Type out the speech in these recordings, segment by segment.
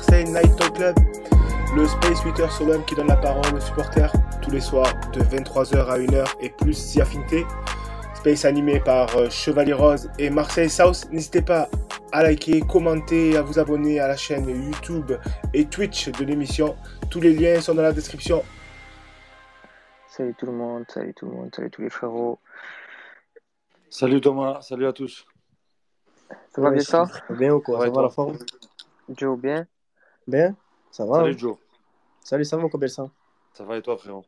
Marseille Night Talk Club, le Space 8h Solom qui donne la parole aux supporters tous les soirs de 23h à 1h et plus si affinité. Space animé par euh, Chevalier Rose et Marseille South. N'hésitez pas à liker, commenter, à vous abonner à la chaîne YouTube et Twitch de l'émission. Tous les liens sont dans la description. Salut tout le monde, salut tout le monde, salut tous les frérots. Salut Thomas, salut à tous. Ça va bien ça Bien ou quoi? Ouais, Ça va la forme? Joe bien? Bien Ça va Salut hein Joe. Salut, ça va mon copain ça Ça va et toi frérot?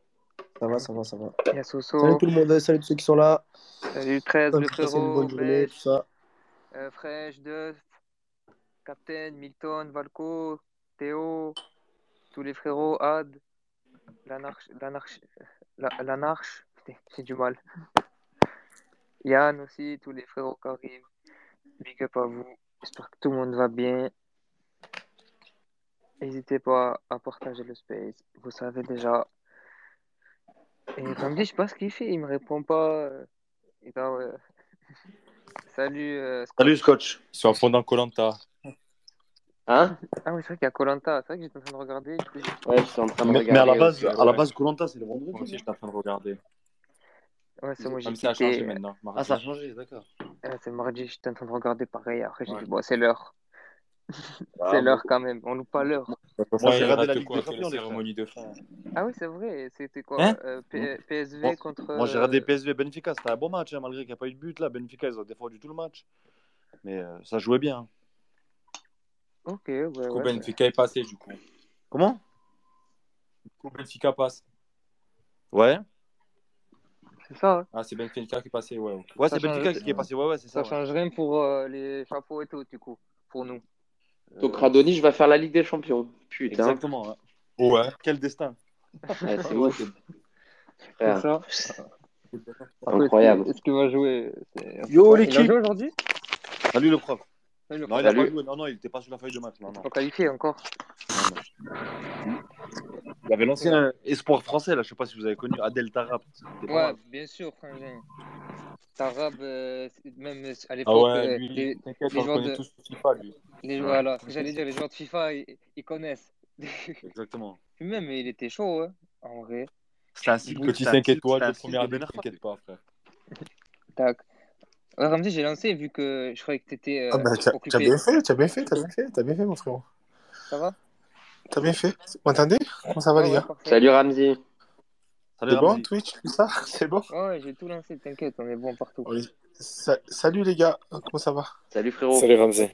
Ça va, ça va, ça va. Salut tout le monde, salut tous ceux qui sont là. Salut 13 le une frérot. bonne journée, tout Beige, ça. euh, Fresh, Duff, Captain, Milton, Valco, Théo, tous les frérots, Ad, l'anarche, l'anarche, la- l'anarche, putain, j'ai du mal. Yann aussi, tous les frérots qui arrivent. Big up à vous. J'espère que tout le monde va bien. N'hésitez pas à partager le space. Vous savez déjà. Et Ramdi, je sais pas ce qu'il fait. Il me répond pas. Il doit, euh, Salut. euh, Scott. Salut Scotch. Ils sont à fond dans Colanta. Hein? Ah oui, c'est vrai qu'il y a Colanta. C'est vrai que j'étais en train de regarder. du coup, j'ai- Ouais, je suis en train de Mais, regarder. mais à la base, aussi, à la ouais. base Colanta c'est le Moi vendredi. aussi, j'étais en train de regarder. Ouais, c'est moi, j'ai si ça a changé quitté. maintenant. Ah mardi. ça a changé, d'accord. Euh, c'est mardi, j'étais en train de regarder pareil. Après, j'ai Ouais. dit, bon, c'est l'heure. Ah, c'est l'heure quand même. On loupe pas l'heure. Moi j'ai rate la Ligue quoi, des Champions. cérémonie de fin. Ah oui, c'est vrai. C'était quoi Hein euh, P- PSV Moi- contre. Moi j'ai regardé euh, PSV Benfica, c'était un bon match hein, malgré qu'il n'y a pas eu de but là. Benfica ils ont défendu tout le match. Mais euh, ça jouait bien. Ok, ouais, Du coup, ouais. Benfica est passé, du coup. Comment? Du coup, Benfica passe. Ouais. C'est ça. hein. Ah, c'est Benfica qui est passé, ouais. Ouais, Ça c'est Benfica change- qui est passé. Ouais, ouais, c'est Ça ça. ouais. change rien pour euh, les chapeaux et tout, du coup, pour nous. Donc Radonich va faire la Ligue des Champions. Putain, Exactement. ouais. Ouais. Quel destin. Ouais, c'est ça. Incroyable. Est-ce qu'il va jouer? Yo, Il a l'équipe. joué aujourd'hui? Salut le prof. Salut, le Non, il prof. a pas joué. Non, non, il était pas sur la feuille de match. Non, non. Pas qualifié encore. Il y avait l'ancien espoir français là, je sais pas si vous avez connu Adel pas Ouais, bien sûr, frangin. Tarab, euh, même à Ah l'époque, ouais, euh, lui, les, t'inquiète, les joueurs de- tous sur FIFA, lui. Les joueurs, ce que j'allais dire, les joueurs de FIFA, ils, ils connaissent. Exactement. Puis même, il était chaud, hein, en vrai. Cycle. Petit c'était un 5 cycle- étoiles de première Arfa. t'inquiète pas, frère. Tac. Ouais, Ramzi, j'ai lancé vu que je croyais que t'étais euh, Ah bah, t'as bien fait, t'as bien fait, t'as bien fait, t'as bien fait, mon frérot. Ça va? T'as bien fait. Vous m'entendez? Comment ça va, Ouais, les ouais, gars? Salut Ramzi. Salut C'est bon, Ramzi. Twitch, tout ça? C'est bon? Ouais, ouais, j'ai tout lancé, t'inquiète, on est bon partout. Oui. Sa- Salut, les gars, comment ça va? Salut frérot. Salut Ramsey.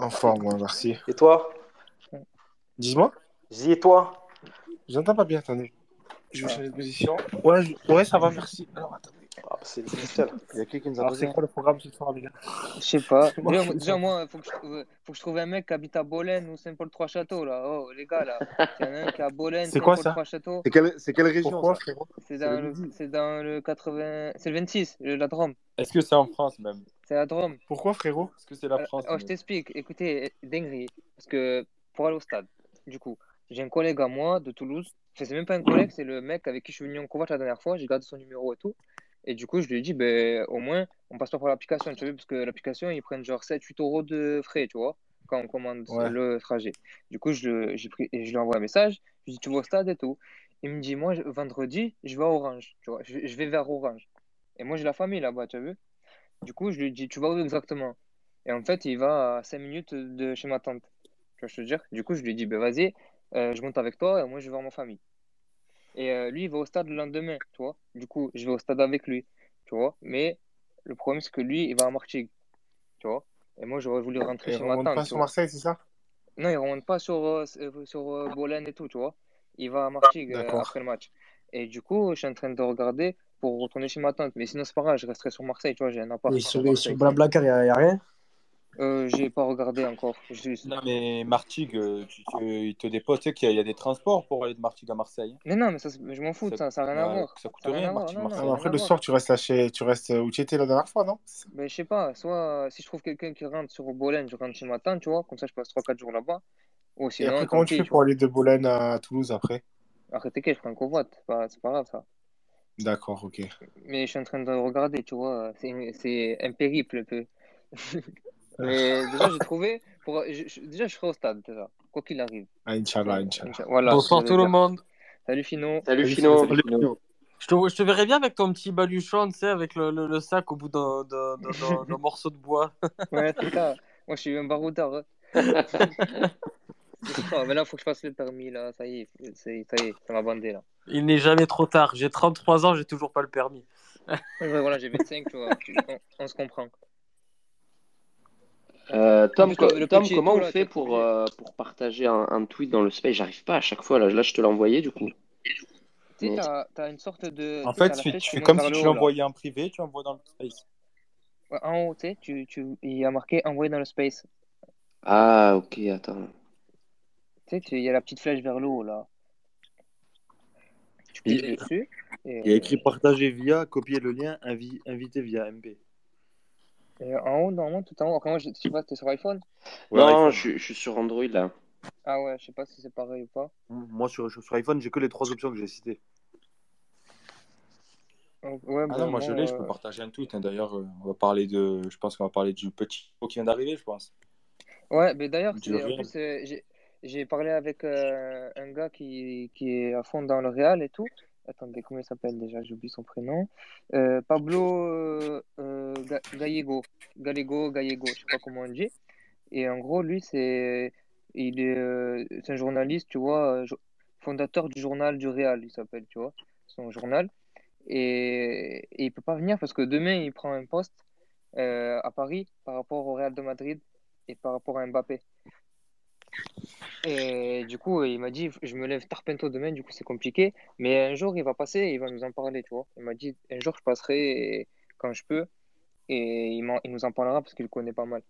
En forme, ouais, merci. Et toi? Dis-moi, Zi et toi? J'entends pas bien, attendez. Je vais changer de position. Ouais, je- ouais, ça va, merci. Alors, attendez. ah, C'est nickel. Il y a qui qui nous a Alors, posé c'est quoi le programme ce soir, les gars Je sais pas. Déjà, moi, faut que, je, trouve- faut que je trouve un mec qui habite à Bolène ou Saint-Paul-Trois-Châteaux, là. Oh, les gars, là. Il y en a un qui est à Bolène, C'est quoi, ça Saint-Paul-Trois-Châteaux. C'est quelle, c'est quelle région Pourquoi, ça? frérot? C'est dans, le c'est dans le 80... C'est le 26, le- la Drôme. Est-ce que c'est en France, même? C'est la Drôme. Pourquoi, frérot? Est-ce que c'est la Euh, France oh, je t'explique. Écoutez, dinguerie. Parce que pour aller au stade, du coup, j'ai un collègue à moi de Toulouse. Enfin, c'est même pas un collègue, c'est le mec avec qui je suis venu en convoi la dernière fois. J'ai gardé son numéro et tout. Et du coup, je lui ai dit, ben, au moins, on passe pas par l'application, tu vois, parce que l'application, ils prennent genre 7-8 euros de frais, tu vois, quand on commande Ouais. le trajet. Du coup, je, j'ai pris, et je lui envoie un message. Je lui dis, tu vas au stade et tout. Il me dit, moi, vendredi, je vais à Orange, tu vois, je, je vais vers Orange. Et moi, j'ai la famille là-bas, tu as vu? Du coup, je lui dis, tu vas où exactement? Et en fait, il va à 5 minutes de chez ma tante. Tu vois, je te dire? Du coup, je lui dis, ben vas-y, euh, je monte avec toi et moi, je vais voir ma famille. Et euh, lui, il va au stade le lendemain, tu vois? Du coup, je vais au stade avec lui, tu vois? Mais le problème, c'est que lui, il va à Martigues, tu vois? Et moi, j'aurais voulu rentrer Et chez ma remonte tante, pas tu sur. Marseille, c'est ça? Non, il remonte pas sur, euh, euh, sur euh, Bolène et tout, tu vois? Il va à Martigues après le match. Et du coup, je suis en train de regarder pour retourner chez ma tante. Mais sinon, c'est pas grave, je resterai sur Marseille, tu vois. J'ai un appart Et sur sur, Blablacar, il n'y a, y a rien? Euh, j'ai pas regardé encore. Suis- Non, mais Martigues, euh, tu, tu, il te dépose, tu sais qu'il y, a- il y a des transports pour aller de Martigues à Marseille. Mais non, mais ça, je m'en fous ça, ça n'a rien à voir. Ça coûte rien Martigues, non, Marseille. mais Après, le soir, tu restes, là chez... tu restes où tu étais la dernière fois, non? Ben, je sais pas, soit si je trouve quelqu'un qui rentre sur Bolène, je rentre chez ma tante, tu vois, comme ça je passe 3-4 jours là-bas. Ou Et après, comment tu fais pour aller de Boulogne à Toulouse après? Arrêtez que je prends un c'est pas, c'est pas grave ça. D'accord, ok. Mais je suis en train de regarder, tu vois, c'est c'est un périple un peu. Mais déjà, j'ai trouvé. Pour... je- je- Déjà, je serai au stade, déjà. Quoi qu'il arrive. Ah, Inch'Allah, Inch'Allah. Voilà, Bonsoir tout le monde. Salut Fino. Salut Salut, Fino. salut, Salut. Je te, je te verrais bien avec ton petit baluchon, tu sais, avec le, le, le sac au bout d'un d'un- morceau de bois. Ouais, c'est ça. Moi, je suis un baroudeur. hein. Mais là, faut que je fasse le permis, là. Ça y est, ça y est, ça m'a bandé, là. Il n'est jamais trop tard. J'ai 33 ans, j'ai toujours pas le permis. Ouais, voilà, j'ai 25, tu vois. On, on se comprend. Euh, Tom, co- Tom, petit comment on fait pour, euh, pour partager un, un tweet dans le space? J'arrive pas à chaque fois. Là, là je te l'ai envoyé du coup. Tu sais, t'as une sorte de. En fait, tu, tu comme si tu l'envoyais en privé, tu envoies dans le space. Ouais, en haut, tu sais, tu, il y a marqué envoyer dans le space. Ah, ok, attends. Tu sais, tu- il y a la petite flèche vers le haut, là. Tu Il- cliques dessus. Et, Il y a écrit partager via, copier le lien, invi- inviter via MP. et en haut, normalement, tout en haut. Moi, je sais pas, t'es sur iPhone? Ouais, non, iPhone. je, suis- je suis sur Android là. Ah ouais, je sais pas si c'est pareil ou pas. Moi, sur, sur iPhone, j'ai que les trois options que j'ai citées. Ouais, Ah bah, non, moi je l'ai, je euh, peux partager un tweet. hein. D'ailleurs, euh, on va parler de. Je pense qu'on va parler du petit qui vient d'arriver, je pense. Ouais, mais d'ailleurs, en plus, euh, j'ai parlé avec euh, un gars qui, qui est à fond dans le Real et tout. Attendez, comment il s'appelle déjà? J'ai oublié son prénom. Euh, Pablo euh, Ga- Gallego. Gallego, Gallego, je sais pas comment on dit. Et en gros, lui, c'est est, un journaliste, tu vois, fondateur du journal du Real, il s'appelle, tu vois, son journal. Et, et il peut pas venir parce que demain, il prend un poste à Paris par rapport au Real de Madrid et par rapport à Mbappé. Et du coup, il m'a dit, je me lève tarpento demain, du coup, c'est compliqué. Mais un jour, il va passer et il va nous en parler, tu vois. Il m'a dit, un jour, je passerai quand je peux. Et il, nous en parlera parce qu'il le connaît pas mal.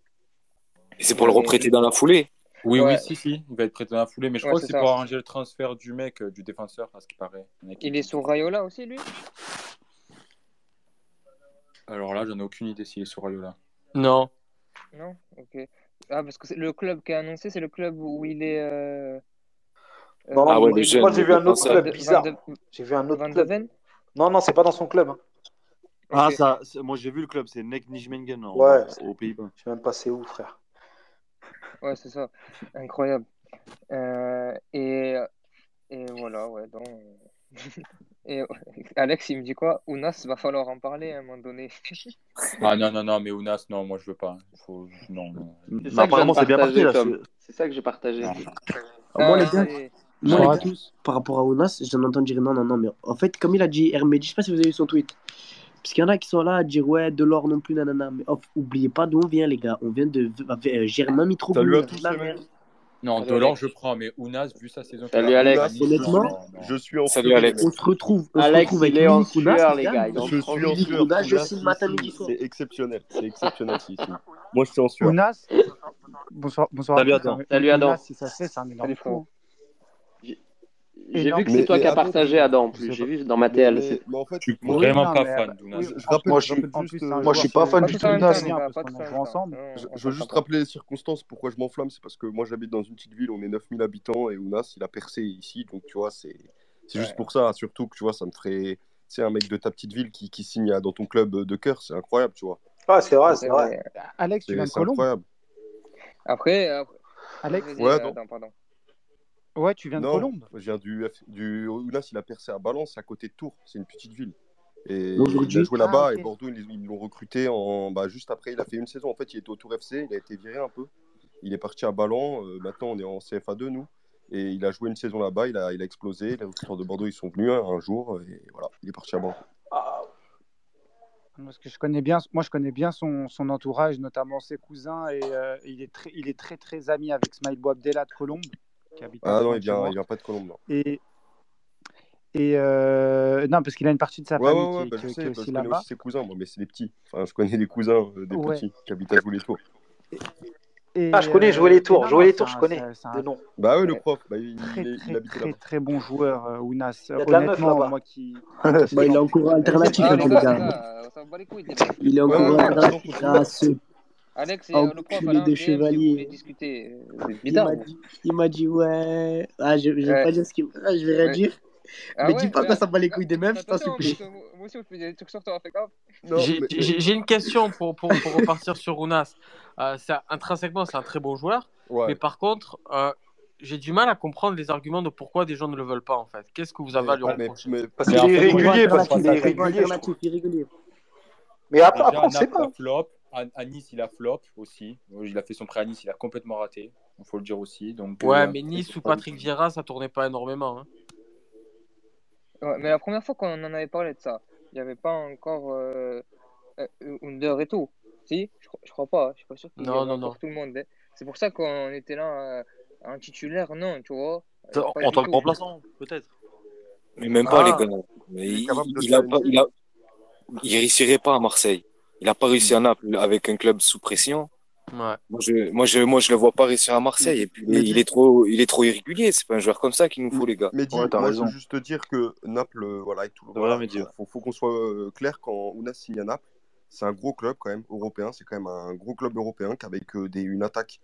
Et c'est pour le Et- reprêter dans la foulée? Oui, Ouais. oui, si, si. Il va être prêté dans la foulée, mais je Ouais, crois que c'est pour arranger le transfert du mec, euh, du défenseur, à ce qui paraît. Il qui Il est sur Rayola aussi, lui? Alors là, j'en ai aucune idée s'il est sur Rayola. Non. Non? Ok. Ah, parce que c'est le club qui a annoncé, c'est le club où il est. euh, euh, Non, non, Ah ouais, moi, le jeune, moi, j'ai vu un autre club bizarre. De- J'ai vu un autre club. Non, non, c'est pas dans son club. hein. Ah, ça, moi j'ai vu le club, c'est Nek Nijmegen en- Ouais. aux Pays-Bas. Je sais même pas c'est où, frère. Ouais, c'est ça. Incroyable. Euh, et, et voilà, ouais. Donc... Et Alex, il me dit quoi? Ounas, va falloir en parler à un moment donné. Ah non, non, non, mais Ounas, non, moi je veux pas. Faut... Non, non. C'est Mais ça que je viens apparemment, de c'est bien parti là. C'est- ça que j'ai partagé. Ah. Ah, moi, Ah, les gars, c'est- moi, les gars, tous. par rapport à Ounas, j'en entends dire non, non, non, mais en fait, comme il a dit Hermedi, je sais pas si vous avez vu son tweet. Parce qu'il y en a qui sont là à dire ouais, de l'or non plus, nanana. Mais off, oubliez pas d'où on vient, les gars. On vient de euh, Germain Mitroglou. Salut à tous, les mecs. Non, Delors, Alex. je prends, mais Ounas, vu sa saison. Salut, Alex. Honnêtement, non, non. Je suis en Salut, Alex. On se retrouve, on Alex, se retrouve avec il est en sueur, les gars. Je suis en sueur. Ounas, je Ounas, signe si, matin, midi, soir. C'est exceptionnel. C'est exceptionnel, si, si. Moi, je suis en sueur. Ounas, bonsoir, bonsoir Salut. Adam. Salut, Adam. Ounas, si ça se fait, c'est un énorme coup. J'ai vu que c'est toi qui as partagé Adam en plus. J'ai vu dans ma TL. mais, c'est- mais en fait, Je suis moi, vraiment non, pas fan euh, d'Ounas. oui, je, je en- rappelle, Moi, je juste. plus, c'est un euh, Moi, je suis pas fan du tout en de même Nas. temps, les gars, parce pas qu'on tous en a même joué temps. ensemble. On- Je, veux juste rappeler les circonstances, pourquoi je m'enflamme, c'est parce que moi j'habite dans une petite ville, on est 9000 habitants et Ounas il a percé ici, donc tu vois, c'est c'est juste pour ça, surtout que tu vois, ça me ferait. Tu sais, un mec de ta petite ville qui, qui signe dans ton club de cœur, c'est incroyable, tu vois. Ah, c'est vrai, C'est c'est vrai. Alex, tu C'est viens de c'est Colombe incroyable. Après. Alex, Ouais, euh. Adam, pardon. Ouais, tu viens de Non, Colombe je viens du, F- du Ounas, il a percé à Balance, à côté de Tours, c'est une petite ville. Et il a joué Ah, là-bas et Bordeaux, ils l'ont recruté en, bah, juste après. Il a fait une saison. En fait, il était au Tour FC, il a été viré un peu. Il est parti à Ballon. euh, maintenant, on est en CFA2, nous. Et il a joué une saison là-bas. Il a, il a explosé. Les recruteurs de Bordeaux, ils sont venus un, un jour. Et voilà, il est parti à Bordeaux. Ah, Parce que je connais bien, moi je connais bien son, son entourage, notamment ses cousins, et euh, il, est très, il est très très ami avec Smaïl Boabdella de Colombe, qui habite Ah très non, il vient, il vient pas de Colombe. Non. Et, et euh, non, parce qu'il a une partie de sa Ouais, ouais, famille ouais, qui, bah, qui- je qui sais. est bah, aussi je connais là-bas. aussi ses cousins, moi, mais c'est des petits. Enfin, je connais des cousins euh, des Ouais. petits qui habitent à jouer les tours. Et, Ah, je connais, jouer euh, les et tours. non, Jouer non, les c'est tours, je un, connais. c'est- c'est De un nom. Bah oui, le prof, bah, il, très il, il très habitait très là-bas. très bon joueur, euh, Ounas. Il y a de la meuf là-bas. moi qui, Bah, il est en cours alternatif, Ah, gars. Il est en Ouais, cours ouais, ouais, alternatif pardon, grâce Alex, y a le prof enculé Alain de chevalier. discuter. Êtes Il m'a dit, il m'a dit ouais. Ah, je, je vais Ouais. pas dire ce qu'il ah, je vais rien Ouais. dire. Ah Mais ouais, dis pas qu'on s'en bat les couilles des meufs, je t'en supplie. que moi, émotion, je faisais des trucs sur toi, fais gaffe. Non, J'ai une question pour, pour, pour repartir sur Ounas. Euh, intrinsèquement, c'est un très bon joueur, Ouais. mais par contre, euh, j'ai du mal à comprendre les arguments de pourquoi des gens ne le veulent pas en fait. Qu'est-ce que vous avez à lui mais- reprocher? mais- Parce Mais qu'il en est fait, irrégulier, parce qu'il est ça. irrégulier. Mais après, on sait pas. flop. À, à Nice, il a flop aussi. Il a fait son prêt à Nice, il a complètement raté. Il faut le dire aussi. Donc, Ouais, euh, mais Nice ou Patrick Vieira, ça tournait pas énormément. hein. Ouais, mais la première fois qu'on en avait parlé de ça, il n'y avait pas encore euh, euh, Under et tout. Si je, crois- je crois pas, je suis pas sûr qu'il y Non, non, tout le monde. hein. C'est pour ça qu'on était là euh, en titulaire, non, tu vois. euh, En tant que remplaçant, peut-être. Mais même pas, Ah. les gars. Mais Il il, a a, il réussirait pas à Marseille. Il a pas réussi à Naples avec un club sous pression. Ouais. Moi, je, moi, je, moi, je le vois pas réussir à Marseille. Et puis, Mais il dis- est trop, il est trop irrégulier. C'est pas un joueur comme ça qu'il nous faut, les gars. Mais dis, Ouais, t'as moi, raison. je veux juste te dire que Naples, euh, voilà, avec tout le Voilà, faut, faut qu'on soit euh, clair quand Ounas signe à Naples. C'est un gros club quand même européen. C'est quand même un gros club européen qu'avec euh, des, une attaque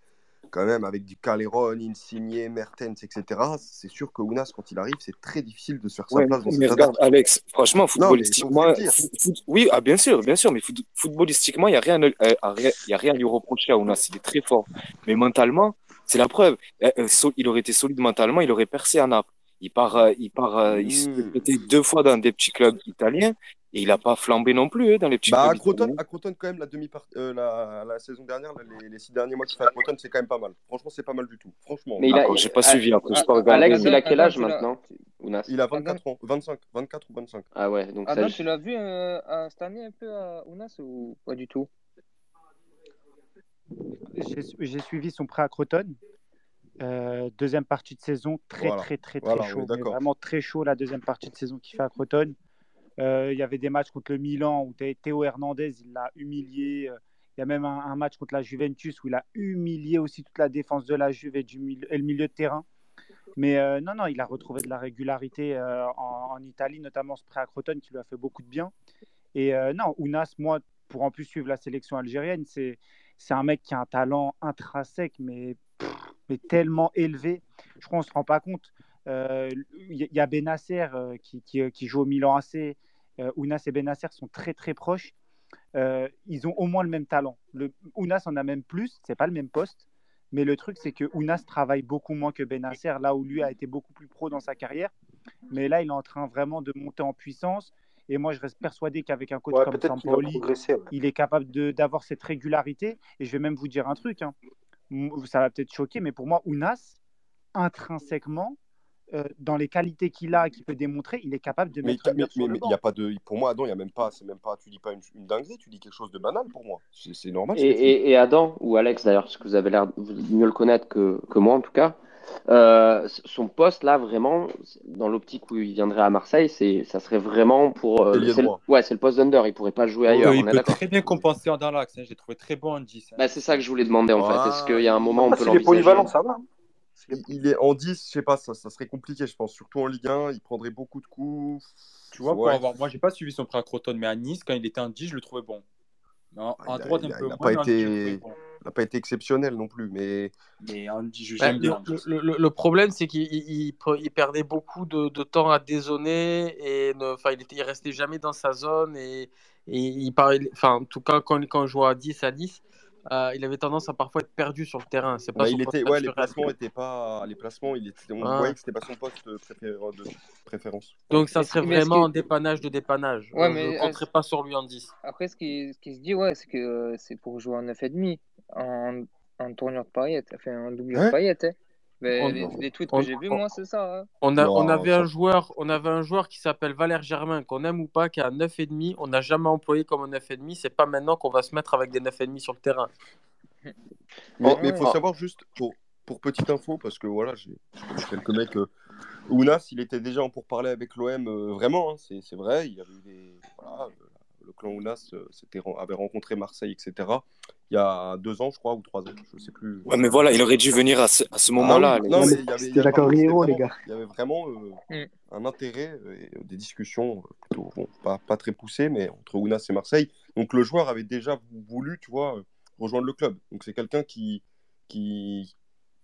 quand même avec du Calderon, Insigne, Mertens, etc. C'est sûr que Ounas, quand il arrive, c'est très difficile de se faire sa Ouais, place dans mais regarde, attaque. Alex, franchement, mais footballistiquement, foot- oui, ah, bien sûr, bien sûr, mais foot- footballistiquement, il n'y a rien, à- à y a rien à lui reprocher à Ounas. Il est très fort. Mais mentalement, c'est la preuve. Euh, euh, Il aurait été solide mentalement, il aurait percé à Naples. Il part, euh, il part, euh, il s'est Hmm. deux fois dans des petits clubs italiens et il n'a pas flambé non plus hein, dans les petits Bah, à clubs Croton, à Croton, quand même, la, demi euh, la, la saison dernière, là, les, les six derniers mois qu'il fait à Croton, c'est quand même pas mal. Franchement, c'est pas mal du tout. Franchement. Mais il a, j'ai pas Ah, suivi après, j'ai pas ah, regardé. Alex, il a quel âge l'as- maintenant Ounas Il a 24 ans, 25, 24 ou 25. Ah ouais, donc ça, Adam, tu l'as vu euh, à- cette année un peu à Ounas ou pas du tout? J'ai suivi son prêt à Croton. Euh, deuxième partie de saison, très Voilà. très très très Voilà, chaud. vraiment très chaud la deuxième partie de saison qu'il fait à Croton. Euh, Il y avait des matchs contre le Milan où Thé- Théo Hernandez il l'a humilié. Euh, Il y a même un, match contre la Juventus où il a humilié aussi toute la défense de la Juve et, du le milieu de terrain. Mais euh, non, non, il a retrouvé de la régularité en, Italie, notamment ce prêt à Croton qui lui a fait beaucoup de bien. Et non, Ounas, moi, pour en plus suivre la sélection algérienne, c'est un mec qui a un talent intrinsèque, mais, mais tellement élevé. Je crois qu'on ne se rend pas compte. Il y, a qui, qui, qui joue au Milan AC. Euh, Ounas et Benasser sont très très proches. Euh, ils ont au moins le même talent. Le, Ounas en a même plus, c'est pas le même poste. Mais le truc, c'est que Ounas travaille beaucoup moins que Benasser, là où lui a été beaucoup plus pro dans sa carrière. Mais là, il est en train vraiment de monter en puissance. Et moi, je reste persuadé qu'avec un coach Ouais, comme Sampaoli, ouais. il est capable d'avoir cette régularité. Et je vais même vous dire un truc, hein. Ça va peut-être choquer, mais pour moi, Ounas, intrinsèquement, euh, dans les qualités qu'il a et qu'il peut démontrer, il est capable de Mais mettre mais- mais- mais il y a pas de, pour moi, Adam, il y a même pas, c'est même pas, tu dis pas une, une dinguerie, tu dis quelque chose de banal pour moi. C'est normal. Et, Adam, ou Alex d'ailleurs, parce que vous avez l'air de mieux le connaître que, que moi en tout cas, euh, son poste là, vraiment, dans l'optique où il viendrait à Marseille, c'est, ça serait vraiment pour. euh, c'est le, droit. ouais, c'est le poste d'under, il pourrait pas jouer ailleurs, il on est peut d'accord. très bien compenser dans l'axe. hein. Je l'ai trouvé très bon en 10. hein. Bah, c'est ça que je voulais demander en fait. Est-ce qu'il y a un moment où on Ah, peut est l'envisager? polyvalent, ça va. Il, est en 10, je sais pas, ça, ça serait compliqué, je pense. Surtout en Ligue 1, il prendrait beaucoup de coups. Tu vois, pour Ouais. avoir... moi, j'ai pas suivi son prêt à Croton, mais à Nice, quand il était en 10, je le trouvais bon. Non, Ah, à il a- droite, il un a- peu il a moins, pas mais en 10, je le trouvais été, bon. il n'a pas été exceptionnel non plus, mais Mais en 10, je- Bah, le, bien. en 10. le- le- le problème, c'est qu'il il- il perdait beaucoup de, de temps à dézonner et ne, enfin, il, était, il restait jamais dans sa zone. Et, et il parlait, enfin, en tout cas, quand, quand il jouait à 10 à 10, euh, il avait tendance à parfois être perdu sur le terrain. C'est pas bah, son il était, ouais, les placements étaient pas, les placements, il était, on Ouais. voyait que c'était pas son poste préféré de préférence. Donc, ça serait vraiment que- un dépannage de dépannage. Ouais, Euh, mais je ne est-ce- compterai pas sur lui en 10. Après, ce qui, ce qui se dit, ouais, c'est que euh, c'est pour jouer en 9,5 en, en tournure de paillettes, enfin en doublure Hein de paillettes. hein. Mais les, les tweets on- que j'ai vus, moi, c'est ça. hein. On, a, on, avait ça- un joueur, on avait un joueur qui s'appelle Valère Germain, qu'on aime ou pas, qui a 9,5. On n'a jamais employé comme un 9,5. C'est pas maintenant qu'on va se mettre avec des 9,5 sur le terrain. Mais Oh, il faut savoir juste, pour, pour petite info, parce que voilà, j'ai j'ai quelques mecs. euh, Ounas, il était déjà en pourparlers avec l'OM, euh, vraiment, hein, c'est c'est vrai. Il y avait eu des. Voilà, euh, clan Ounas euh, avait rencontré Marseille, etc. Il y a deux ans, je crois, ou trois ans, je sais plus. Ouais, mais voilà, il aurait dû venir à ce, à ce Ah moment-là. non, mais il y avait, les vraiment- gars. il y avait vraiment euh, Mm. un intérêt et des discussions euh, plutôt bon, pas, pas très poussées, mais entre Ounas et Marseille. Donc le joueur avait déjà voulu, tu vois, euh, rejoindre le club. Donc c'est quelqu'un qui, qui,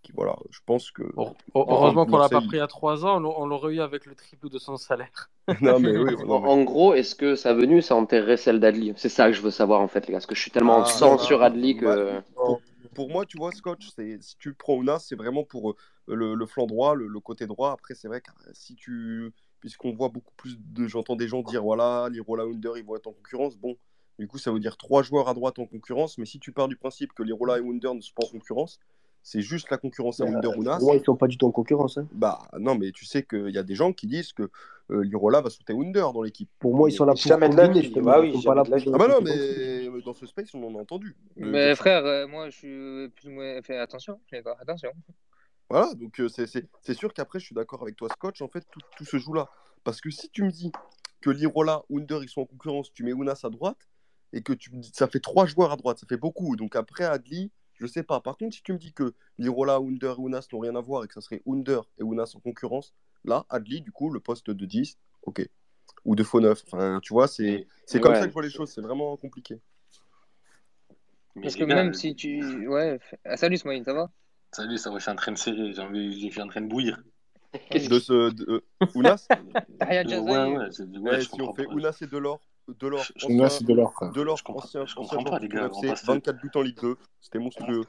qui, voilà, je pense que. Heure- Heureusement qu'on l'a pas pris il y a trois ans, on l'a- on l'aurait eu avec le triple de son salaire. Non, mais oui, En, non, mais- en gros, est-ce que sa venue, ça enterrerait celle d'Adli? C'est ça que je veux savoir en fait, les gars, parce que je suis tellement Ah, sang non, sur Adli que. bah, pour, pour moi, tu vois, Scotch, c'est si tu prends Ounas, c'est vraiment pour euh, le, le flanc droit, le, le côté droit. Après, c'est vrai que euh, si tu. Puisqu'on voit beaucoup plus de. J'entends des gens dire, voilà, l'Irola Under, ils vont être en concurrence. Bon, du coup, ça veut dire trois joueurs à droite en concurrence. Mais si tu pars du principe que l'Irola et Under ne sont pas en concurrence, c'est juste la concurrence à Ounas. Pour moi, ils sont pas du tout en concurrence. hein. Bah non, mais tu sais qu'il y a des gens qui disent que euh, l'Irola va sauter Under dans l'équipe. Pour moi, ils sont là pour Jamais de la vie. Bah Ils oui, pas là. Ah bah non, mais dans ce space, on en a entendu. Euh, Mais frère, euh, moi je suis plus ou moins. Fais attention, je suis d'accord, attention. Voilà, donc euh, c'est- sûr qu'après, je suis d'accord avec toi, Scotch, en fait, tout, tout se joue là. Parce que si tu me dis que Lirola, Under, ils sont en concurrence, tu mets Ounas à droite, et que tu me dis, ça fait trois joueurs à droite, ça fait beaucoup. Donc après, Adli, je sais pas. Par contre, si tu me dis que Lirola, Under et Ounas n'ont rien à voir et que ça serait Under et Ounas en concurrence, là, Adli, du coup, le poste de 10, ok. Ou de faux 9. Enfin, tu vois, c'est c'est comme Ouais. ça que je vois les choses, c'est vraiment compliqué. Parce que même si tu. Ouais, ah, salut Smaïn, ça va? Salut, ça va, je suis en train de serrer, j'ai envie- je suis en train de bouillir. De ce. De, euh, Ounas Jazaï. ouais, ouais, ouais, si on fait. Ounas et Delors, Delors, ancien, c'est de l'or, frère. Delors, Je comprends- ancien, je ancien comprends pas, les gars, de- 24 buts en Ligue 2, c'était monstrueux.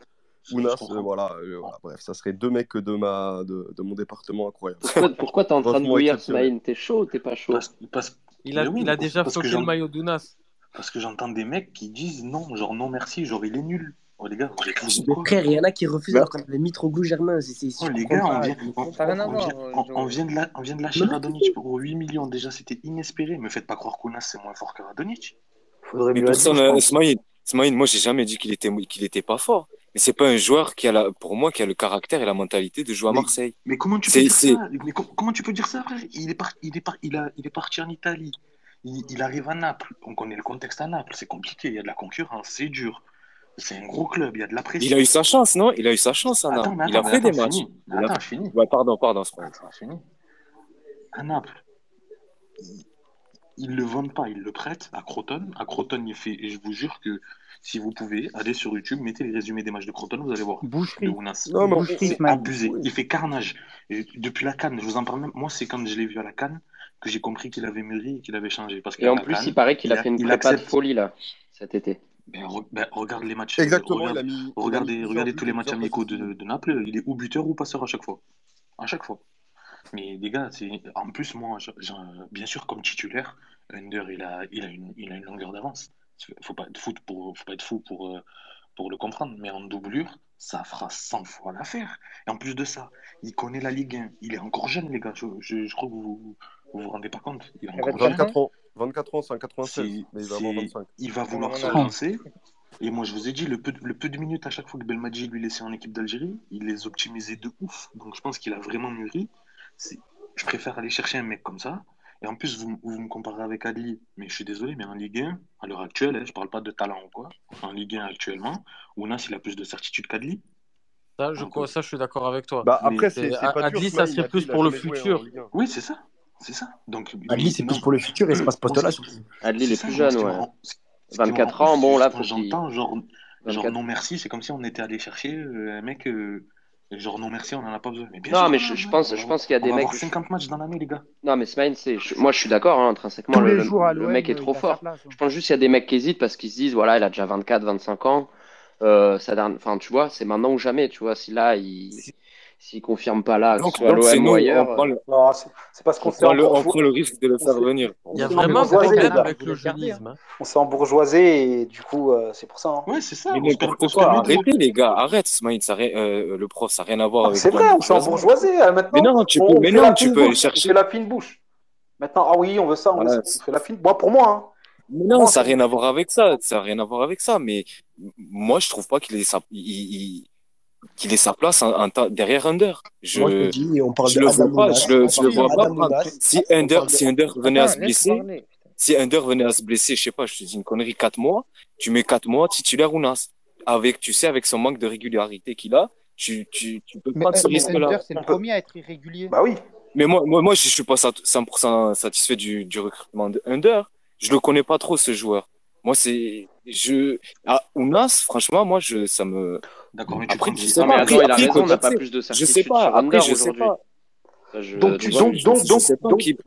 Ounas, euh, voilà, euh, voilà, bref, ça serait deux mecs de, ma, de, de mon département incroyable. Pourquoi, pourquoi t'es en train de exceptionnel. Smaïn? T'es chaud ou t'es pas chaud? Parce, parce- Il a, oui, il a déjà floqué le maillot d'Ounas. Parce que j'entends des mecs qui disent non, genre non merci, genre il est nul. Oh les gars, fous de Mais quoi frère, il y en a qui refusent Bah. alors qu'on avait Mitroglou Germain. c'est- c'est- Oh les gars, on vient, on, on vient, on, Joe. on vient de la, on vient de lâcher Radonic pour 8 millions. Déjà, c'était inespéré. Me faites pas croire qu'Ounas c'est moins fort que Radonic. Faudrait Mais mieux personne, euh. Smaïn, Smaïn, moi j'ai jamais dit qu'il était, qu'il était pas fort. Mais c'est pas un joueur qui a la, pour moi, qui a le caractère et la mentalité de jouer à Marseille. Mais comment tu peux dire ça? Mais com- comment tu peux dire ça, frère? Il est, par- il, est par- il, a, il est parti en Italie. Il, il arrive à Naples. On connaît le contexte à Naples. C'est compliqué. Il y a de la concurrence. C'est dur. C'est un gros club. Il y a de la pression. il a eu sa chance, non? Il a eu sa chance, Anna. Attends, mais Il a attends, fait des attends, matchs. fini. Il a Attends, je finis. Ouais, pardon, pardon, c'est pas. Attends, je finis. À Naples, ils, ils le vendent pas, ils le prêtent à Croton. À Croton, il fait, et je vous jure que si vous pouvez, allez sur YouTube, mettez les résumés des matchs de Croton, vous allez voir. De Boucherie. Ounas. Non, mais on- Boucherie, C'est abusé. Il fait carnage. Et depuis la Cannes, je vous en parle même. Moi, c'est quand je l'ai vu à la Cannes que j'ai compris qu'il avait mûri et qu'il avait changé. Parce Et en plus, Cannes, il paraît qu'il a il a- fait une il prépa de folie là, cet été. Ben, re- ben, regarde les matchs. Exactement, regarde- il a mis. il a mis Regardez, regardez tous les matchs amicaux de, de Naples, il est ou buteur ou passeur à chaque fois. À chaque fois. Mais les gars, c'est... en plus, moi, bien sûr, comme titulaire, Under, il a, il a, une, il a une longueur d'avance. Faut pas être fou pour, faut pas être fou pour, euh, pour le comprendre. Mais en doublure, ça fera 100 fois l'affaire. Et en plus de ça, il connaît la Ligue 1. Il est encore jeune, les gars. Je, je, je crois que vous vous, vous rendez pas compte. Il a encore 24 jeune. 24 ans. 24 ans, c'est un 96, C'est- mais il va avoir c'est- 25. il va vouloir se relancer. Et moi, je vous ai dit, le peu, le peu de minutes à chaque fois que Belmadi lui laissait en équipe d'Algérie, il les optimisait de ouf. Donc, je pense qu'il a vraiment mûri. Je préfère aller chercher un mec comme ça. Et en plus, vous, vous me comparez avec Adli. Mais je suis désolé, mais en Ligue 1, à l'heure actuelle, hein, je parle pas de talent ou quoi, en Ligue 1 actuellement, Ounas, il a plus de certitude qu'Adli. Ça, je, ça, je suis d'accord avec toi. Bah, après, c'est-. Adli, ça serait Adli, plus pour le futur. Ligue 1. Oui, c'est ça. C'est ça. Donc, Adli, c'est plus pour le futur et c'est pas ce poste-là. Adli, il est plus jeune, ouais. rend- ce qui me rend 24 ouf, ans, bon, là, j'entends genre, genre 24. non merci, c'est comme si on était allé chercher euh, un mec, euh, genre non merci, on en a pas besoin. Mais bien Non, sûr mais je, pense, je pense qu'il y a on des va mecs. avoir 50 matchs dans l'année, les gars. Non, mais Smaïn, c'est, je- moi je suis d'accord, hein, intrinsèquement, le, mec est trop fort. place. hein. Je pense juste qu'il y a des mecs qui hésitent parce qu'ils se disent, voilà, il a déjà 24, 25 ans. Euh, ça dernière- enfin, tu vois, c'est maintenant ou jamais, tu vois. Si là, il, s'il confirme pas là, que Donc, ce soit c'est l'OM ou ailleurs. Non, parce qu'on on s'est prend le, on prend le risque de le faire venir. Il y a on s'est vraiment un problème avec le jeunisme. hein. On s'est embourgeoisé et du coup, euh, c'est pour ça. hein. Ouais, c'est ça. Mais arrêtez les gars, arrête, rien- euh, le prof, ça n'a rien à voir Ah, avec C'est vrai, on s'est embourgeoisé. euh, Mais Maintenant, non, tu peux, mais non, la tu fine peux aller bouche. On chercher. la fine bouche. Maintenant, ah oui, on veut ça, on veut ça. La fine. Moi, pour moi, hein. Mais non, ça n'a rien à voir avec ça. Ça n'a rien à voir avec ça. Mais moi, je trouve pas qu'il il- qu'il ait sa place en, en ta- derrière Under. Je, Moi, je te dis, on parle je de le vois pas. Je le, le vois pas Si Under, de... si Under venait à se blesser, parler. si Under venait à se blesser, je sais pas, je te dis une connerie, 4 mois, tu mets 4 mois titulaire Ounas. Avec, tu sais, avec son manque de régularité qu'il a, tu, tu, tu peux Mais, prendre ce mais risque-là. Under, c'est le premier à être irrégulier. Bah oui. Mais moi, moi, moi, je suis pas sat- 100% satisfait du, du recrutement de Under. Je le connais pas trop, ce joueur. Moi, c'est. Je... Ah, Ounas, franchement, moi, je... ça me. D'accord, mais tu Après, je sais Non, pas. mais Après, il a après, raison, on n'a pas peut-être- plus de Je sais certitude pas. Après, je sais pas. Ça, je- Donc, tu, donc, donc, je sais pas donc, qui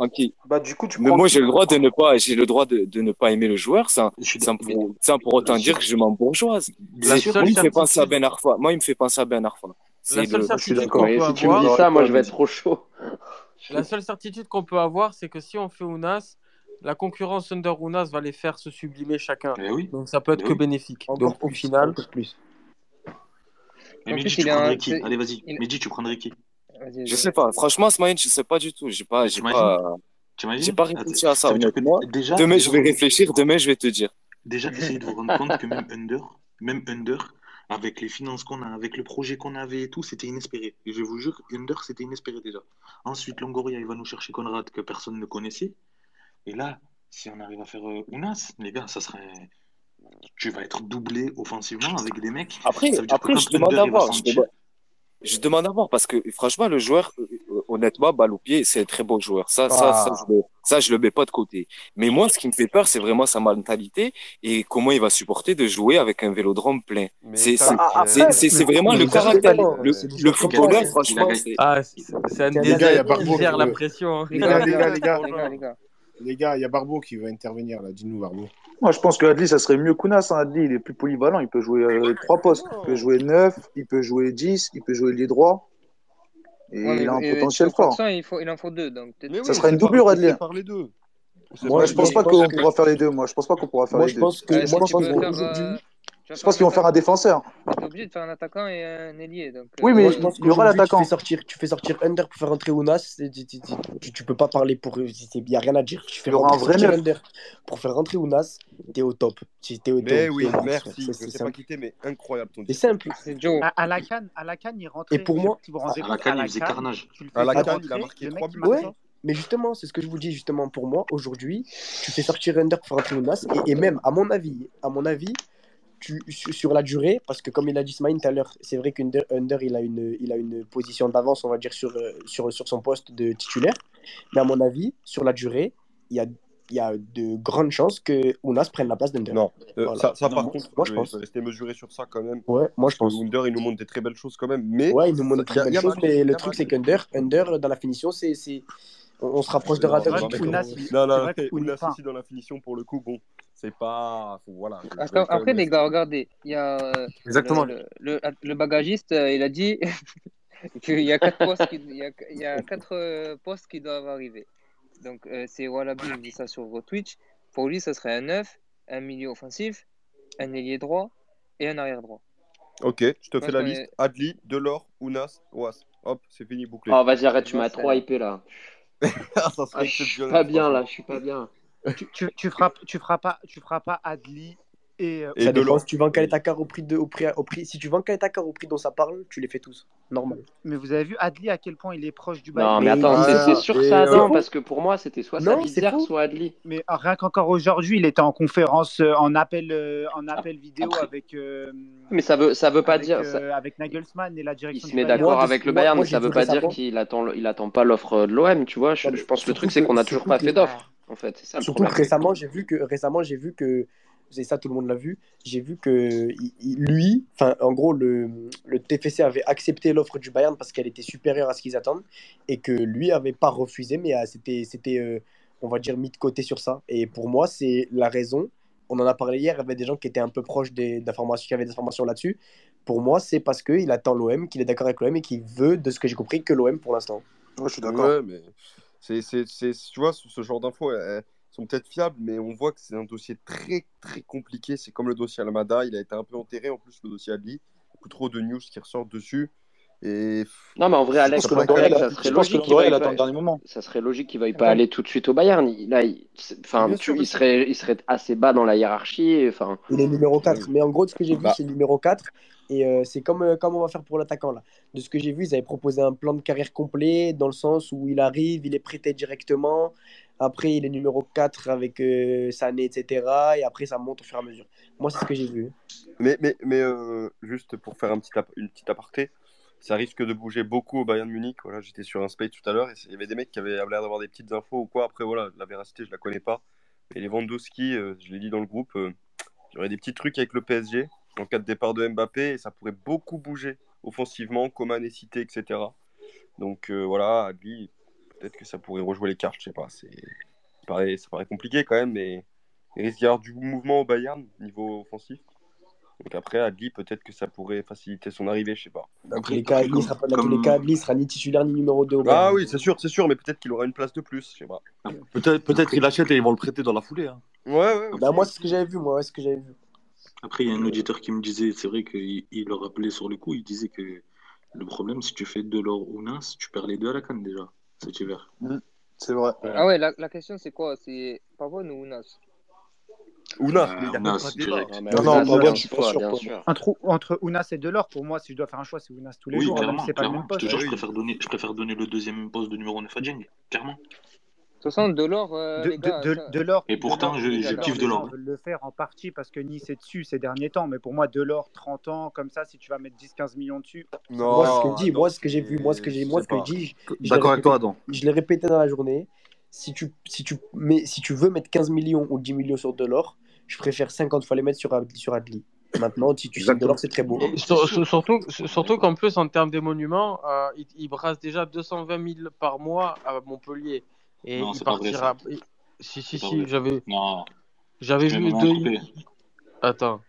bah, du coup, tu Mais moi, j'ai le droit de ne pas, j'ai le droit de, de ne pas aimer le joueur sans, suis pour, sans pour autant dire que je m'en bourgeoise. moi, il me fait penser à Ben Arfa. Moi, il me fait penser à Ben Arfa. la seule le, Je suis certitude d'accord. si tu me dis ça, moi, je vais être trop chaud. la seule certitude qu'on peut avoir, c'est que si on fait Ounas, la concurrence Under Ounas va les faire se sublimer chacun. Eh oui, Donc ça peut être eh que oui. bénéfique. Encore Donc au plus, final, encore plus. Mais En Mehdi, tu prendrais un. qui? Allez, vas-y. il- Mehdi, tu prendrais qui? Je sais pas. Franchement, Smaïn, je sais pas du tout. J'ai pas, j'ai pas, j'ai pas Ah, réfléchi à ça, Ça que déjà, Demain, je vais réfléchir. Demain, je vais te dire. déjà, essayez de vous rendre compte que même Under, même Under, avec les finances qu'on a, avec le projet qu'on avait et tout, c'était inespéré. Et je vous jure, Under, c'était inespéré déjà. Ensuite, Longoria, il va nous chercher Conrad, que personne ne connaissait. Et là, si on arrive à faire euh, Ounas, les gars, ça serait. Tu vas être doublé offensivement avec des mecs. Après, Ça veut dire que après, je demande à il voir. Je demande, je demande à voir parce que franchement, le joueur, euh, euh, honnêtement, balle au pied, c'est un très beau joueur. Ça, ça, ça, Ah. je le, ça, je le mets pas de côté. Mais moi, ce qui me fait peur, c'est vraiment sa mentalité et comment il va supporter de jouer avec un vélodrome plein. Mais C'est, ça, c'est, Ah, euh, c'est, vraiment le caractère. Le, le ça. footballeur, Il a franchement, c'est, ah, un il désert qui gère la pression. Les gars, les gars, les gars. Les gars, les gars. Il y a Barbeau qui veut intervenir là. Dis-nous, Barbeau. Moi, je pense que Adli, ça serait mieux qu'Ounas. Hein. Adli, il est plus polyvalent. Il peut jouer euh, trois postes. Il peut jouer 9, il peut jouer 10, il peut jouer les droits. Et Ouais, il a un et- potentiel fort. il, faut, il en faut deux. Donc que- Ça oui, sera on une doublure, Adli. sépare les deux. Moi, je pense pas qu'on que- pourra faire les deux. Moi, je pense pas qu'on pourra faire Moi, les je deux. que, moi, je pense faire, euh, Je pense qu'ils vont faire un défenseur. T'es obligé de faire un attaquant et un ailier. Donc, Oui, euh, mais je pense il y aura qu'aujourd'hui, tu l'attaquant. fais sortir, tu fais sortir Under pour faire rentrer Ounas. Tu, tu, tu, tu- tu peux pas parler pour eux. Il n'y a rien à dire. Tu fais Il y aura un rentrer, vrai. Under pour faire rentrer Ounas. T'es au top. Tu- T'es au, Mais oui, merci. Je C'est- sais pas quitter, mais incroyable ton C'est simple. À, la canne, à la canne, il rentrait. Et pour moi, À la canne, il faisait carnage. À fais la canne, il a rentrer, marqué le trois mec il buts. marque Ouais, mais justement, c'est ce que je vous dis justement pour moi. Aujourd'hui, tu fais sortir Under pour faire rentrer Ounas. Et, et même, à mon avis, à mon avis, tu, sur, la durée, parce que comme il a dit Smaïn tout à l'heure, c'est vrai qu'Under Under, il, a une, il a une position d'avance, on va dire, sur, euh, sur, sur son poste de titulaire. Mais à mon avis, sur la durée, il y a, il y a de grandes chances que Ounas prenne la place d'Under. Non, Euh, Voilà. ça, ça, Non, par moi, contre, moi, je pense. rester mesuré sur ça quand même. Ouais, moi je pense. Under, il nous montre des très belles choses quand même. Mais Ouais, il nous montre de il y très belles choses, mais le truc, c'est qu'Under, Under, dans la finition, c'est, c'est... On, on se rapproche de Ratovic. non, non, Ounas, aussi dans la finition pour le coup, bon, c'est pas. faut- Voilà, Après, les gars, regardez, il y a euh, Exactement. le, le, le, le bagagiste, euh, il a dit qu'il y a quatre postes qui, il y a, il y a quatre euh, postes qui doivent arriver. Donc, euh, c'est Wallaby qui dit ça sur Twitch. Pour lui, ce serait un 9, un milieu offensif, un ailier droit et un arrière droit. Ok, je te Moi, fais je la connais- liste. Adli, Delors, Ounas, Oas. Hop, c'est fini, bouclé. Oh, vas-y, arrête, tu m'as trop hypé là. ça serait Ah, je suis pas bien là, je suis pas bien. Tu, tu, tu feras, tu feras pas, tu feras pas Adli et, euh, Et ça dépend si tu vends Kaletakar au prix de, au prix, au prix. Si tu vends Kaletakar au prix dont ça parle, tu les fais tous. Normal. mais vous avez vu Adli à quel point il est proche du Non, Bayern. mais Mais attends, il- c'est Ah, c'est sûr ça non, parce que pour moi, c'était soit Non, Sabitzer, soit Adli. Mais rien qu'encore aujourd'hui, il était en conférence, euh, en appel, euh, en appel vidéo Après- avec, euh, Mais ça veut, ça veut pas avec, dire. ça- avec Nagelsmann et la Il direction se du met Bayern. d'accord avec le Bayern, moi, mais ça veut pas dire qu'il attend, il attend pas l'offre de l'OM, tu vois. Je, Non, pense que le truc, c'est qu'on a toujours pas fait d'offre. En fait, c'est ça le Surtout que récemment, j'ai vu que récemment, j'ai vu que c'est ça, tout le monde l'a vu. J'ai vu que lui, enfin, en gros, le, le TFC avait accepté l'offre du Bayern parce qu'elle était supérieure à ce qu'ils attendent et que lui avait pas refusé, mais euh, c'était, c'était, euh, on va dire, mis de côté sur ça. Et pour moi, c'est la raison. On en a parlé hier. Il y avait des gens qui étaient un peu proches des d'informations, qui avaient des informations là-dessus. Pour moi, c'est parce qu'il attend l'OM, qu'il est d'accord avec l'OM et qu'il veut, de ce que j'ai compris, que l'OM pour l'instant. Ouais, je suis d'accord. Ouais, mais c'est, tu vois, ce genre d'infos, elles sont peut-être fiables, mais on voit que c'est un dossier très, très compliqué. C'est comme le dossier Almada, il a été un peu enterré. En plus, le dossier Adli, beaucoup trop de news qui ressortent dessus. Et Non, mais en vrai, Alex, ça serait je pense que logique qu'il attend pas. le dernier moment. Ça serait logique qu'il veuille pas Ouais. aller tout de suite au Bayern. Il- Là, il, enfin, tu- il serait, il serait assez bas dans la hiérarchie. Enfin, Il est numéro 4. Mais en gros, de ce que j'ai vu, Bah. c'est le numéro 4. Et euh, c'est comme, euh, comme on va faire pour l'attaquant là. De ce que j'ai vu, ils avaient proposé un plan de carrière complet dans le sens où il arrive, il est prêté directement. Après, il est numéro 4 avec euh, Sané, etc. Et après, ça monte au fur et à mesure. Moi, c'est ce que j'ai vu. Mais, mais, mais euh, juste pour faire un petit une petite aparté, ça risque de bouger beaucoup au Bayern Munich. Voilà, j'étais sur un space tout à l'heure et il y avait des mecs qui avaient l'air d'avoir des petites infos ou quoi. Après, voilà, la véracité, je la connais pas. Mais les Lewandowski, euh, je l'ai dit dans le groupe, euh, Il y aurait des petits trucs avec le PSG en cas de départ de Mbappé et ça pourrait beaucoup bouger offensivement, Coman est cité, etc. Donc euh, voilà, Adli, peut-être que ça pourrait rejouer les cartes, je sais pas. C'est... Ça, paraît, ça paraît compliqué quand même, mais il risque d'y avoir du mouvement au Bayern niveau offensif. Donc après, Adli, peut-être que ça pourrait faciliter son arrivée, je sais pas. Dans tous les cas, Adli sera, pas- tous les cas, Adli sera ni titulaire ni numéro 2 au Ah oui, c'est sûr, c'est sûr, mais peut-être qu'il aura une place de plus, je sais pas. Peut-être peut-être qu'il achète et ils vont le prêter dans la foulée. hein. Ouais, ouais. Bah, moi, c'est ce que j'avais vu. Moi, ouais, c'est ce que j'avais vu. Après, il y a un auditeur qui me disait, c'est vrai qu'il il le rappelait sur le coup, il disait que le problème, si tu fais Delors ou Nas, tu perds les deux à la canne déjà cet hiver. C'est vrai. Ah ouais, la, la question c'est quoi? C'est Pavon ou Ounas Ounas, mais il y a Ounas, direct. Non, non, Pavon, je suis pas sûr. Entre, entre Ounas et Delors, pour moi, si je dois faire un choix, c'est Ounas tous les Oui, jours, c'est pas le même Je poste. te jure, je préfère donner, je préfère donner le deuxième poste de numéro 9 à Dieng, clairement. De toute façon, Delors, euh, De, les gars. de, de, ça- Delors, Et pourtant, Delors, je- je kiffe Delors. veulent le faire en partie parce que Nice est dessus ces derniers temps. Mais pour moi, Delors, 30 ans, comme ça, si tu vas mettre 10-15 millions dessus. moi, ce que je dis, moi, ce que j'ai vu, moi, ce que j'ai, moi, ce que l'ai D'accord avec toi, répété- Adam. Je l'ai répété dans la journée. Si tu, si tu, mets, si tu veux mettre 15 millions ou 10 millions sur Delors, je préfère 50 fois les mettre sur, Adli- sur Adli. Maintenant, si tu signes Delors, c'est très beau. Sur- sur- surtout surtout qu'en plus, en termes d'émoluments, euh, il, il brasse déjà 220 000 par mois à Montpellier. Et Non, il c'est pas vrai, partira. Si, si, pas si, j'avais. Non. J'avais vu deux. Attends.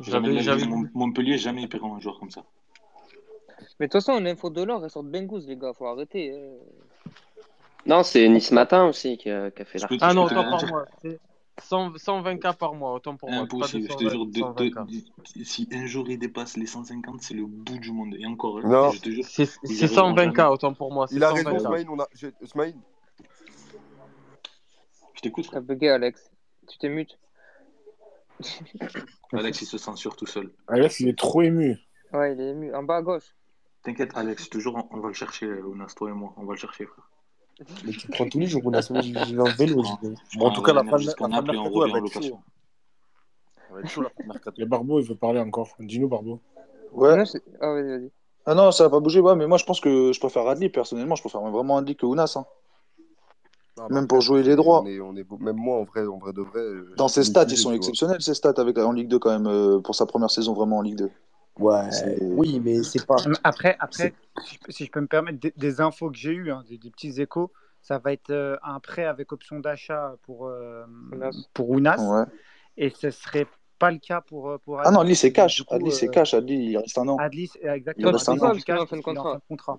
De J'avais j'avais Montpellier, jamais ils paieront un joueur comme ça. Mais de toute façon, l'info Delors, elle sort de Bengous, les gars, faut arrêter. euh. Non, c'est Nice Matin aussi qui a, qui a fait l'article. Ah non, autant par. C'est 100 120K par mois, autant pour moi. Impossible, je te 220, jure, de- 120K. de- de- si un jour il dépasse les 150, c'est le bout du monde. Et encore, Non. je te jure, C'est ils c'est arriveront 120K, jamais. autant pour moi. Il a raison, 120K. Smaïn. On a... j'ai- Smaïn, Je t'écoute. T'as bugué, Alex. Tu t'es mute. Alex, il se censure tout seul. Alex, il est trop ému. Ouais, il est ému. En bas à gauche. T'inquiète, Alex, je on- on va le chercher, Ounas, toi et moi. On va le chercher, frère. Mais tu prends tous les jours, Ounas. Moi, j'y vais en vélo. vais. Bon, en tout cas, la fin de la et en être location. Le Barbeau, il veut parler encore. Dis-nous, Barbeau. Ouais. Non, ah, vas-y, vas-y. Ah non, ça va pas bouger. Ouais, mais moi, je pense que je préfère Adli, personnellement. Je préfère vraiment Adli que Ounas. hein. Ah, Même pour jouer les droits. On est, on est... beau- Même moi, en vrai, en vrai de vrai. Dans ses stats, ils sont exceptionnels, ses stats avec, en Ligue 2 quand même, euh, pour sa première saison vraiment en Ligue 2. Ouais, oui, mais c'est pas. Après, après si, je peux, si je peux me permettre, des, des infos que j'ai eues, hein, des, des petits échos, ça va être euh, un prêt avec option d'achat pour, euh, Ounas. pour. Ouais. Et ce serait pas le cas pour, euh, pour Ah non, Adli. Adli, c'est cash. coup, Adli, c'est euh, cash. Adli, il reste un an. Adli, c'est- Il exactement. reste c'est un Adli, an. cash en fin de parce qu'il est en fin contrat. de contrat.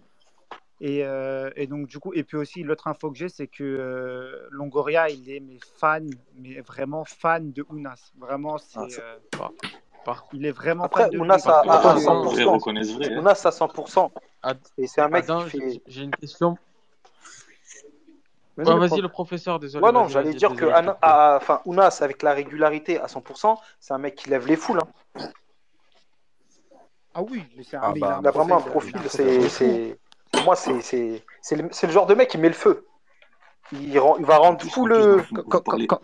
Et, euh, et donc, du coup, et puis aussi, l'autre info que j'ai, c'est que euh, Longoria, il est mais fan, mais vraiment fan de Ounas. Vraiment, c'est. Ah, euh, il est vraiment Après, à, à les gens, vrai, 100%. reconnaissent vrai. hein. Ounas à 100%. Ad- Et c'est un mec Adam, qui j'ai fait. j'ai une question. Vas-y, Ouais, le vas-y, prof. le professeur, désolé. Ouais, non, j'allais dire que Ana- à- enfin, Ounas, avec la régularité à 100%, c'est un mec qui lève les foules. hein. Ah oui, mais c'est un, Ah bah, il a vraiment un profil, profil, il a un c'est, profil pour moi, c'est, c'est, c'est le, le genre de mec qui met le feu. Il, rend- il va En rendre plus, le. Quand, quand, quand,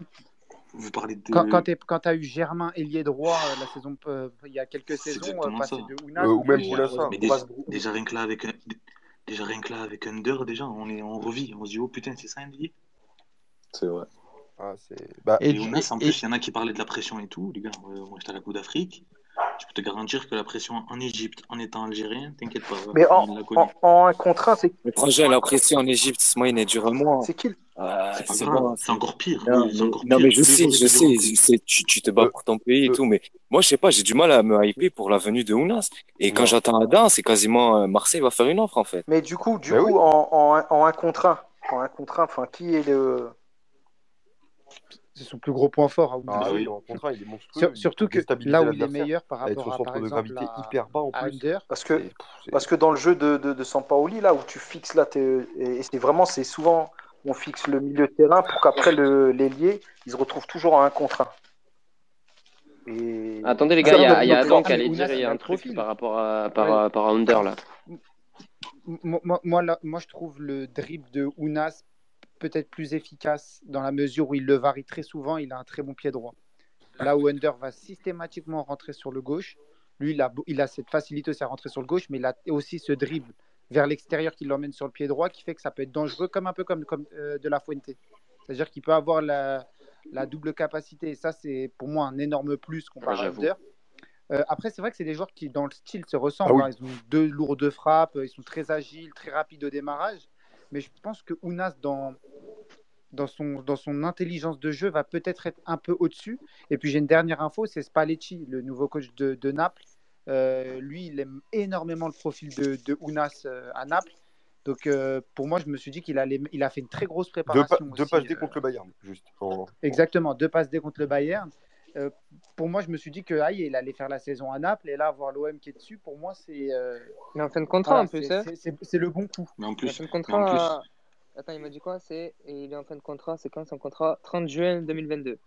vous parlez de. quand, quand quand t'as eu Germain ailier droit euh, la saison, euh, il y a quelques saisons, euh, passer de Ounas, Euh, ou même Déjà, Boulassa. rien que là avec un, déjà rien que là avec Under, déjà on est on revit, on se dit oh putain c'est ça NBA. C'est vrai. Ah, c'est... Bah, Et, Et Ounas en plus il y en a qui parlaient de la pression et tout, les gars. moi j'étais à la Coupe d'Afrique, je peux te garantir que la pression en Égypte, en étant algérien, t'inquiète pas, Mais en, il en, en un contre un, c'est, Mais franchement, la pression en Égypte, Smaïn, elle dure un mois. c'est qui le- Ah, C'est bon. encore pire. Non, mais, encore non, pire. mais je sais, je il sais, je tu, tu te bats euh, pour ton pays et euh, tout, mais moi, je sais pas, j'ai du mal à me hyper pour la venue de Ounas. Et quand non. j'entends Adam, c'est quasiment euh, Marseille va faire une offre, en fait. Mais du coup, du Bah coup, oui. en, en, un- en un contre un, en un contre un, enfin, qui est le. C'est son plus gros point fort à Ounas. Ah oui, contrat, il est monstrueux. Sur- surtout que là où il est meilleur par rapport à, par de exemple, gravité à, hyper bas en à plus. Under, Parce que, parce que dans le jeu de, de, de Sampaoli, là où tu fixes, là, et c'est vraiment, c'est souvent, on fixe le milieu de terrain pour qu'après le, l'ailier, ils se retrouvent toujours en un contre un. Et... Attendez les gars, il y a, le- il y a le Adam plan- qui mais allait Ounas, dire il y il a a un truc par rapport à, par, Ouais. à- par à Under là. Moi, moi, moi, là, moi, je trouve le dribble de Ounas peut-être plus efficace dans la mesure où il le varie très souvent. Il a un très bon pied droit. Là où Under va systématiquement rentrer sur le gauche, lui, il a, beau- il a cette facilité aussi à rentrer sur le gauche, mais il a aussi ce dribble vers l'extérieur qui l'emmène sur le pied droit qui fait que ça peut être dangereux, comme un peu comme, comme euh, de la Fuente. C'est-à-dire qu'il peut avoir la, la double capacité. Et ça, c'est pour moi un énorme plus comparé Ouais, à. Under. Euh, après, c'est vrai que c'est des joueurs qui, dans le style, se ressemblent. Ah oui. hein. Ils ont deux lourdes frappes, ils sont très agiles, très rapides au démarrage. Mais je pense que Ounas, dans, dans, son, dans son intelligence de jeu, va peut-être être un peu au-dessus. Et puis, j'ai une dernière info c'est Spalletti, le nouveau coach de, de Naples. Euh, lui, il aime énormément le profil de, de Ounas euh, à Naples. Donc, euh, pour moi, je me suis dit qu'il allait, il a fait une très grosse Deux, pa- préparation. deux passes D contre le Bayern, juste. En- Exactement, deux passes D contre le Bayern. Euh, pour moi, je me suis dit que aïe, il allait faire la saison à Naples et là, voir l'OM qui est dessus, pour moi, c'est. euh, Il est en fin de contrat voilà, en plus. c'est- le bon coup. Mais en Il est en plus, fin de mais en contrat. plus, Attends, il m'a dit quoi C'est il est en fin de contrat. C'est quand son contrat? 30 juin 2022.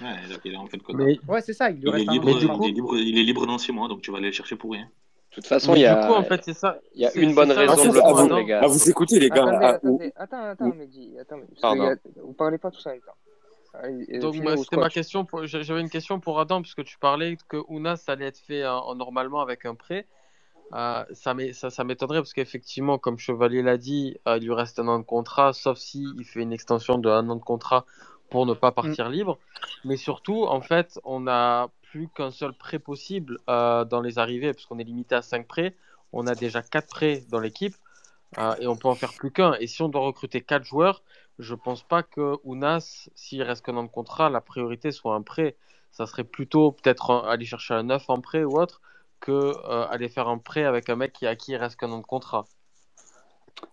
ouais, il est en fin de contrat. Mais, Ouais, c'est ça, il lui Il est reste un libre, de mais du contrat. il est libre, il est libre dans six mois, donc tu vas aller le chercher pour rien. De toute façon, mais il y du a, coup, en fait, c'est ça. il y a une bonne ça raison de le ah, prendre, les gars. ah, vous écoutez, les gars. Attendez, ah, ou- attendez. Attends, attends, Mehdi. Attends, parce que Pardon. il y a- vous parlez pas tous en même temps. Euh, Donc, c'était ma question. pour- j'a- J'avais une question pour Adam, puisque tu parlais que Ounas allait être fait en- normalement avec un prêt. Euh, ça m'é- ça, ça m'étonnerait, parce qu'effectivement, comme Chevalier l'a dit, euh, il lui reste un an de contrat, sauf si il fait une extension de un an de contrat pour ne pas Mm. partir libre. Mais surtout, en fait, on n'a plus qu'un seul prêt possible euh, dans les arrivées, parce qu'on est limité à 5 prêts. On a déjà 4 prêts dans l'équipe. et on peut en faire plus qu'un. Et si on doit recruter 4 joueurs, je pense pas que Ounas, s'il reste qu'un an de contrat, la priorité soit un prêt. Ça serait plutôt peut-être aller chercher un neuf en prêt ou autre que euh, aller faire un prêt avec un mec qui, à qui il reste qu'un an de contrat.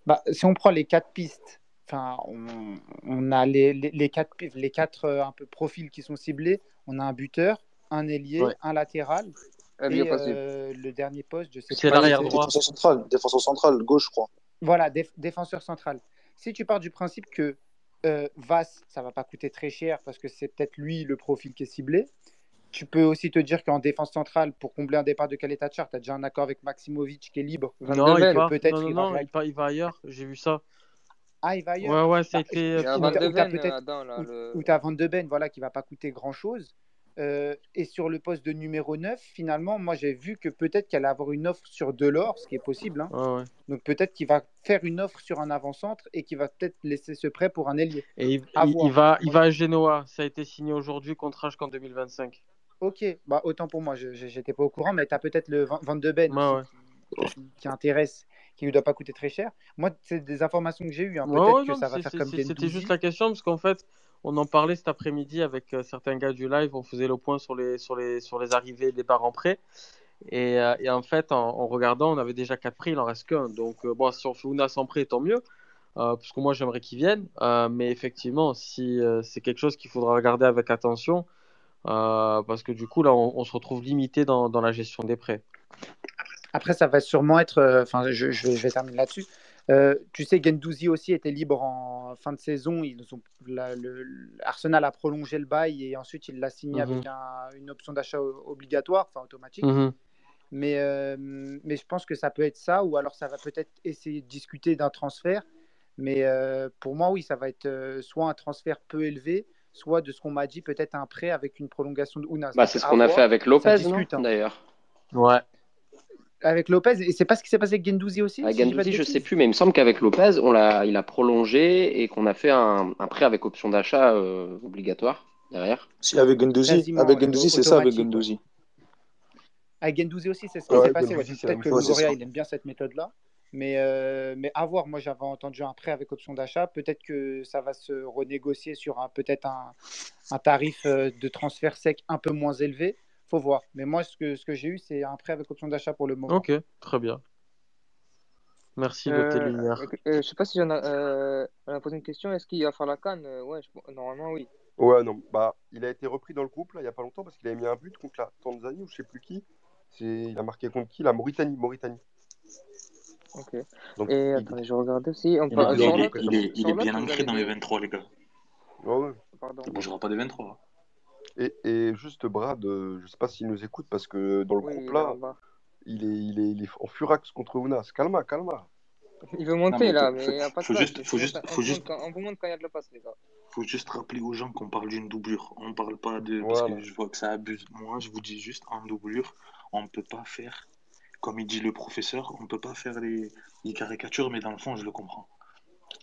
Bah, si on prend les quatre pistes, enfin, on, on a les, les, les quatre, les quatre euh, un peu profils qui sont ciblés. On a un buteur, un ailier, Ouais. un latéral et euh, le dernier poste, je sais C'est pas. l'arrière c'est- droit. Défenseur central, défenseur central, gauche, je crois. Voilà, déf- défenseur central. Si tu pars du principe que euh, Vass, ça va pas coûter très cher parce que c'est peut-être lui le profil qui est ciblé, tu peux aussi te dire qu'en défense centrale, pour combler un départ de Kaletachar, tu as déjà un accord avec Maximovic qui est libre. Non, il part. peut-être Non, non, il va non, réa- il, part, il va ailleurs. J'ai vu ça. Ah, il va ailleurs Ouais, ouais, Bah, a euh, ou t'as- Van de Ben, voilà, qui va pas coûter grand-chose. Euh, et sur le poste de numéro 9, finalement, moi j'ai vu que peut-être qu'elle allait avoir une offre sur Delors, ce qui est possible. hein. Ouais, ouais. Donc peut-être qu'il va faire une offre sur un avant-centre et qu'il va peut-être laisser ce prêt pour un ailier. Et il, va, il va à Genoa. Ça a été signé aujourd'hui, contrat jusqu'en 2025. Ok, bah autant pour moi, j'étais pas au courant, mais tu as peut-être le Van Van de Ben Ouais, aussi ouais. qui, intéresse, qui ne doit pas coûter très cher. Moi, c'est des informations que j'ai eues. hein. Ouais, Peut-être ouais, que non, ça va faire comme c'était juste la question parce qu'en fait, on en parlait cet après-midi avec euh, certains gars du live. On faisait le point sur les, sur les, les arrivées départs en prêt. Et, euh, et en fait, en, regardant, on avait déjà quatre prix, il en reste qu'un. Donc, euh, bon, si on fait Ounas en prêt, tant mieux. Parce que moi, j'aimerais qu'il vienne. Mais effectivement, si c'est quelque chose qu'il faudra regarder avec attention, parce que du coup, là, on, se retrouve limité dans, la gestion des prêts. Après, ça va sûrement être. Enfin, je vais terminer là-dessus. Euh, tu sais, Gendouzi aussi était libre en fin de saison. Ils ont, la- le- le- Arsenal a prolongé le bail et ensuite il l'a signé Mhm. avec un- une option d'achat obligatoire, enfin automatique. Mhm. Mais, euh, mais je pense que ça peut être ça, ou alors ça va peut-être essayer de discuter d'un transfert. Mais euh, pour moi, oui, ça va être euh, soit un transfert peu élevé, soit de ce qu'on m'a dit, peut-être un prêt avec une prolongation de Ounas. Bah, c'est ce qu'on a fait avec Lopez, discute, non hein. D'ailleurs. Ouais. Avec Lopez, et c'est pas ce qui s'est passé avec Gendouzi aussi Avec si je Gendouzi, je sais plus, mais il me semble qu'avec Lopez, on l'a, il a prolongé et qu'on a fait un, un prêt avec option d'achat euh, obligatoire derrière. Si, avec Gendouzi, Quasiment, avec Gendouzi, c'est ça, avec. Gendouzi. Avec Gendouzi aussi, c'est ce qui s'est passé. ouais. Peut-être que Longoria, il aime bien cette méthode-là. Mais, euh, mais à voir, moi j'avais entendu un prêt avec option d'achat. Peut-être que ça va se renégocier sur un, peut-être un, un tarif euh, de transfert sec un peu moins élevé. Faut voir. Mais moi, ce que, ce que j'ai eu, c'est un prêt avec option d'achat pour le moment. Ok, très bien. Merci de tes Euh, lumières. euh, je sais pas si j'en a, euh, on a posé une question. Est-ce qu'il va faire la canne? Euh, Ouais, je- normalement oui. Ouais, non, bah, il a été repris dans le groupe là, il y a pas longtemps parce qu'il avait mis un but contre la Tanzanie ou je sais plus qui. C'est... Il a marqué contre qui? La Mauritanie. Mauritanie. Ok. Donc, Et il- attendez, je regardais aussi. On Il est, parle il est- Charlotte. il est- il est Charlotte, bien ancré dans les dit- 23, les gars. Ouais, ouais. Pardon. Il ne pas des 23. Et, et juste Brad, euh, je sais pas s'il nous écoute parce que dans le Oui, il groupe est là, il est, il est, il est en furax contre Ounas. Calma, calma. Il veut Non, monter mais là, mais il n'y a pas de faut place. juste- faut juste- faut quand- il y a de la place, les gars. faut juste rappeler aux gens qu'on parle d'une doublure. On parle pas de. Voilà. Parce que je vois que ça abuse. Moi, je vous dis juste en doublure, on ne peut pas faire, comme il dit le professeur, on ne peut pas faire les, les caricatures, mais dans le fond, je le comprends.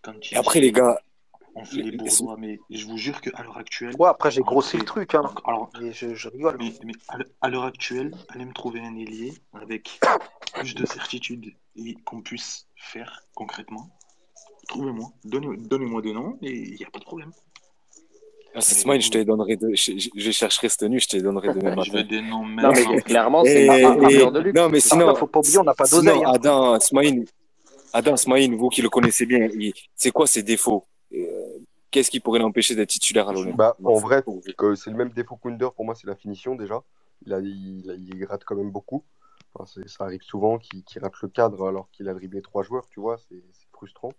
Quand il Et après, dit- les gars, on fait les Les- bourgeois, mais je vous jure qu'à l'heure actuelle, Ouais, après, j'ai grossi le truc, hein. Alors, Mais je, je rigole. mais, mais à l'heure- actuelle, allez me trouver un ailier avec plus de certitude et qu'on puisse faire concrètement. Trouvez-moi, donnez- donnez-moi des noms et il n'y a pas de problème. Ah, c'est je te les donnerai de, je, je- je chercherai cette tenue, je te les donnerai demain Je veux matin. des noms Non, mais maintenant. clairement, c'est pas un et- de luxe. non, mais sinon, faut pas oublier, on n'a pas d'oseille. sinon, hein. Adam, Smaïn, Adam, Smaïn, vous qui le connaissez bien, il- c'est quoi ses défauts? Qu'est-ce qui pourrait l'empêcher d'être titulaire à l'OM? Bah, en vrai, c'est le même défaut qu'Under, pour moi, c'est la finition déjà. Il, a, il, a- il rate quand même beaucoup. Enfin, ça arrive souvent qu'il rate le cadre alors qu'il a dribblé trois joueurs, tu vois, c'est frustrant.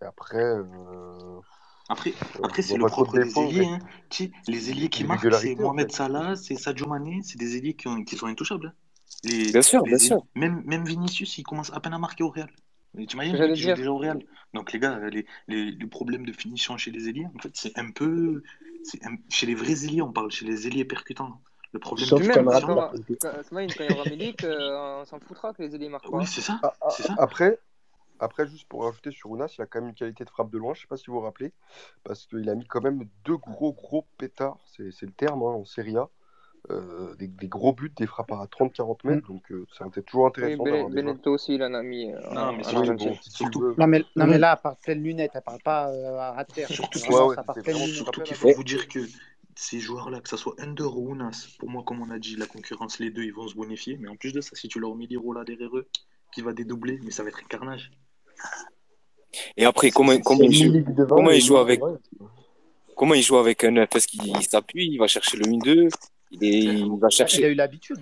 Et après, euh, Après, euh, après c'est le propre de des ailiers. Hein. Tu sais, les ailiers qui marquent, c'est en Mohamed fait. Salah, c'est Sadio Mané, c'est des ailiers qui, ont- qui sont intouchables. hein. Les, Bien sûr, les bien ailiers- sûr. Même, même Vinicius, il commence à peine à marquer au Real. Le J'allais mec, il joue déjà au Real. Donc, les gars, les, les, les problèmes de finition chez les ailiers, en fait, c'est un peu. un- Chez les vrais ailiers, on parle chez les ailiers percutants. Le problème Sauf même, finition. rappel. quand, il y aura Milik, euh, on s'en foutra que les ailiers marquent Oui, c'est ça. Ah, ah, C'est ça. Après, après, juste pour rajouter sur Ounas, il a quand même une qualité de frappe de loin, je sais pas si vous vous rappelez, parce qu'il a mis quand même deux gros gros pétards, c'est c'est le terme hein, en Serie A, euh, des, des gros buts, des frappes à 30-40 Mm. mètres, donc euh, c'est toujours Oui, intéressant. Benedetto aussi, il en a mis euh, Non, mais Oui, bon, surtout. Non, mais, non, mais là, à part pleine lunette, elle parle pas euh, à terre. surtout Vraiment, ouais, ça vraiment. Surtout qu'il faut vous dire que ces joueurs-là, que ce soit Under ou Ounas, pour moi, comme on a dit, la concurrence, les deux, ils vont se bonifier. Mais en plus de ça, si tu leur mets Lirola derrière eux, qui va dédoubler, mais ça va être un carnage. et après, comment, comment a il joue, devant, comment il joue avec, comment il joue avec un? Est-ce qu'il s'appuie, il va chercher le 1-2, il, est, il va il a eu l'habitude.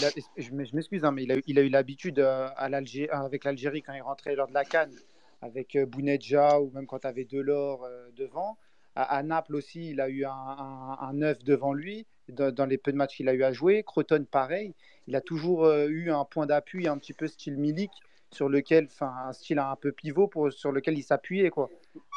La- Je m'excuse, hein, mais il a eu, l'habitude euh, avec l'Algérie quand il rentrait lors de la Cannes, avec euh, Bounedja ou même quand tu avais Delors euh, devant. À, à Naples aussi, il a eu un, un, un neuf devant lui dans, dans les peu de matchs qu'il a eu à jouer. Croton, pareil. Il a toujours eu un point d'appui un petit peu style Milik, sur lequel, enfin, un style un peu pivot pour, sur lequel il s'appuyait, quoi.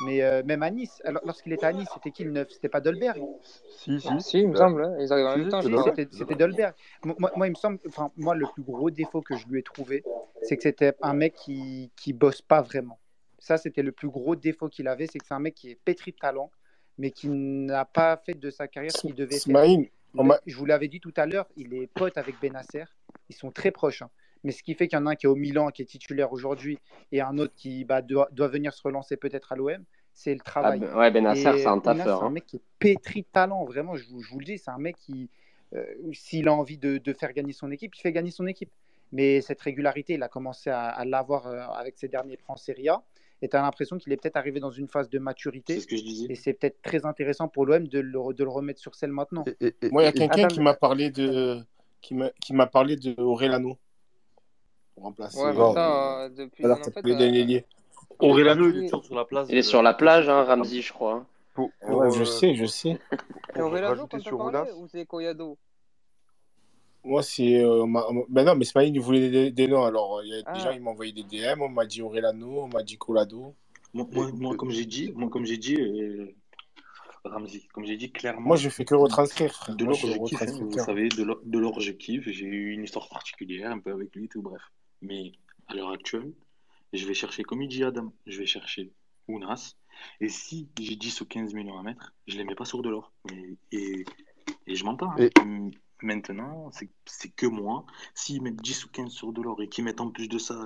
Mais euh, même à Nice, lorsqu'il était à Nice, c'était qui le neuf? C'était pas Dolberg? Si, si, Si, il me bah, semble, ils arrivent en si, même temps, Si, c'était Dolberg. Moi, moi, il me semble, enfin, moi, le plus gros défaut que je lui ai trouvé, c'est que c'était un mec qui, qui bosse pas vraiment. Ça, c'était le plus gros défaut qu'il avait, c'est que c'est un mec qui est pétri de talent, mais qui n'a pas fait de sa carrière ce qu'il devait faire. Smaïn, m'a- Je vous l'avais dit tout à l'heure, il est pote avec Benasser. Ils sont très proches. hein. Mais ce qui fait qu'il y en a un qui est au Milan, qui est titulaire aujourd'hui, et un autre qui bah, doit, doit venir se relancer peut-être à l'OM, c'est le Ah, travail. ben- ouais, Benasser, Et c'est un c'est taffeur. un Hein. mec qui est pétri de talent, vraiment, je vous, je vous le dis, c'est un mec qui, euh, s'il a envie de, de faire gagner son équipe, il fait gagner son équipe. Mais cette régularité, il a commencé à, à l'avoir euh, avec ses derniers francs Serie A. Et tu as l'impression qu'il est peut-être arrivé dans une phase de C'est maturité. ce que je disais. Et c'est peut-être très intéressant pour l'OM de le, de le remettre sur selle maintenant. Et, et, et, moi, il y a quelqu'un qui m'a parlé de qui m'a qui m'a parlé de Aurelano pour remplacer. Ouais, mais non, ça, euh, depuis. Alors, En t'as fait, euh, Aurelano, il est toujours sur la place. Il est sur la plage, hein, Ramsey, je crois. hein. pour, pour, ouais, je euh, sais, je sais. qu'on t'a sur parlé ou c'est Koyado Moi, c'est. Euh, m'a- m'a- ben non, mais Smaïn, il voulait des, des noms. Alors, il y a des gens, Ah, ils m'ont envoyé des DM. On m'a dit Aurelano, on m'a dit Colado. Moi, moi, moi, comme j'ai dit, moi, comme j'ai dit, euh, Ramzi, comme j'ai dit Moi, clairement, je fais que retranscrire, de Moi, l'or, je kiffe, vous savez, de l'or, de l'or, je kiffe. J'ai eu une histoire particulière un peu avec lui, tout bref. Mais à l'heure actuelle, je vais chercher, comme il dit Adam, je vais chercher Ounas. Et si j'ai 10 ou 15 millions à mettre, je les mets pas sur de l'or. Et, et, et je m'entends. hein. et, Maintenant, c'est que moi. S'ils mettent 10 ou 15 sur de l'or et qu'ils mettent en plus de ça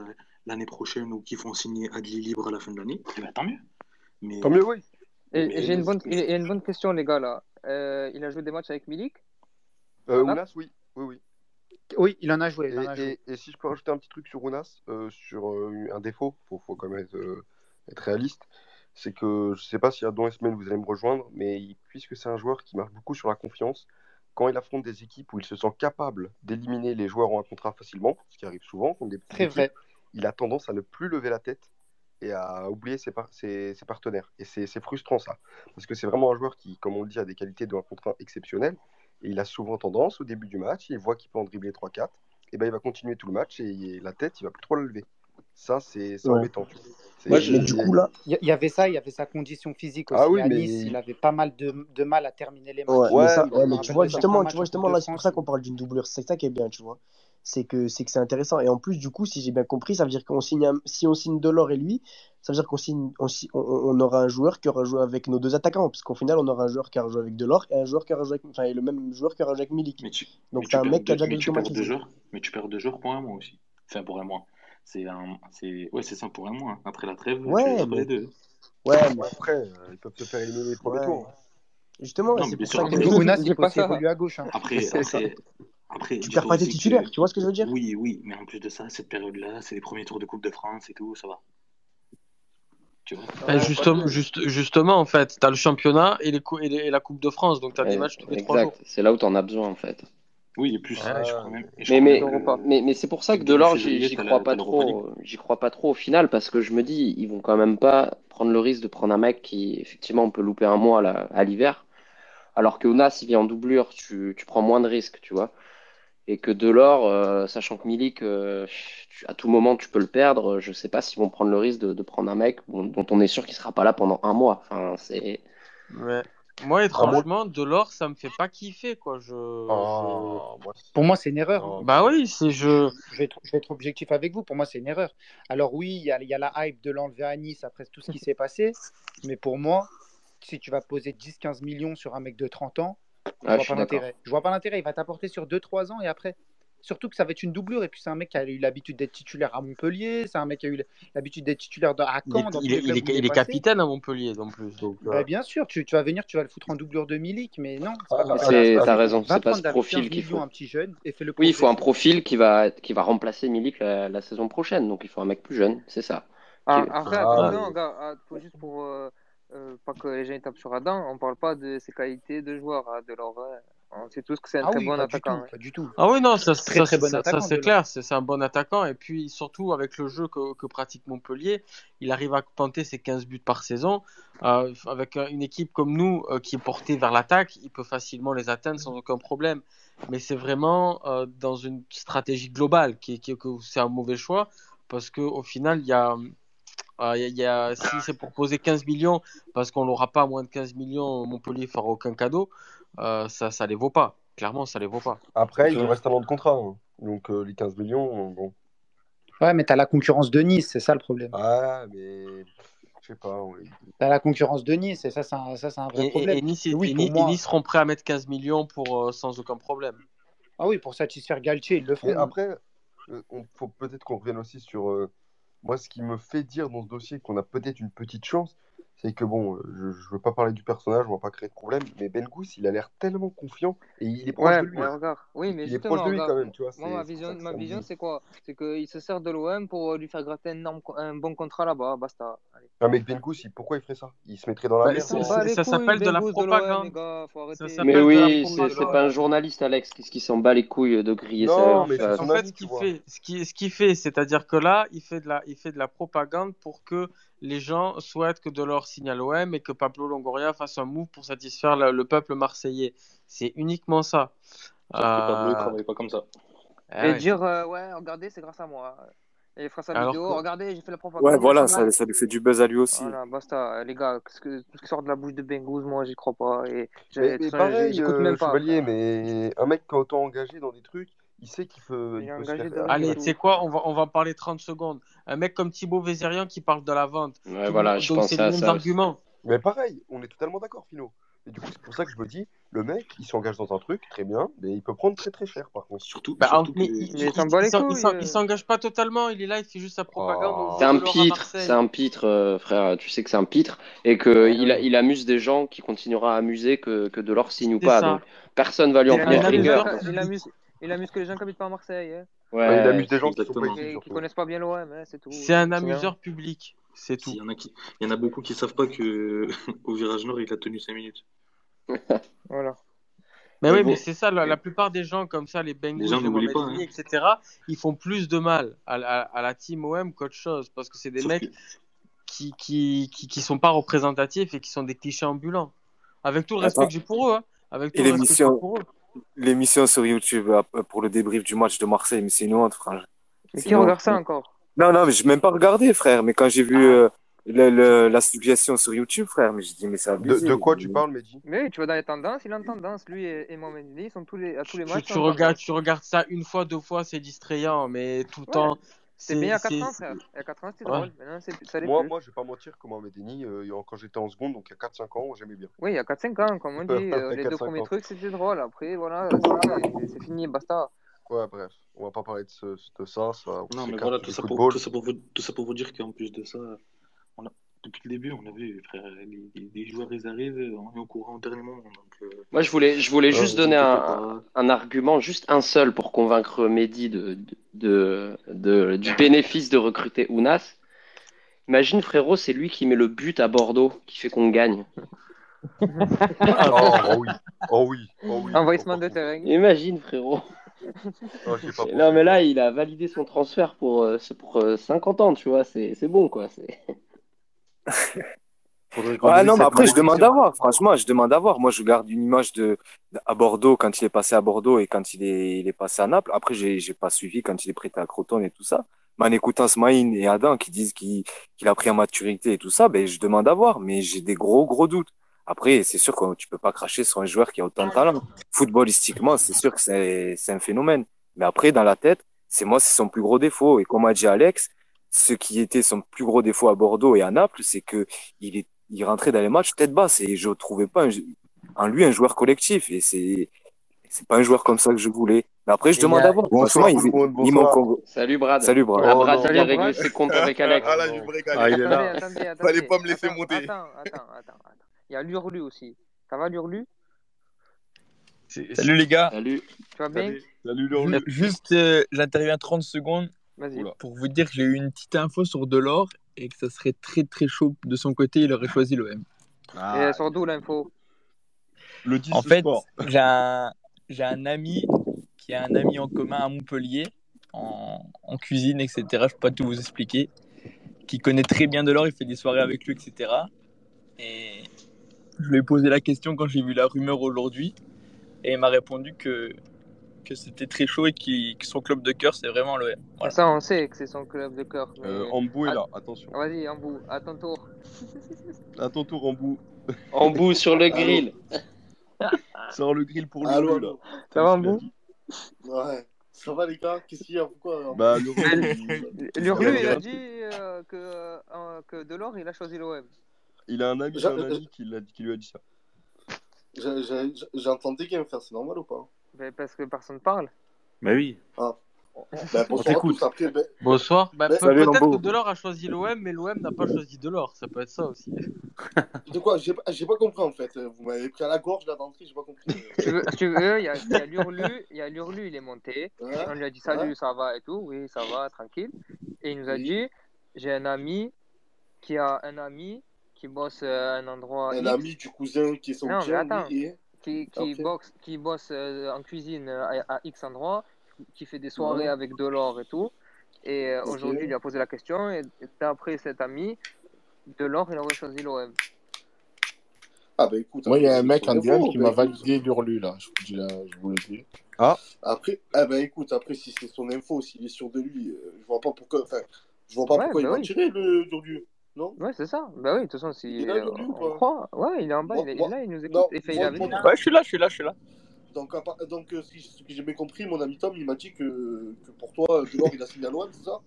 l'année prochaine ou qu'ils font signer Adli libre à la fin de l'année, eh ben, tant mieux. Mais, tant mieux, oui. Et, j'ai une bonne, c'est- il y a une bonne question, les gars, là. Euh, il a joué des matchs avec Milik? Euh, Ounas, oui, oui, oui. Oui, il en a joué. Il en Et, a joué. et, et si je peux rajouter un petit truc sur Ounas, euh, sur euh, un défaut, faut, faut quand même être, euh, être réaliste, c'est que je sais pas si à dans les semaines vous allez me rejoindre, mais il- puisque c'est un joueur qui marche beaucoup sur la confiance, quand il affronte des équipes où il se sent capable d'éliminer les joueurs en un contrat facilement, ce qui arrive souvent contre des petites Très équipes, vrai. il a tendance à ne plus lever la tête et à oublier ses, par- ses, ses partenaires. Et c'est frustrant ça, parce que c'est vraiment un joueur qui, comme on le dit, a des qualités de un contre un exceptionnelles. Et il a souvent tendance, au début du match, il voit qu'il peut en dribbler 3-4, et ben il va continuer tout le match et la tête, il va plus trop la lever. Ça, c'est Ouais. embêtant. je- du coup, là, Il y, avait ça, il y avait sa condition physique aussi. Ah oui, à mais- Nice, il avait pas mal de, de mal à terminer les matchs. Ouais, Ouais, mais, ça, mais- tu vois, justement, tu vois, en justement là, c'est pour ça qu'on parle d'une doublure. C'est ça qui est bien, tu vois. C'est que c'est que c'est intéressant. Et en plus, du coup, si j'ai bien compris, ça veut dire qu'on signe un- si on signe Delors et lui, ça veut dire qu'on signe, on, on, aura un joueur qui aura joué avec nos deux attaquants, parce qu'au final, on aura un joueur qui aura joué avec Delors et un joueur qui aura joué avec, enfin, et le même joueur qui aura joué avec Milik. Mais tu, Donc mais t'as tu un perds mec qui a déjà mais tu perds deux joueurs, mais tu perds deux joueurs pour un mois aussi. Enfin, pour un mois. C'est un, c'est, ouais, c'est ça pour un mois. Après la trêve, tu Ouais, perds mais les deux. ouais, mais Après, euh, ils peuvent se faire éliminer les premiers ouais. tours. Justement, Non, c'est pour sûr, ça que Ounas, peut pas ça. évoluer à gauche. hein. après, c'est ça. après, après, Tu perds pas tes que, titulaires, tu vois ce que je veux dire? oui, oui, mais en plus de ça, cette période-là, c'est les premiers tours de Coupe de France et tout, ça va. Tu vois? Ouais, justement, juste, justement, en fait, tu as le championnat et, les cou- et, les- et la Coupe de France, donc tu as des matchs tous les trois jours. exact. C'est là où tu en as besoin, en fait. Oui, et plus, Ouais. je crois même, et je Mais, mais, mais, mais c'est pour ça que Delors, j'y crois pas trop. J'y crois pas trop au final parce que je me dis, ils vont quand même pas prendre le risque de prendre un mec qui, effectivement, on peut louper un mois à l'hiver. Alors que Ounas, il vient en doublure, tu, tu prends moins de risques, tu vois. Et que Delors, euh, sachant que Milik, euh, tu- à tout moment, tu peux le perdre, je sais pas s'ils vont prendre le risque de, de prendre un mec dont, dont on est sûr qu'il sera pas là pendant un mois. Enfin, c'est. Ouais. Moi, Ah, étrangement, Delors, ça me fait pas kiffer, quoi. Je, je- ah, Pour moi, c'est une erreur. non, Bah oui, c'est je. Je vais, être, je vais être objectif avec vous. Pour moi, c'est une erreur. Alors oui, il y a, il y a la hype de l'enlever à Nice après tout ce qui s'est passé. Mais pour moi, si tu vas poser 10-15 millions sur un mec de 30 ans, je Ah, je vois pas l'intérêt. Je vois pas l'intérêt. Il va t'apporter sur 2-3 ans et après. Surtout que ça va être une doublure. Et puis c'est un mec qui a eu l'habitude d'être titulaire à Montpellier. C'est un mec qui a eu l'habitude d'être titulaire à Il est, Caen, il est, il il capitaine à Montpellier, en plus. Donc, euh, Bah, bien sûr, tu, tu vas venir, tu vas le foutre en doublure de Milik, mais non, c'est pas ah. C'est, pas t'as raison, Va c'est pas ce profil 15 qu'il faut. un petit jeune et fais-le Oui, il faut un profil qui va, qui va remplacer Milik la, la saison prochaine. Donc il faut un mec plus jeune, c'est ça. Ah, Qui- après, Ah, ah, juste pour euh, euh, pas que les gens tapent sur Adam, on parle pas de ses qualités de joueur, hein, de leur. ouais. On sait tous que c'est un Ah très oui, bon pas du attaquant. tout, hein. pas du tout. Ah oui, non, ça, Très ça, très bon ça, ça, attaquant, c'est clair, c'est c'est un bon attaquant. Et puis surtout, avec le jeu que, que pratique Montpellier, il arrive à planter ses 15 buts par saison. Euh, avec euh, une équipe comme nous euh, qui est portée vers l'attaque, il peut facilement les atteindre sans aucun problème. Mais c'est vraiment euh, dans une stratégie globale qui, qui- que c'est un mauvais choix parce qu'au final, il y a. euh, il y a- il y a- si c'est pour poser 15 millions, parce qu'on n'aura pas moins de 15 millions, Montpellier ne fera aucun cadeau, euh, ça ne les vaut pas. Clairement, ça les vaut pas. Après, il reste un an de contrat. hein. Donc, euh, les 15 millions, euh, bon. Ouais, mais t'as la concurrence de Nice, c'est ça le problème. Ah, mais je sais pas. ouais. T'as la concurrence de Nice, et ça, c'est un, ça, c'est un vrai Et, problème. et Nice, Et oui, et moi, Nice seront prêts à mettre 15 millions pour, euh, sans aucun problème. ah oui, pour satisfaire Galtier, ils le feront. après, il faut peut-être qu'on revienne aussi sur. Moi, ce qui me fait dire dans ce dossier qu'on a peut-être une petite chance, c'est que bon, euh, je, je veux pas parler du personnage, on va pas créer de problème, mais Ben Gous, il a l'air tellement confiant et il est proche Ouais, de lui. mais regarde, oui, mais Il est justement, proche de lui regarde, quand même, tu vois. moi, ma c'est vision, ma vision, c'est quoi? C'est qu'il se sert de l'OM pour euh, lui faire gratter un, énorme- un bon contrat là-bas, basta. Allez. Ah, mais Ben il- pourquoi il ferait ça? Il se mettrait dans la Bah, merde. ça s'appelle de la l'OM, les propagande. Mais la oui, c'est pas un journaliste, Alex, qu'est-ce qui s'en bat les couilles de griller Non, ça mais c'est ça- son En fait, ce qu'il fait, ce qui, ce qu'il fait, c'est-à-dire que là, il fait de la, il fait de la propagande pour que les gens souhaitent que Delors signe à l'OM et que Pablo Longoria fasse un move pour satisfaire le, le peuple marseillais. C'est uniquement ça. Sauf que Pablo, il Euh, travaille pas comme ça. ah Et ouais. dire, euh, ouais, regardez, c'est grâce à moi. Et il fera sa Alors vidéo, que- regardez, j'ai fait la Ouais, propagande. voilà, machin. ça, ça lui fait du buzz à lui aussi. Voilà, basta, les gars, ce que, tout ce qui sort de la bouche de Bengouz, moi, j'y crois pas. Et Mais, mais pareil, j'écoute euh, même pas. Chevalier, mais un mec qui est autant engagé dans des trucs, il sait qu'il peut, Il il est peut se engagé faire. dans Allez, tu sais quoi, on va, on va en parler 30 secondes. Un mec comme Thibaut Vézérian qui parle de la vente. Ouais, le voilà, je donc c'est ça aussi. arguments. Mais pareil, on est totalement d'accord, Fino. Et du coup, c'est pour ça que je me dis, le mec, il s'engage dans un truc, très bien, mais il peut prendre très très cher par contre. Surtout, Bah, surtout mais il, euh. il s'engage pas totalement. Il est là, il fait juste sa propagande Oh. C'est un de pitre, c'est Marseille. un pitre, euh, frère. Tu sais que c'est un pitre et que Ouais, il, amuse des gens qui continuera à amuser que, que Delors signe ou pas. ça. Donc personne va lui en tenir rigueur. il amuse, il amuse que les gens qui habitent pas à Marseille, hein, Ouais, il amuse des gens qui sont pas Exactement. ici qui, qui surtout. connaissent pas bien l'OM, hein, c'est tout. C'est un bien. amuseur public. C'est tout. S'il y en a qui... Il y en a beaucoup qui savent pas que au virage nord, il a tenu 5 minutes. Voilà. Mais Mais oui, bon, mais c'est ça, la, la plupart des gens comme ça, les Les Bengals, les pas. Eni, Hein. etc., ils font plus de mal à, la- à la team OM qu'autre chose. Parce que c'est des Sauf que mecs qui, qui, qui, qui sont pas représentatifs et qui sont des clichés ambulants. Avec tout le respect Attends. que j'ai pour eux. hein. Avec Et tout le respect que j'ai l'émission, pour eux. L'émission sur YouTube euh, pour le débrief du match de Marseille, mais c'est une honte, frère. Mais qui une regarde ça encore? Non, non, mais je n'ai même pas regardé, frère. Mais quand j'ai vu, euh, le- le- la suggestion sur YouTube, frère. Mais je dis, mais c'est De, abusé. de quoi tu parles, Mehdi? Mais oui, tu vois dans les tendances, il est en tendance. Lui et, et Mohamed ils sont tous les, à tous les Tu, matchs. tu en regardes, tu regardes ça une fois, deux fois, c'est distrayant, mais tout le Ouais. temps. C'était bien il y a 4 c'est- ans, frère. Il y a 4 ans, c'était Ouais. drôle. Maintenant, c'est- ça Moi, plus. moi, je vais pas mentir, comme Mohamed Denis, euh, quand j'étais en seconde, donc il y a 4-5 ans, j'aimais bien. Oui, il y a 4-5 ans, comme on dit. euh, les deux 4-5 premiers ans. trucs, c'était drôle. Après, voilà, c'est- c'est fini, basta. Ouais, bref, on va pas parler de, ce, de ça. ça on Non, mais voilà, tout ça, pour, tout, ça pour vous, tout ça pour vous dire qu'en plus de ça, on a, depuis le début, on a vu, frère, les, les- les joueurs, ils arrivent, on est au courant au dernier moment. Donc, euh, Moi, je voulais, je voulais Ouais, juste donner un, un argument, juste un seul pour convaincre Mehdi de, de, de- du bénéfice de recruter Ounas. Imagine, frérot, c'est lui qui met le but à Bordeaux, qui fait qu'on gagne. oh, oh oui, oh oui, oh oui. Envahissement de terrain. Imagine, frérot. Oh, pas. Non, mais là, il a validé son transfert pour, euh, pour euh, 50 ans, tu vois, c'est c'est bon, quoi. c'est- Dise non, mais après, je demande à voir. Franchement, je demande à voir. Moi, je garde une image de, à Bordeaux quand il est passé à Bordeaux et quand il est, il est passé à Naples. Après, j'ai, j'ai pas suivi quand il est prêté à Crotone et tout ça. Mais en écoutant Smaïn et Adam qui disent qu'il, qu'il a pris en maturité et tout ça, ben, je demande à voir. Mais j'ai des gros, gros doutes. Après, c'est sûr que tu peux pas cracher sur un joueur qui a autant de talent. Footballistiquement, c'est sûr que c'est, c'est un phénomène. Mais après, dans la tête, c'est moi, c'est son plus gros défaut. Et comme a dit Alex, ce qui était son plus gros défaut à Bordeaux et à Naples, c'est que il est, il rentrait dans les matchs tête basse et je trouvais pas un- en lui un joueur collectif et c'est, c'est pas un joueur comme ça que je voulais. Mais après, je Et demande il y a- à voir. Bonsoir Franchement, tout le il, monde, il manque. Salut, Brad. Salut, Brad. Ah, Brad, non. il a réglé ses comptes avec Alex. Ah là, je break Ah, il est Attendez, là. attendez, attendez. Fallait pas me laisser attends, monter. Attends, attends, attends, attends. Il y a l'Urlu aussi. Ça va l'Urlu? Salut les gars. Salut. Tu vas bien? Salut, Lurlu. Juste, euh, j'interviens 30 secondes. Pour vous dire que j'ai eu une petite info sur Delors et que ça serait très très chaud de son côté, il aurait choisi l'OM. Et Ah, elle sort d'où l'info le 10 En fait, j'ai un, j'ai un ami qui a un ami en commun à Montpellier, en, en cuisine, etc. Je peux pas tout vous expliquer. Qui connaît très bien Delors, il fait des soirées avec lui, etc. Et je lui ai posé la question quand j'ai vu la rumeur aujourd'hui. Et il m'a répondu que, que c'était très chaud et qu'il- que son club de cœur, c'est vraiment l'OM. Voilà. Ça, on sait que c'est son club de cœur. Mais... Euh, Ambou est là, attention. Vas-y, en bout, à ton tour. À ton tour, Ambou. En bout sur le grill. Sors le grill pour Allô, Lurlu, là. Ça va, dit Ouais. Ça va, les gars? Qu'est-ce qu'il y a? Pourquoi Bah, Lurlu, il... L'Urlu, il a dit euh, que, euh, que Delors, il a choisi l'OM. il a un ami d'un ami qui, l'a- qui lui a dit ça. J'ai- entendu game faire, c'est normal ou pas? Ben, parce que personne parle. Mais oui. Ah. On bonsoir à tous. Après, ben, Bonsoir. Bah, Mais- pe- Salut, peut-être que Delors a choisi l'OM, mais l'OM n'a pas choisi Delors. Ça peut être ça aussi. de quoi? J'ai pas- j'ai pas compris en fait. Vous m'avez pris à la gorge là d'entrée, j'ai pas compris. Tu veux, si tu veux, il y a, y a l'Urlu, il y a l'Urlu, il est monté. Ouais. On lui a dit salut, Ouais. ça va et tout. Oui, ça va, tranquille. Et il nous a Oui. dit j'ai un ami qui a un ami qui bosse euh, à un endroit Un X, ami du cousin qui est son Non, mais chien, attends. lui, et... qui, qui, Ok. boxe, qui bosse euh, en cuisine euh, à, à X endroit, qui fait des soirées Ouais. avec Delors et tout. Et euh, aujourd'hui, il lui a posé la question. Et d'après cet ami, Delors, il aurait choisi l'OM. Ah bah écoute. Moi, il y a un mec son en DM info, qui m'a validé l'Urlu, là. Je vous, dis là, je vous le dis. Après, ah bah écoute, après si c'est son info, s'il est sûr de lui, euh, je vois pas pourquoi. Enfin, je vois pas Ouais, pourquoi bah il va oui. tirer le Durdu. Non Ouais, c'est ça. Bah oui, de toute façon, si Il est là, euh, on pas croit. Ouais, il est en bas, Moi- il est, il est moi- là, il nous écoute. non, Et fait, moi-. Ouais, je suis là, je suis là, je suis là. Donc, à part- donc euh, si, ce que j'ai bien compris, mon ami Tom, il m'a dit que, que pour toi, Delors, il a signé à l'OM, c'est ça?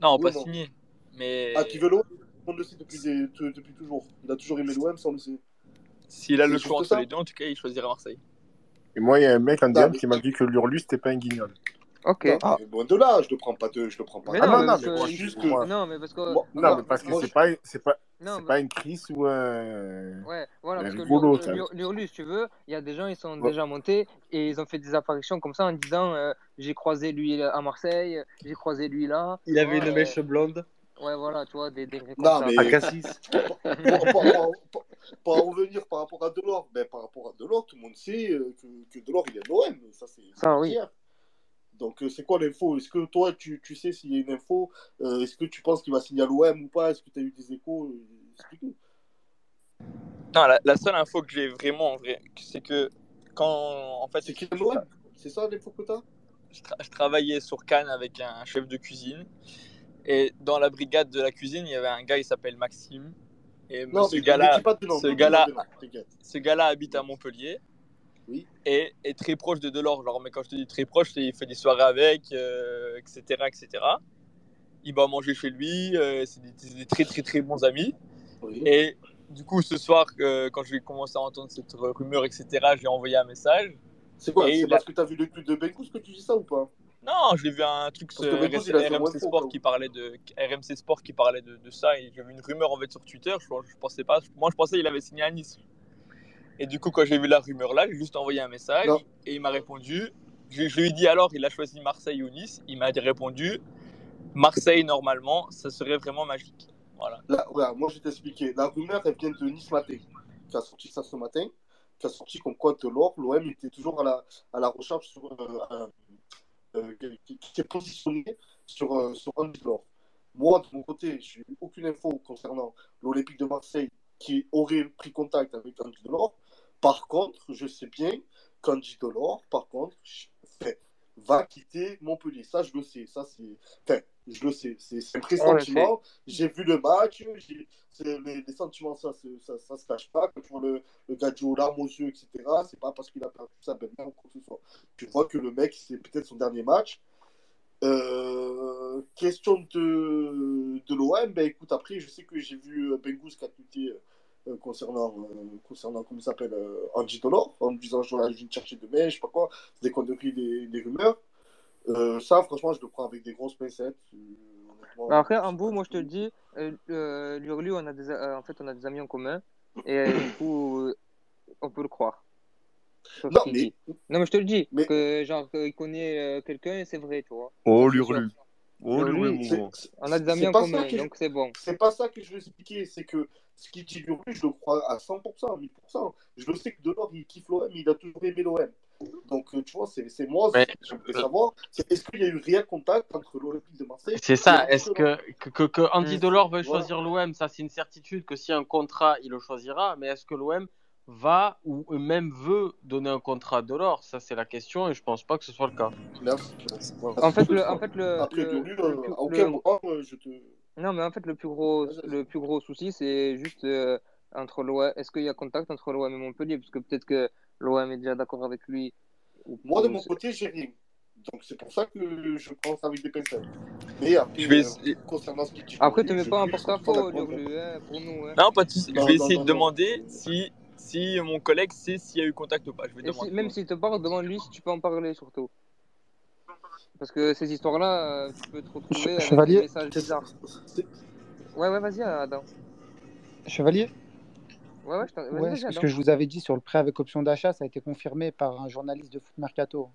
Non, Oui pas non signé. Mais Ah, qui veut l'OM On le sait depuis, des- depuis toujours. Il a toujours aimé l'OM, ça on le sait. s'il a le choix entre les deux, en tout cas, il choisira Marseille. Et moi, il y a un mec en Non, DM qui m'a dit que l'Urlu, c'était pas un guignol. Ok. Non, Ah. mais loin de là, je le prends pas de, je le prends pas. Mais de- non, Ah non, mais non, mais il- juste pour que- moi- Non, mais parce que. Non, mais parce que c'est je- pas, c'est pas, Non, c'est mais- pas une crise ou un. Ouais, voilà, parce que rigolo, l'Urlu, si tu veux, il y a des gens, ils sont Ouais. déjà montés et ils ont fait des apparitions comme ça en disant euh, j'ai croisé lui à Marseille, j'ai croisé lui là. Il avait Ouais, une mèche blonde. Ouais, voilà, tu vois, des des comme Non, ça. mais. À Cassis. Pour, pour- en revenir par rapport à Delors, ben, par rapport à Delors, tout le monde sait euh, que, que Delors, il est de l'OM. Ça, c'est c'est Ça, oui. clair. Donc, euh, c'est quoi l'info? Est-ce que toi, tu, tu sais s'il y a une info? Euh, Est-ce que tu penses qu'il va signer à l'OM ou pas? Est-ce que tu as eu des échos? Euh, Explique-nous. Non, la, la seule info que j'ai vraiment en vrai, c'est que quand en fait C'est qu'il est l'OM C'est ça l'info que tu as je, tra- je travaillais sur Cannes avec un chef de cuisine Et dans la brigade de la cuisine, il y avait un gars, il s'appelle Maxime. Et Non, ce gars-là, t'inquiète. ce gars-là habite à Montpellier. Oui. Et est très proche de Delors. Genre, mais quand je te dis très proche, il fait des soirées avec, euh, etc., etc. Il va manger chez lui. euh, c'est des, très, très, très bons amis. Et du coup, ce soir, euh, quand je vais commencer à entendre cette rumeur, etc., j'ai envoyé un message. C'est quoi Et C'est a- parce que t'as vu le tweet de Bengus que tu dis ça ou pas? Non, j'ai vu un truc sur RMC Sport qui parlait de RMC Sport qui parlait de, de ça et j'ai vu une rumeur en fait sur Twitter. Je, je pensais pas. Moi, je pensais qu'il avait signé à Nice. Et du coup, quand j'ai vu la rumeur là, j'ai juste envoyé un message Non. et il m'a répondu. Je, je lui ai dit alors, il a choisi Marseille ou Nice. Il m'a répondu Marseille normalement, ça serait vraiment magique. Voilà. Là, voilà, moi je vais t'expliquer. La rumeur, elle vient de Nice Matin, qui a sorti ça ce matin, qui a sorti comme quoi de l'or, l'OM était toujours à la, à la recherche sur, euh, un- euh, qui, qui est positionné sur, euh, sur un Delors. Moi, de mon côté, je n'ai eu aucune info concernant l'Olympique de Marseille qui aurait pris contact avec Andy Delors. Par contre, je sais bien qu'Andy Delors, par contre, va quitter Montpellier. Ça, je le sais. Ça, c'est... Enfin, je le sais. C'est un pressentiment. J'ai vu le match. Les, les sentiments, ça, c'est- ça, ça se cache pas. Quand tu vois le, le gars aux larmes aux yeux, etc., c'est pas parce qu'il a perdu sa belle-mère ou quoi que ce soit. Tu vois que le mec, c'est peut-être son dernier match. Euh, question de, de l'OM, ben écoute, après, je sais que j'ai vu euh, Bengus qui a tweeté euh, concernant, euh, concernant, comment il s'appelle, euh, Andy Dolor, en me disant je vais chercher demain, je sais pas quoi, c'est des conneries, des, des rumeurs. Euh, ça, franchement, je le prends avec des grosses pincettes. euh. Bah, Après, en bout, moi je te le dis, Lurlu, on a des, euh, en fait, on a des amis en commun et euh, du coup, euh, on peut le croire. Non, mais- non, mais je te le dis, que genre il connaît euh, quelqu'un et c'est vrai, tu vois. Oh, l'urlu. Oh, mon c'est- grand. on a des amis C'est en pas ça commun, que je- donc c'est bon. C'est pas ça que je veux expliquer, c'est que ce qui dit Lurlu, je le crois à 100%, à 1000%. Je le sais que Delors, il kiffe l'OM, il a toujours aimé l'OM. Donc, euh, tu vois, c'est c'est moi, Mais, ce que j'aimerais savoir, c'est est-ce qu'il y a eu réel contact entre l'Olympique de Marseille C'est ça. Est-ce que, que, Andy Mm. Delors veuille Voilà. choisir l'OM Ça, c'est une certitude que si un contrat, il le choisira. Mais est-ce que l'OM va ou même veut donner un contrat à Delors Ça, c'est la question et je pense pas que ce soit le cas. En fait, le, en fait, le, Après, le, Lurlu, le plus- à aucun le- moment, je te. Non, mais en fait, le plus gros, le plus gros souci, c'est juste euh, entre l'OM. Est-ce qu'il y a contact entre l'OM et Montpellier? Parce que peut-être que l'OM est déjà d'accord avec lui. ou- Moi, de mon côté, j'ai rien. Donc, c'est pour ça que je prends ça avec des pincettes. Mais après, vais euh, concernant ce qui Après, te mets pas je porte-à-faux, hein, pour nous. Hein. Non, pas de souci. Non, Je vais non, essayer non, de non. demander si, si mon collègue sait s'il y a eu contact ou pas. Je vais Et si- demander. même s'il te parle, demande-lui si tu peux en parler surtout. Parce que ces histoires-là, euh, tu peux te retrouver avec Chevalier des messages bizarres. Ouais, ouais, vas-y, Adam. Chevalier Ouais, ouais, je Ouais, ce Adam. que je vous avais dit sur le prêt avec option d'achat, ça a été confirmé par un journaliste de Foot Mercato.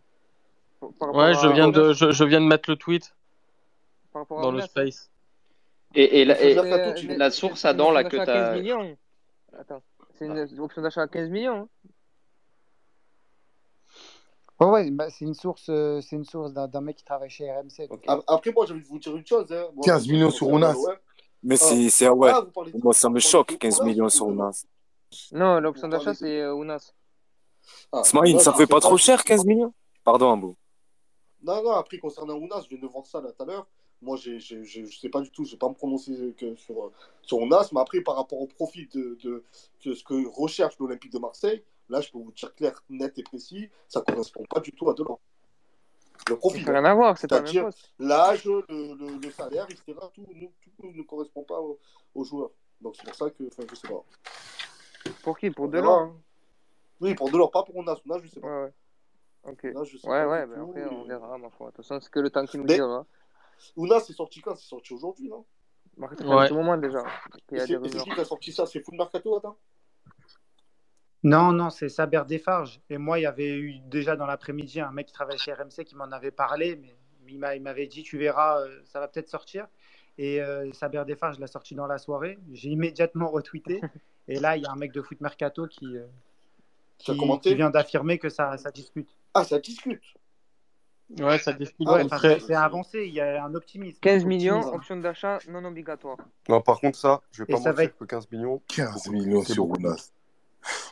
Par Ouais, je viens de, je, je viens de mettre le tweet par rapport à dans le space. Et, et la, et source, Adam, là, que tu 15 as. millions. Attends, c'est une option d'achat à 15 millions. hein. Ouais, ouais, bah, c'est une source, euh, c'est une source d'un d'un mec qui travaille chez RMC. Après, moi, j'ai envie de vous dire une chose. Hein. Moi, 15 millions sur Ounas. Mais Ah. c'est, c'est, ouais. Ah, Moi, ça me choque, de 15 Ounas millions sur Ounas. Non, l'option d'achat, c'est euh, Ounas. Ah, Smaïn, ça fait pas trop cher, 15 millions? Pardon, Ambou. Non, non, après, concernant Ounas, je viens de voir ça là tout à l'heure. Moi, je sais pas du tout, je vais pas me prononcer que sur, sur Ounas, mais après, par rapport au profit de, de, de ce que recherche l'Olympique de Marseille, là, je peux vous dire clair, net et précis, ça correspond pas du tout à Delors. Le profit. Ça n'a rien à voir, c'est pas poste. l'âge, le, le, le salaire, etc., tout, ne correspond pas aux, aux joueurs. Donc, c'est pour ça que, enfin, je sais pas. Pour qui? Pour Delors hein. Oui, pour Delors, pas pour Ounas. Ounas, je sais pas. Ouais, ouais. Ok. Là, je sais Ouais, ouais, mais après, on verra, ma foi. De toute façon, c'est que le temps qui nous Mais- dira. Ounas, c'est sorti quand? C'est sorti aujourd'hui, non? Ouais. petit moment déjà c'est qui qui a sorti ça? C'est Full Mercato, attends Non, non, c'est Saber Desfarges. Et moi, il y avait eu déjà dans l'après-midi un mec qui travaille chez RMC qui m'en avait parlé, mais il m'a- il m'avait dit, tu verras, euh, ça va peut-être sortir. Et euh, Saber Desfarges l'a sorti dans la soirée. J'ai immédiatement retweeté. Et là, il y a un mec de Foot Mercato qui, euh, Qui vient d'affirmer que ça, ça discute. Ah, ça discute Ouais, ça. Ouais, Ah, enfin, c'est- c'est avancé, il y a un optimisme. 15 millions, Optimisme. option d'achat non obligatoire. Non, par contre, ça, je vais Et pas mentir être- que 15 millions. 15 c'est millions beaucoup, c'est sur. Ounas.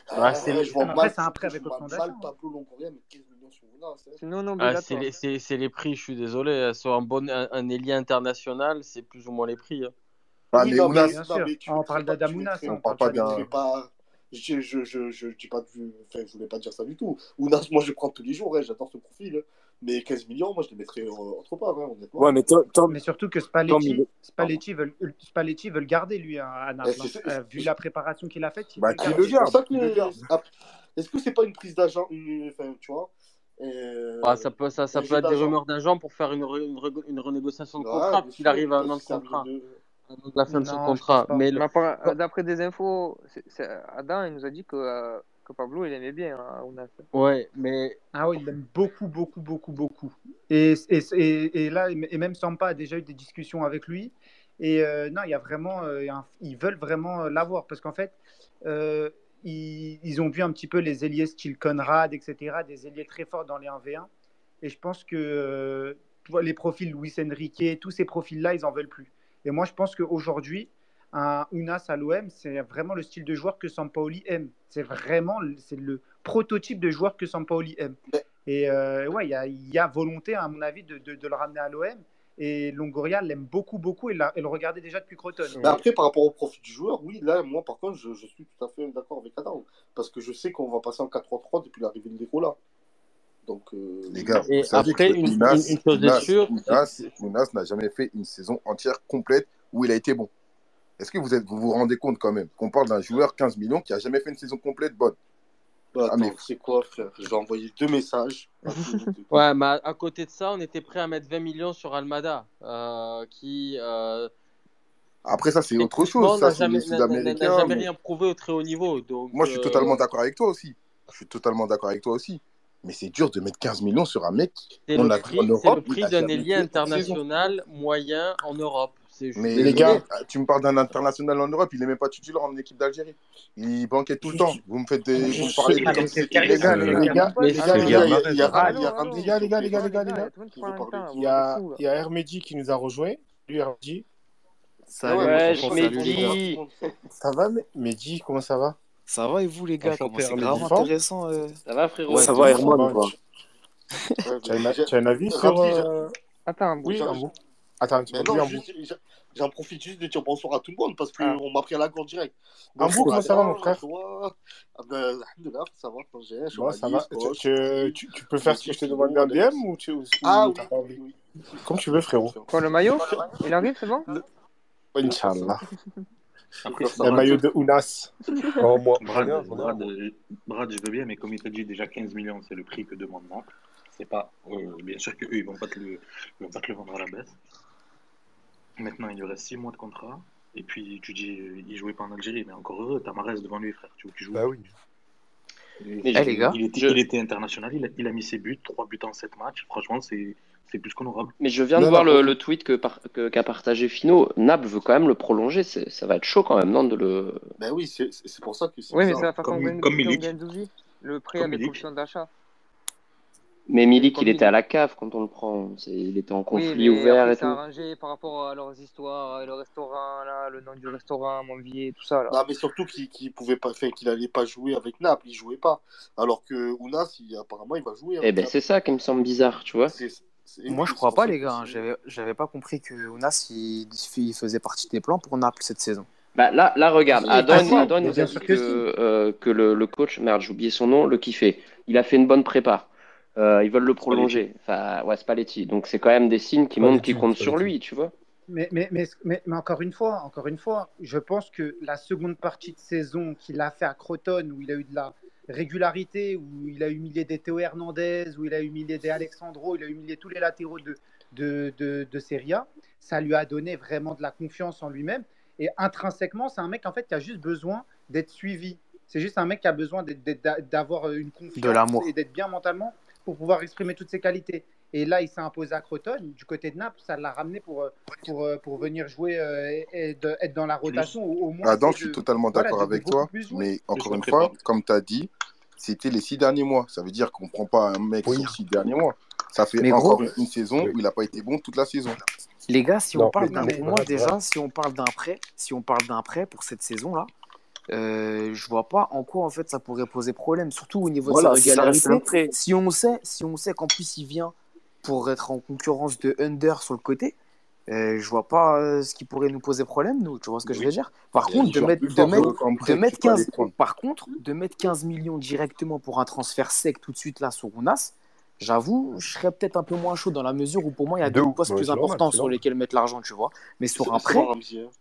Ah, Ouais, c'est- je vois Après, c'est un prêt avec option d'achat. Pablo Longoria, mais 15 millions sur Ounas, hein. C'est non Ah, c'est obligatoire. les, c'est- c'est les prix, je suis désolé. Sur un, bon, un, un ailier international, c'est plus ou moins les prix. hein. Ah, mais non, mais, Ounas, non, sûr. mais tu Ah, on parle d'Adamounas, hein, on parle pas d'un. Je, je, je, je dis pas de. Enfin, je voulais pas dire ça du tout. Ounas, moi, je prends tous les jours, hein, j'adore ce profil. Hein. Mais 15 millions, moi, je les mettrais hein, honnêtement. Ouais, mais Tom, Tom, Mais surtout que Spalletti. Spalletti veut, le- Spalletti veut le garder, lui, à, à Eh, Naples. c'est- hein. Euh, vu la préparation qu'il a faite, il Bah, veut le garde, ah, Est-ce que c'est pas une prise d'agent, une... enfin, tu vois, Ouais, euh, ça peut, ça, ça peut être des rumeurs d'agent pour faire une, re- une, re- une renégociation de contrat, sûr, arrive à un an de contrat, de. à la fin de son contrat. pas. Mais le- D'après des infos, c'est- Adam il nous a dit que, euh, que Pablo il aimait bien hein, ouais, mais Ah oui, il l'aime beaucoup, beaucoup, beaucoup, beaucoup. Et, et, et, et là, et même Sampa a déjà eu des discussions avec lui. Et euh, non, il y a vraiment, euh, ils veulent vraiment l'avoir parce qu'en fait, euh, ils, ils ont vu un petit peu les ailiers style Conrad, etc., des ailiers très forts dans les 1v1. Et je pense que euh, les profils Luis Enrique, tous ces profils-là, ils en veulent plus. Et moi, je pense qu'aujourd'hui, un Unas à l'OM, c'est vraiment le style de joueur que Sampaoli aime. C'est vraiment le- c'est le prototype de joueur que Sampaoli aime. Et euh, ouais, il y a, il y a volonté, à mon avis, de, de- de le ramener à l'OM. Et Longoria l'aime beaucoup, beaucoup et, l'a- et le regardait déjà depuis Croton. Mais après, par rapport au profil du joueur, oui, là, moi, par contre, je, je suis tout à fait d'accord avec Adam. Parce que je sais qu'on va passer en 4-3-3 depuis l'arrivée de Nicolas. Donc, euh, Les gars, Et vous après, que une- une- une chose est sûre, Ounas n'a jamais fait une saison entière complète où il a été bon. Est-ce que vous, êtes, vous vous rendez compte quand même qu'on parle d'un joueur 15 millions qui a jamais fait une saison complète bonne? Bah, Ah, mais- c'est quoi, frère? J'ai envoyé deux messages. Ouais, mais à, côté de ça, on était prêt à mettre 20 millions sur Almada, euh, qui euh, Après, ça, c'est autre chose. Ça, n'a c'est jamais, les n'a- n'a- n'a Sud-Américains. jamais mais- rien prouvé au très haut niveau. Donc, Moi, je suis euh, totalement d'accord avec toi aussi. Je suis totalement d'accord avec toi aussi. Mais c'est dur de mettre 15 millions sur un mec. c'est On le le prix a d'un ailier international moyen en Europe. Mais les gars, tu me parles d'un international en Europe, il n'est même pas titulaire en équipe d'Algérie. Il banquait tout le temps. Vous me faites des. Vous me parlez de Ah, comme si c'était Les les gars, les gars, les gars, Ah, les gars, les gars, les gars, les gars, les il y gars. a Il y a, Hermedi qui nous a rejoint. Lui, Hermedi. Salut, Ouais. Mehdi. Ça va, mais- Mehdi, comment ça va? Ça va et vous les gars c'est grave intéressant euh. Ça va, frérot? Ouais, ça va. Herman, tu, as, un- avis sur. Euh, Attends, un bout. J'ai-. Attends, tu Mais m'as non, dit un bout. juste- j'ai- j'en profite juste de dire bonsoir à tout le monde parce Ah. qu'on m'a pris à la gorge direct. Un bout, Bonjour comment ça va, mon frère. Ah ben, ça va, Bon, ça va. Tu, tu, tu, tu peux faire ce que je t'ai demandé en DM ou tu Ah t'as oui, pas envie oui, oui. Comme tu veux, frérot. Quoi, le maillot Il arrive, c'est bon Inch'Allah. Le maillot de Ounas. Oh, moi, Brad, j'en je veux bien, mais comme il t'a dit, déjà 15 millions, c'est le prix que demande Naples. C'est pas, euh, bien sûr qu'eux, ils vont pas te le, ils vont pas te le vendre à la baisse. Maintenant, il lui reste 6 mois de contrat. Et puis, tu dis, euh, il jouait pas en Algérie, mais encore heureux, t'as Marès devant lui, frère. Tu, tu joues. Bah oui. Et les gars, il était, je- il était international, il a, il a mis ses buts, 3 buts en 7 matchs. Franchement, c'est c'est plus qu'honorable. Mais je viens de Non, voir le, tweet que par- que- qu'a partagé Fino. Naples veut quand même le prolonger. Ça va être chaud quand même, non de le... Ben oui, c'est pour ça que c'est Oui, mais ça. c'est la façon Comme, comme comme Milik. Le prix Comme avec option d'achat. Mais Milik, il était à la cave quand on le prend. Il était en Oui, conflit mais ouvert après, et c'est tout. arrangé par rapport à leurs histoires, le restaurant, là, le nom du restaurant, Montvilliers, tout ça, là. Non, mais surtout qu'il qu'il pouvait pas, qu'il allait pas jouer avec Naples, il jouait pas. Alors que Ounas, il- apparemment, il va jouer Eh avec ben c'est ça qui me semble bizarre, tu vois. Moi je crois pas les gars, hein. j'avais j'avais pas compris que Ounas il, il faisait partie des plans pour Naples cette saison. Bah là, là regarde, Adon, Adon nous a dit que, que euh, que le, le coach, merde, j'ai oublié son nom, le kiffait. Il a fait une bonne prépa. Euh, ils veulent le prolonger. Enfin, ouais, Spalletti. Donc c'est quand même des signes qui montrent qu'ils comptent sur lui, tu vois. Mais, mais, mais, mais, mais encore une fois, encore une fois, je pense que la seconde partie de saison qu'il a fait à Croton, où il a eu de la régularité, où il a humilié des Théo Hernandez, où il a humilié des Alexandro, il a humilié tous les latéraux de, de, de, de Serie A, ça lui a donné vraiment de la confiance en lui-même. Et intrinsèquement, c'est un mec en fait qui a juste besoin d'être suivi. C'est juste un mec qui a besoin d'avoir une confiance et d'être bien mentalement pour pouvoir exprimer toutes ses qualités. Et là, il s'est imposé à Croton. Du côté de Naples, ça l'a ramené pour, euh, pour, euh, pour venir jouer euh, et, de- être dans la rotation. Au moins, Adam, essayer je suis de- totalement d'accord avec toi, mais encore une fois, comme tu as dit, c'était les six derniers mois. Ça veut dire qu'on prend pas un mec Oui. sur six derniers mois. Ça fait Mais encore gros, une saison où il n'a pas été bon toute la saison. les gars, si on Non, parle d'un moi déjà, si on parle d'un prêt, si on parle d'un prêt pour cette saison là, euh, je vois pas en quoi en fait ça pourrait poser problème, surtout au niveau Voilà, de sa régularité. Si on sait, si on sait qu'en plus il vient pour être en concurrence de Under sur le côté, euh, je vois pas euh, ce qui pourrait nous poser problème, nous. Tu vois ce que je veux dire? Par contre, de mettre, de mettre, de mettre tu peux aller 15, prendre. par contre, de mettre 15 millions directement pour un transfert sec tout de suite là sur Ounas, j'avoue, je serais peut-être un peu moins chaud dans la mesure où pour moi il y a De d'autres ouf, postes ouais, plus importants sur lesquels mettre l'argent, tu vois. Mais sur un prêt,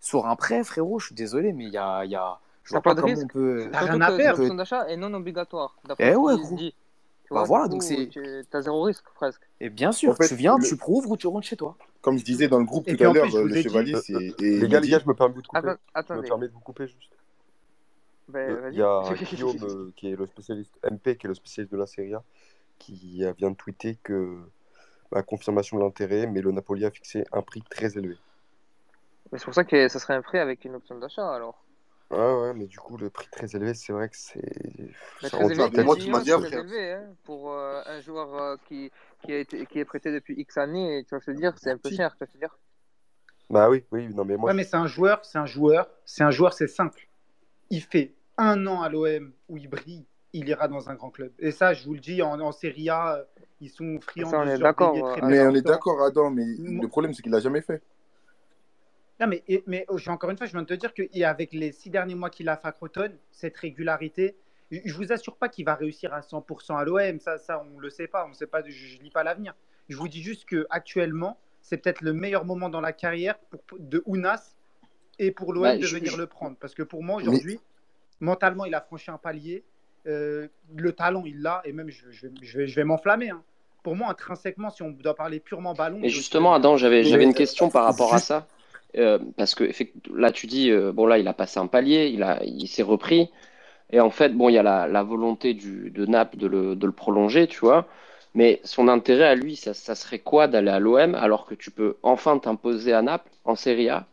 sur un prêt, frérot, je suis désolé, mais il y a, il y a, je T'as vois pas pas de comment risque. on peut. T'as rien à perdre. l'option d'achat est non obligatoire, d'après Eh ce ouais, qu'il gros. dit. Tu Bah vois, voilà, donc c'est. tu as zéro risque presque. Et bien En sûr, fait, tu viens, le- tu prouves ou tu rentres chez toi. comme je disais dans le groupe Et tout à l'heure, euh, le Chevalier, Euh, c'est. euh, et les il gars, a les gars, je me permets de vous couper. Attends, Je me attendez. permets de vous couper juste. Vas-y. Il y a Guillaume, qui est le spécialiste MP, qui est le spécialiste de la Serie A, qui vient de tweeter que bah, confirmation de l'intérêt, mais le Napoli a fixé un prix très élevé. Mais c'est pour ça que ça serait un prêt avec une option d'achat alors. Ah ouais, mais du coup, le prix très élevé, c'est vrai que c'est. Ça très élevé, dur. mais 15 moi, tu millions, m'as dit c'est après. très élevé hein, pour euh, un joueur euh, qui, qui, a été, qui est prêté depuis X années. Et tu vas se dire, c'est un peu cher. Tu vas se dire. Bah oui, oui, non, mais moi, Ouais, je- mais c'est un joueur, c'est un joueur, c'est un joueur, c'est simple. Il fait un an à l'OM où il brille, il ira dans un grand club. Et ça, je vous le dis, en, en Serie A, ils sont friands Ça, on de est d'accord, euh, Mais on est d'accord, Adam, mais Moi- le problème, c'est qu'il l'a jamais fait. Non, mais, oh, encore une fois, je viens de te dire qu'avec les six derniers mois qu'il a fait à Croton, cette régularité, je je vous assure pas qu'il va réussir à 100% à l'OM. Ça, ça, on le sait pas. On sait pas. Je, je lis pas l'avenir. Je vous dis juste que actuellement, c'est peut-être le meilleur moment dans la carrière pour, de Ounas et pour l'OM Bah, de je- venir je- le prendre. Parce que pour moi, Mais aujourd'hui, mentalement, il a franchi un palier. Euh, le talent, il l'a. Et même, je, je vais, m'enflammer. hein. Pour moi, intrinsèquement, si on doit parler purement ballon, Et justement, Adam, j'avais une question par rapport à ça. Euh, parce que là, tu dis, euh, bon, là, il a passé un palier, il a, il s'est repris. Et en fait, bon, il y a la, la volonté du, de Naples de le, de le prolonger, tu vois. Mais son intérêt à lui, ça, ça serait quoi d'aller à l'OM alors que tu peux enfin t'imposer à Naples en Serie A?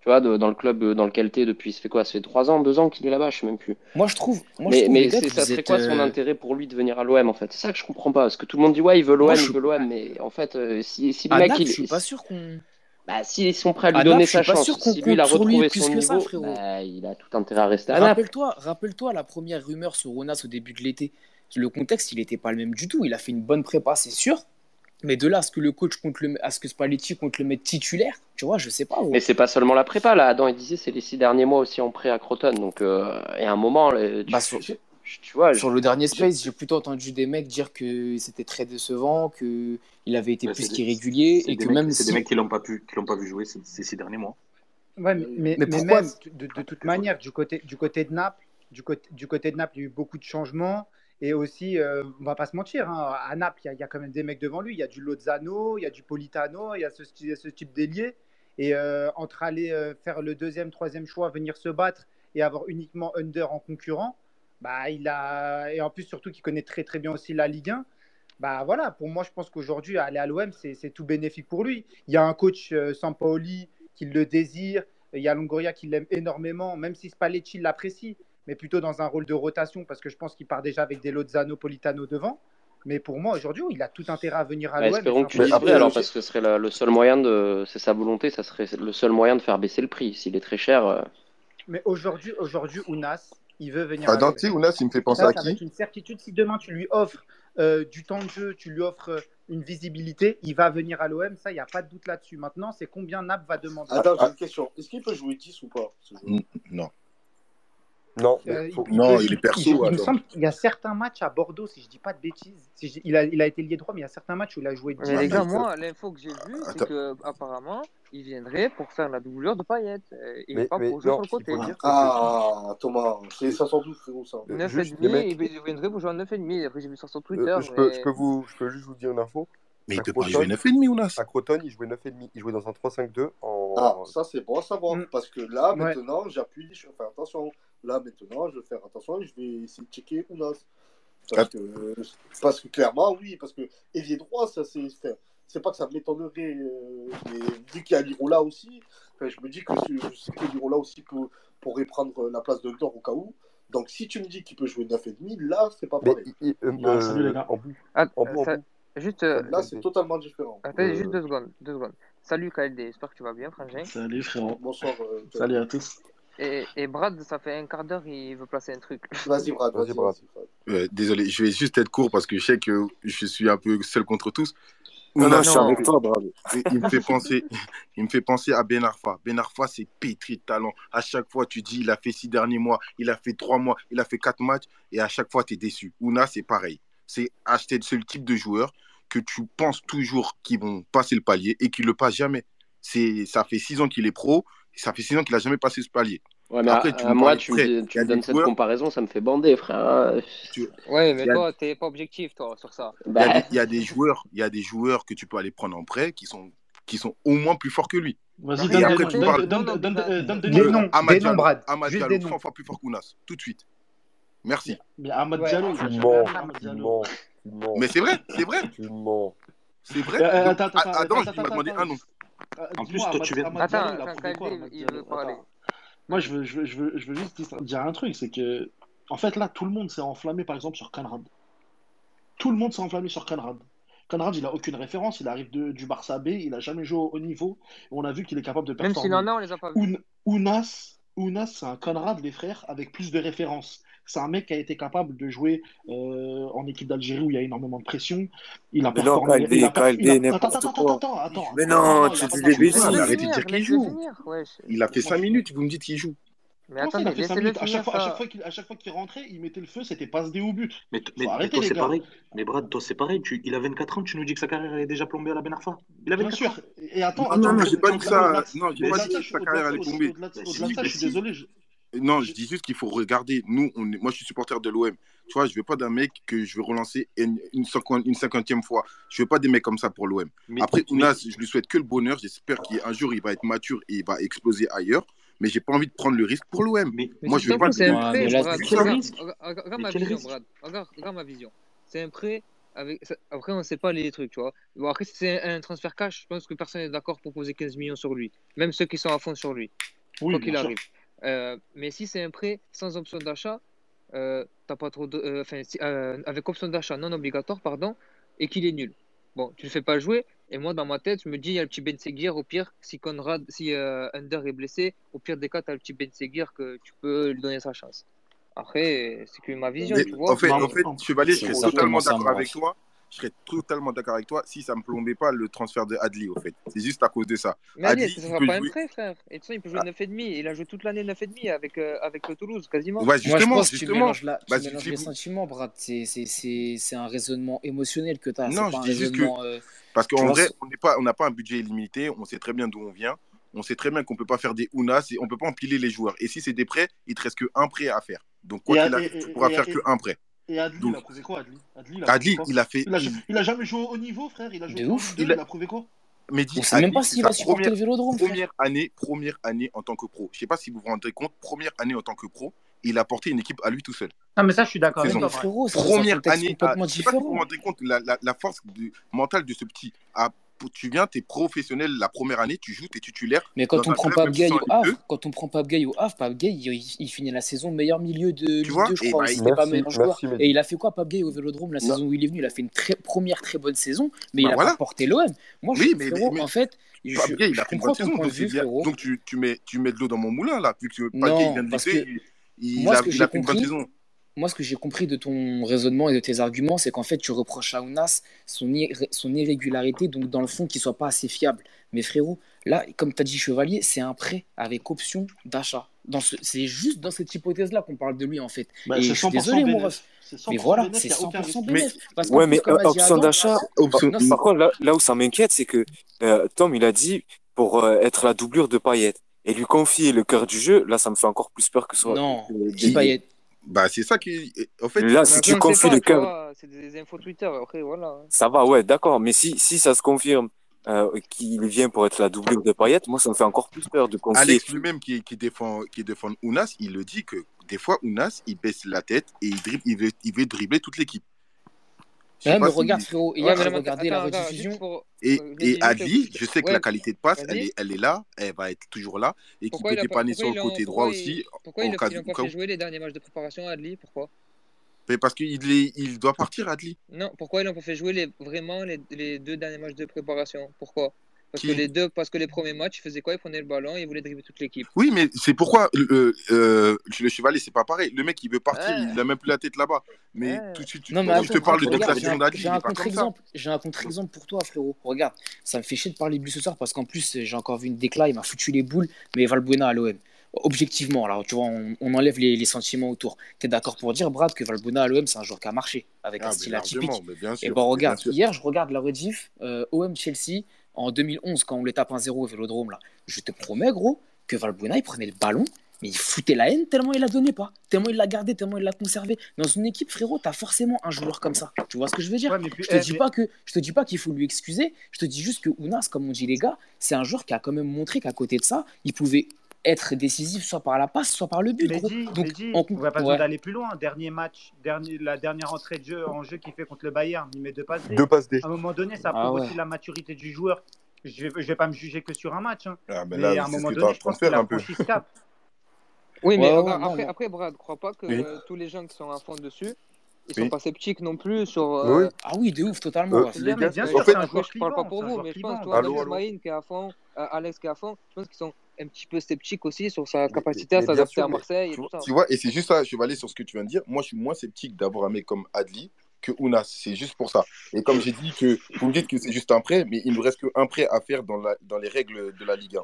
Tu vois, de- dans le club dans lequel tu es depuis, ça fait quoi? Ça fait trois ans, deux ans qu'il est là-bas, je sais même plus. Moi, je trouve, moi, je Mais, trouve mais gars, ça serait quoi son euh, intérêt pour lui de venir à l'OM en fait? C'est ça que je comprends pas. Parce que tout le monde dit ouais, il veut l'OM, il je veut l'OM, mais en fait, si, si le À mec Naples, il, je suis pas sûr qu'on. Bah, s'ils sont prêts à lui À donner Naples, sa chance, si lui il a retrouvé son ça, niveau, bah, il a tout intérêt à rester à Naples. Rappelle-toi, rappelle-toi la première rumeur sur Ronas au début de l'été. Le contexte, il n'était pas le même du tout. Il a fait une bonne prépa, c'est sûr. Mais de là à ce que le coach compte le, à ce que Spalletti compte le mettre titulaire, tu vois, je sais pas. Mais c'est pas seulement la prépa là. Adam il disait c'est les six derniers mois aussi en prêt à Croton. Donc euh, et à un moment, le- tu, Bah, sur, tu- tu vois, sur le dernier Space, j'ai plutôt entendu des mecs dire que c'était très décevant, que il avait été Bah, plus qu'irrégulier c'est et des que mecs- même c'est si des mecs qui l'ont pas pu, qui l'ont pas vu jouer ces, ces six derniers mois. Ouais, mais, mais, Mais mais pourquoi même de, de toute manière, du côté, du côté de Naples, du côté, du côté de Naples, il y a eu beaucoup de changements. Et aussi, euh, on va pas se mentir, hein, à Naples, il y, a- il y a quand même des mecs devant lui. Il y a du Lozano, il y a du Politano, il y a ce type d'ailier. Et euh, entre aller euh, faire le deuxième, troisième choix, venir se battre et avoir uniquement Under en concurrent, bah, il a... et en plus, surtout qu'il connaît très très bien aussi la Ligue 1. Bah voilà, pour moi, je pense qu'aujourd'hui, aller à l'OM, c'est tout bénéfique pour lui. Il y a un coach, euh, Sampaoli, qui le désire. Il y a Longoria qui l'aime énormément, même si Spalletti l'apprécie, mais plutôt dans un rôle de rotation, parce que je pense qu'il part déjà avec des Lozano, Politano devant. Mais pour moi, aujourd'hui, il a tout intérêt à venir à Bah, l'OM. espérons que tu dises vrai alors parce que ce serait la- le seul moyen de, c'est sa volonté, ça serait le seul moyen de faire baisser le prix. S'il est très cher, euh, Mais aujourd'hui, aujourd'hui, Ounas, il veut venir Ah, à l'OM. Dante, Ounas, il me fait penser Ça, à qui avec une certitude. Si demain tu lui offres euh, du temps de jeu, tu lui offres euh, une visibilité, il va venir à l'OM. Ça, il n'y a pas de doute là-dessus. Maintenant, c'est combien Nap va demander? Attends, j'ai une question. Est-ce qu'il peut jouer 10 ou pas Non. Non, Euh, il- faut- il Non, il est perso, il, il me semble qu'il y a certains matchs à Bordeaux, si je dis pas de bêtises. Si je- il, a, il a été lié droit, mais il y a certains matchs où il a joué 10 Mais les gars, moi, l'info que j'ai vue, c'est que apparemment, il viendrait pour faire la doublure de Payet euh, et Mais- pas mais pour jouer non, sur le côté. faut dire que Ah, Thomas, c'est 512, frérot, ça. Euh, 9,5, juste les mecs- il viendrait pour jouer en 9,5. Après, j'ai vu ça sur Euh, Twitter. je, peux, mais- je, peux vous, je peux juste vous dire une info. Mais il À peut pas jouer 9,5, Ounas. À Croton, il jouait 9,5. Il jouait dans un 3-5-2 en. Ah, ça c'est bon à savoir. Mm. Parce que là, Ouais. maintenant, j'appuie, je fais attention. Là, maintenant, je vais faire attention et je vais essayer de checker Ounas. Parce Ah. que, parce que clairement, oui, parce que ailier droit, ça c'est. enfin, c'est pas que ça m'étonnerait, euh, mais vu qu'il y a Lirola aussi, je me dis que aussi pourrait prendre la place de Hector au cas où. Donc si tu me dis qu'il peut jouer 9,5, là, c'est pas pareil. Salut, les gars. En ah, bout. Juste, là, euh, c'est totalement différent. Juste deux secondes, deux secondes. Salut KLD, j'espère que tu vas bien, Frangin. Salut frérot. Bonsoir. Euh, Salut à tous. Et, Brad, ça fait un quart d'heure, il veut placer un truc. Vas-y, Brad. Vas-y, Brad. Désolé, je vais juste être court parce que je sais que je suis un peu seul contre tous. Il me fait penser, à Ben Arfa. Ben Arfa, c'est pétri de talent. À chaque fois, tu dis, il a fait six derniers mois, il a fait trois mois, il a fait quatre matchs, et à chaque fois, tu es déçu. Ouna, c'est pareil. C'est acheter ce type de joueur que tu penses toujours qu'ils vont passer le palier et qu'ils ne le passent jamais. Ça fait six ans qu'il est pro, ça fait six ans qu'il n'a jamais passé ce palier. Ouais, mais Après, tu moi, tu, me, donnes cette comparaison, ça me fait bander, frère. Hein. Ouais, mais toi, t'es pas objectif, toi, sur ça. Bah. Il y, a des joueurs, il y a des joueurs que tu peux aller prendre en prêt qui sont qui sont au moins plus forts que lui. Vas-y, donne, des, donne, donne, donne euh, des noms, Brad. Fois plus fort qu'Ounas, tout de suite. Merci. Mais Ahmad Diallo, Mais c'est vrai, c'est vrai. C'est vrai. Euh, ah, attends, attends, attends, un nom. Euh, en plus, toi, tu viens. Attends, attends, il veut parler. Moi, je veux, je veux, je veux, je veux juste dire un truc, c'est que, en fait, là, tout le monde s'est enflammé, par exemple, sur Conrad. Tout le monde s'est enflammé sur Conrad. Conrad, il a aucune référence, il arrive de, du Barça B, il a jamais joué au haut niveau, on a vu qu'il est capable de performer. Même s'il en a, on les a pas vus. Unas, Unas c'est un Conrad, les frères, avec plus de références. C'est un mec qui a été capable de jouer euh, en équipe d'Algérie où il y a énormément de pression. Il a performé. il a, attends, Mais non, tu dis des bêtises. Il de dire qu'il joue. Il a fait 5 minutes, vous me dites qu'il joue. Mais attends, mais à, chaque fois, à à chaque fois qu'il rentrait, il mettait le feu, c'était passe dé au but. Mais, mais, mais toi c'est pareil. Mais Brad, toi c'est pareil. Il a 24 ans, tu nous dis que sa carrière est déjà plombée à la Ben Arfa. Il a 24 Bien sûr. Ans. Et attends, non, attends, non, j'ai pas dit. Non, j'ai pas dit que sa carrière allait plomber. Je suis désolé. Non, je dis juste qu'il faut regarder. Nous, moi, je suis supporter de l'OM. Tu vois, je veux pas d'un mec que je vais relancer une, cinquantième fois. Je ne veux pas des mecs comme ça pour l'OM. Après, Ounas, je lui souhaite que le bonheur. J'espère qu'un jour, il va être mature et il va exploser ailleurs. Mais j'ai pas envie de prendre le risque pour l'OM. Moi, je veux pas. C'est un prêt. Regarde ma vision, Regarde ma vision. C'est un prêt. Après, on ne sait pas les trucs, tu vois. Après, c'est un transfert cash. Je pense que personne n'est d'accord pour poser 15 millions sur lui. Même ceux qui sont à fond sur lui. Oui, quoi qu'il arrive. Euh, mais si c'est un prêt sans option d'achat, euh, t'as pas trop euh, avec option d'achat non obligatoire, pardon, et qu'il est nul. Bon, tu le fais pas jouer. Et moi, dans ma tête, je me dis, il y a le petit Ben au pire, si Conrad, si Under est blessé, au pire des cas, tu as le petit Ben que tu peux lui donner sa chance. Après, c'est que ma vision, mais, tu vois. En fait, en fait je suis totalement d'accord avec toi je serais totalement d'accord avec toi si ça me plombait pas le transfert de Adli, au fait. C'est juste à cause de ça. Mais Adli, ça sera pas jouer... un prêt, frère. Et de toute façon, il peut jouer ah. 9,5. Il a joué toute l'année 9,5 avec, euh, avec le Toulouse, quasiment. Ouais, justement, je pense justement. Que tu mélanges, la... tu mélanges les sentiments, Brad. C'est un raisonnement émotionnel que tu as. Non, je que. Euh, parce qu'en vrai, on n'a pas un budget illimité. On sait très bien d'où on vient. On sait très bien qu'on peut pas faire des Ounas et on peut pas empiler les joueurs. Et si c'est des prêts, il te reste que un prêt à faire. Donc, quoi qu'il arrive, tu pourras faire que un prêt. Et Adli, il a prouvé quoi, Adli? Adli, il a, il a fait. Il a, il a, jamais joué au haut niveau, frère. Il a joué au ouf. Il, a... il a prouvé quoi? Mais dit, on sait même pas s'il va supporter première, le vélodrome. Première année, première année en tant que pro. Je sais pas si vous vous rendez compte, première année en tant que pro, il a porté une équipe à lui tout seul. Ah, mais ça, je suis d'accord avec toi, frérot. Première année, à... vous vous rendez compte la, la, force mentale de ce petit. a tu viens, tu es professionnel la première année, tu joues, tu es titulaire. Mais quand on, prend club, pas Gay au Havre, quand on prend pas Gay au Havre, Pape Gay, il, finit la saison meilleur milieu de Ligue 2, je et crois. Ben, bah, il pas meilleur joueur. Et il a fait quoi, Pape Gay, au Vélodrome la saison où il est venu? Il a fait une très, première très bonne saison, mais bah il a voilà. pas porté l'OM. Moi, je oui, mais, frérot, en fait, Gay, il a fait une bonne saison. Donc, donc tu, tu, mets, tu mets de l'eau dans mon moulin, là, vu que Pape Gay, vient de Moi, ce que j'ai compris moi, ce que j'ai compris de ton raisonnement et de tes arguments, c'est qu'en fait, tu reproches à Ounas son, son irrégularité, donc dans le fond, qu'il soit pas assez fiable. Mais frérot, là, comme tu as dit Chevalier, c'est un prêt avec option d'achat. C'est juste dans cette hypothèse-là qu'on parle de lui, en fait. Je suis désolé, mon ref. Mais voilà, c'est 100% Mais... Euh, option d'achat, option... par, contre, là, où ça m'inquiète, c'est que euh, Tom, il a dit pour euh, être la doublure de Payet. Et lui confier le cœur du jeu, là, ça me fait encore plus peur que ce soit. Non, Payet. Bah, c'est ça qui. En fait, là, si tu confies le cas. C'est des infos Twitter. Ça va, ouais, d'accord. Mais si, si ça se confirme euh, qu'il vient pour être la doublure de Payet, moi, ça me fait encore plus peur de confier. Alex lui-même qui, qui, défend, qui défend Ounas, il le dit que des fois, Ounas, il baisse la tête et il, dribble, il, veut, il veut dribbler toute l'équipe. Eh, mais regarde, il a même la rediffusion. Et, euh, et je sais que la qualité de passe, elle est, là, elle va être toujours là, et qu'il peut dépanner sur le côté droit aussi. Pourquoi il a encore fait jouer les derniers matchs de préparation Adli, Pourquoi? Parce qu'il il doit partir, Adli. Non, pourquoi ils n'ont pas fait jouer vraiment les, les, deux derniers matchs de préparation? Pourquoi? Parce Qui- que les deux, parce que les premiers matchs, ils faisaient quoi? Ils prenaient le ballon et ils voulaient dribbler toute l'équipe. Oui, mais c'est pourquoi euh, euh, le chevalier, c'est pas pareil. Le mec, il veut partir, Ouais. il a même plus la tête là-bas. Mais tout de suite, tu- Non, mais je attends, te parle de regarde, déclaration j'ai un- d'Adli, J'ai un contre-exemple. J'ai un contre-exemple pour toi, frérot. Regarde, ça me fait chier de parler de lui ce soir parce qu'en plus, j'ai encore vu une décla, il m'a foutu les boules, mais Valbuena à l'OM. Objectivement, alors tu vois, on, on enlève les, les sentiments autour. Tu es d'accord pour dire, Brad, que Valbuena à l'OM, c'est un joueur qui a marché avec Ah, un style atypique? mais bien Et sûr, bon, regarde, bien sûr. hier, je regarde la rediff euh, OM-Chelsea en 2011, quand on les tape 1-0 au vélodrome. Là. Je te promets, gros, que Valbuena, il prenait le ballon, mais il foutait la haine tellement il la donnait pas. Tellement il l'a gardé, tellement il l'a conservé. Dans une équipe, frérot, t'as forcément un joueur comme ça. Tu vois ce que je veux dire? Puis, Je te eh, dis mais- pas que je te dis pas qu'il faut lui excuser. Je te dis juste que Ounas, comme on dit les gars, c'est un joueur qui a quand même montré qu'à côté de ça, il pouvait être décisif soit par la passe, soit par le but. Mehdi, Donc, Mehdi, en on va pas besoin ouais. d'aller plus loin. Dernier match, dernier, la dernière entrée de jeu en jeu qu'il fait contre le Bayern, il met deux passes. Deux passes D. À un moment donné, ça Ah prouve ouais. aussi la maturité du joueur. Je vais, je vais pas me juger que sur un match. hein. Ah, mais mais là, à un moment donné, en je pense qu'il a un peu. franchi ce cap. Oui, mais Ouais, regarde, après, après, Brad, crois pas que Oui. euh, tous les gens qui sont à fond dessus, ils Oui. sont pas sceptiques non plus sur. euh, Ah oui, de ouf, totalement. Euh, ouais. c'est bien, sûr, c'est un un joueur je parle pas clivant, pour vous, mais je pense, clivant. toi, Allô, même allô. Ismaïl qui est à fond, euh, Alex qui est à fond, je pense qu'ils sont un petit peu sceptiques aussi sur sa capacité à Mais s'adapter à mais Marseille et tu tout vois, ça. tu vois, et c'est juste ça, je vais aller sur ce que tu viens de dire. Moi, je suis moins sceptique d'avoir un mec comme Adli que Ounas. C'est juste pour ça. Et comme j'ai dit que vous me dites que c'est juste un prêt, mais il ne reste qu'un prêt à faire dans, la, dans les règles de la Ligue 1.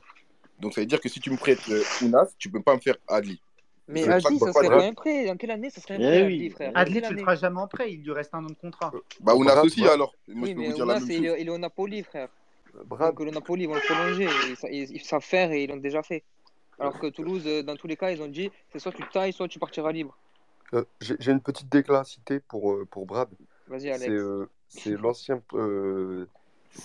Donc ça veut dire que si tu me prêtes euh, Ounas, tu peux pas me faire Adli. Mais Je Adli, ça serait pas un prêt. Dans quelle année ça serait un Eh prêt, oui. Adli, frère? Adli, tu le année feras jamais en prêt, il lui reste un an de contrat. Bah, Ounas aussi, alors. Moi, Oui, je peux mais vous dire la même chose. il est au Napoli, frère. Brad. Donc le Napoli, ils vont le prolonger. Ils, ils- ils savent faire et ils l'ont déjà fait. Alors que Toulouse, euh, dans tous les cas, ils ont dit c'est soit tu tailles, soit tu partiras libre. Euh, J'ai une petite décla à citer pour, euh, pour Brad. Vas-y, Alex. C'est euh, c'est l'ancien euh,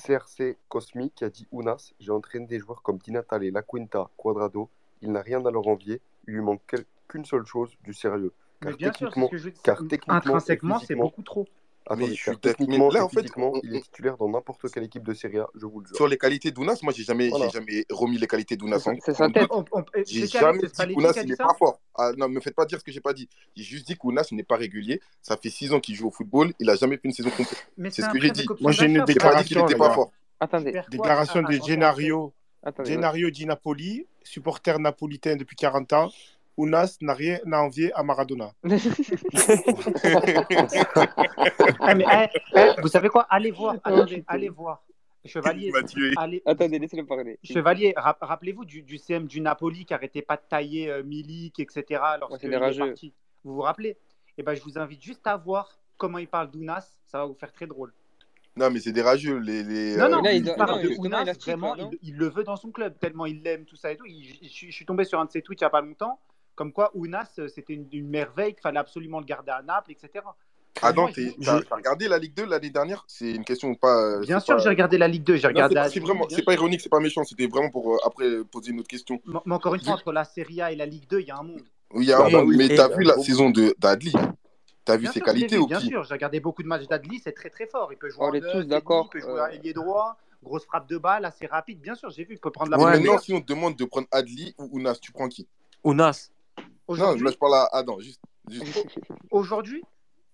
CRC Cosmic qui a dit Ounas, j'ai entraîné des joueurs comme Di Natale, La Quinta, Quadrado. Il n'a rien à leur envier. Il lui manque qu'une seule chose, du sérieux. Mais Car sûr, ce techniquement, que je dis. car techniquement Intrinsèquement, c'est beaucoup trop. Attendez, Mais je suis techniquement là, en fait, il est titulaire dans n'importe quelle équipe de Serie A, je vous le jure. Sur les qualités d'Ounas, moi, j'ai jamais, Voilà. jamais remis les qualités d'Ounas en, C'est sa en tête. J'ai jamais dit qu'Ounas, n'est ça pas fort. Ah, non, me faites pas dire ce que j'ai pas dit. J'ai juste dit qu'Ounas n'est pas régulier. Ça fait six ans qu'il joue au football. Il a jamais fait une saison complète. C'est ce que j'ai dit. Moi, j'ai une pas déclaration, pas fort. Attendez. Déclaration Ah, de. Gennaro di Napoli, supporter napolitain depuis 40 ans. Ounas n'a rien à envier à Maradona. Eh, mais, eh, eh, vous savez quoi? Allez voir, attendez, allez voir. Chevalier, Il allez, Attendez, laissez-le parler. Chevalier, rap- rappelez-vous du, du CM du Napoli qui arrêtait pas de tailler euh, Milik, etc. Lorsqu'il c'est est parti. Vous vous rappelez? Eh ben, je vous invite juste à voir comment il parle d'Ounas. Ça va vous faire très drôle. Non, mais c'est des rageux. Les, les, Non, non, il, il il- il vraiment, il, il le veut dans son club, tellement il l'aime, tout ça et tout. Il- je suis tombé sur un de ses tweets il n'y a pas longtemps, comme quoi Ounas, euh, c'était une, une merveille, qu'il fallait absolument le garder à Naples, etc. T'es- il- t'as je- regardé la Ligue 2 l'année dernière? C'est une question ou pas euh, Bien sûr, pas- j'ai regardé la Ligue 2, j'ai Non, regardé c'est vraiment, c'est pas ironique, c'est pas méchant. C'était vraiment pour euh, après poser une autre question. Mais mais encore une fois, entre la Serie A et la Ligue 2, il y a un monde. Oui, il y a Ah un bah monde, oui, mais t'as vu la saison de d'Adli? T'as vu ses sûr, qualités au bien sûr. J'ai regardé beaucoup de matchs d'Adli, c'est très très fort. Il peut jouer On en est tous d'accord. Il peut jouer à ailier droit, grosse frappe de balle, assez rapide. Bien sûr, j'ai vu, il peut prendre la balle. maintenant, si on te demande de prendre Adli ou Ounas, tu prends qui? Ounas. Non, là je parle à Adam, juste. juste. aujourd'hui,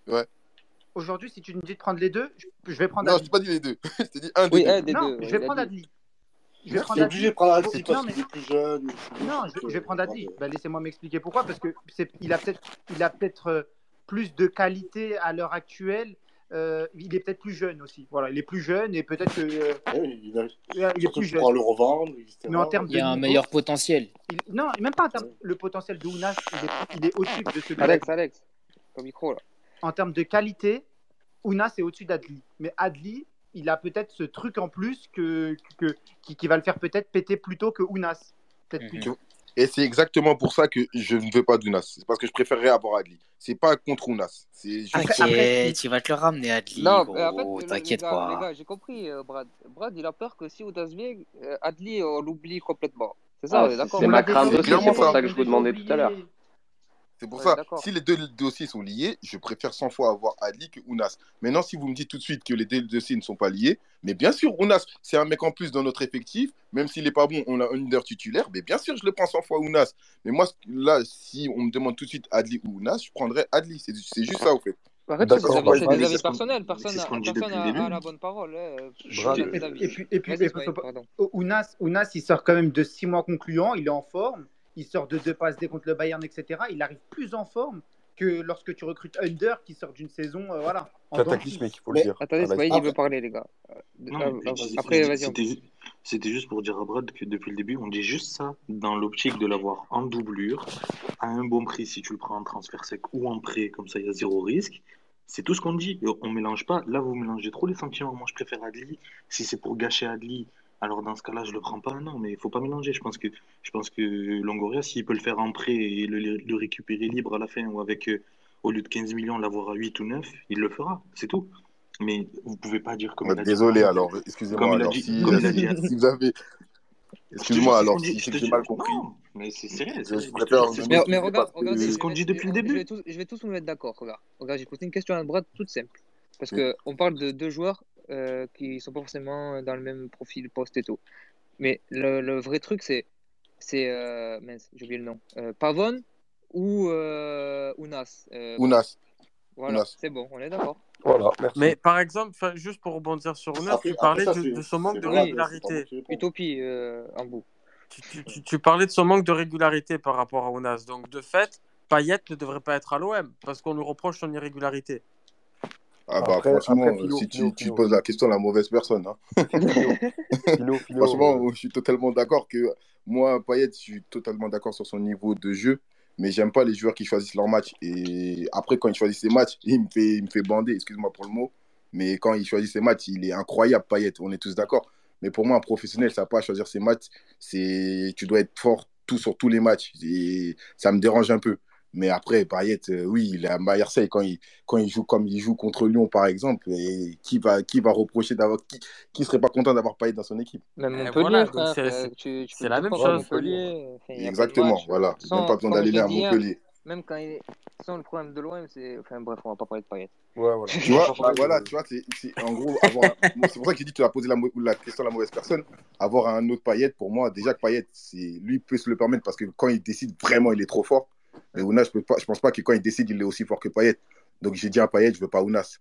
Ouais. aujourd'hui, si tu me dis de prendre les deux, je, vais prendre Non, je t'ai pas dit les deux. je t'ai dit un des Oui, deux. un des Non, deux. je vais a prendre. Adli. Je vais prendre obligé de prendre Non, Adli parce mais qu'il est plus jeune. non, je, vais prendre Adli. Bah, Laissez-moi m'expliquer pourquoi. Parce que c'est, il a peut-être, il a peut-être euh, plus de qualité à l'heure actuelle. Euh, il est peut-être plus jeune aussi. Voilà, il est plus jeune et peut-être que euh, oui, il a- il est plus jeune. le revendre, etc. Mais en termes Il de y a un niveau, meilleur potentiel. il- non, même pas en termes- le potentiel de Ounas, il est, il est au-dessus de celui Alex. Alex, au micro là. En termes de qualité, Ounas est au-dessus d'Adli. Mais Adli, il a peut-être ce truc en plus que, que, qui, qui va le faire peut-être péter plus tôt que Ounas. Peut-être plus Mhm. tôt. Et c'est exactement pour ça que je ne veux pas d'Ounas. C'est parce que je préférerais avoir Adli. C'est pas contre Ounas. C'est juste. Après- tu vas te le ramener, Adli. Non, en fait, t'inquiète les pas. gars, j'ai compris, euh, Brad. Brad, il a peur que si Oudas vient, euh, Adli, on l'oublie complètement. C'est ça, Ah, on est d'accord C'est ma crainte aussi, c'est pour ça que je vous demandais tout à l'heure. C'est pour Ouais, ça, si les deux dossiers sont liés, je préfère 100 fois avoir Adli que Ounas. Maintenant, si vous me dites tout de suite que les deux dossiers ne sont pas liés, mais bien sûr, Ounas, c'est un mec en plus dans notre effectif, même s'il n'est pas bon, on a un leader titulaire, mais bien sûr, je le prends 100 fois Ounas. Mais moi, là, si on me demande tout de suite Adli ou Ounas, je prendrais Adli. C'est juste ça, au fait. Arrête, c'est des D'accord, avis, bah, c'est des mais avis personnels. Personne n'a la bonne parole. Chacun Et, puis, et puis, et. Ounas, Ounas, il sort quand même de six mois concluants, il est en forme, il sort de deux passes dès contre le Bayern, etc. Il arrive plus en forme que lorsque tu recrutes Under qui sort d'une saison, euh, voilà. Cataclysmique, il faut le Mais dire. Attendez, Ismaël, il veut après, parler, les gars. Euh, Non, euh, euh, Après, vas-y. c'était ju- c'était juste pour dire à Brad que depuis le début, on dit juste ça dans l'optique de l'avoir en doublure, à un bon prix si tu le prends en transfert sec ou en prêt, comme ça il y a zéro risque. C'est tout ce qu'on dit. On mélange pas. Là, vous mélangez trop les sentiments. Moi, je préfère Adli. Si c'est pour gâcher Adli, alors dans ce cas-là, je le prends pas. Non, mais il faut pas mélanger. Je pense que, je pense que Longoria, s'il peut le faire en prêt et le, le récupérer libre à la fin ou avec, euh, au lieu de 15 millions, l'avoir à 8 ou 9, il le fera. C'est tout. Mais vous pouvez pas dire comme Ouais, il a dit Désolé alors, comme excusez-moi il a alors dit, si, comme il a dit. si vous avez. Je Excuse-moi qu'on alors si Je j'ai mal compris. Non, mais c'est sérieux. Je, je je Mais, qu'on regarde, parce regardez, c'est ce qu'on je dit depuis le je début. vais tous, je vais tous nous mettre d'accord. Regarde, regarde, j'ai posé une question à Brad toute simple. Parce Oui. que on parle de deux joueurs euh, qui sont pas forcément dans le même profil poste et tout. Mais le, le vrai truc, c'est, c'est, euh, mince, j'ai oublié le nom, euh, Pavon ou euh, Ounas. Euh, Brad. Ounas. Voilà, c'est bon, on est d'accord. Voilà, merci. Mais par exemple, juste pour rebondir sur Ounas, après, tu après parlais ça, de, son manque de régularité. Utopie euh, en bout. Tu, tu- tu- tu parlais de son manque de régularité par rapport à Ounas. Donc, de fait, Payet ne devrait pas être à l'OM parce qu'on lui reproche son irrégularité. Ah bah Après, franchement, après Philo, si tu, Philo, tu poses la question à la mauvaise personne. hein. Franchement, je suis totalement d'accord que moi, Payet, je suis totalement d'accord sur son niveau de jeu, mais j'aime pas les joueurs qui choisissent leur match. Et après, quand il choisit ses matchs, il me fait, il me fait bander, excuse-moi pour le mot, mais quand il choisit ses matchs, il est incroyable, Payet, on est tous d'accord. Mais pour moi, un professionnel, ça n'a pas à choisir ses matchs, c'est tu dois être fort tout sur tous les matchs. Et ça me dérange un peu. Mais après, Payet, euh, oui, il est à Marseille quand il, quand il joue comme il joue contre Lyon, par exemple. Et qui va, qui va reprocher d'avoir. Qui, qui serait pas content d'avoir Payet dans son équipe? Même Et Montpellier, voilà, c'est euh, c'est- tu, tu c'est peux la même chose. Montpellier. Montpellier? Enfin, il n'y a pas Exactement, match. voilà. Besoin d'aller à hier, Montpellier. même quand il est... sans le problème de l'OM, c'est... Enfin bref, on va pas parler de Payet. Ouais, voilà. Tu vois, bah voilà, je- tu vois, c'est c'est- en gros, avoir c'est pour ça que j'ai dit que tu as posé la, la question à la mauvaise personne. Avoir un autre Payet, pour moi, déjà que Payet, c'est- lui peut se le permettre parce que quand il décide, vraiment, il est trop fort. Mais Ounas, je je pense pas que quand il décide, il est aussi fort que Payet. Donc j'ai dit à Payet, je veux pas Ounas.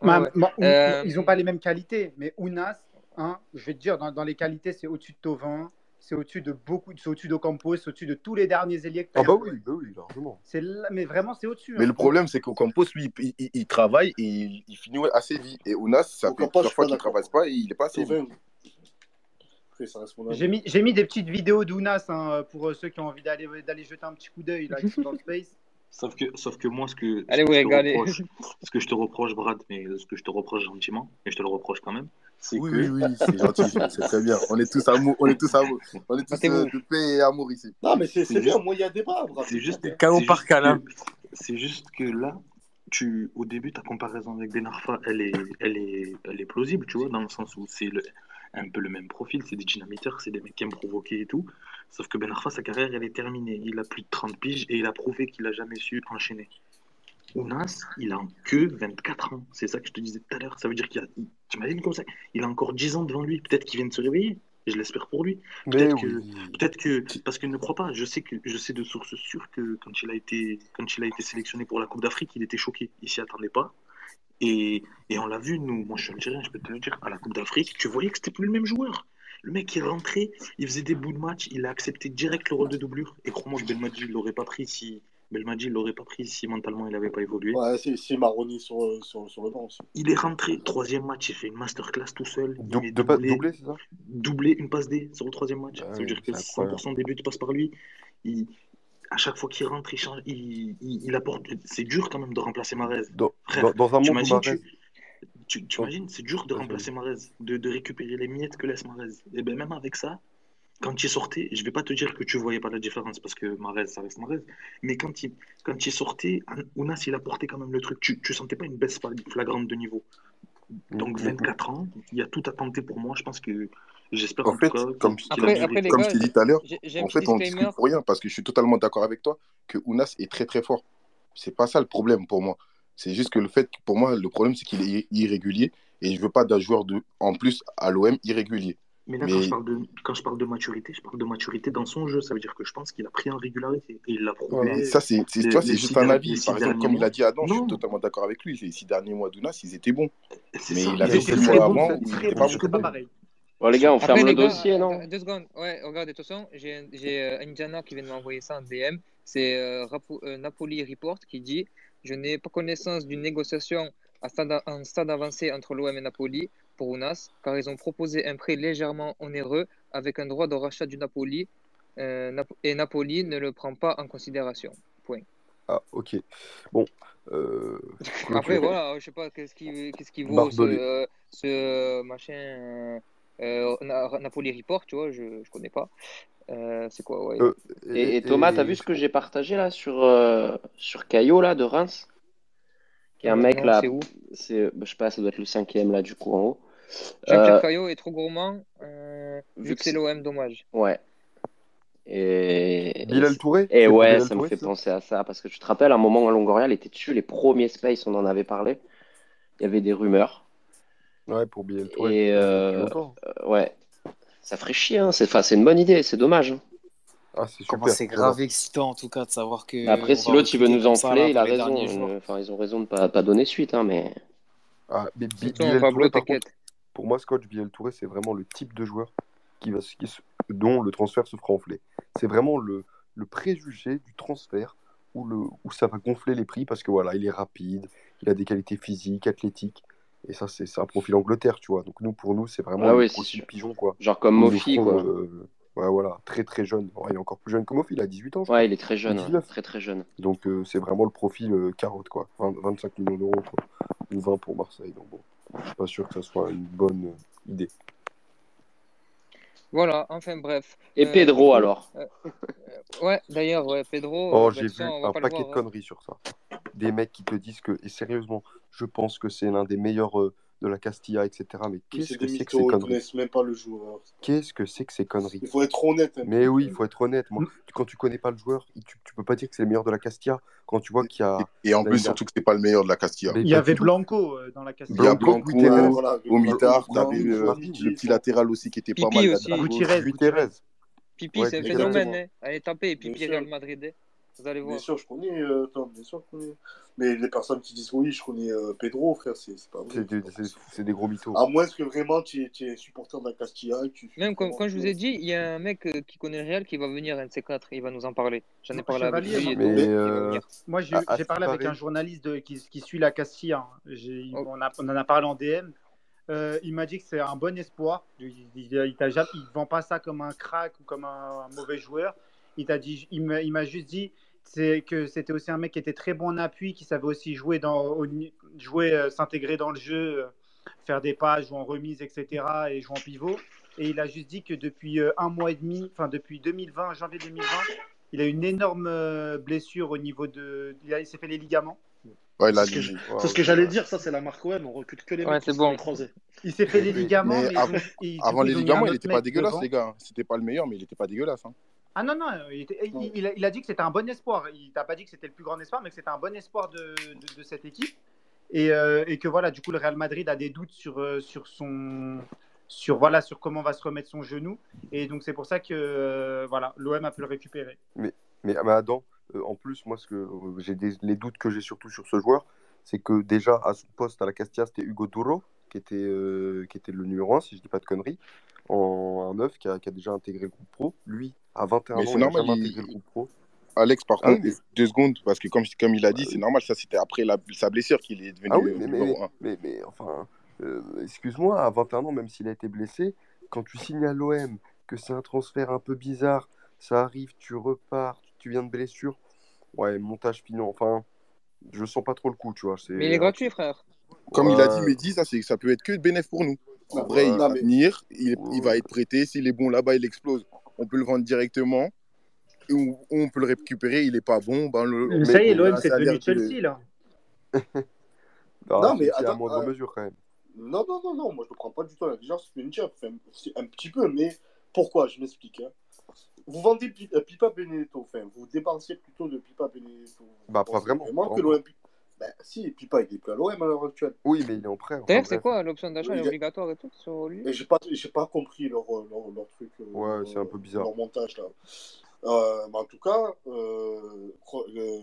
Ouais, Ma- ouais. ma- Ou- Euh, Ils n'ont pas les mêmes qualités, mais Ounas, hein, je vais te dire, dans, dans les qualités, c'est au-dessus de Tovin, c'est au-dessus de beaucoup, c'est au-dessus d'Ocampos, c'est au-dessus de tous les derniers ailiers que tu Ah as bah oui, bah oui, largement. C'est là- mais vraiment, c'est au-dessus. Mais hein. le problème, c'est qu'Ocampos, lui, il, il- il travaille et il, il finit assez vite. Et Ounas, ça fait plusieurs fois pas qu'il d'accord. travaille pas et il est pas assez vite. Tovin, après, ça reste mon J'ai avis. mis, j'ai mis des petites vidéos d'Ounas hein, pour euh, ceux qui ont envie d'aller, d'aller jeter un petit coup d'œil, là, qui sont dans le space. Sauf que, sauf que moi, ce que, ce Allez que vous je te régaler. reproche, ce que je te reproche, Brad, mais ce que je te reproche gentiment, et je te le reproche quand même, c'est Oui, que. oui, oui, c'est gentil, c'est très bien. On est tous amour, on est tous amour, on est tous euh, de paix et amour ici. Non, mais c'est C'est c'est bien, moi, il y a débat, bravo. c'est juste, par câlin. que, c'est juste que là, tu, au début, ta comparaison avec Ben Arfa, elle est, elle est, elle est plausible, tu vois, dans le sens où c'est le- un peu le même profil, c'est des dynamiteurs, c'est des mecs qui aiment provoquer et tout. Sauf que Ben Arfa, sa carrière, elle est terminée. Il a plus de 30 piges et il a prouvé qu'il a jamais su enchaîner. Ounas, il a que 24 ans. C'est ça que je te disais tout à l'heure. Ça veut dire qu'il a. T'imagines comme ça? Il a encore 10 ans devant lui. Peut-être qu'il vient de se réveiller. Je l'espère pour lui. Peut-être que. Peut-être que. Parce que ne crois pas. Je sais, que, je sais de sources sûres que quand il, a été, quand il a été sélectionné pour la Coupe d'Afrique, il était choqué. Il s'y attendait pas. Et, et on l'a vu, nous. Moi, je suis algérien, je peux te le dire. À la Coupe d'Afrique, tu voyais que c'était plus le même joueur. Le mec, il rentrait, il faisait des bouts de match, il a accepté direct le rôle de doublure. Et crois-moi que Belmadi, il l'aurait pas pris si. Belmadi, il l'aurait pas pris si mentalement il n'avait pas évolué. Ouais, c'est c'est Maroni sur, sur, sur le banc aussi. Il est rentré, troisième match, il fait une masterclass tout seul. Il de pas- doublé, doublé, c'est ça? Doublé, une passe D sur le troisième match. Ah ça veut oui, dire que c'est incroyable. 100% des buts passent par lui. Il, à chaque fois qu'il rentre, il change, il, il, il apporte. C'est dur quand même de remplacer Marez. Dans, Frère, dans, dans un monde tu, imagines, c'est dur de remplacer. Marez, de, de récupérer les miettes que laisse Marez. Et bien même avec ça, quand il sortait, je vais pas te dire que tu voyais pas la différence parce que Marez, ça reste Marez, mais quand il, quand il sortait, Ounas, il apportait quand même le truc. Tu, tu sentais pas une baisse flagrante de niveau. Donc Mm, mm, 24 ans, il y a tout à tenter pour moi. Je pense que j'espère En fait, cas comme, qu'il comme, Après, après comme je gars, t'ai dit tout à l'heure, en fait, on discute pour rien parce que je suis totalement d'accord avec toi que Ounas est très très fort. C'est pas ça le problème pour moi. C'est juste que le fait, pour moi, le problème, c'est qu'il est irrégulier et je veux pas d'un joueur de, en plus à l'OM irrégulier. Mais là, Mais- quand, je parle de, quand je parle de maturité, je parle de maturité dans son jeu. Ça veut dire que je pense qu'il a pris en régularité. Et il l'a prouvé. Voilà. Ça, c'est, juste six un avis. Par exemple, comme il a dit Adam, je suis totalement d'accord avec lui. Les six derniers mois d'Ounas, ils étaient bons. Mais ça. il a fait très mois avant où bon. pas pareil. Bon, les gars, on Après, ferme le gars, dossier, non deux secondes. Ouais, regardez, de toute façon, j'ai euh, Indiana qui vient de m'envoyer ça en DM. C'est euh, euh, Napoli Report qui dit Je n'ai pas connaissance d'une négociation à stade, en stade avancé entre l'OM et Napoli pour Ounas, car ils ont proposé un prêt légèrement onéreux avec un droit de rachat du Napoli, euh, Nap- et Napoli ne le prend pas en considération. Point. Ah, ok. Bon. Euh, Après, voilà, je sais pas qu'est-ce qui, qu'est-ce qui vaut ce, euh, euh, machin euh, Na- Napoli Report, tu vois, je, je connais pas. Euh, c'est quoi, ouais. Euh, Et, et Thomas, t'as vu ce que j'ai partagé là sur, euh, sur Caillot là, de Reims? Qui est un mec non, là, c'est où? c'est, bah, je sais pas, ça doit être le cinquième là du coup en haut. Jean-Pierre Euh, Caillot est trop gourmand, euh, vu que c'est l'OM, dommage. Ouais. Et, Bilal Touré? Et ouais, Bilal ça me fait ça? penser à ça parce que tu te rappelles, à un moment à Longoria, il était dessus, les premiers Space, on en avait parlé. Il y avait des rumeurs. Ouais, pour Touré. Et euh, euh, ouais, ça ferait chier, hein. C'est, enfin, c'est une bonne idée, c'est dommage. hein. Ah, c'est super. grave excitant en tout cas de savoir que. Mais après, si l'autre il veut nous enfler, il a raison. Euh, Enfin, ils ont raison de pas, pas donner suite, hein, mais. Ah, mais Bi- Attention, Bilal Pablo, Touré, t'inquiète. pour moi, Scotch, Bilal Touré, c'est vraiment le type de joueur qui va, qui dont le transfert se fera enfler. C'est vraiment le, le préjugé du transfert où, le, où ça va gonfler les prix parce que voilà, il est rapide, il a des qualités physiques, athlétiques. Et ça, c'est c'est un profil Angleterre, tu vois. Donc, nous, pour nous, c'est vraiment Ah le oui, c'est profil pigeon, quoi. Genre comme Mofi, quoi. euh, ouais, voilà, très très jeune. Ouais, il est encore plus jeune que Mofi, il a 18 ans, je Ouais, crois. il est très jeune, ouais. 19. Très très jeune. Donc, euh, c'est vraiment le profil euh, carotte, quoi. 20 25 millions d'euros, quoi. Ou 20 pour Marseille. Donc, bon, je suis pas sûr que ça soit une bonne euh, idée. Voilà, enfin bref. Et Pedro alors? ouais, d'ailleurs, ouais, Pedro, Oh, bah, j'ai vu un paquet de voir. hein. conneries sur ça. Des mecs qui te disent que, et sérieusement, je pense que c'est l'un des meilleurs euh, de la Castilla, etc. Mais qu'est-ce que c'est que ces conneries connaissent même pas le joueur. Qu'est-ce que c'est que ces conneries Il faut être honnête. un Mais oui, il faut être honnête. Moi, tu- quand tu connais pas le joueur, tu, tu peux pas dire que c'est le meilleur de la Castilla. Quand tu vois qu'il y a. Et en plus, surtout que c'est pas le meilleur de la Castilla. Mais Il y avait. Blanco euh, dans la Il y Castilla. a Blanco, Blanco, Guterres, voilà, au mitard, Martin, t'avais euh, Martin, le petit latéral aussi qui était pas mal aussi. Pipi, Ouais, c'est un phénomène. Hein. Allez, tapez Bien Pipi. Real Madrid. Vous allez Bien sûr, je connais, euh, Tom, bien sûr, je connais. Mais les personnes qui disent oui, je connais euh, Pedro, frère, c'est pas vrai. C'est des, gros mythos. À moins que vraiment tu es, tu es supporter de la Castilla tu Même quand, je vous ai dit, il y a un mec euh, qui connaît le Real qui va venir, ces quatre, il va nous en parler. J'en ai parlé avec lui. Mais euh. Moi, j'ai à, à parlé avec un journaliste de- qui, qui suit la Castilla. hein. Oh. on, a- on en a parlé en DM. Euh, il m'a dit que c'est un bon espoir. Il, il vend pas ça comme un crack ou comme un, mauvais joueur. Il t'a dit, il m'a juste dit c'est que c'était aussi un mec qui était très bon en appui, qui savait aussi jouer dans, jouer, euh, s'intégrer dans le jeu, euh, faire des passes, jouer en remise, etc. et jouer en pivot. Et il a juste dit que depuis euh, un mois et demi, enfin depuis 2020, janvier 2020, il a une énorme blessure au niveau de. Il, s'est fait les ligaments. Ouais, C'est ce que, je- j'allais dire, ça c'est la marque OM, on recrute que les Ouais, mecs c'est qui bon. croisés. Il s'est fait les ligaments, mais, Mais ils av- ont- et du avant les ligaments, il autre était pas dégueulasse, devant. les gars. C'était pas le meilleur, mais il était pas dégueulasse. hein. Ah non, non, il, était- il- il a, il a dit que c'était un bon espoir. Il t'a pas dit que c'était le plus grand espoir, mais que c'était un bon espoir de, de- de cette équipe. Et, euh, et que voilà, du coup, le Real Madrid a des doutes sur, euh, sur son. Sur, voilà, sur comment va se remettre son genou. Et donc, c'est pour ça que euh, voilà, l'OM a pu le récupérer. Mais, mais, mais Adam, euh, en plus, moi, ce que j'ai des- les doutes que j'ai surtout sur ce joueur, c'est que déjà à son poste à la Castilla, c'était Hugo Duro, qui était, qui était le numéro 1, si je dis pas de conneries, en, en neuf, qui a, qui a déjà intégré le groupe pro. Lui, à 21 Mais ans, c'est il a normal, jamais il- intégré le groupe pro. Alex, par Ah, contre, mais- deux secondes, parce que comme, comme il a dit, Bah c'est oui. normal, ça c'était après la- sa blessure qu'il est devenu Ah oui, euh, mais, mais, numéro 1. mais, mais enfin, euh, excuse-moi, à 21 ans, même s'il a été blessé, quand tu signes à l'OM, que c'est un transfert un peu bizarre, ça arrive, tu repars, tu viens de blessure, ouais, montage finant, enfin, je sens pas trop le coup, tu vois. Mais il est gratuit, frère. Comme il a dit Ouais. Mehdi, ça, ça peut être que bénéf pour nous. Non, Après, il va mais- venir, il, il va être prêté. S'il est bon là-bas, il explose. On peut le vendre directement. Et on, on peut le récupérer. Il est pas bon. Ben, le, ça y est, l'OM, un c'est devenu Chelsea, là. Non, Non, mais Chelsea à attends, moindre euh, mesure quand même. Non, non, non, non, moi je ne prends pas du tout la légère, c'est c'est un petit peu, mais pourquoi Je m'explique. hein. Vous vendez Pi- euh, Pipa Benedetto, enfin, vous dépensiez plutôt de Pipa Benedetto. Bah, pas vraiment, Vraiment pas que encore. l'Olympique Bah, si, et puis pas, il est plus à l'OM à l'heure actuelle. Oui, mais il est en prêt. enfin, D'ailleurs, c'est quoi l'option d'achat elle est Il est- obligatoire et tout sur lui? Et j'ai pas, j'ai pas compris leur, euh, leur, leur truc. euh, Ouais, c'est un peu bizarre. Leur montage là. Euh, mais en tout cas, euh, euh,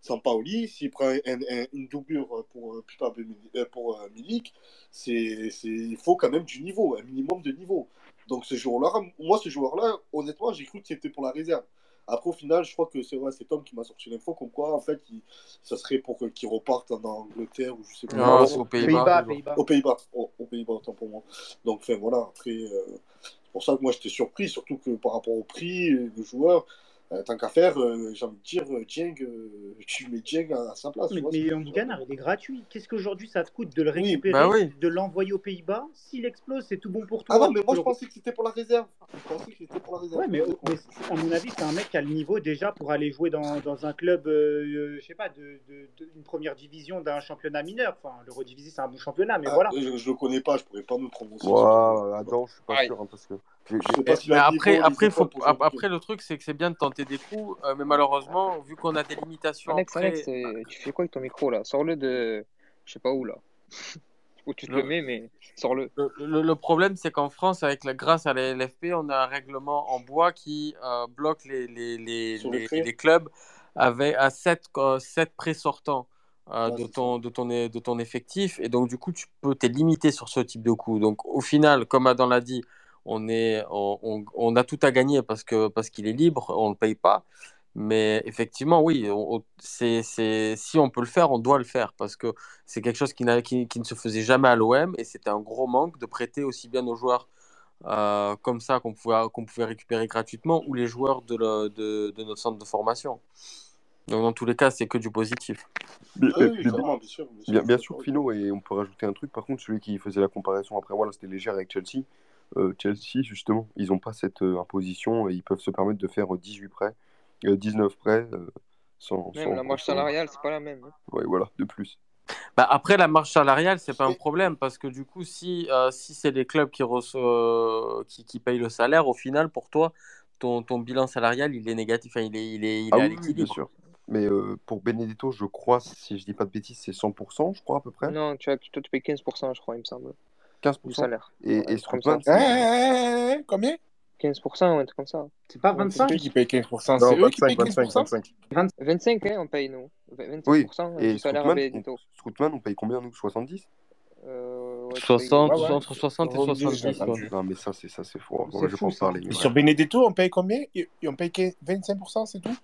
Sampaoli, s'il prend un- un- une doublure pour euh, Pipa euh, pour euh, Milik, c'est, c'est, il faut quand même du niveau, un minimum de niveau. Donc ce joueur-là, moi ce joueur-là, honnêtement, j'ai cru que c'était pour la réserve. Après, au final, je crois que c'est ouais, c'est Tom qui m'a sorti l'info comme quoi, en fait, il- ça serait pour que- qu'il reparte en Angleterre ou je sais pas. Non, c'est aux Pays-Bas. Pays-Bas, Aux Pays-Bas, aux Pays-Bas, autant pour moi. Donc, enfin, voilà, après, euh, c'est pour ça que moi j'étais surpris, surtout que par rapport au prix du joueur, euh, tant qu'à faire, euh, j'ai envie de dire, euh, Dieng, euh, tu mets Dieng à, à sa place. Mais, vois, mais Mbouganard, il est gratuit. Qu'est-ce qu'aujourd'hui ça te coûte de le Oui, récupérer, bah oui. de l'envoyer aux Pays-Bas S'il explose, c'est tout bon pour toi. Ah non, mais moi je pensais que c'était pour la réserve. Je pensais que c'était pour la réserve. Ouais, mais, mais à mon avis, c'est un mec qui a le niveau déjà pour aller jouer dans, dans un club, euh, euh, je sais pas, de, de- de- une première division d'un championnat mineur. Enfin, l'Eurodivisie, c'est un bon championnat, mais Ah, voilà. je, je le connais pas, je pourrais pas me prononcer. Ouais, Adam, je suis pas sûr, hein, parce que. Je sais pas après, niveau, après, faut, après, le truc, c'est que c'est bien de tenter des coups, euh, mais malheureusement, vu qu'on a des limitations Alex, après, Alex, euh, tu fais quoi avec ton micro là? Sors-le de. Je sais pas où là. Où tu te Le- le mets, mais sors-le. le, le- le problème, c'est qu'en France, avec la, grâce à la LFP, on a un règlement en bois qui euh, bloque les, les, les, les, clubs avec, à 7, prêts sortants euh, Ouais, de, c'est ton, de, ton, é- de ton effectif. Et donc, du coup, tu peux t'es limité sur ce type de coup. Donc, au final, comme Adam l'a dit, on, est, on, on, on a tout à gagner parce que parce qu'il est libre, on ne le paye pas. Mais effectivement, oui, on- on- c'est, c'est, si on peut le faire, on doit le faire parce que c'est quelque chose qui, n'a- qui, qui ne se faisait jamais à l'OM et c'était un gros manque de prêter aussi bien nos joueurs euh, comme ça qu'on pouvait, qu'on pouvait récupérer gratuitement ou les joueurs de, le- de, de notre centre de formation. Donc, dans tous les cas, c'est que du positif. Bien, Oui, bien- oui, bien- clairement, bien sûr. Bien sûr, bien- bien je suis sûr, d'accord. Philo, et on peut rajouter un truc. Par contre, celui qui faisait la comparaison, après, voilà, c'était léger avec Chelsea. Euh, Chelsea, justement, ils n'ont pas cette euh, imposition et ils peuvent se permettre de faire euh, 18 prêts, euh, 19 prêts euh, sans, Même sans- la marge sans- salariale, c'est pas la même. hein. Ouais, voilà, de plus. Bah, après, la marge salariale, c'est pas un problème parce que du coup, si, euh, si c'est les clubs qui, reçoivent, qui, qui payent le salaire, au final, pour toi, ton, ton bilan salarial, il est négatif, enfin, il est, il est, il Ah à oui, oui, bien sûr. Mais euh, pour Benedetto, je crois, si je dis pas de bêtises, c'est 100%, je crois, à peu près. Non, tu, as, tu, toi, tu payes 15%, je crois, il me semble, 15%. du salaire. Et, Ouais, et ça. C'est- Hein, hein, hein, combien? 15% ou un truc comme ça. C'est pas Ouais, c'est 25 Qui paye 15% Non, C'est eux qui 25, payent 25, 15% 25. 25, hein, on paye nous. 25% Oui, du et salaire Strootman, Benedetto. on, paye combien, nous? 70 Euh, ouais, tu payes- 60, Ouais, ouais. entre 60 et 70, 70. j'ai quoi. entendu. Non, mais ça, c'est ça, c'est faux. Je fou, pense ça. parler. Sur. Benedetto, on paye combien? Et On paye que 25%, c'est tout?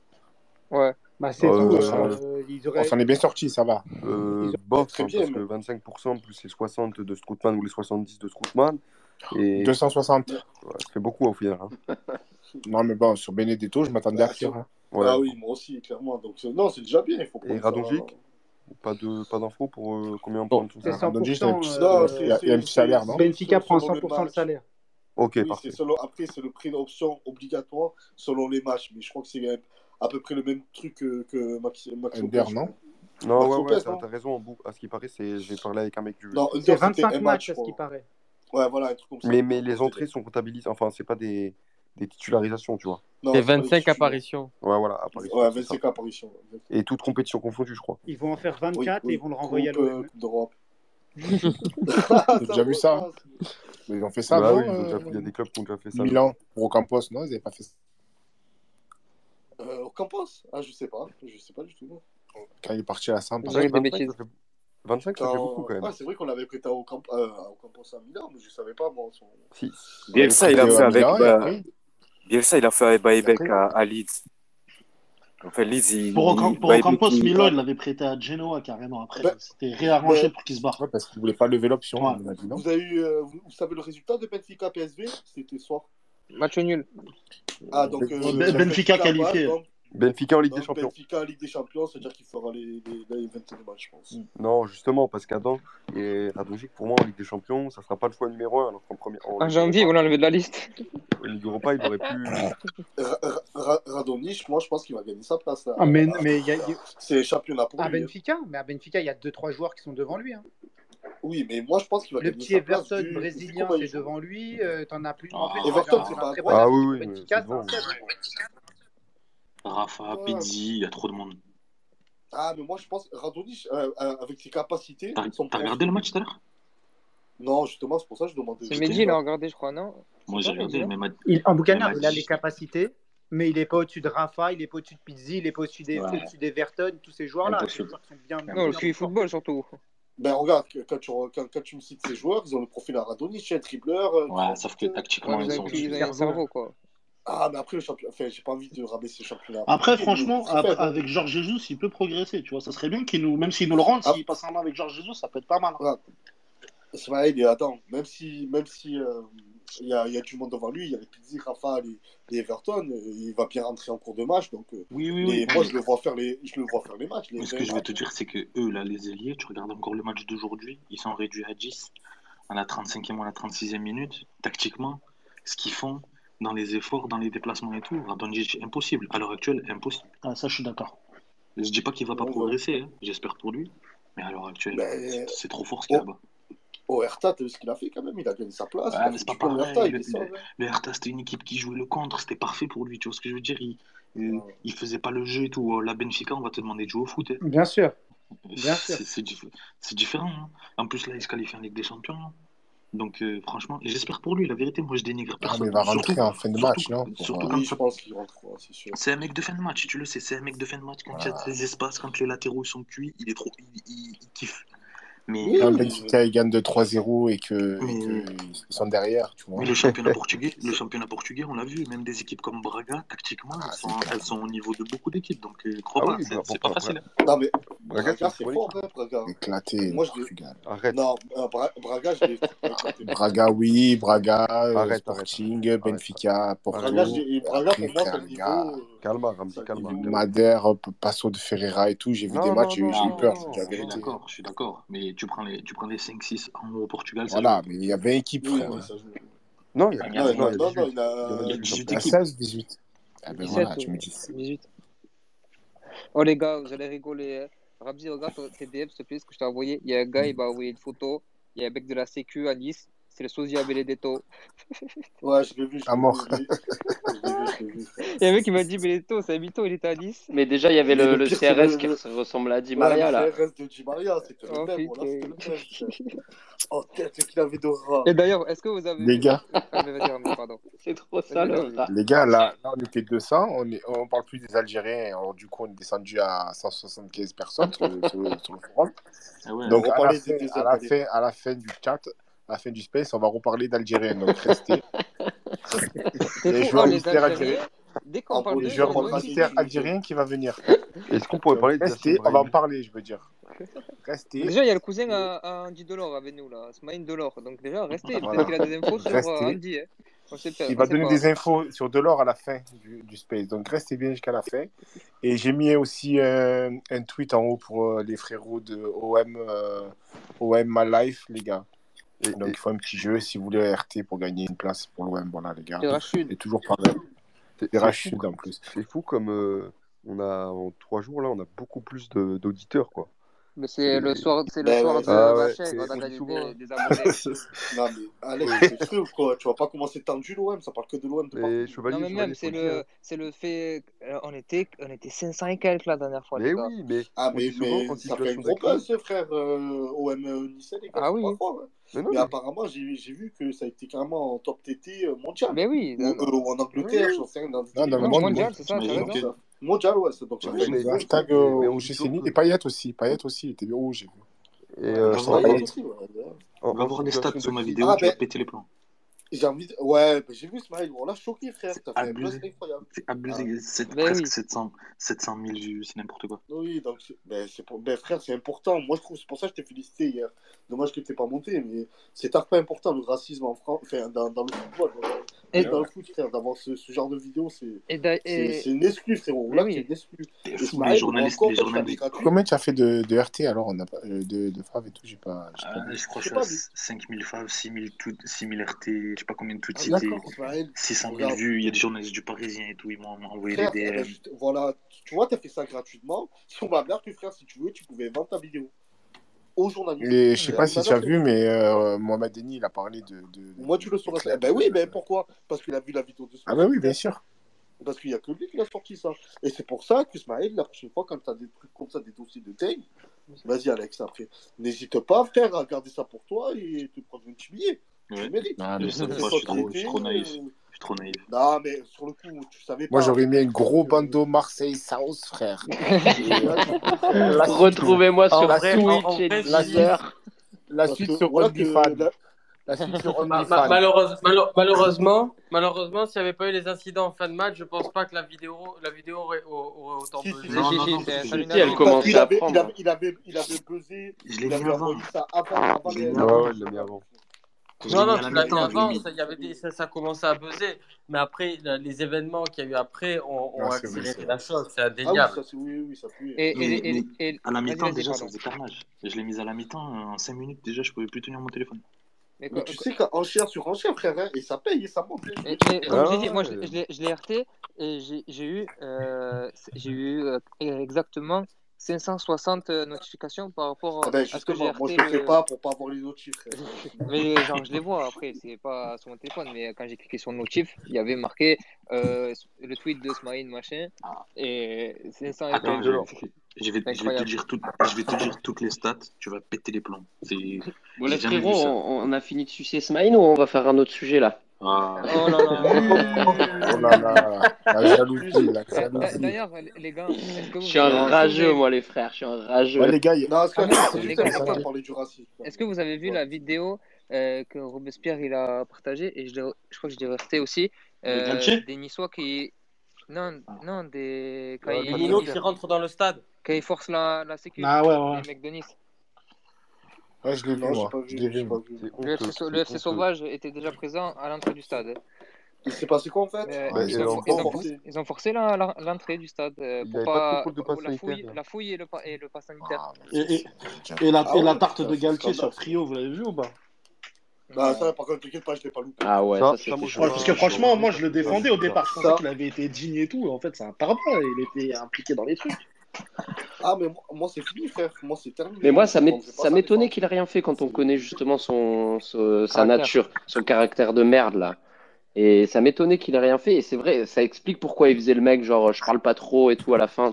Ouais. Bah, c'est Euh, tout. euh, euh, On s'en est bien sorti, ça va. Euh, bof, Très hein, bien, parce que mais- 25% plus les 60 de Strootman ou les 70 de Strootman, et 260. ouais, ça fait beaucoup au final. hein. Non, mais bon, sur Benedetto, je m'attendais à Ah, pire. hein. Ouais. Ah oui, moi aussi, clairement. Donc, non, c'est déjà bien. Il faut Et. Radonjic Pas de pas d'infos pour euh, combien on prend tout C'est ça Radonjic, 100%. il y a- euh, un petit salaire, non Benfica prend selon le 100% le match. salaire. Ok, Oui, parfait. selon... après, c'est le prix d'option obligatoire selon les matchs. Mais je crois que c'est à peu près le même truc que, que Max, Max Under, Lopez, non. Non, Max ouais, Lopez, ouais, t'as non t'as raison. en bout- À ce qui paraît, c'est j'ai parlé avec un mec du. Non, C'est Under, c'était 25 un match, matchs, à ce qui paraît. Ouais, voilà, un truc comme ça. Mais, mais les entrées sont comptabilisées, enfin, c'est pas des, des titularisations, tu vois. Non, C'est c'est pas les 25 titulaires. apparitions. Ouais, voilà, apparition, Ouais, c'est ça. 25 apparitions. Et toutes compétitions confondues, je crois. Ils vont en faire Oui, 24 et oui. ils vont le renvoyer à Groupe, l'OM. euh, Coupe d'Europe. J'ai déjà vu ça. Mais ils ont fait ça, Bah non oui, euh, il y a des clubs qui ont déjà fait ça. Milan, pour Ocampos, non, ils n'avaient pas fait ça. Euh, au Campos Ah, je sais pas. Je sais pas du tout. Quand il est parti à aurez des 25, bêtises. ça fait, 25, ça fait Quand- beaucoup quand même. Ah, c'est vrai qu'on l'avait prêté au, Camp... euh, au Campos à Milan, mais je savais pas, moi. Son... Si. Bielsa, il a fait avec. Bah, Bielsa, il a fait avec Baebek à, à Leeds. En fait, Leeds, il. Pour, il- pour Ocampos, il- Milan, il l'avait prêté à Genoa carrément après. Ben- C'était réarrangé ben- pour qu'il se barre. Ouais, parce qu'il voulait pas lever l'option, Ouais. Vous avez eu, euh, vous, vous savez le résultat de Benfica PSV C'était soir. Match nul. Ah, donc. Euh, Ben- Benfica qualifié. donc- Benfica en Ligue des Champions. Benfica Ligue des Champions, c'est-à-dire qu'il fera les, les, les 22 matchs, je pense. Non, justement, parce qu'Adam et Radonjic, pour moi, en Ligue des Champions, ça sera pas le choix numéro 1. Alors qu'en première. En En Ligue janvier, vont Europa, l'enlever de la liste. en Ligue Europa, il aurait pu. Ra- Ra- Ra- Radonjic, moi, je pense qu'il va gagner sa place. Là. Ah, mais y a- C'est championnat pour à lui. hein. Benfica, mais à Benfica, il y a 2-3 joueurs qui sont devant lui. hein. Oui, mais moi, je pense qu'il va Le gagner petit sa place. Everton vu brésilien, c'est devant lui. euh, T'en as plus. Ah, en fait, c'est Rafa, ouais. Pizzi, il y a trop de monde. Ah, mais moi, je pense, Radonich, euh, euh, avec ses capacités. T'as regardé le match tout à l'heure? Non, justement, c'est pour ça que je demandais. C'est Mehdi, il a regardé, je crois, non? Moi, j'ai regardé, mais ma... il, En Boucana, il a les capacités, mais il n'est pas au-dessus de Rafa, il n'est pas au-dessus de Pizzi, il n'est pas au-dessus des, au des Verton, tous ces joueurs-là. Non, le suivi football, surtout. Ben regarde, quand tu, quand, tu me cites ces joueurs, ils ont le profil à Radonich, un dribbleur. Euh, ouais, sauf que tactiquement, ils ont du cerveau, quoi. Ah, mais après, le championnat. Enfin, j'ai pas envie de rabaisser le championnat. Après, franchement, hein. avec Georges Jesus, il peut progresser. Tu vois, ça serait bien qu'il nous. Même s'il nous le rende, s'il ah. passe un an avec Georges Jesus, ça peut être pas mal. Hein. Ismaël, attends, même si. Même si euh, il y, a, y, a, du monde devant lui. Il y a Pizzi, Rafa, les, Everton. Euh, il va bien rentrer en cours de match. Donc, euh, oui, oui, oui. moi, je le vois faire les, je le vois faire les matchs. Ce que je vais te dire, c'est que eux, là, les ailiers, tu regardes encore le match d'aujourd'hui, ils sont réduits à 10 à la 35e ou à la 36e minute, tactiquement. Ce qu'ils font, dans les efforts, dans les déplacements et tout. Radonjic, impossible. À l'heure actuelle, impossible. Ah, ça, je suis d'accord. Je ne dis pas qu'il ne va pas progresser, hein. j'espère pour lui. Mais à l'heure actuelle, bah, c'est trop fort ce qu'il y a là-bas. Oh, Hertha, t'as vu ce qu'il a fait quand même, il a gagné sa place. Ouais, mais c'est pas pareil. Hertha, le, le, c'était une équipe qui jouait le contre, c'était parfait pour lui, tu vois ce que je veux dire? Il, il, faisait pas le jeu et tout. Oh, la Benfica, on va te demander de jouer au foot. Hein. Bien sûr. Euh, Bien sûr. C'est différent. Hein. En plus, là, il se qualifie en Ligue des Champions. Donc, euh, franchement, j'espère pour lui, la vérité, moi je dénigre ah, personne. Ah, mais il va rentrer surtout, en fin de match, non je pense qu'il rentre, c'est sûr. C'est un mec de fin de match, tu le sais, c'est un mec de fin de match. Quand il y a des espaces, quand les latéraux sont cuits, il est trop. Il kiffe. Mais, oui, quand Benfica gagne de 3-0 et que, sont derrière, tu vois. Mais le championnat portugais, le championnat portugais, on l'a vu, même des équipes comme Braga, tactiquement, ah, elles, sont, au niveau de beaucoup d'équipes, donc euh, je ah c'est bah, pas, facile. Non mais Braga, c'est fort, hein, Braga. Éclaté. Moi, je Arrête. Non, euh, Bra Braga, je l'ai. Braga, oui, Braga, euh, Sporting, Benfica, Porto. Braga, Braga pour moi, c'est niveau. Calma, Ramzi, calma. Madère, euh, Passo de Ferreira et tout, j'ai vu des matchs, j'ai eu peur. J'avais été... D'accord, je suis d'accord. Mais tu prends les, tu prends les 5-6 au Portugal. Voilà, mais il y avait équipe, frère. Non, il y a, non, 16, 18. Ah ben voilà, tu me dis. Oh les gars, vous allez rigoler. Hein. Ramzi, regarde tes DM, s'il te plaît, ce que je t'ai envoyé. Il y a un gars, il m'a envoyé une photo. Il y a un mec de la Sécu à Nice. C'est le sosie à Benedetto. Ouais, je l'ai vu. À mort. Il y a un mec qui m'a dit Benedetto, c'est Mito, il était à 10. Mais déjà, il y avait le, le, le CRS le... qui ressemble à Di Maria. Ouais, là. le CRS de Di Maria, c'était le, oh, même. Voilà, c'était le même. oh, tête qu'il avait de rat. Et d'ailleurs, est-ce que vous avez. Les gars. Ah, c'est trop ça, le rat. Les gars, là, là, on était 200. On, est... on parle plus des Algériens. Alors, du coup, on est descendu à 175 personnes sur, sur, sur le forum. Ah ouais, Donc, on à, la fin, des... à, la fin, à la fin du chat la fin du space, on va reparler d'Algérien. Donc restez. les joueurs oh, mystères algériens. Dès qu'on parle de joueurs mystère algérien qui va venir. Est-ce qu'on pourrait parler de on va en parler, je veux dire. Restez. Déjà, il y a le cousin Andy Delors avec nous, là, Smaïn Delors. Donc déjà, restez. Voilà. Qu'il a des infos euh, restez. sur Andy. Hein. Il va donner des infos sur Delors à la fin du, space. Donc restez bien jusqu'à la fin. Et j'ai mis aussi euh, un, tweet en haut pour euh, les frérots de OM, OM My Life, les gars. Donc, il faut un petit jeu si vous voulez RT pour gagner une place pour l'OM. Voilà, les gars. Et toujours pareil. Et Rachid en plus. C'est fou comme euh, on a en trois jours là, on a beaucoup plus d'auditeurs quoi. Mais c'est le soir, c'est le bah soir de la ouais, Vachek, on a gagné des, abonnés. non mais Alex, c'est sûr quoi, tu vas pas commencer tant du l'OM, ça parle que de l'OM. Non mais même, c'est le, c'est le fait, euh, on était, on était 500 et quelques la dernière fois. Mais oui, mais ah mais, mais ça fait un gros buzz, frère, euh, OM euh, Nice les gars, ah oui. Hein. Mais, non, mais, apparemment, j'ai vu que ça a été carrément en top TT mondial. Mais oui. Ou, euh, en Angleterre, j'en sais rien. Dans le monde mondial, c'est ça. Mondial, ouais, c'est donc. Oui, mais, hashtag où j'ai mis. Et Payet aussi. Payet aussi, il était bien rouge, j'ai vu. Et euh, On va voir les stats sur ma vidéo, tu vas péter les plans. J'ai envie de... Ouais, j'ai vu Smile, on l'a choqué, frère. C'est abusé. C'est abusé. Ah. C'est ben presque 700, 700 000 vues, c'est n'importe quoi. Oui, donc, ben, pour... ben, frère, c'est important. Moi, je trouve, c'est pour ça que je t'ai félicité hier. Dommage que tu pas monté, mais c'est un pas important le racisme en France, enfin, dans, dans le football et dans le foot, frère, d'avoir ce, genre de vidéo, c'est eh ben, et... une exclu, frérot. Là, oui. c'est une exclu. les journalistes, les journalistes. Combien tu as fait de, de RT alors on a pas, euh, de, de FAV et tout J'ai pas, euh, je crois que je suis 5000 FAV, 6000, RT, je sais pas combien de toutes ah, c'était. 600 000 bah, vues, il y a des journalistes du Parisien et tout, ils m'ont envoyé frère, des eh ben, voilà, tu vois, tu as fait ça gratuitement. Sur ma mère, tu frère, si tu veux, tu pouvais vendre ta vidéo aux journalistes. Et je sais euh, pas si bah, tu as bah, vu, mais euh, Mohamed Denis, il a parlé de. Moi, tu le sauras. Ben oui, mais pourquoi? Parce qu'il a vu la vidéo de ce Ah, ben oui, bien sûr. Parce qu'il n'y a que lui qui l'a sorti, ça. Et c'est pour ça que Smaël, la prochaine fois, quand tu as des trucs comme ça, des dossiers de taille, vas-y, Alex, après. N'hésite pas, frère, à garder ça pour toi et te prendre un petit billet. Tu mérites. Ah, je suis trop, euh, trop naïf. Non, mais sur le coup, tu savais pas. Moi, j'aurais mis un gros bandeau Marseille South, frère. Retrouvez-moi sur la Twitch et La suite sur OnlyFans. La suite sur Malheureusement, malheureusement, s'il n'y avait pas eu les incidents en fin de match, je pense pas que la vidéo, la vidéo aurait, autant buzzé. elle commence à prendre. Il avait buzzé. Je l'ai vu avant. Il l'avait mis avant. Non, non, tu l'as avant, ça, ça, commençait à buzzer. Mais après, les événements qu'il y a eu après ont, ont ah, accéléré la chose. C'est ah indéniable. Ah, oui, oui, oui, ça pue. Et, et, et, et, à la mi-temps, déjà, ça faisait carnage. Je l'ai mise à la mi-temps, en 5 minutes, déjà, je ne pouvais plus tenir mon téléphone. Mais, quoi, mais tu quoi. sais qu'enchère sur enchère, frère, hein, et ça paye, et ça monte. Comme ah, je dit, moi, je, l'ai RT et j'ai eu, euh, eu euh, exactement 560 euh, notifications par rapport ah ben justement, à. Justement, moi je le fais pas pour pas avoir les notifs. Euh, mais euh, genre, je les vois après, c'est pas sur mon téléphone, mais quand j'ai cliqué sur notif, il y avait marqué le tweet de Smile, machin, et 500 Attends, je, je, vais, je, vais te dire tout, je vais te dire toutes les stats, tu vas péter les plombs. Bon, là, frérot, on, on, a fini de sucer Smile ou on va faire un autre sujet là? Ah. Oh, oh, oh là là. La jalousie, la jalousie. D'ailleurs, les gars, je suis un rageux, moi, les frères. Je suis un rageux. Les gars, non, ah. Est-ce que vous avez vu la vidéo euh, que Robespierre il a partagée et je, je crois que je l'ai resté aussi euh, des Niçois qui non non des quand ouais, ils... Qui rentrent dans le stade quand ils forcent la la sécurité ah, ouais, ouais. Nice je vu, Le FC, Sauvage était déjà présent à l'entrée du stade. Il s'est passé quoi en fait euh, bah, ils, ont, forcé, l'entrée du stade euh, pour pas, de la, hein. fouille, et le, et le pass sanitaire. Et, la, tarte de Galtier sur Frio, vous l'avez vu ou pas? Bah, ça, par contre, t'inquiète pas, je l'ai pas loupé. Ah ouais, ça, Parce que franchement, moi je le défendais au départ. Je pensais qu'il avait été digne et tout. En fait, c'est un pardon. Il était impliqué dans les trucs. Ah, mais moi, c'est fini, frère. Moi, c'est terminé. Mais moi, ça m'étonnait qu'il ait rien fait quand on connaît justement son, sa nature, son caractère de merde, là. Et ça m'étonnait qu'il ait rien fait. Et c'est vrai, ça explique pourquoi il faisait le mec, genre, je parle pas trop et tout à la fin.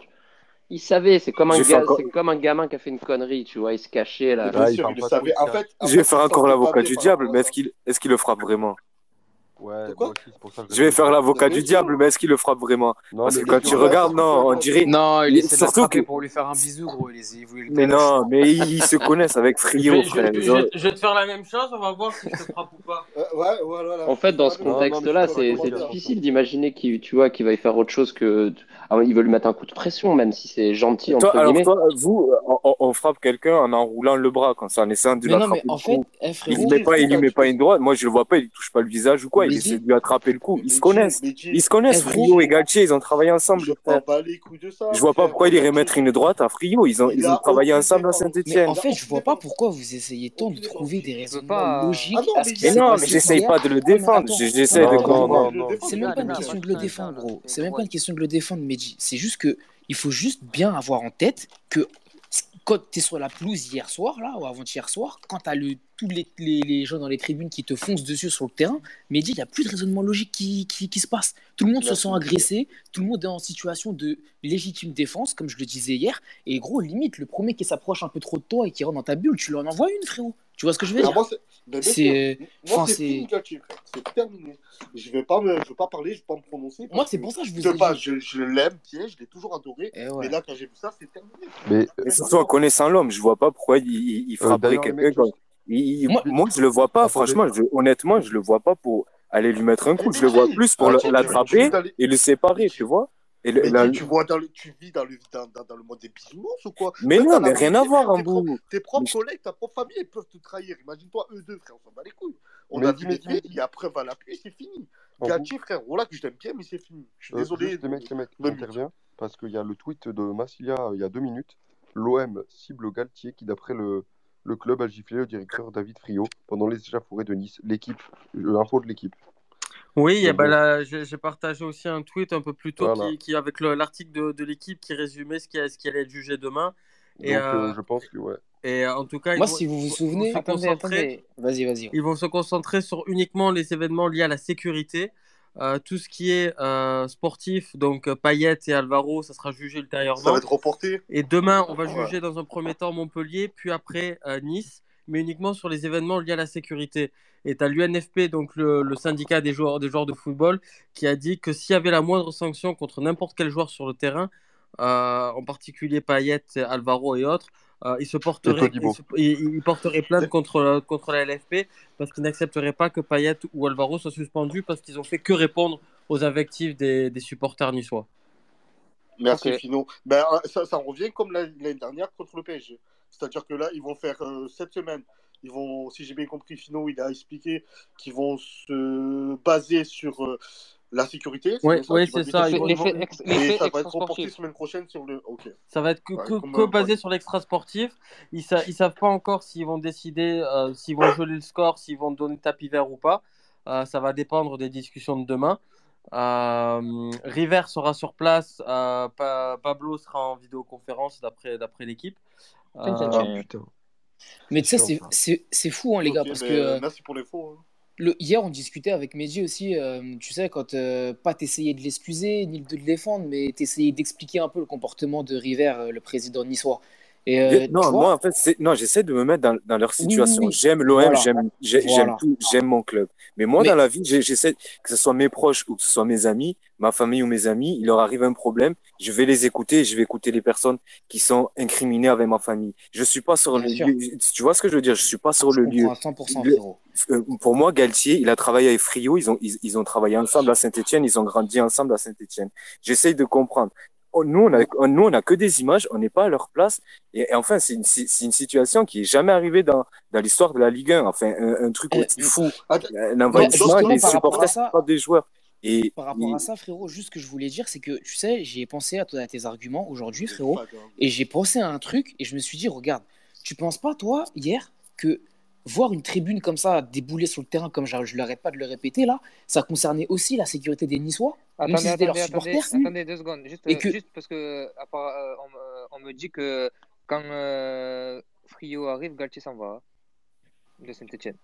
Il savait, c'est comme, un gars, encore... comme un gamin qui a fait une connerie, tu vois, il se cachait là. Bah, sûr, il savait. En fait, je vais faire encore l'avocat du diable, mais est-ce qu'il qu'il le frappe vraiment? Ouais, je vais faire l'avocat du diable, mais est-ce qu'il le frappe vraiment non, Parce que quand tu regardes, non, on dirait. Non, il essaie surtout pour lui faire un bisou, gros. Il mais non, mais ils se connaissent avec Frio, frère. Je, je, vais te faire la même chose, on va voir si je te frappe ou pas. Euh, ouais, voilà, en fait, dans ce contexte-là, c'est difficile d'imaginer qu'il va y faire autre chose que ah ils veulent lui mettre un coup de pression, même si c'est gentil. Entre toi, alors toi, vous, on, frappe quelqu'un en enroulant le bras quand c'est en essayant de l'attraper. En fait, eh, il ne met pas, il lui met pas une droite. Moi, je le vois pas, il touche pas le visage ou quoi. il essaie de lui attraper le cou. Ils se connaissent. Ils se connaissent. Frio et Galtier, ils ont travaillé ensemble. Je ne eh, vois pas pourquoi il irait mettre une droite à Frio. Ils ont, ils ont travaillé ensemble à Saint-Etienne. En fait, je vois pas pourquoi vous essayez tant de trouver des raisonnements logiques. Mais non, mais j'essaye pas de le défendre. J'essaie de. C'est même pas une question de le défendre, gros. C'est même pas une question de le défendre, mais c'est juste que il faut juste bien avoir en tête que quand tu es sur la pelouse hier soir, là, ou avant-hier soir, quand tu as tous les, gens dans les tribunes qui te foncent dessus sur le terrain, mais il n'y a plus de raisonnement logique qui, qui, se passe. Tout le monde se sent agressé, tout le monde est en situation de légitime défense, comme je le disais hier, et gros, limite, le premier qui s'approche un peu trop de toi et qui rentre dans ta bulle, tu lui en envoies une, frérot. Tu vois ce que je veux dire euh, C'est terminé. Je vais pas me... je vais pas parler, je vais pas me prononcer. Moi, c'est pour ça que je vous ai pas, je, je l'aime, je l'ai toujours adoré. Eh et. Mais là, quand j'ai vu ça, c'est terminé. Mais, euh, surtout en connaissant l'homme, je vois pas pourquoi il, frapperait quelqu'un. Moi, moi, je le vois pas. Franchement, je... honnêtement, je le vois pas pour aller lui mettre un coup. Je le vois plus pour ah, l'attraper et le séparer, tu vois. Tu, vis dans le, dans, le monde des bisounours ou quoi? Mais non, mais rien à voir, en bout. Tes propres collègues, ta propre famille, ils peuvent te trahir. Imagine-toi, eux deux, frère, on s'en bat les couilles. On mais a dit, mais il y a preuve à la pluie, c'est fini. Gatti, frère, voilà que je t'aime bien, mais c'est fini. Je suis euh, désolé. Juste, les mecs, les mecs, parce qu'il y a le tweet de Massilia euh, il y a deux minutes. L'OM cible Galtier qui, d'après le, le club, a giflé le directeur David Friot pendant les échauffourées de Nice. L'équipe, euh, l'info de l'équipe. Oui, là, j'ai partagé aussi un tweet un peu plus tôt Voilà. qui, qui avec le- l'article de, de l'équipe qui résumait ce qui, ce qui allait être jugé demain. Et, Donc, euh, euh, je pense que, ouais. et euh, en tout cas, Moi, ils vont, si vous vous souvenez, ils vont se attendez. Vas-y, vas-y. ils vont se concentrer sur uniquement les événements liés à la sécurité. Euh, tout ce qui est euh, sportif, donc Payet et Alvaro, ça sera jugé Ça ultérieurement. va être reporté. Et demain, on va Ouais. juger dans un premier temps Montpellier, puis après euh, Nice, mais uniquement sur les événements liés à la sécurité. Et tu as l'UNFP, donc le, le syndicat des joueurs, des joueurs de football, qui a dit que s'il y avait la moindre sanction contre n'importe quel joueur sur le terrain, euh, en particulier Payet, Alvaro et autres, euh, ils, se porteraient, Todibo. ils, se- ils- ils porteraient plainte contre, la- contre la LFP parce qu'ils n'accepteraient pas que Payet ou Alvaro soient suspendus parce qu'ils ont fait que répondre aux invectives des, des supporters niçois. Merci Ok. Fino. Ben, euh, ça, ça revient comme la- l'année dernière contre le PSG. C'est-à-dire que là, ils vont faire euh, cette semaine. Ils vont, si j'ai bien compris, Fino, il a expliqué qu'ils vont se baser sur euh, la sécurité. Ouais, vas c'est ça, ils vont- ils vont- Et ça va être reporté semaine prochaine sur le. Ok. Ça va être que, Ouais, que, comme, que euh, basé sur l'extra sportif. Ils sa- ils savent pas encore s'ils vont décider, euh, s'ils vont geler le score, s'ils vont donner tapis vert ou pas. Euh, ça va dépendre des discussions de demain. River sera sur place. Pa- Pablo sera en vidéoconférence d'après l'équipe. Euh. Putain. Mais tu sais, c'est- c'est c'est fou, hein, les gars, parce que euh, Merci pour l'info. hein. le, hier, on discutait avec Mehdi aussi. euh, tu sais, quand euh, pas t'essayais de l'excuser ni de le défendre, mais t'essayais d'expliquer un peu le comportement de River, euh, le président niçois. Et euh, non, moi, en fait, non, j'essaie de me mettre dans, dans leur Oui, oui, situation. oui. J'aime l'OM, Voilà. j'aime, j'ai- j'aime Voilà. tout, j'aime mon club. Mais moi, Mais- dans la vie, j'essaie, que ce soit mes proches ou que ce soit mes amis, ma famille ou mes amis, il leur arrive un problème, je vais les écouter je vais écouter les personnes qui sont incriminées avec ma famille. Je suis pas sur Bien le sûr. lieu, tu vois ce que je veux dire? Je suis pas sur je le lieu. comprends à 100%, Le- euh, pour moi, Galtier, il a travaillé avec Frio, ils ont, ils, ils ont travaillé ensemble à Saint-Etienne, ils ont grandi ensemble à Saint-Etienne. J'essaye de comprendre. Oh, Nous, on a, nous, on a que des images, on n'est pas à leur place. Et, et enfin, c'est une, une situation qui est jamais arrivée dans, dans l'histoire de la Ligue 1. Enfin, un, un truc Euh, aussi fou. Attends, Un Mais envahissement justement, des par rapport à supporters ça, frappent des joueurs. Et, par rapport et- à ça, frérot, juste ce que je voulais dire, c'est que, tu sais, j'ai pensé à, toi- à tes arguments aujourd'hui, frérot, et j'ai pensé à un truc, et je me suis dit, regarde, tu penses pas, toi, hier, que voir une tribune comme ça débouler sur le terrain, comme je ne l'arrête pas de le répéter, là, ça concernait aussi la sécurité des Niçois, même Attendez, si c'était leurs attendez, supporters attendez deux secondes. Juste, Et que- juste parce que à part, euh, on, me- on me dit que quand euh, Frio arrive, Galtier s'en va de Saint-Etienne.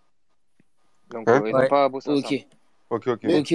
Donc Hein euh, ils Ouais. n'ont pas bossé Ok. ensemble. Ok, ok. Mais- Ok,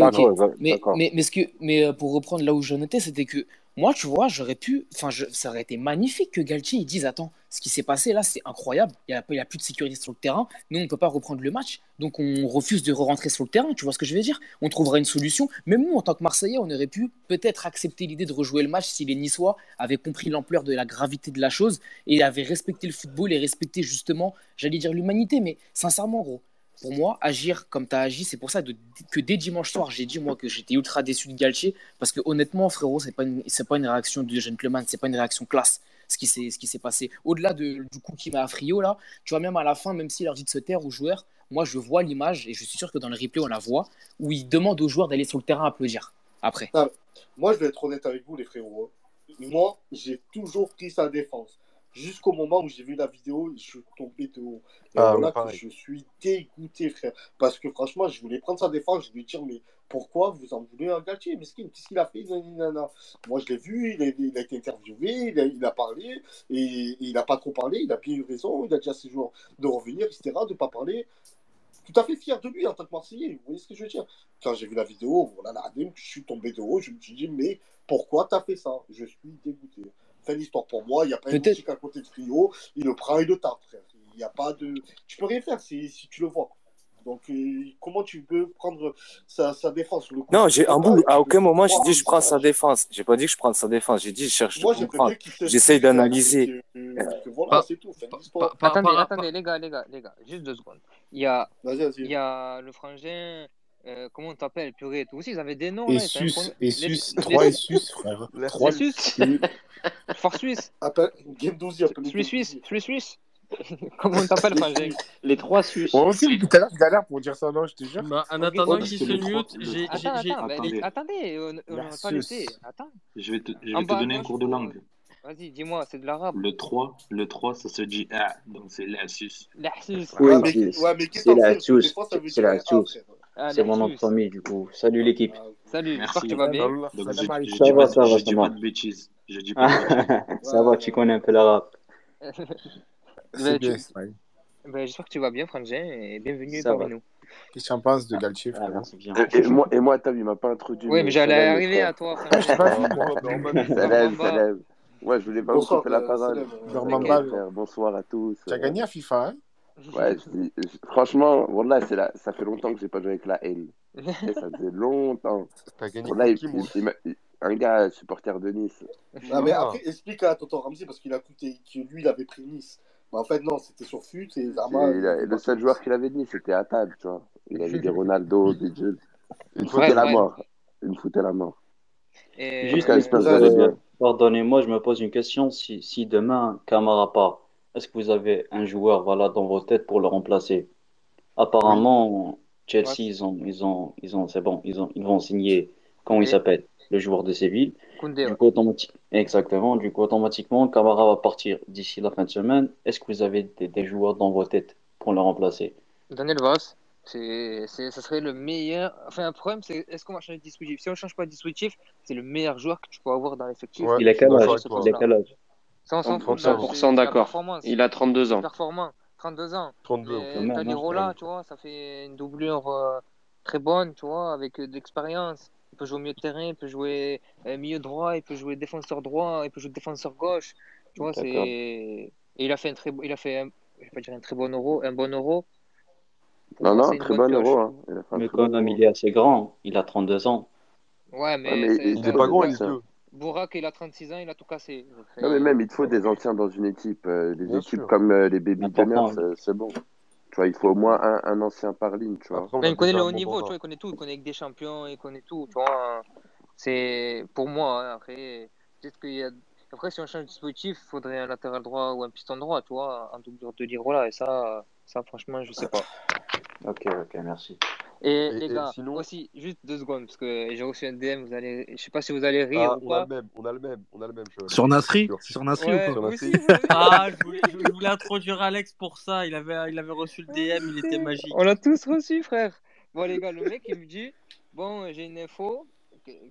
Mais, d'accord. mais, mais, ce que, mais euh, pour reprendre là où j'en étais, c'était que moi, tu vois, j'aurais pu. Enfin, ça aurait été magnifique que Galtier dise Attends, ce qui s'est passé là, c'est incroyable. Il n'y a, a plus de sécurité sur le terrain. Nous, on ne peut pas reprendre le match. Donc, on refuse de re-rentrer sur le terrain. Tu vois ce que je veux dire? On trouvera une solution. Même nous, en tant que Marseillais, on aurait pu peut-être accepter l'idée de rejouer le match si les Niçois avaient compris l'ampleur de la gravité de la chose et avaient respecté le football et respecté justement, j'allais dire l'humanité. Mais sincèrement, gros, pour moi, agir comme tu as agi, c'est pour ça que dès dimanche soir, j'ai dit moi que j'étais ultra déçu de Galtier parce que honnêtement, frérot, c'est pas pas une réaction de gentleman, c'est pas une réaction classe. Ce qui s'est passé. Au-delà de, du coup qui m'a à Frio là, tu vois même à la fin, même s'il leur dit de se taire aux joueurs, moi je vois l'image et je suis sûr que dans le replay on la voit où il demande aux joueurs d'aller sur le terrain applaudir après. Ah, moi, je vais être honnête avec vous, les frérots. hein. Moi, j'ai toujours pris sa défense. Jusqu'au moment où j'ai vu la vidéo, je suis tombé de haut. Et Ah, voilà que je suis dégoûté, frère. Parce que franchement, je voulais prendre sa défense. Je lui dire, mais pourquoi vous en voulez un Galtier Mesquine, qu'est-ce qu'il a fait? Nanana. Moi, je l'ai vu, il a, il a été interviewé, il a, il a parlé, et, et il n'a pas trop parlé. Il a bien eu raison. Il a dit à ses joueurs de revenir, etc., de ne pas parler. Tout à fait fier de lui en tant que Marseillais. Vous voyez ce que je veux dire? Quand j'ai vu la vidéo, voilà, la je suis tombé de haut. Je me suis dit, mais pourquoi t'as fait ça? Je suis dégoûté. Fin d'histoire pour moi, il n'y a pas une boutique à côté de Frio, il le prend et le tape, frère. Il n'y a pas de. Tu peux rien faire si, si tu le vois. Donc, euh, comment tu peux prendre sa, sa défense le coup, Non, j'ai un bout, à aucun moment, j'ai dit je prends sa défense. J'ai pas dit que je prends sa défense. J'ai dit je cherche Moi, J'essaye d'analyser. voilà, c'est tout. Attendez, attendez, les gars, les gars, les gars, juste deux secondes. Il y a, il y a le frangin, euh, comment on t'appelle, purée et tout aussi, ils avaient des noms Et là, ils savaient sus, prononcer- et les- sus, les- trois et sus, frère. Les Trois Les sus. et Fort Suisse, Appelle Gendouzi, appelle Suisse Suisse, Suisse Suisse. comment on t'appelle, frangin Les trois Suisses. Moi aussi, tout à l'heure, je galère pour dire ça, non, je te jure. Bah, en attendant qu'il se les mute, j'ai. les- Attendez. attendez, on on n'a pas laissé. Attends. Je vais te, je vais te donner un cours de euh, langue. Vas-y, dis-moi, c'est de l'arabe. Le 3, le 3, ça se dit A, donc c'est l'Asus. L'Ahsus. Oui, Ouais, mais, c'est qu'est-ce c'est que veut C'est dire Ah, C'est mon nom de famille, du coup. Salut l'équipe. Ah, ok. Salut, j'espère que tu vas bien. Donc je, salam je. Ça va, pas, ça va, je dis pas de bêtises. Je dis pas. Ça va, tu connais un peu l'arabe. C'est bien, tu- Ismaël. ben, j'espère que tu vas bien, frangin, et bienvenue Ça parmi va. nous. Qu'est-ce que tu en penses de Galtier, Ah, merci bien. Et, et moi, et moi, Tam, il m'a pas introduit. Oui, mais j'allais arriver à toi, Ah, Bamba. Salem. Ouais, je voulais pas vous Bonsoir, couper la parole. Bonsoir à tous. Tu as gagné à FIFA, hein? Ouais, je dis- je- franchement, Wallah, c'est la... ça fait longtemps que j'ai pas joué avec la haine. Et ça faisait longtemps. T'as gagné il- il- il un gars supporter de Nice. Ah, mais après, explique à Tonton Ramsey parce qu'il a coûté que lui, il avait pris Nice. Mais en fait, non, c'était sur FUT et Zama. Et il a- le seul joueur qu'il avait de Nice, c'était Attal, tu vois. Il avait des Ronaldo, des Jules. Il me foutait la mort. Il me foutait la mort. Et Juste. Pardonnez-moi, je me pose une question. Si, si demain, Camara part, est-ce que vous avez un joueur voilà, dans vos têtes pour le remplacer? Apparemment, Chelsea, ils ont, ils ont, ils ont, c'est bon, ils ont, ils vont signer, comment il s'appelle? Le joueur de Séville. Koundé, Du coup, automati- Exactement. Du coup, automatiquement, Camara va partir d'ici la fin de semaine. Est-ce que vous avez des, des joueurs dans vos têtes pour le remplacer? Daniel Vaz, c'est, c'est, ça serait le meilleur. Enfin, un problème, c'est est-ce qu'on va changer de dispositif? Si on change pas de dispositif, c'est le meilleur joueur que tu peux avoir dans l'effectif. Ouais, Il a quel âge? Avec ce toi. Il a poste-là. quel âge? Ça, on s'en fout. 100%, là, c'est, c'est la d'accord. Il a 32 ans. Performant, 32 ans. 32, Et ok. Quand même, Tony hein, Rolla, tu vois, ça fait une doublure euh, très bonne, tu vois, avec euh, de l'expérience. Il peut jouer au milieu de terrain, il peut jouer euh, milieu droit, il peut jouer défenseur droit, il peut jouer défenseur gauche. Tu vois, c'est. Et il a fait un très, il a fait, un- je vais pas dire un très bon euro, un bon euro. Non, non, c'est une très bon euro. Hein. Il a fait un Mais quand même, il est assez grand. Il a 32 ans. Ouais, Ouais, mais mais il Il te est faut pas grand, il est vieux. Bourak, il a 36 ans, il a tout cassé. Non, mais même, il te faut des anciens dans une équipe. Euh, des Bien équipes sûr. comme euh, les Baby Gunners, Important. euh, c'est bon. Tu vois, il faut au moins un, un ancien par ligne, tu vois. Après, il connaît le haut bon niveau, tu vois, il connaît tout, il connaît avec des champions, il connaît tout, tu vois. C'est pour moi, hein, après, peut-être qu'il y a. Après, si on change de dispositif, il faudrait un latéral droit ou un piston droit, tu vois, un doublure de Lirola, et ça, ça, franchement, je sais pas. Ok, ok, merci. Et, Et, les et gars, sinon, aussi, juste deux secondes, parce que j'ai reçu un DM, vous allez, je sais pas si vous allez rire ah, ou on a pas. le même, on a le même, on a le même, Sur Nasri? Sur Nasri ou pas? Sur vous Nasri. aussi. Ah, je voulais, je voulais introduire Alex pour ça. Il avait, il avait reçu le DM, il était magique. On l'a tous reçu, frère. Bon, les gars, le mec, il me dit Bon, j'ai une info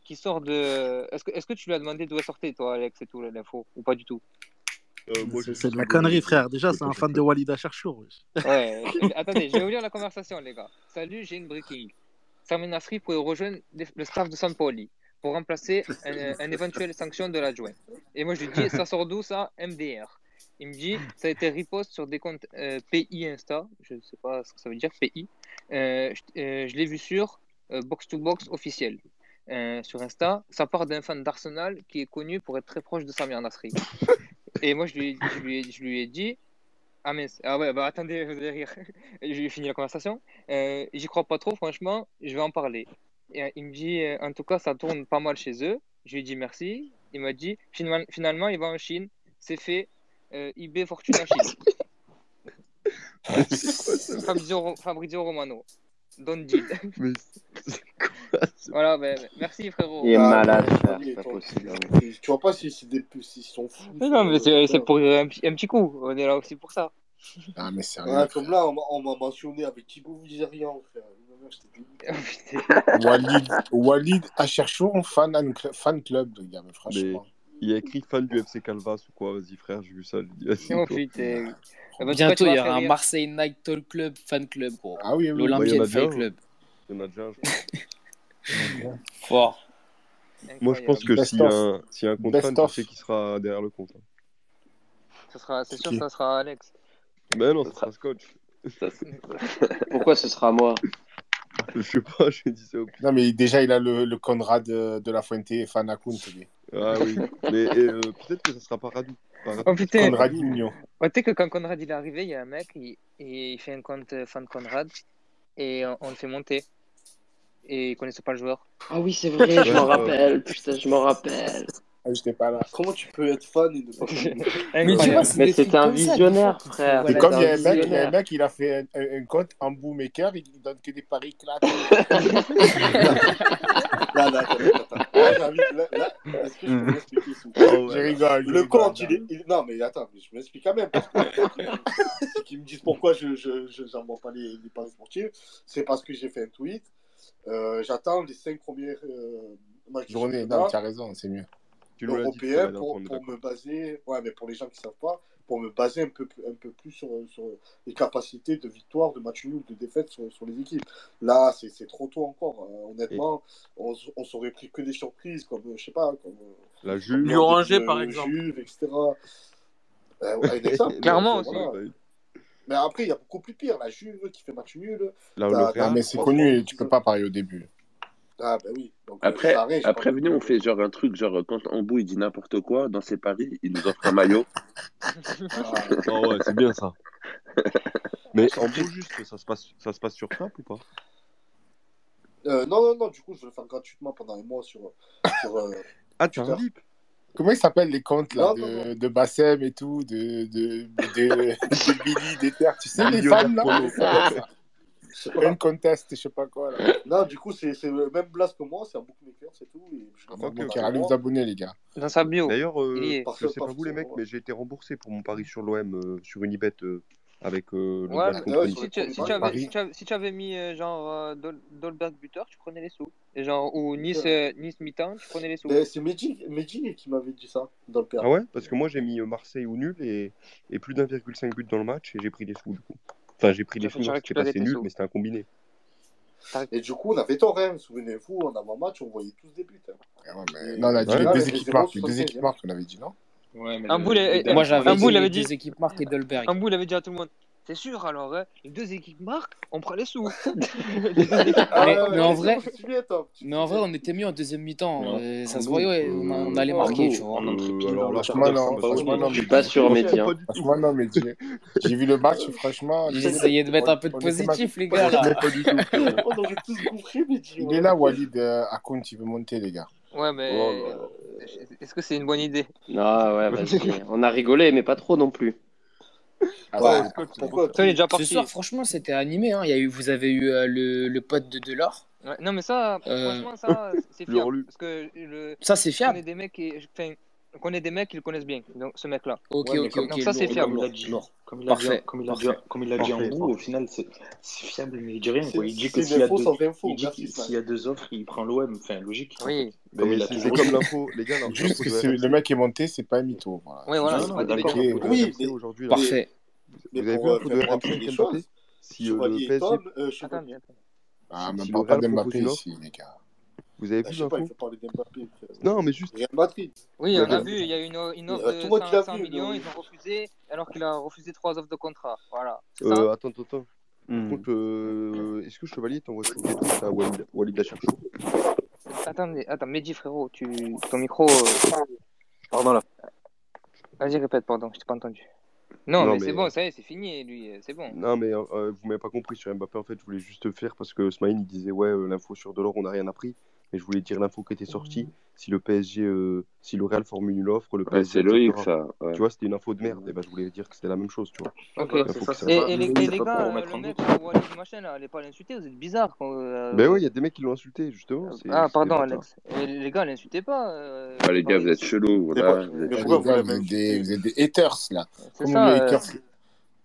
qui sort de. Est-ce que, est-ce que tu lui as demandé d'où elle sortait, toi, Alex, et tout, l'info Ou pas du tout? Euh, C'est j'ai c'est de la connerie, frère. Déjà, c'est un fan de. Walida Cherchour. Ouais, attendez, je vais vous lire la conversation, les gars. Salut, j'ai une breaking. Samir Nasri pourrait rejoindre le staff de Sampoli pour remplacer un, un éventuel sanction de l'adjoint. Et moi, je lui dis Ça sort d'où ça? MDR. Il me dit Ça a été repost sur des comptes euh, PI Insta. Je ne sais pas ce que ça veut dire, PI. Euh, je euh, je l'ai vu sur euh, Box to Box officiel. Euh, sur Insta, ça part d'un fan d'Arsenal qui est connu pour être très proche de Samir Nasri. Et moi, je lui, ai- je lui, ai- je lui ai dit ah mince, ah ouais, bah attendez, vous allez rire. J'ai fini la conversation. Euh, J'y crois pas trop, franchement, je vais en parler. Et euh, il me dit, euh, en tout cas, ça tourne pas mal chez eux. Je lui ai dit merci. Il m'a dit, Final- finalement, il va en Chine. C'est fait. Euh, eBay Fortuna Chine. Fabrizio, Fabrizio Romano. Don't deal. Mais c'est quoi voilà, ben, merci frérot. Il est Ah, malade, mais frère. Chevalier, C'est pas toi, possible. tu, vois pas si c'est des s'ils sont fous. Mais non, mais ce- c'est pour un petit, un petit coup. On est là aussi pour ça. Ah, mais sérieux, Ouais, comme là, on m'a on m'a mentionné avec Thibaut Vizerian, frère. Non, j'étais dégoûté. Oh, putain. Walid, Walid Acherchour, fan, fan club, le gars, Mais franchement. Il a écrit fan du FC Calvas ou quoi Vas-y, frère, j'ai vu ça. Je dis, vas-y, Oh putain. Ah bah, Bientôt, il y aura un. Marseille Night Talk Club, fan club, gros. Ah oui, oui. Bah, L'Olympienne Fan un. Club. Il y en a déjà un, je crois. Fort. Moi, je pense que s'il y, un- s'il y a un Best tu of. sais qui sera derrière le compte. hein. Ce sera, c'est sûr, qui ça sera Alex. Mais non, ça sera Scotch. Ça, Pourquoi ce sera moi? Je sais pas, j'ai dit ça au pire. Non, mais déjà, il a le, le Conrad de, de la Fuente, fan account, lui. Ah oui. Mais euh, peut-être que ça sera pas Radou. Oh putain. Conrad Radou. Union. Ouais, tu sais que quand Conrad il est arrivé, il y a un mec, il, il fait un compte euh, fan Conrad et on, on le fait monter. Et il connaissait pas le joueur. Ah oui, c'est vrai, je m'en rappelle. Putain, je m'en rappelle. Ah, j'étais pas là. Comment tu peux être fan et ne pas Mais c'était un visionnaire, frère. C'est comme il y un a un mec, il y a un visionnaire. mec, il a fait un, un, un compte en bootmaker, il donne que des paris claques. Là, là, attends, là, est-ce que je peux m'expliquer vous plaît Oh, Je rigole, Le compte, il est. il- Non, mais attends, mais je m'explique quand même. Parce que c'est qu'ils me disent pourquoi je j'envoie pas les, les paris sportifs. C'est parce que j'ai fait un tweet. Euh, j'attends les cinq premières euh, matchs du Journée, championnat non, tu as raison, c'est mieux européen pour, me baser, ouais, mais pour les gens qui ne savent pas, pour me baser un peu, un peu plus sur, sur les capacités de victoire, de match nul, de défaite sur, sur les équipes. Là, c'est trop tôt encore. Hein. Honnêtement, on, on s'aurait pris que des surprises, comme, je sais pas, comme. La par exemple. Juve, etc. Euh, Clairement aussi. Mais après, il y a beaucoup plus pire. La Juve qui fait match nul. Là, mais c'est connu et tu peux pas parler au début. Ah, ben oui. Euh, après, après venez, on fait genre un truc, genre quand Ambou il dit n'importe quoi dans ses paris, il nous offre un maillot. ah, oh, ouais, c'est bien ça. Mais Ambou, juste, ça se passe, ça se passe sur Snap ou pas? Euh, non, non, non, du coup, je vais le faire gratuitement pendant les mois sur. Euh, ah, tu as un VIP Comment ils s'appellent les comptes là, de, Bassem et tout, de, de, de, de Billy, des terres, tu sais, les fans là? sais pas. Une contest, je sais pas quoi. Non, du coup, c'est le même Blas que moi, c'est un bookmaker, c'est tout. Et je ah, okay, okay. Vous abonner, les gars. Dans sa bio. D'ailleurs, euh, je parce, sais parce, pas vous, les mecs, mais j'ai été remboursé pour mon pari sur l'OM, euh, sur Unibet. Euh, avec euh, le ouais, si, tu, avais, mis euh, genre Dol Dolberg buteur, tu prenais les sous. Genre, ou Nice, nice mi-temps, tu prenais les sous. C'est Medjin qui m'avait dit ça, Dolberg. Ah ouais? Parce que moi, j'ai mis Marseille ou nul et, et plus d'1,5 but dans le match et j'ai pris des sous du coup. Enfin, j'ai pris les choses, c'est pas c'est nul, mais c'était un combiné. Et du coup, on avait tort, hein. souvenez-vous, en avant-match, on voyait tous des buts. Hein. Ouais. Non, deux équipes marques, équipes on avait dit non? Ouais, mais un bout, euh, il avait dit, des équipes marques et Dolberg. Un bout, il avait dit à tout le monde c'est sûr. Alors, hein. les deux équipes marquent, on prend les sous. Ah, mais, en vrai, on était mieux en deuxième mi-temps. Euh, ça se voyait, on, euh, allait marquer. Euh, je suis pas sûr, Mehdi. Franchement, non, Mehdi. J'ai vu le match, franchement. J'essayais de mettre un peu de positif, les gars. On tous compris, Il est là, Walid. Akoun, il veut monter, les gars. Ouais, mais oh est-ce que c'est une bonne idée? Non, ouais, vas-y. on a rigolé, mais pas trop non plus. Attends, ouais, pourquoi il est déjà parti. Ce soir, franchement, c'était animé. Hein. Il y a eu, vous avez eu euh, le, le, pote de Delors. Ouais, non, mais ça, euh... franchement, ça, c'est fiable. parce que le... Ça, c'est fiable. On est des mecs qui. On connaît des mecs qui le connaissent bien, donc ce mec-là. Ok, ouais, ok, comme, ok. Donc ça, c'est fiable. Comme il a dit, en bout, au final, c'est fiable, mais il dit rien. Quoi. Il dit que s'il y, a deux... y a deux offres, il prend l'OM. Enfin, logique. Oui. Comme comme l'info, les gars. Juste que le mec est monté, c'est pas un mytho. Voilà. Oui, voilà. Oui, aujourd'hui. Parfait. Vous avez vu un peu de Mbappé Si Chevalier le PSG... Tom, euh, je... Attends, attends. Ah, mais si on parle pas d'Mbappé ici. Vous avez bah, vu Non, mais juste. Real Oui, on a vu, il y a une, une offre de 500 millions, ils ont refusé, alors qu'il a refusé trois offres de contrat. Voilà. Euh, attends, attends. Mm. Donc, euh, est-ce que Chevalier t'envoie sur les à Walid, Walid Lacharchou Attends, attends, Mehdi frérot, tu... ton micro. Euh, pardon là. Vas-y, répète, pardon, je t'ai pas entendu. Non, mais, c'est bon, euh, ça y est, c'est fini, lui, euh, c'est bon. Non, mais euh, euh, vous m'avez pas compris sur Mbappé, en fait, je voulais juste faire parce que Smaïn, il disait, ouais, l'info sur Delors, on n'a rien appris mais je voulais dire l'info qui était sortie. Si le PSG, euh, si le Real formule une offre, le PSG. c'est logique ça. Tu vois, c'était une info de merde. Et ben, je voulais dire que c'était la même chose, tu vois. Okay, ça, ça. Et, et, les, et les gars, le mec, ou Machen, allez pas l'insulter, vous êtes bizarre. Quand. Euh, ben oui, il y a des mecs qui l'ont insulté, justement. Ah, pardon, Alex. Les gars, l'insultez pas. Euh, ah, les gars, vous êtes chelous. Vous, êtes des haters, là. C'est ça.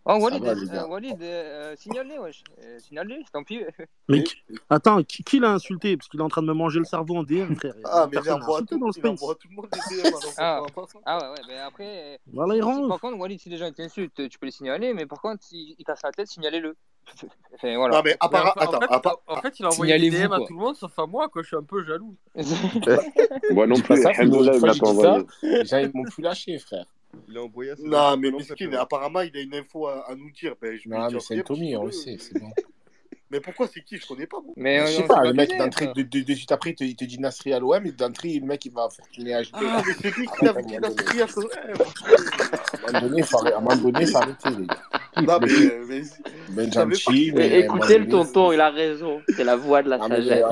Oh, Walid, euh, Walid euh, euh wesh. Euh, tant pis. Mais attends, qui, l'a insulté? Parce qu'il est en train de me manger le cerveau en DM, frère. Ah, mais il envoie tout, tout le monde les DM. Ah. ah, ouais, ouais, mais après. Euh, voilà, il Par contre, Walid, si les gens t'insultent, tu peux les signaler, mais par contre, s'ils si cassent la tête, signalez-le. Enfin, voilà. Ah, mais, appara... mais en, fait, il a envoyé des DM à tout le monde sauf à moi, quoi. Je suis un peu jaloux. moi non plus, Alhamdoulilah, pas envoyé. Ils plus lâché, frère. Il a envoyé assez Non, mais Meskin, apparemment, il a une info à, à nous dire. Ben, je non, mais c'est Tommy, on le euh, sait, c'est bon. Mais pourquoi c'est qui? Je connais pas. Moi. Mais euh, je sais pas, le mec d'entrée, hein. de, de, de, suite après, il te dit Nasri à l'OM, et d'entrée, le mec, il va fortuner HD. Ah, mais c'est lui qui l'a dit Nasri à l'OM. À un moment donné, il faut arrêter, les gars. Non, mais, mais, eh, écoutez le tonton, il a raison. C'est la voix de la sagesse.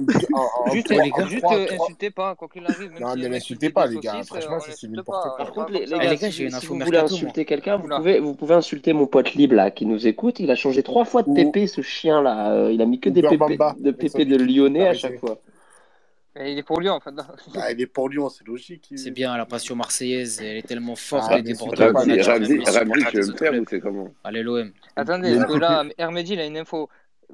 juste insultez pas, quoi qu'il arrive. Non, ne l'insultez pas, les gars. Franchement, euh, c'est n'importe quoi. Euh, par contre, les gars. Vous voulez insulter quelqu'un, vous pouvez insulter mon pote Lib là qui nous écoute. Il a changé trois fois de pépé, ce chien là. Euh, il a mis que des pépés de lyonnais à chaque fois. Et il est pour Lyon, en fait. non. Ah, il est pour Lyon, c'est logique. il- C'est bien, la passion marseillaise, elle est tellement forte, Ah, a Ramzi, tu veux des me faire ou c'est comment Allez, l'OM. Attendez, parce que là, Hermedi, il a une info.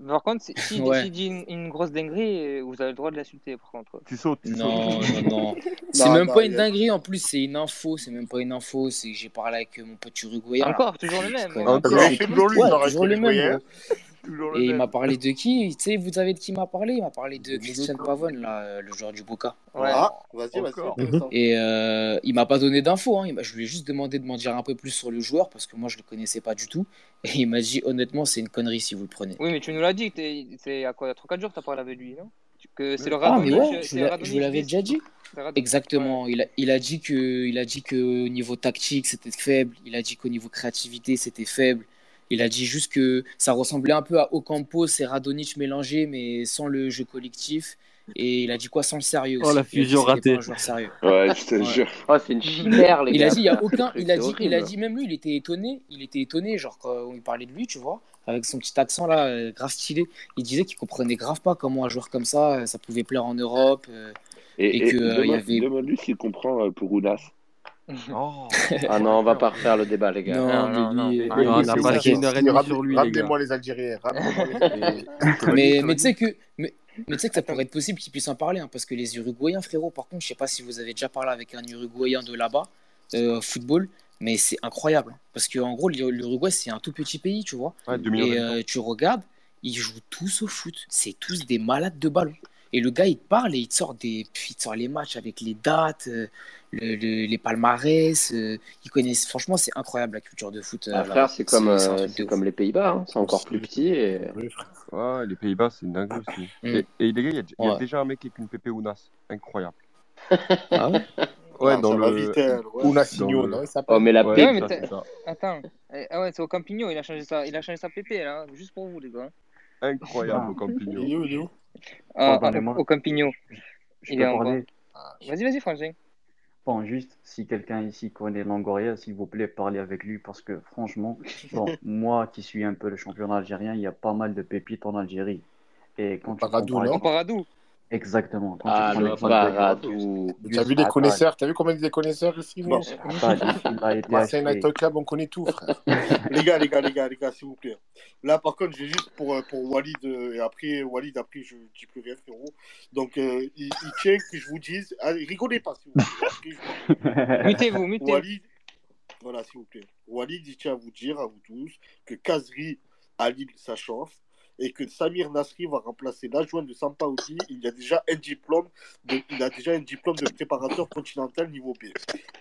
Par contre, si- s'il Ouais. s'il dit une, une grosse dinguerie, euh, vous avez le droit de l'insulter, par contre. Tu sautes, tu Non, sautes. non, non. C'est même non, pas il une a- dinguerie en plus, c'est une info. C'est même pas une info. C'est que j'ai parlé avec euh, mon pote uruguayen. Encore, toujours le même. Hein. Encore. Lui, toujours le même, Et il m'a parlé de qui? Tu sais, vous savez de qui il m'a parlé? Il m'a parlé de Christian Pavone, là, euh, le joueur du Boca. Ouais. Ah, vas-y, vas-y. Et euh, il m'a pas donné d'infos. Hein. Je lui ai juste demandé de m'en dire un peu plus sur le joueur parce que moi je le connaissais pas du tout. Et il m'a dit honnêtement, c'est une connerie si vous le prenez. Oui, mais tu nous l'as dit, c'est à quoi, 3-4 jours que t'as parlé avec lui, non? Que c'est le Ah, mais ouais, je c'est vous je l'avais déjà dit. Exactement. Il a, il a dit que, il a dit que au niveau tactique c'était faible. Il a dit qu'au niveau créativité c'était faible. Il a dit juste que ça ressemblait un peu à Ocampo, c'est Radonic mélangé, mais sans le jeu collectif. Et il a dit quoi sans le sérieux Oh, aussi. la Il fusion ratée. pas un joueur sérieux. Ouais, je te Ouais. jure. Oh, c'est une chimère, les Il gars. a dit, il y a aucun, il a dit, il a dit, même lui, il était étonné, il était étonné, genre quand on lui parlait de lui, tu vois, avec son petit accent là, euh, grave stylé. Il disait qu'il comprenait grave pas comment un joueur comme ça, euh, ça pouvait plaire en Europe, euh, Et, et et que euh, il y demande, avait. demande-lui s'il comprend pour Ounas. Oh. Ah non, on va pas refaire le débat, les gars. Non, Non, non, non. mais lui, Et- et- Non, on et- a et- passé et- une heure et et- demie ramenez- sur lui. Ramenez-moi les Algériens. Mais, tu sais que, mais, mais tu sais que ça pourrait être possible qu'il puisse en parler, hein, parce que les Uruguayens, frérot, par contre, je sais pas si vous avez déjà parlé avec un Uruguayen de là-bas, euh, football, mais c'est incroyable, hein, parce que en gros, l'U- l'Uruguay c'est un tout petit pays, tu vois, Ouais, 2 millions et euh, tu regardes, ils jouent tous au foot, c'est tous des malades de ballon. Et le gars, il te parle et il te sort des, puis il te sort les matchs avec les dates, euh, le- le- les palmarès. euh, ils connaissent. Franchement, c'est incroyable la culture de foot. euh, Ah, frère, c'est comme, euh, comme les Pays-Bas, hein. c'est encore plus petit. Et... Oui, les Pays-Bas, c'est une dinguerie aussi. Mm. Et, et les gars, il y, a- il y a Ouais. déjà un mec avec une pépé Ounas. Incroyable. Ah ouais? Ouais, Ah, dans le. vite, elle, ouais. dans Unasigno, le- non, Oh, mais la Ouais. Attends. Eh, Ah ouais, c'est au Campigno, il a changé sa, il a changé sa PP là, juste pour vous les gars. Incroyable, Ah. au Campigno. Il est où, il est où? Ah, ah, Pardonnez-moi. au, Campigno. Je Il est en bas. parler? Vas-y, vas-y, Frangin. Bon, juste, si quelqu'un ici connaît Longoria, s'il vous plaît, parlez avec lui parce que franchement, bon, moi qui suis un peu le championnat algérien, il y a pas mal de pépites en Algérie. Et quand tu Paradou, par non? Paradou. Exactement, quand Ah, le Paradou. T'as vu Attal, connaisseurs T'as vu combien des connaisseurs ici bon, wesh Attal, il, il a été Marseille. Night Club, on connaît tout, frère. les gars, les gars, les gars, les gars, s'il vous plaît. Là, par contre, j'ai juste pour, euh, pour Walid, euh, et après, Walid, après, je dis plus rien, frérot. Donc, euh, il, il tient que je vous dise. Allez, rigolez pas, s'il vous plaît. Mutez-vous, mutez-vous. Walid, voilà, s'il vous plaît. Walid, il tient à vous dire, à vous tous, que Kazri à Lille, ça chauffe. Et que Samir Nasri va remplacer l'adjoint de Sampaoli. Il a déjà un diplôme de, il a déjà un diplôme de préparateur continental niveau B.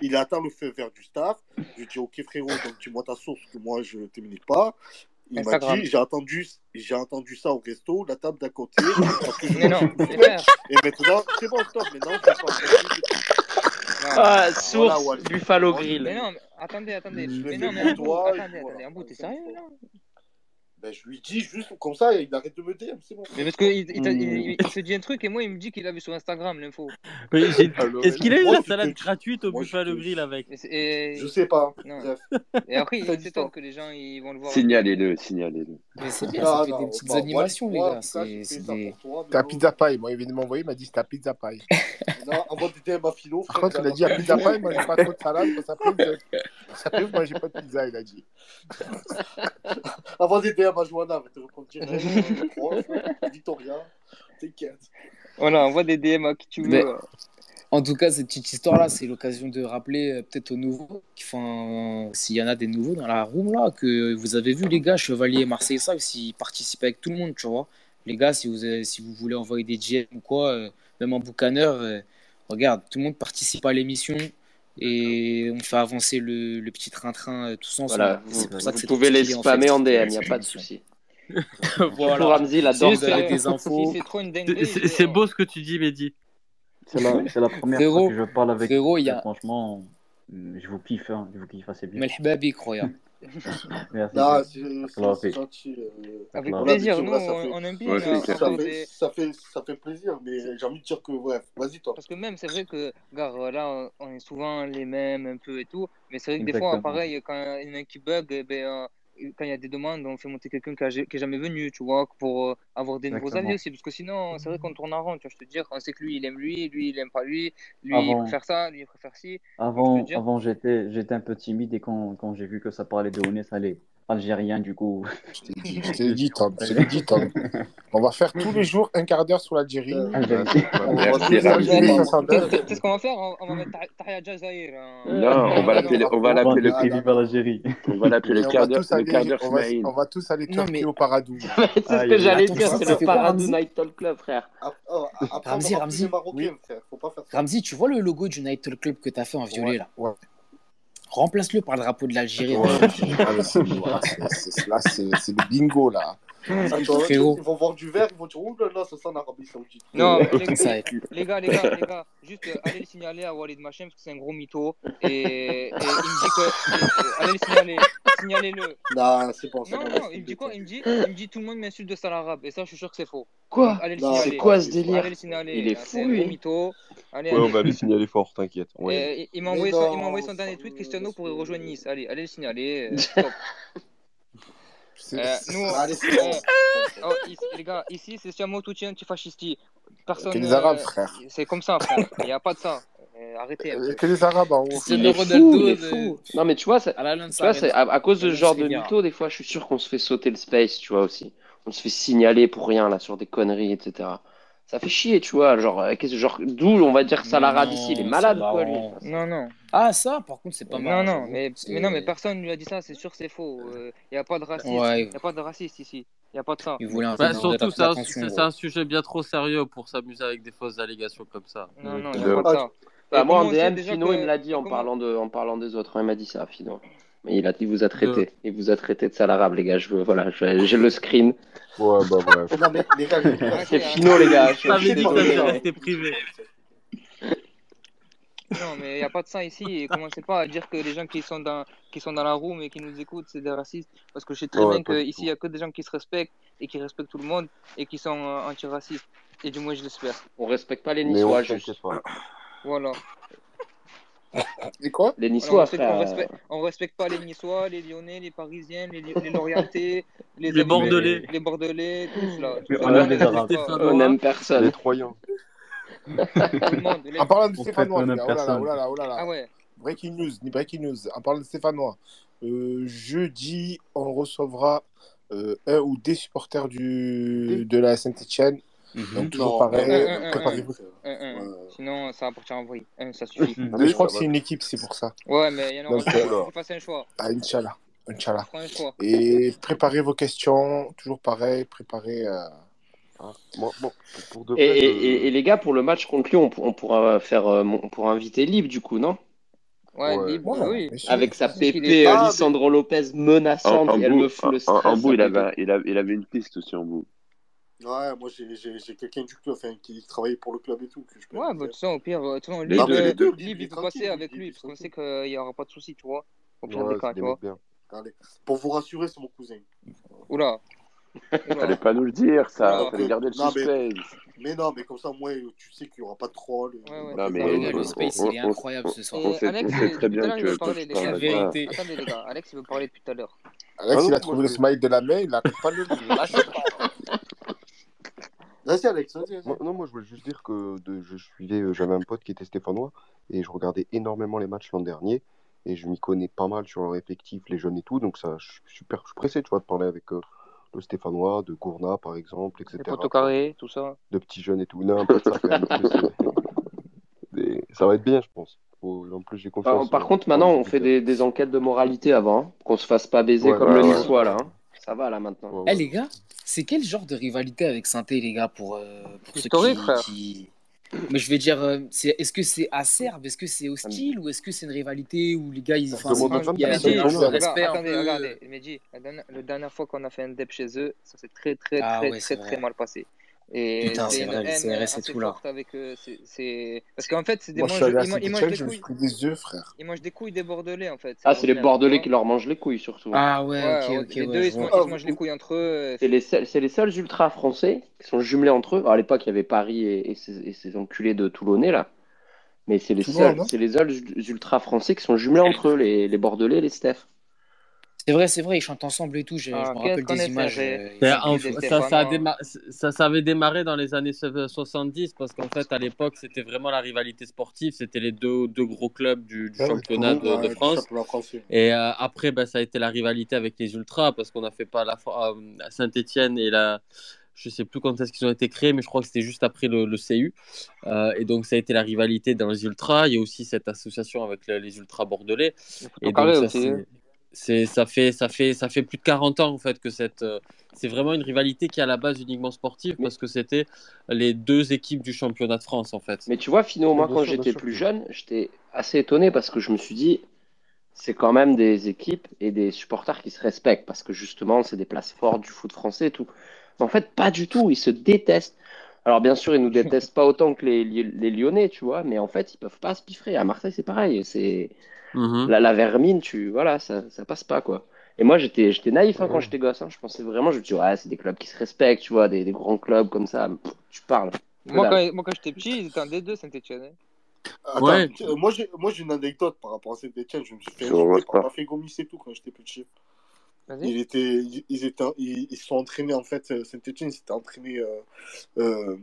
Il attend le feu vert du staff. Je dis ok frérot, donc dis-moi ta source que moi je ne communique pas. Il m'a dit j'ai entendu, j'ai entendu ça au resto, la table d'à côté. parce que je Mais non. Et maintenant, c'est bon, stop, maintenant je vais pas Non, Ah, Voilà, source Walid. Buffalo Moi, Grill. Mais non, mais attendez, attendez. Mais non, mais toi. et attendez, voilà. attendez. Ambou, t'es sérieux là? Ben, je lui dis juste comme ça, il arrête de me dire, c'est bon. Mais parce qu'il il, il- Hmm. il- il se dit un truc et moi il me dit qu'il a vu sur Instagram l'info. Alors, Est-ce qu'il a eu moi, la te salade gratuite au Buffalo Grill avec Et, c'est- Je sais pas. Non. Bref. et après s'étonne pas. que les gens ils vont le voir. Signalez-le, signalez-le. Mais c'est bien, Non, ça fait non, des petites bon, animations, moi, les gars. C'est fait c'est ça des. pour toi, T'as pizza paille. Moi, il vient de m'envoyer, il m'a dit c'est ta pizza paille. non, des DM à Philo. Par contre, il a dit à pizza paille, moi, j'ai pas trop de salade. Ça fait, moi, j'ai pas de pizza, il a dit. À T'inquiète. Voilà, envoie des DM à qui tu veux. Mais- En tout cas, cette petite histoire-là, c'est l'occasion de rappeler euh, peut-être aux nouveaux, enfin, s'il y en a des nouveaux dans la room là, que vous avez vu les gars, Chevalier et Marseille ça, s'ils participent avec tout le monde, tu vois. Les gars, si vous, avez- si vous voulez envoyer des GM ou quoi, euh, même en boucaneur, euh, regarde, tout le monde participe à l'émission et on fait avancer le, le petit train-train euh, tous ensemble. Voilà, vous, c'est pour ça que vous pouvez les stylé, en spammer fait, en DM, il n'y a pas de souci. voilà. Ramzi, il adore ça. des infos, c'est beau ce que tu dis, Mehdi. C'est la, première fois que je parle avec frérot, vous. a- Franchement, je vous kiffe, hein, je vous kiffe assez bien. Croyant. Merci. Non, c'est gentil. euh, Avec plaisir, nous ça on, fait- on aime bien Ouais, Ça fait, des- ça, fait, ça fait plaisir, mais j'ai envie de dire que, bref, vas-y toi. Parce que même, c'est vrai que, regarde, là, on est souvent les mêmes un peu et tout, mais c'est vrai que des fois, pareil, quand il y en a qui bug, eh ben, euh, quand il y a des demandes, on fait monter quelqu'un qui a- qui est jamais venu, tu vois, pour euh, avoir des nouveaux avis aussi, parce que sinon, c'est vrai qu'on tourne en rond, tu vois, je te dis, on sait que lui, il aime lui, lui, il aime pas lui, lui, il préfère ça, lui, il préfère ci. Avant, avant j'étais, un peu timide et quand, quand j'ai vu que ça parlait de Ounes, allez, algérien, du coup. Je t'ai dit, je t'ai dit, Tom. Je t'ai dit, Tom. On va faire tous les jours un quart d'heure sur l'Algérie. 69. sais ce qu'on va faire? On va mettre Tah- Tahia Jazair. hein. Non, on va l'appeler on va l'appeler le, le vers l'Algérie. on va l'appeler le quart d'heure tous le quart aller, d'heure on va, Smaïl. on va tous aller mais au Paradou. C'est ce que j'allais dire, c'est le Paradou Ramzi Night Talk Club, frère. Ap- oh, Ramzi, Ramzi. Ramzi, tu vois le logo du Night Club que t'as fait en violet là? ouais. Remplace-le par le drapeau de l'Algérie. C'est le bingo, là. Attends, ils vont voir du vert, ils vont dire Ouh là là, ça sent l'Arabie Saoudite. Non, les, être- les gars, les gars, les gars, juste euh, allez le signaler à Walid Machem parce que c'est un gros mytho. Et, et il me dit que. et- allez le signaler, signalez-le. Non, c'est bon, c'est Non, bon. non, il me dit quoi Il me dit, il me dit tout le monde m'insulte de sale arabe. Et ça, je suis sûr que c'est faux. Quoi? Allez le Non, signaler. C'est quoi ce délire Allez le signaler. Il est fou, C'est un gros lui. mytho. Allez, Ouais, on va aller signaler fort, t'inquiète. Ouais. Et il- m'a envoyé, son, il m'a envoyé son dernier tweet. Cristiano pourrait me- rejoindre Nice. Allez, allez le signaler. euh, stop. C'est- Euh, c'est euh, bon. oh, ici, les gars, ici c'est Siamo Toutien antifascisti. Personne. Que les Arabes, euh, frère. C'est comme ça, frère. Il n'y a pas de ça. Euh, arrêtez. un que les Arabes en haut. Il Cristiano est fou, Ronaldo. Non, mais tu vois, c'est- à l'Allianz tu vois, c'est Arena. à, à cause de ce genre de mytho, des fois, je suis sûr qu'on se fait sauter le space, tu vois, aussi. On se fait signaler pour rien, là, sur des conneries, etc. Ça fait chier, tu vois, genre, euh, qu'est-ce- genre d'où on va dire ça Mais l'arabe non, ici, il est malade, quoi, lui. Non, non. Ah, ça, par contre, c'est pas Non, marrant. non, j'avoue. mais, mais non, mais personne lui a dit ça, c'est sûr, c'est faux. Il n'y a pas de racisme. Ouais. Il n'y a pas de raciste ici. Il n'y a pas de ça. Il voulait un Bah, surtout, c'est un, c'est- sujet bien trop sérieux pour s'amuser avec des fausses allégations comme ça. Non, non, il n'y a pas de ça. Bah, moi, en DM, Fino, que- il me l'a dit en comment- parlant, de, en parlant des autres. hein, Il m'a dit ça, Fino. Mais il, a, il vous a traité. Il vous a traité de sale arabe, les gars. Je veux, voilà, j'ai le screen. Ouais, bah bref. Les gars, C'est arrêtez. Fino, les gars. Rester privé. Non, mais il n'y a pas de ça ici. Et commencez pas à dire que les gens qui sont dans, qui sont dans la room et qui nous écoutent, c'est des racistes. Parce que je sais très Ouais, bien qu'ici, il n'y a que des gens qui se respectent et qui respectent tout le monde et qui sont euh, antiracistes. Et du moins, je l'espère. On respecte pas les Niçois, juste. Voilà. Et quoi? Les on, Niçois, respecte, on, frère. respecte, on respecte pas les Niçois, les Lyonnais, les Parisiens, les, les Lorientais, les, Les Bordelais. les Bordelais, Tout on ça, aime les les Arabes. respecte. On aime Les personne. Troyens. Les- En parlant de On Stéphanois, les oh là là, personne. oh là là, oh là là. Ah ouais. Breaking news, ni breaking news. En parlant de Stéphanois, euh, jeudi, on recevra euh, un ou des supporters du, de la Saint-Etienne. Donc, toujours Non, pareil, préparez-vous. Sinon, ça va partir en vrille. Un, ça suffit. Non, mais je crois que c'est une équipe, c'est pour ça. Ouais, mais il y en aura deux. euh, Faut passer un choix. Ah, Inch'Allah. Inch'Allah. Prends un choix. Et préparez vos questions, toujours pareil, préparez. euh, Ah, moi, bon, pour, pour de Et, et, le- et, et les gars, pour le match contre Lyon, on, pour- on pourra faire, euh, on pourra inviter Libre, du coup, non? Ouais, Ouais. libre, Ouais, oui. Avec sa pépé euh, Ah, Lisandro Lopez En, menaçante, en et elle bout, me fout le stress. en bout, il avait, il, avait, il avait une piste aussi en bout. Ouais, moi j'ai quelqu'un du club enfin, qui travaille pour le club et tout. Que je peux Ouais, bah, toute façon, au pire, euh, Les deux, euh, les deux, libre, libre, il peut passer avec lui, parce qu'on sait qu'il n'y aura pas de soucis, tu vois. Au pire des cas, tu vois. Allez. Pour vous rassurer, c'est mon cousin. Oula. Fallait pas nous le dire, ça. Fallait garder le suspense. Mais non, mais comme ça, moi, tu sais qu'il n'y aura pas de troll. Ouais, ouais, Non, mais le space, il est incroyable ce soir. sait, Alex, euh, très bien que parler, tu. La vérité. Attendez, les gars. Alex, il veut parler depuis tout à l'heure. Alex, Ah il a trouvé moi, le smile de la main, il a pas le lâche pas. Vas-y, Alex, vas-y, vas-y. Moi- non, moi je voulais juste dire que de, je suivais, euh, j'avais un pote qui était stéphanois et je regardais énormément les matchs l'an dernier et je m'y connais pas mal sur leur effectif, les jeunes et tout, donc ça, je suis super, je suis pressé, tu vois, de parler avec euh, le stéphanois, de Gourna par exemple, etc. Les poteaux carrés, tout ça. De petits jeunes et tout. Non, pas de ça quand même. plus, euh, Ça va être bien, je pense. Faut- En plus, j'ai Par, confiance. par contre, maintenant, on fait des, des enquêtes de moralité avant, hein, qu'on se fasse pas baiser Ouais, comme ouais, le ouais. Niçois, là. hein. Ça va, là, maintenant. Ouais, Eh les gars, c'est quel genre de rivalité avec saint les gars, pour, euh, pour ceux qui, frère. qui- Mais je vais dire, euh, c'est, est-ce que c'est acerbe, est-ce que c'est hostile? Ou est-ce que c'est une rivalité où les gars, ils, il y a, a ne un gars, respect attendez, peu. regardez, Mehdi, la dernière, la dernière fois qu'on a fait un dep chez eux, ça s'est très, très, Ah très, ouais, très, c'est très vrai. mal passé. Et Putain, c'est vrai, les CRS et tout là. c'est... Parce qu'en fait, c'est des Moi, je suis mange- ils, ils mangent des je couilles. pris des frère. Ils mangent des couilles des Bordelais, en fait. Ah, c'est les Bordelais qui leur mangent les couilles, surtout. Ah ouais, Ouais, ok, ouais, ok, les ouais, deux, je ils se, mangent- ils se mangent les couilles entre eux. C'est les, seuls- c'est les seuls ultras français qui sont jumelés entre eux. Alors, à l'époque, il y avait Paris et, et ces, et ces enculés de Toulonnais, là. Mais c'est les seuls, les seuls ultras français qui sont jumelés entre eux, les, les Bordelais et les Steph. C'est vrai, c'est vrai, ils chantent ensemble et tout. Je, je Ah, me qu'est-ce rappelle des images. euh, ça, ça, a déma- ça, ça avait démarré dans les années 70 parce qu'en fait, à l'époque, c'était vraiment la rivalité sportive. C'était les deux, deux gros clubs du, du Ouais, championnat de, France. Et euh, après, ben, ça a été la rivalité avec les Ultras parce qu'on a fait pas la fois euh, à Saint-Etienne et la. Je sais plus quand est-ce qu'ils ont été créés, mais je crois que c'était juste après le, le CU. Euh, et donc, ça a été la rivalité dans les Ultras. Il y a aussi cette association avec le- les Ultras bordelais. Et donc, ça, aussi, c'est- ça fait ça fait ça fait plus de 40 ans en fait que cette euh, c'est vraiment une rivalité qui est à la base uniquement sportive parce que c'était les deux équipes du championnat de France en fait. Mais tu vois, Fino, moi, quand j'étais plus jeune, j'étais assez étonné parce que je me suis dit, c'est quand même des équipes et des supporters qui se respectent parce que justement, c'est des places fortes du foot français et tout. Mais en fait, pas du tout. Ils se détestent. Alors, bien sûr, ils nous détestent pas autant que les, les Lyonnais, tu vois, mais en fait, ils peuvent pas se piffrer. À Marseille, c'est pareil. C'est Mhm. la, la vermine, tu voilà, ça, ça passe pas quoi. Et moi, j'étais j'étais naïf hein, quand j'étais gosse. hein. Je pensais vraiment, je me dis, ouais, c'est des clubs qui se respectent, tu vois, des, des grands clubs comme ça. Pff, Tu parles. Moi, quand, moi, quand j'étais petit, ils étaient en D2 Saint-Etienne. Hein. Attends, Ouais. euh, moi j'ai moi, j'ai une anecdote par rapport à Saint-Etienne. Je me suis fait Gomis et tout quand j'étais petit. Il était, ils, étaient, ils, sont entraînés en fait. euh, Saint-Etienne s'était entraîné. Euh, euh,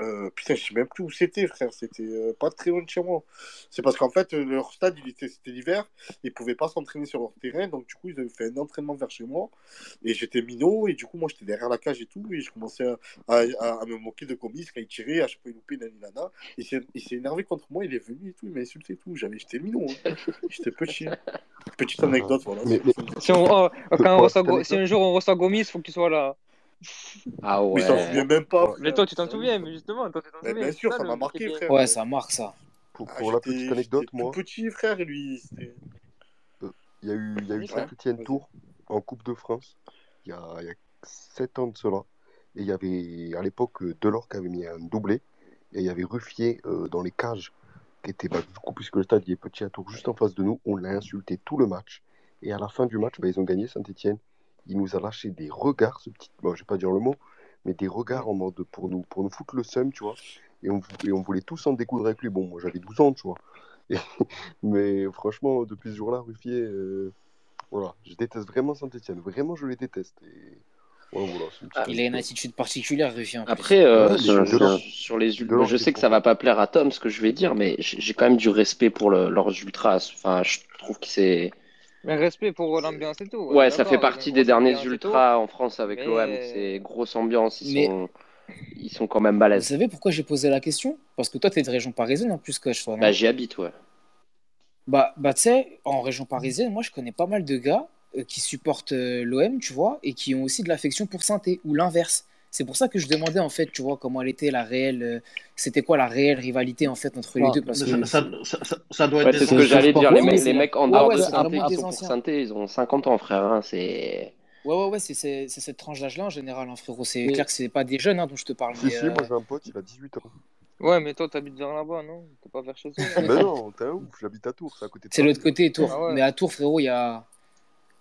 euh, putain, je sais même plus où c'était, frère. C'était euh, pas très loin de chez moi. C'est parce qu'en fait, leur stade, il était, c'était l'hiver. Ils pouvaient pas s'entraîner sur leur terrain. Donc, du coup, ils avaient fait un entraînement vers chez moi. Et j'étais minot. Et du coup, moi, j'étais derrière la cage et tout. Et je commençais à, à, à- à me moquer de Gomis quand il tirait. À chaque fois, il loupait, nanana. Il s'est, il s'est énervé contre moi. Il est venu et tout. Il m'a insulté et tout. J'avais, j'étais minot. hein. J'étais petit. Petite anecdote, voilà. Mais- mais- Si, on, oh, quand on reçoit Go- si un jour on reçoit Gomis, faut que tu sois là. Ah Mais ouais. t'en souviens même pas, Mais toi, tu t'en souviens, mais justement, toi, tu t'en Mais souviens. bien sûr, ça, m'a marqué, frère. Ouais, ça marque ça. Pour, Ah, la petite anecdote, moi, petit, frère, lui, c'était... il y a eu, il y a eu Ouais, Saint-Etienne vas-y. Tours en Coupe de France il y a, il y a 7 ans de cela. Et il y avait à l'époque euh, Delors qui avait mis un doublé. Et il y avait Ruffier euh, dans les cages qui était, bah, du coup, puisque le stade il est petit à Tours juste en face de nous, on l'a insulté tout le match. Et à la fin du match, bah, ils ont gagné Saint-Etienne. Il nous a lâché des regards, ce petit, bon, je vais pas dire le mot, mais des regards en mode pour nous, pour nous foutre le seum, tu vois. Et on, et on voulait tous en découdre avec lui. Bon, moi j'avais 12 ans, tu vois. Et- mais franchement, depuis ce jour-là, Ruffier, euh, voilà, je déteste vraiment Saint-Etienne. Vraiment, je les déteste. Et voilà, voilà, c'est une petite Il a une attitude particulière, plus. Après, euh, Ouais, sur, les ul- Delors, je sais que ça ça. va pas plaire à Tom ce que je vais dire, mais j'ai j'ai quand même du respect pour le, leurs ultras. Enfin, je trouve que c'est. Mais respect pour l'ambiance et tout. Ouais, ça fait partie des derniers ultras en France avec Mais- l'OM. C'est grosse ambiance, ils Mais- sont, ils sont quand même Vous balèzes. savez pourquoi j'ai posé la question? Parce que toi, t'es de région parisienne en plus, coach, toi, non? Bah, j'y habite, ouais. Bah, bah tu sais, en région parisienne, moi, je connais pas mal de gars euh, qui supportent euh, l'OM, tu vois, et qui ont aussi de l'affection pour saint ou l'inverse. C'est pour ça que je demandais, en fait, tu vois, comment elle était la réelle... euh, C'était quoi la réelle rivalité, en fait, entre les deux parce ça, que... ça, ça- ça- ça doit Ouais, être c'est ce que j'allais dire. Les, Ouais, mecs- les en ouais, dehors ouais, de vraiment qui sont pour. Saint-Étienne, ils ont 50 ans, frère. hein, c'est. Ouais, ouais, ouais, c'est cette tranche d'âge-là, en général, hein, frérot. C'est Mais- clair que c'est pas des jeunes hein, dont je te parle, Si, mais... si, euh, moi j'ai un pote, il a 18 ans. Ouais, mais toi, t'habites vers là-bas, non? T'es pas vers chez eux Mais non, t'es ouf, j'habite à Tours, c'est à côté de C'est l'autre côté, Tours. Ah ouais. Mais à Tours, frérot, il y a...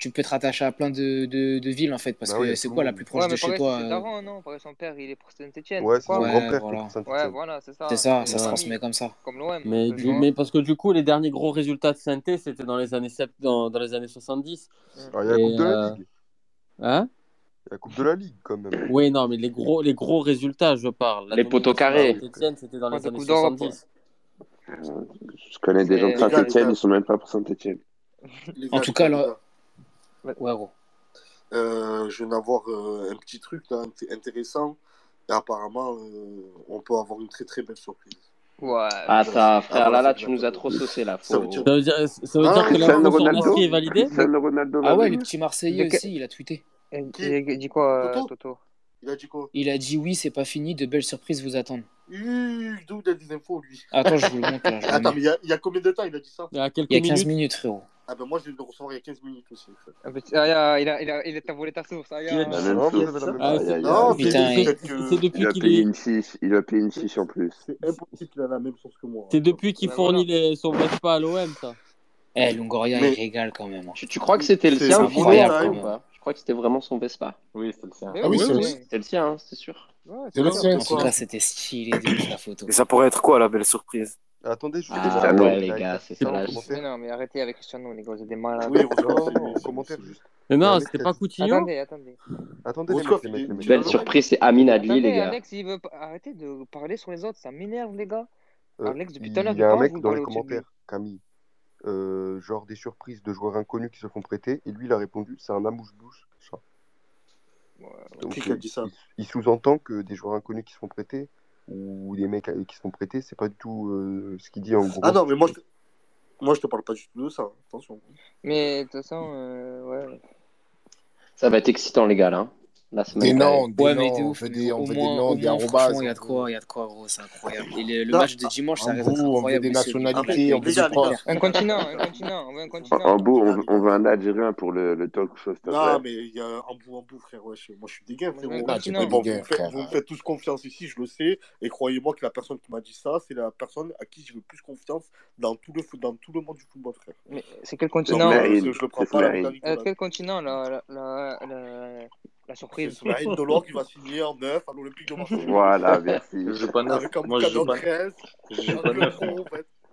tu peux te rattacher à plein de, de, de villes, en fait, parce Bah que a c'est quoi la plus proche Ouais, de mais chez toi c'est euh, daron, non Pareil, son père, il est pour Saint-Etienne. Ouais, c'est son Ouais, grand-père voilà. Saint-Etienne. Ouais, voilà, c'est ça. C'est ça, ça se transmet comme ça. Comme l'OM. Mais, du, vois. mais parce que du coup, les derniers gros résultats de Saint-Étienne, c'était dans les années sept- dans, dans les années 70. Alors, il y a la Coupe de la euh, Ligue. Hein? Il y a la Coupe de la Ligue, quand même. Oui, non, mais les gros, les gros résultats, je parle. La Les poteaux carrés. Saint-Étienne, c'était dans les années Coupe d'Europe, 70. Euh, Je connais des gens de Mais- Saint-Etienne, ils sont même pas pour Saint-Etienne. En tout cas, gars, les là... gars. Ouais, gros. Euh, je viens d'avoir euh, un petit truc là, int- intéressant. Et apparemment, euh, on peut avoir une très très belle surprise. Ouais. Ah, t'as, Ah, frère, là, là, tu nous as trop saucé, là. Ça veut Faut... dire- Ça veut dire, ça veut Ah, dire que Cristiano l'info sur Ronaldo Nasri est validée Cristiano Ronaldo Ah ouais, le petit Marseillais De aussi, il a tweeté. Et- Qui Il dit quoi, euh, Toto Toto? Il a dit quoi? Il a dit oui, c'est pas fini, de belles surprises vous attendent. Ih, D'où il a des infos lui? Attends, je vous le montre là. Je le Attends, mets. mais il y, a, il y a combien de temps il a dit ça? Il y a quelques Il y a 15 minutes. minutes, frérot. Ah ben moi je viens de le recevoir il y a 15 minutes aussi. Ah, petit- ah, il a, il a, il a, il a t'as volé ta source. Ah, il a La ça même Non, chose. la Ah, c'est Non, depuis qu'il une fiche, il a payé une fiche en plus. c'est impossible qu'il a la même source que moi. C'est depuis qu'il Ben fournit les... son Vespa à l'OM, ça. Eh, Longoria, Mais- il régale quand même. hein. Tu, tu crois que c'était le sien incroyable, ou pas? Je crois que c'était vraiment son Vespa. Oui, c'est le sien. Mais Ah oui, oui, c'est oui, le oui. C'était le sien, hein, c'est sûr. Attendez, je vous ah, ouais, les gars, c'est ça. Non, mais arrêtez avec Cristiano, les gars, c'est des malades. Oui, on commentaire juste. Mais non, c'était pas Coutinho Attendez, attendez. Attendez, les mecs, les Belle surprise, c'est Amin Adli, les gars. Alex, il veut arrêter de parler sur les autres, ça m'énerve, les gars. Euh, Alex, depuis tout à l'heure, il y a un mec dans les commentaires, Camille. Euh, genre des surprises de joueurs inconnus qui se font prêter. Et lui, il a répondu c'est un amouche-bouche, ça. Ouais, qui il, a dit ça il sous-entend que des joueurs inconnus qui se font prêter, ou des mecs qui sont prêtés, c'est pas du tout euh, ce qu'il dit en gros. Ah non, mais moi je, te... moi je te parle pas du tout de ça, hein, attention. Mais de toute façon, euh, ouais. Ça va être excitant, les gars, là. Hein la semaine Des non, ouais, on fait des, on fait des noms, il y a de quoi, il y a de quoi, gros, c'est incroyable. Et le, le match de dimanche, ça reste incroyable. On veut des nationalités, on veut des. Un continent, un continent, on veut un continent. En bout, on, on veut un Algérien pour le, le talk show. Non, mais il y a un bout, un bout, frère. Ouais, moi, je suis dégueu, frère. Ouais. Bon, vous, vous me faites tous confiance ici, je le sais. Et croyez-moi que la personne qui m'a dit ça, c'est la personne à qui j'ai le plus confiance dans tout le, dans tout le monde du football, frère. Mais c'est quel continent? Je le prends pas. Euh, quel continent, là la surprise. C'est Indolor qui va signer en 9 à l'Olympique de Marseille. Voilà, merci. Je joue pas Moi, pas, 9.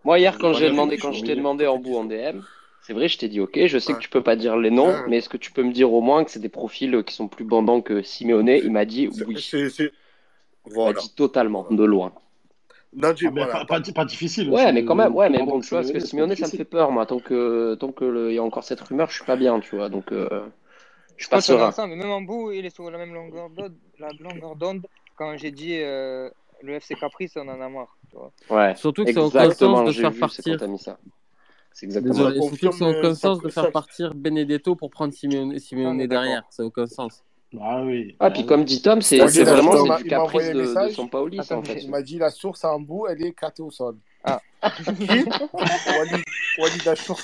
Moi, hier, quand, j'ai demandé, quand je t'ai demandé en bout en DM, c'est vrai, je t'ai dit, ok, je sais que tu peux pas dire les noms, mais est-ce que tu peux me dire au moins que c'est des profils qui sont plus bandants que Simeone? Il m'a dit oui. C'est, Il m'a dit totalement, de loin. Non, dis, ah, pas, pas, pas, difficile. Ouais, mais quand même, ouais, mais bon, tu vois, parce que Simeone, ça me fait peur, moi. Tant que, tant que il y a encore cette rumeur, je suis pas bien, tu vois. Donc. Euh, je, je pense qu'on ensemble, même en bout, il est sur la même longueur d'onde. La longueur d'onde, quand j'ai dit euh, le FC Caprice, on en a marre. Tu vois. Ouais, surtout que c'est en conscience de faire partir. C'est exactement c'est en de faire partir Benedetto pour prendre Simeone, ah, Simeone derrière. Ça n'a aucun sens. Ah oui. Ah, puis comme dit Tom, c'est vraiment du caprice de, de, son Paoli. Attends, ça, en fait. Il m'a dit la source en bout, elle est catée au sol. Ah. Qui Walid, Walid Achour.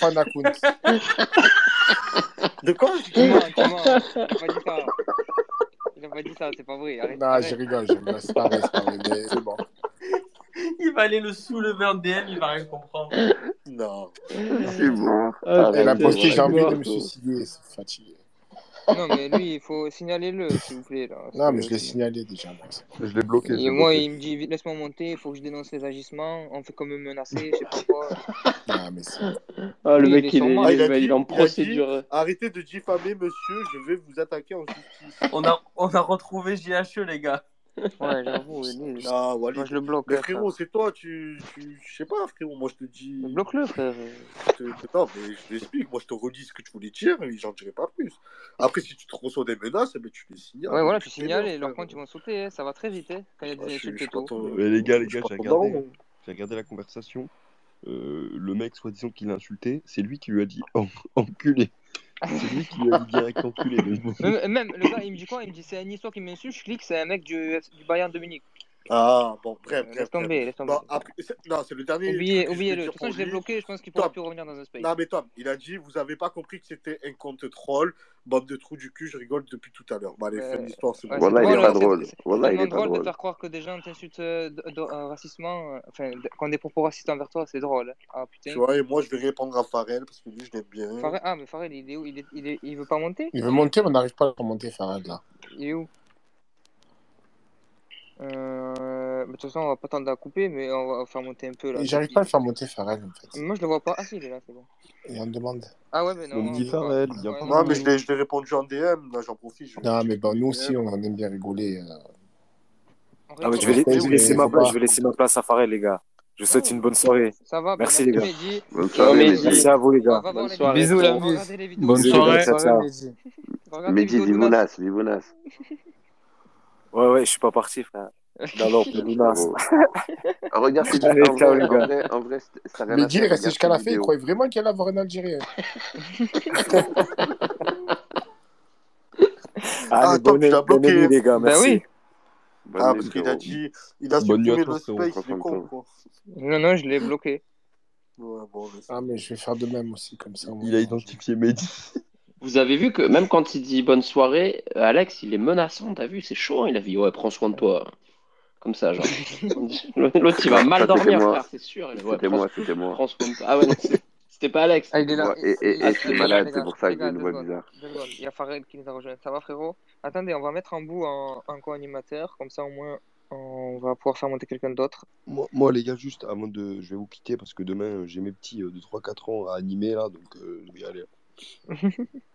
De quoi Comment Comment Il a pas dit ça. Il a dit ça, c'est pas vrai. Non, je rigole, je rigole. C'est pas vrai, c'est pas vrai, mais c'est bon. Il va aller le soulever en DM, il va rien comprendre. Non. C'est bon. Ah, Elle a bah, posté, j'ai envie de me suicider, c'est fatigué non, mais lui, il faut signaler-le, s'il vous plaît. Là, non, mais je l'ai signalé déjà, Max. Je l'ai bloqué. Et moi, il me dit laisse-moi monter, il faut que je dénonce les agissements. On fait comme me menacer, je sais pas quoi. ah, mais c'est. Ah, le mec, il, est, il, il, en procédure. Arrêtez de diffamer, monsieur, je vais vous attaquer en justice. On a, on a retrouvé JHE, les gars. Ouais, j'avoue, lui. Ah, Walid. Moi, je le bloque. Mais frérot, c'est toi, tu, tu. Je sais pas, frérot, moi, je te dis. Bloque-le, frère. Je te... Non, mais je t'explique. Moi, je te redis ce que tu voulais dire, mais j'en dirai pas plus. Après, si tu te reçois des menaces, mais tu les signales. Ouais, voilà, tu, signales et leur comptes, ils vont sauter. Hein, ça va très vite, hein, quand il y a ah, des insultes et tout. Mais les gars, les gars, j'ai regardé, la conversation. Euh, le mec, soi-disant, qui l'a insulté, c'est lui qui lui a dit enculé. C'est lui qui a direct enculé. même, même, le gars, il me dit quoi? Il me dit c'est un histoire qui m'insulte. Je clique, c'est un mec du, du Bayern de ah, bon, euh, bref, bref. Laisse tomber, laisse tomber. Bon, après, non, c'est le dernier. Oubliez, oubliez le. De toute façon, je l'ai bloqué, je pense qu'il ne pourra plus revenir dans un space. Non, mais Tom, il a dit Vous n'avez pas compris que c'était un compte troll, bande de trous du cul, je rigole depuis tout à l'heure. Bah, allez, fin euh, de l'histoire, c'est bon. Voilà, il n'est pas hein, drôle. Voilà, il est pas drôle de faire croire que des gens t'insultent euh, racistement, enfin, quand des propos racistes envers toi, c'est drôle. Hein. Ah, putain. Tu vois, et moi, je vais répondre à Farel parce que lui, je l'aime bien. Ah, mais Farel, il est où? Il, il veut pas monter? Il veut monter, mais on n'arrive pas à monter, Farel, là. Il est où? Euh... Mais de toute façon, on va pas attendre à couper, mais on va faire monter un peu là. J'arrive pas à le faire monter, Farrell, en fait. Moi, je le vois pas. Ah, si, il est là, c'est bon. Et on demande. Ah ouais, mais non. On dit Farrell. Non, mais je l'ai répondu en DM, là, j'en profite. Je... Non, mais bon, nous aussi, on aime bien rigoler. Euh... Ah, mais je, vais, je, vais laisser ma place, je vais laisser ma place à Farrell, les gars. Je vous souhaite une bonne soirée. Ça va, merci les gars. Merci à vous les gars. Bonne soirée. Bisous la Bonne soirée. Mehdi, Vivounas, Vivounas. Ouais, ouais, je suis pas parti, frère. Non, non, ah, Regarde, c'est en vrai, en vrai, ça rien Mais Guy est resté jusqu'à la fin, il croyait vraiment qu'il allait avoir un Algérien. Ah, ah attends, tu l'as bloqué. les gars, bah merci. Ben oui. Bah ah, parce qu'il a dit, il a supprimé le space, il con. Non, non, je l'ai bloqué. Ah, mais je vais faire de même aussi, comme ça. Il a identifié Mehdi. Vous avez vu que même quand il dit bonne soirée, euh, Alex, il est menaçant, t'as vu, c'est chaud, il a dit ouais, prends soin de toi. Comme ça, genre. L'autre, il va mal dormir, frère, c'est sûr. C'était moi, c'était moi. Prends soin de toi. Ah ouais, c'était pas Alex. Ah, il est là. Ouais, et, et, et ah, malade, c'est pour ça que j'ai une voix bizarre. Il y a Farid qui nous a rejoint. Ça va, frérot? Attendez, on va mettre en bout un, co-animateur, comme ça au moins on va pouvoir faire monter quelqu'un d'autre. Moi, les gars, juste avant de. Je vais vous quitter parce que demain, j'ai mes petits euh, de 3-4 ans à animer là, donc euh, je vais y aller.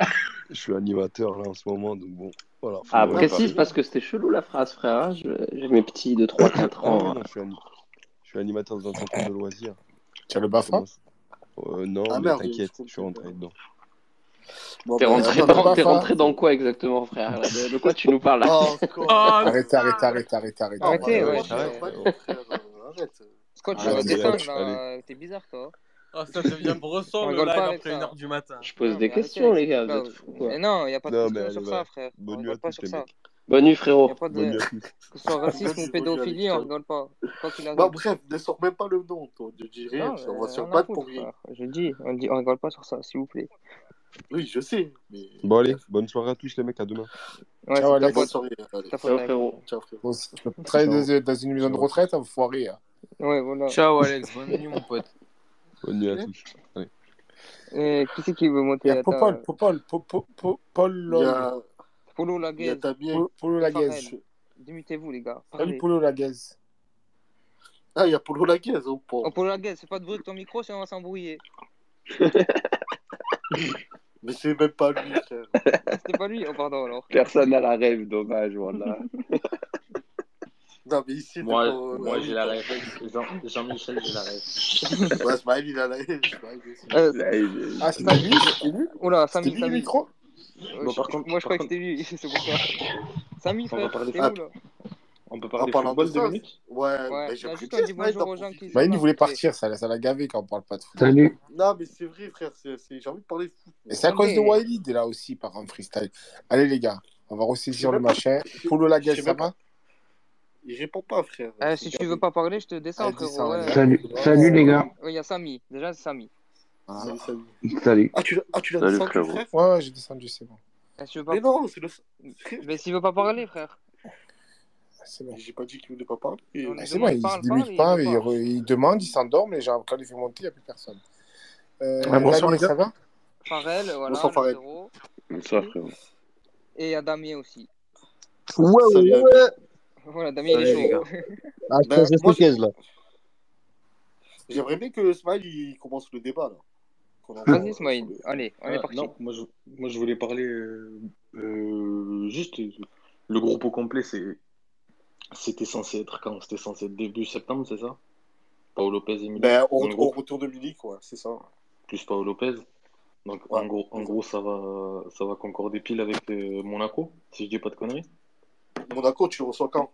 je suis animateur là en ce moment, donc bon. Voilà, ah, précise parce que c'était chelou la phrase, frère. Hein. J'ai mes petits de 3-4 ah ans. Ah, non, je, suis anim... je, suis animateur dans un centre de loisirs. Tu as le bafra euh, Non, ah, mais t'inquiète, je suis rentré dedans. Bon, T'es rentré, rentré, dans quoi exactement, frère? De, de, quoi tu nous parles là? Oh, oh, Arrête, arrête, arrête, arrête, arrête. Arrêtez, ouais, arrête. Scott, tu as t'es bizarre, toi. Ah, ça devient brossant le live après du matin. Je pose des questions, les gars. Mais non, il n'y a pas de non, question sur ça, frère. Bonne nuit. Bonne nuit, frérot. Bonne nuit à. Que ce soit racisme ou pédophilie, on hein. rigole pas. Bah, bref, ne sors même pas le nom, toi. Je dis rien, ça va sur pas pour. Je dis, on rigole pas sur ça, s'il vous plaît. Oui, je sais. Mais... Bon, bonne soirée à tous, les mecs, à demain. Ciao, Bonne soirée. Ciao, frérot. Ciao, frérot. Ciao, Alex. Bonne nuit, mon pote. Bonne nuit à tous. Qui c'est qui veut monter? Il y a Popol, Popol, Popol, Polo Laguez. vous les gars. Salut Polo Laguez. Ah, il y a Polo Laguez oh, ou pas oh, Polo Laguez, c'est pas de bruit de ton micro, sinon on va s'embrouiller. Mais c'est même pas lui. C'était pas lui, oh pardon alors. Personne n'a la rêve, dommage, voilà. Non, mais ici, moi, euh, moi j'ai la réflexe. Jean-Michel, j'ai la réflexe. ouais, Smile, il a la réflexe. Ah, c'est pas lui, c'est Oh là, 5000 le micro Bon, par contre, moi, je crois que c'était lui, c'est pour ça. 5000, frère, c'est où, là on peut parler en parlant de football deux minutes Ouais, ouais j'ai pris dit bonjour aux gens. Bah, il voulait partir, ça, l'a gavé quand on parle pas de foot. Salut. Non, mais c'est vrai, frère, j'ai envie de parler de foot. Et c'est à cause de Wiley, là aussi, par un freestyle. Allez, les gars, on va ressaisir le machin. Poulo Lagaz, ça va il répond pas, frère. Euh, si tu veux pas parler, je te descends, frérot. Ouais. Salut. Salut, les gars. Il y a Samy. Déjà, Samy. Ah. Salut, Samy. Salut. Ah, tu ah, l'as descendu, frère, frère Ouais, ouais j'ai descendu, c'est bon. Ah, tu veux pas... Mais non, c'est le. Mais s'il veut pas parler, frère. C'est bon. J'ai pas dit qu'il voulait pas parler. Ah, c'est bon, il ne débute pas, il, il, il demande, il s'endorme, et genre, quand il fait monter, il n'y a plus personne. Euh, ah, bonsoir, les gars. Ça va? Farel, voilà. Bonsoir, Farel. Bonsoir, frérot. Et il y a Damien aussi. Ouais, ouais, ouais. Voilà, Damien, il est chaud. Hein. Ah, ben, moi, là. J'aimerais bien que Smile il commence le débat. là. Vas-y, Smile. Allez, on est ah, parti. Moi, je, moi, je voulais parler euh, euh, juste. Le groupe au complet, c'est. C'était censé être quand? C'était censé être début septembre, c'est ça? Paolo Lopez et Milik. Ben, au, au retour de Milik, ouais, c'est ça. Plus Paolo Lopez. Donc en gros, en gros ça, va, ça va concorder pile avec euh, Monaco, si je dis pas de conneries. Monaco, tu reçois quand?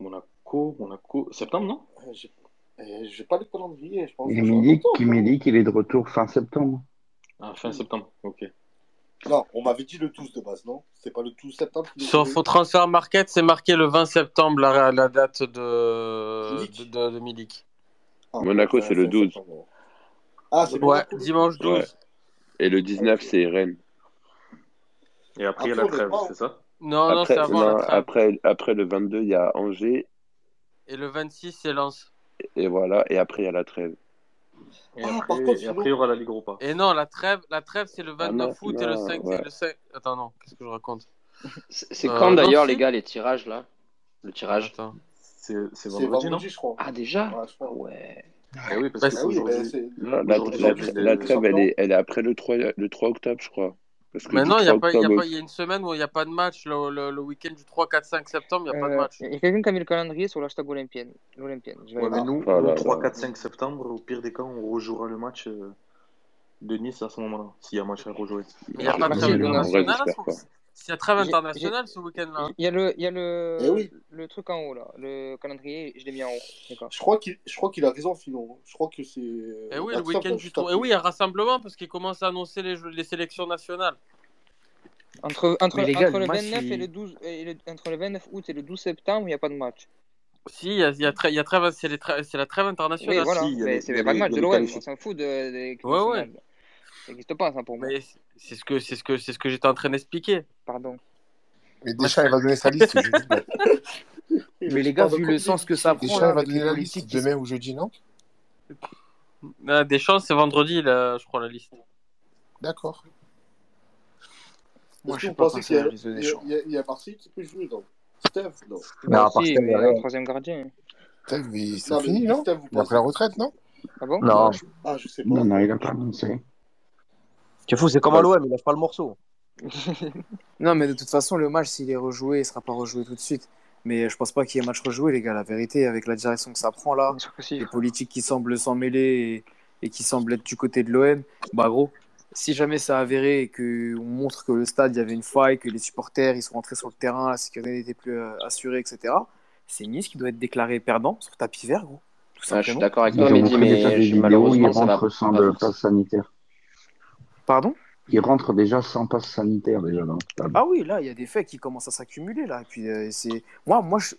Monaco, Monaco, septembre, non? Euh, je euh, pas le calendrier, je pense. Il est de retour fin septembre. Ah, fin septembre, ok. Non, on m'avait dit le 12 de base, non? C'est pas le 12 septembre Sur faut Transfer Market, c'est marqué le 20 septembre, la, date de, Milik. De, de, de Milik. Ah, Monaco, c'est le 12. Septembre. Ah, c'est ouais, dimanche 12. Et le 19, okay. c'est Rennes. Et après, il y a la trêve, c'est ça? Non, après, non, avant non, après, après, le 22, il y a Angers. Et le 26, c'est Lens. Et, et, voilà, et après, il y a la trêve. Ah, et, ah, après, contre, et après, il y aura la Ligue Europa. Et non, la trêve, la trêve c'est le 29 ah, août et le 5. Ouais. Le 5... Attends, non, qu'est-ce que je raconte C'est euh, quand d'ailleurs, les gars, les tirages là? Le tirage? C'est vendredi, vendredi non? je crois. Ah, déjà? Ouais. Ah, oui, parce bah, que bah, la, trêve, elle est, après le 3 octobre, je crois. Parce que Maintenant, il y, a une semaine où il n'y a pas de match. Le, week-end du 3, 4, 5 septembre, il n'y a pas de euh, match. Il y a quelqu'un qui a mis le calendrier sur l'hashtag Olympienne. L'Olympienne ouais, mais nous, voilà, le 3-4-5 septembre, au pire des cas, on rejouera le match euh, de Nice à ce moment-là, s'il y a un match à rejouer. Mais il n'y a pas de match national à ce moment-là c'est la trêve internationale ce week-end-là. Il y a le, il y a le, eh le truc en haut, là. Le calendrier, je l'ai mis en haut. Je crois qu'il qu a raison, Philon. Je crois que c'est. Eh oui, le week-end du tour. Eh oui, un rassemblement parce qu'il commence à annoncer les, les sélections nationales. Entre, entre, entre, le 29 et le 12, entre le 29 août et le 12 septembre, il n'y a pas de match. Si, il y a, y a, y c'est la trêve internationale. Oui, voilà. Si, mais c'est pas de match de l'OM. On s'en fout de. de, de ouais, ouais. Ça n'existe pas, ça, pour moi. C'est ce que c'est ce que c'est ce que j'étais en train d'expliquer. Pardon. Mais déjà, il va donner sa liste. mais... mais les gars, vu le sens que ça prend. Déjà, il va donner la liste demain ou jeudi, non? Ah, Des chances, c'est vendredi, là, je crois, la liste. D'accord. Moi, je pense qu'il y a, y, a, y, a Marseille qui peut jouer, donc. Steph, non. Non, à il y a euh, troisième gardien. Steph, il... c'est fini, non? Il a pris la retraite, non? Ah bon? Non. Ah, je sais pas. Non, non, il a pas annoncé. Tu es fou, c'est comme à l'OM, il lâche pas le morceau. Non, mais de toute façon, le match, s'il est rejoué, il sera pas rejoué tout de suite. Mais je pense pas qu'il y ait match rejoué, les gars. La vérité, avec la direction que ça prend là, les politiques qui semblent s'en mêler et, et qui semblent être du côté de l'OM, bah gros, si jamais c'est avéré et qu'on montre que le stade, il y avait une faille, que les supporters, ils sont rentrés sur le terrain, la sécurité n'était plus euh, assurée, etc., c'est Nice qui doit être déclaré perdant sur tapis vert, gros. Tout Ah, je suis simplement. d'accord avec Ils toi, mais vidéos, il malheureusement, ça va sans pas de forcément. passe sanitaire. Pardon? Il rentre déjà sans passe sanitaire déjà dans le stade. Ah oui, là, il y a des faits qui commencent à s'accumuler là. Et puis euh, c'est moi, moi, je-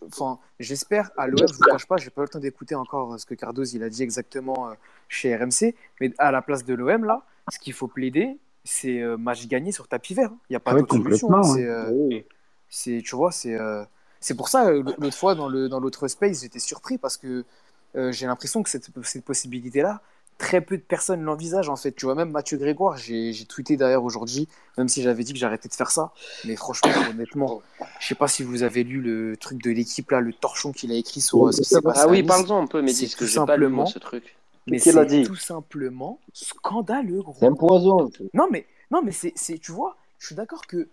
j'espère à l'OM, je vous cache pas, j'ai pas eu le temps d'écouter encore euh, ce que Cardoz il a dit exactement euh, chez RMC, mais à la place de l'OM là, ce qu'il faut plaider, c'est match gagné sur tapis vert. hein. Il n'y a pas Ah oui, d'autre solution. hein. complètement, C'est, euh, tu vois, c'est, euh, c'est pour ça l'autre fois dans le dans l'autre space, j'étais surpris parce que euh, j'ai l'impression que cette, cette possibilité là. Très peu de personnes l'envisagent en fait. Tu vois, même Mathieu Grégoire, j'ai tweeté d'ailleurs aujourd'hui, même si j'avais dit que j'arrêtais de faire ça. Mais franchement, honnêtement, je sais pas si vous avez lu le truc de l'équipe là, le torchon qu'il a écrit sur euh, ce qui s'est passé. Ah oui, parle-en un peu, C'est parce que j'ai pas moi simplement- ce truc. Mais c'est dit tout simplement scandaleux, gros. C'est un poison. Non, mais, non, mais c'est, c'est, tu vois, je suis d'accord que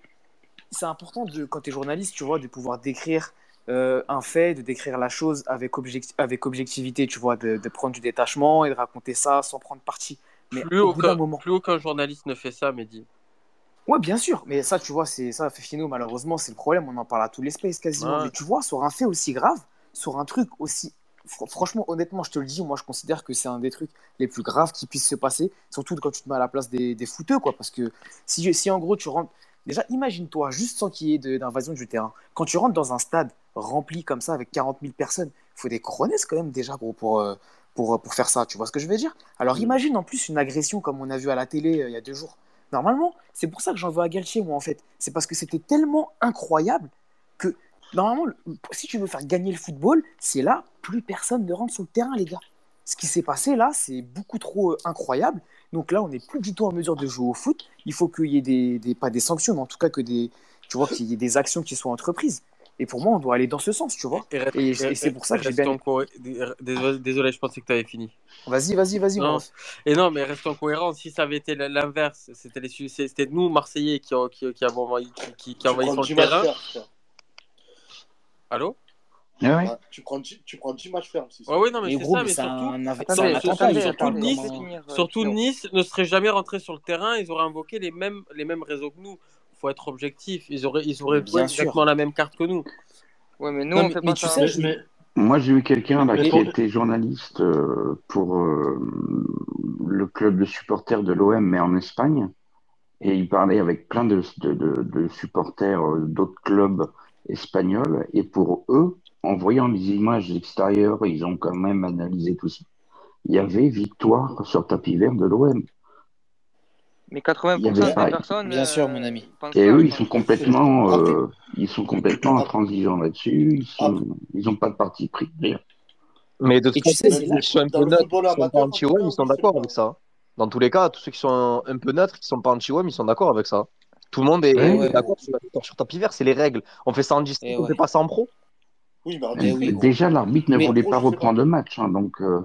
c'est important, de, quand tu es journaliste, tu vois, de pouvoir décrire euh, un fait, de décrire la chose avec, objecti- avec objectivité, tu vois, de, de prendre du détachement et de raconter ça sans prendre parti. Mais Plus au aucun, moment. plus aucun journaliste ne fait ça, Mehdi. Ouais, bien sûr, mais ça, tu vois, c'est ça, Fefino, malheureusement, c'est le problème. On en parle à tous les spaces quasiment. Ouais. Mais tu vois, sur un fait aussi grave, sur un truc aussi. fr- Franchement, honnêtement, je te le dis, moi, je considère que c'est un des trucs les plus graves qui puissent se passer, surtout quand tu te mets à la place des, des footeux, quoi. Parce que si, si en gros, tu rentres. Déjà, imagine-toi, juste sans qu'il y ait d'invasion du terrain, quand tu rentres dans un stade rempli comme ça, avec 40 000 personnes, il faut des coronesses quand même, déjà, gros, pour. euh, pour, pour faire ça, tu vois ce que je veux dire? Alors imagine en plus une agression comme on a vu à la télé euh, il y a deux jours. Normalement, c'est pour ça que j'en veux à Galtier, moi, en fait. C'est parce que c'était tellement incroyable que, normalement, le- si tu veux faire gagner le football, c'est là, plus personne ne rentre sur le terrain, les gars. Ce qui s'est passé là, c'est beaucoup trop euh, incroyable. Donc là, on n'est plus du tout en mesure de jouer au foot. Il faut qu'il y ait des, des- pas des sanctions, mais en tout cas que des, tu vois, qu'il y ait des actions qui soient entreprises. Et pour moi, on doit aller dans ce sens, tu vois. Et, et c'est pour ça que j'ai bien. Désolé, désolé, je pensais que tu avais fini. Vas-y, vas-y, vas-y, Non. Et non, mais restons cohérents. Si ça avait été l'inverse, c'était les Su- c'était nous, Marseillais, qui, ont- qui, qui avons envahi, qui, qui, envahi sur 10 le terrain. fermes, frère. Allô? Ouais, tu, prends 10, tu prends 10 matchs fermes. Ouais, oui, non, mais Mais c'est ça, mais surtout, surtout-. Nice ne serait jamais rentré sur le terrain, ils auraient invoqué les mêmes, les mêmes réseaux que nous. Il faut être objectif, ils auraient, ils auraient joué exactement la même carte que nous. Ouais, mais nous, Non, on mais- fait mais pas tu ça. sais, Moi, j'ai eu quelqu'un là qui était journaliste euh, pour euh, le club de supporters de l'OM, mais en Espagne. Et il parlait avec plein de, de, de- de supporters euh, d'autres clubs espagnols. Et pour eux, en voyant les images extérieures, ils ont quand même analysé tout ça. Il y avait victoire sur tapis vert de l'OM. Mais Il y 80% avait des personnes. Bien sûr, mon euh, ami. pensent Et eux, je ils sont complètement, euh, ils sont complètement intransigeants là-dessus. Ils sont, ils ont pas de parti pris. rien. Mais de toute Et tu sais, façon, ceux qui sont un peu neutres, ils sont d'accord avec ça. Dans tous les cas, tous ceux qui sont un peu neutres, qui sont pas anti-OM, ils sont d'accord avec ça. Tout le monde est, Eh est ouais. d'accord sur la victoire sur tapis vert, c'est les règles. On fait ça en district, Eh on ouais. fait pas ça en pro. Oui, mais Eh attends, oui, gros. Déjà, l'arbitre ne Mais- voulait pas. reprendre le match, hein, donc. euh,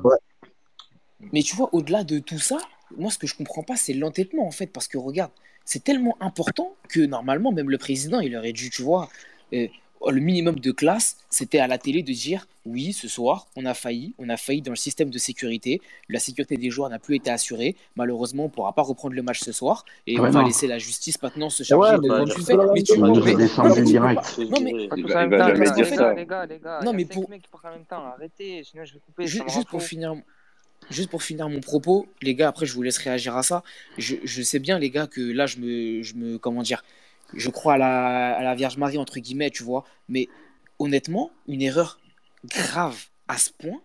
Mais tu vois, au-delà de tout ça, moi, ce que je comprends pas, c'est l'entêtement, en fait, parce que regarde, c'est tellement important que normalement, même le président, il aurait dû, tu vois, euh, le minimum de classe, c'était à la télé de dire oui, ce soir, on a failli, on a failli dans le système de sécurité, la sécurité des joueurs n'a plus été assurée, malheureusement, on pourra pas reprendre le match ce soir, et Ouais, on va laisser la justice maintenant se charger de Mais même tu, nous a mais, non, mais. Non, mais, Pas Il tous va, en il même va temps, jamais les parce gars, qu'en dire les fait, gars, ça. les gars, les gars. non, Il y mais a 5 pour, Juste pour finir, juste pour finir mon propos, les gars, après je vous laisse réagir à ça. Je, sais bien, les gars, que là je me, je me comment dire, je crois à la, à la Vierge Marie entre guillemets, tu vois. Mais honnêtement, une erreur grave à ce point,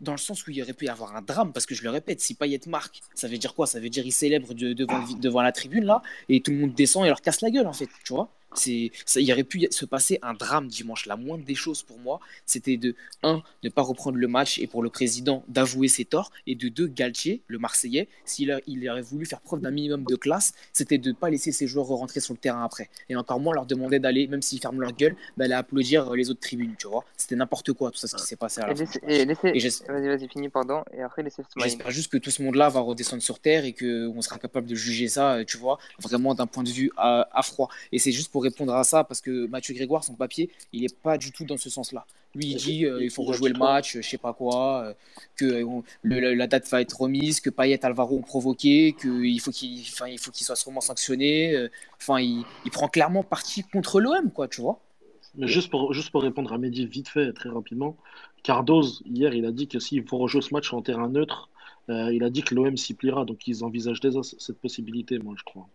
dans le sens où il aurait pu y avoir un drame, parce que je le répète, si Payet marque, ça veut dire quoi? Ça veut dire il célèbre de- devant, devant la tribune là, et tout le monde descend et leur casse la gueule en fait, tu vois? C'est, ça, il aurait pu se passer un drame dimanche. La moindre des choses pour moi, c'était de, un, ne pas reprendre le match et pour le président d'avouer ses torts, et de deux, Galtier, le Marseillais, s'il a- il aurait voulu faire preuve d'un minimum de classe, c'était de ne pas laisser ses joueurs rentrer sur le terrain après. Et encore moins leur demander d'aller, même s'ils ferment leur gueule, d'aller applaudir les autres tribunes, tu vois. C'était n'importe quoi, tout ça, ce qui s'est passé à la Et fin et laissez- Et j'es- vas-y, vas-y, finis, pardon, et après laissez. J'espère juste que tout ce monde-là va redescendre sur Terre et qu'on sera capable de juger ça, euh, tu vois, vraiment d'un point de vue à, à froid. Et c'est juste pour répondre à ça, parce que Mathieu Grégoire, son papier, il n'est pas du tout dans ce sens-là. Lui, il dit euh, il faut rejouer le match, je sais pas quoi, euh, que euh, le- la, la date va être remise, que Payet, Alvaro ont provoqué, qu'il faut qu'il enfin, il faut qu'il soit sûrement sanctionné. euh, Enfin, il, il prend clairement parti contre l'OM, quoi, tu vois. Mais juste pour, juste pour répondre à Mehdi vite fait, très rapidement, Cardoz, hier, il a dit que s'il faut rejouer ce match en terrain neutre, euh, il a dit que l'OM s'y pliera. Donc ils envisagent déjà cette possibilité, moi, je crois.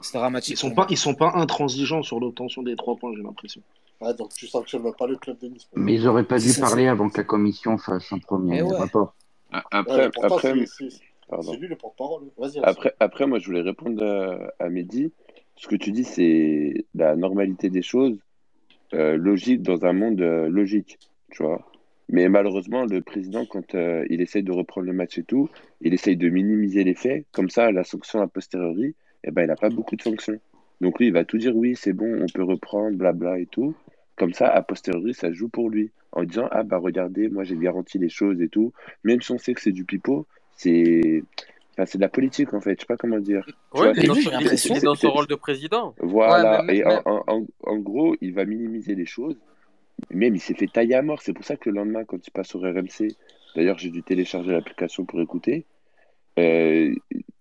C'est dramatique. Ils sont pas, ils sont pas intransigeants sur l'obtention des trois points, j'ai l'impression. Ah, donc tu sanctionnes pas le club de Nice. Mais ils auraient pas dû parler avant que la commission fasse un premier ouais. rapport. A- Ouais, Après, mais pourtant, après, c'est- c'est pardon. c'est lui le porte-parole. Vas-y, Alexis. Après, après, moi, je voulais répondre à, à Mehdi. Ce que tu dis, c'est la normalité des choses, euh, logique dans un monde euh, logique, tu vois. Mais malheureusement, le président, quand euh, il essaye de reprendre le match et tout, il essaye de minimiser les faits. Comme ça, la sanction a posteriori, eh ben, il n'a pas beaucoup de sanctions. Donc lui, il va tout dire, oui, c'est bon, on peut reprendre, blabla et tout. Comme ça, a posteriori, ça joue pour lui. En disant, ah bah regardez, moi j'ai garanti les choses et tout. Même si on sait que c'est du pipeau, c'est enfin, c'est de la politique en fait. Je sais pas comment dire. Vois, il est dans son, rôle de président. voilà, Ouais, mais- et mais- en, en, en- en gros, il va minimiser les choses. Même, il s'est fait tailler à mort. C'est pour ça que le lendemain, quand il passe au RMC, d'ailleurs, j'ai dû télécharger l'application pour écouter. euh,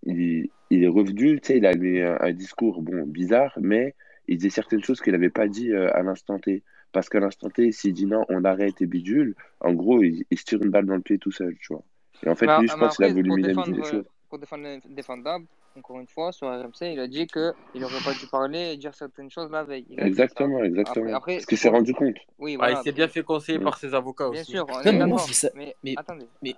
il, il est revenu, tu sais, il a eu un, un discours, bon, bizarre, mais il disait certaines choses qu'il n'avait pas dit euh, à l'instant T. Parce qu'à l'instant T, s'il dit non, on arrête et bidule, en gros, il, il se tire une balle dans le pied tout seul, tu vois. Et en fait, Mais, lui, je mais pense qu'il a voulu minimiser les choses. pour défendre l'indéfendable, encore une fois, sur RMC, il a dit qu'il n'aurait pas dû parler et dire certaines choses la veille. Exactement, exactement. Après, après Parce qu'il c'est s'est rendu compte. Oui, Ah, voilà. il s'est bien fait conseiller Mm. par ses avocats Bien aussi. sûr, on Non, est mais moi, ça- Mais, mais- attendez. mais-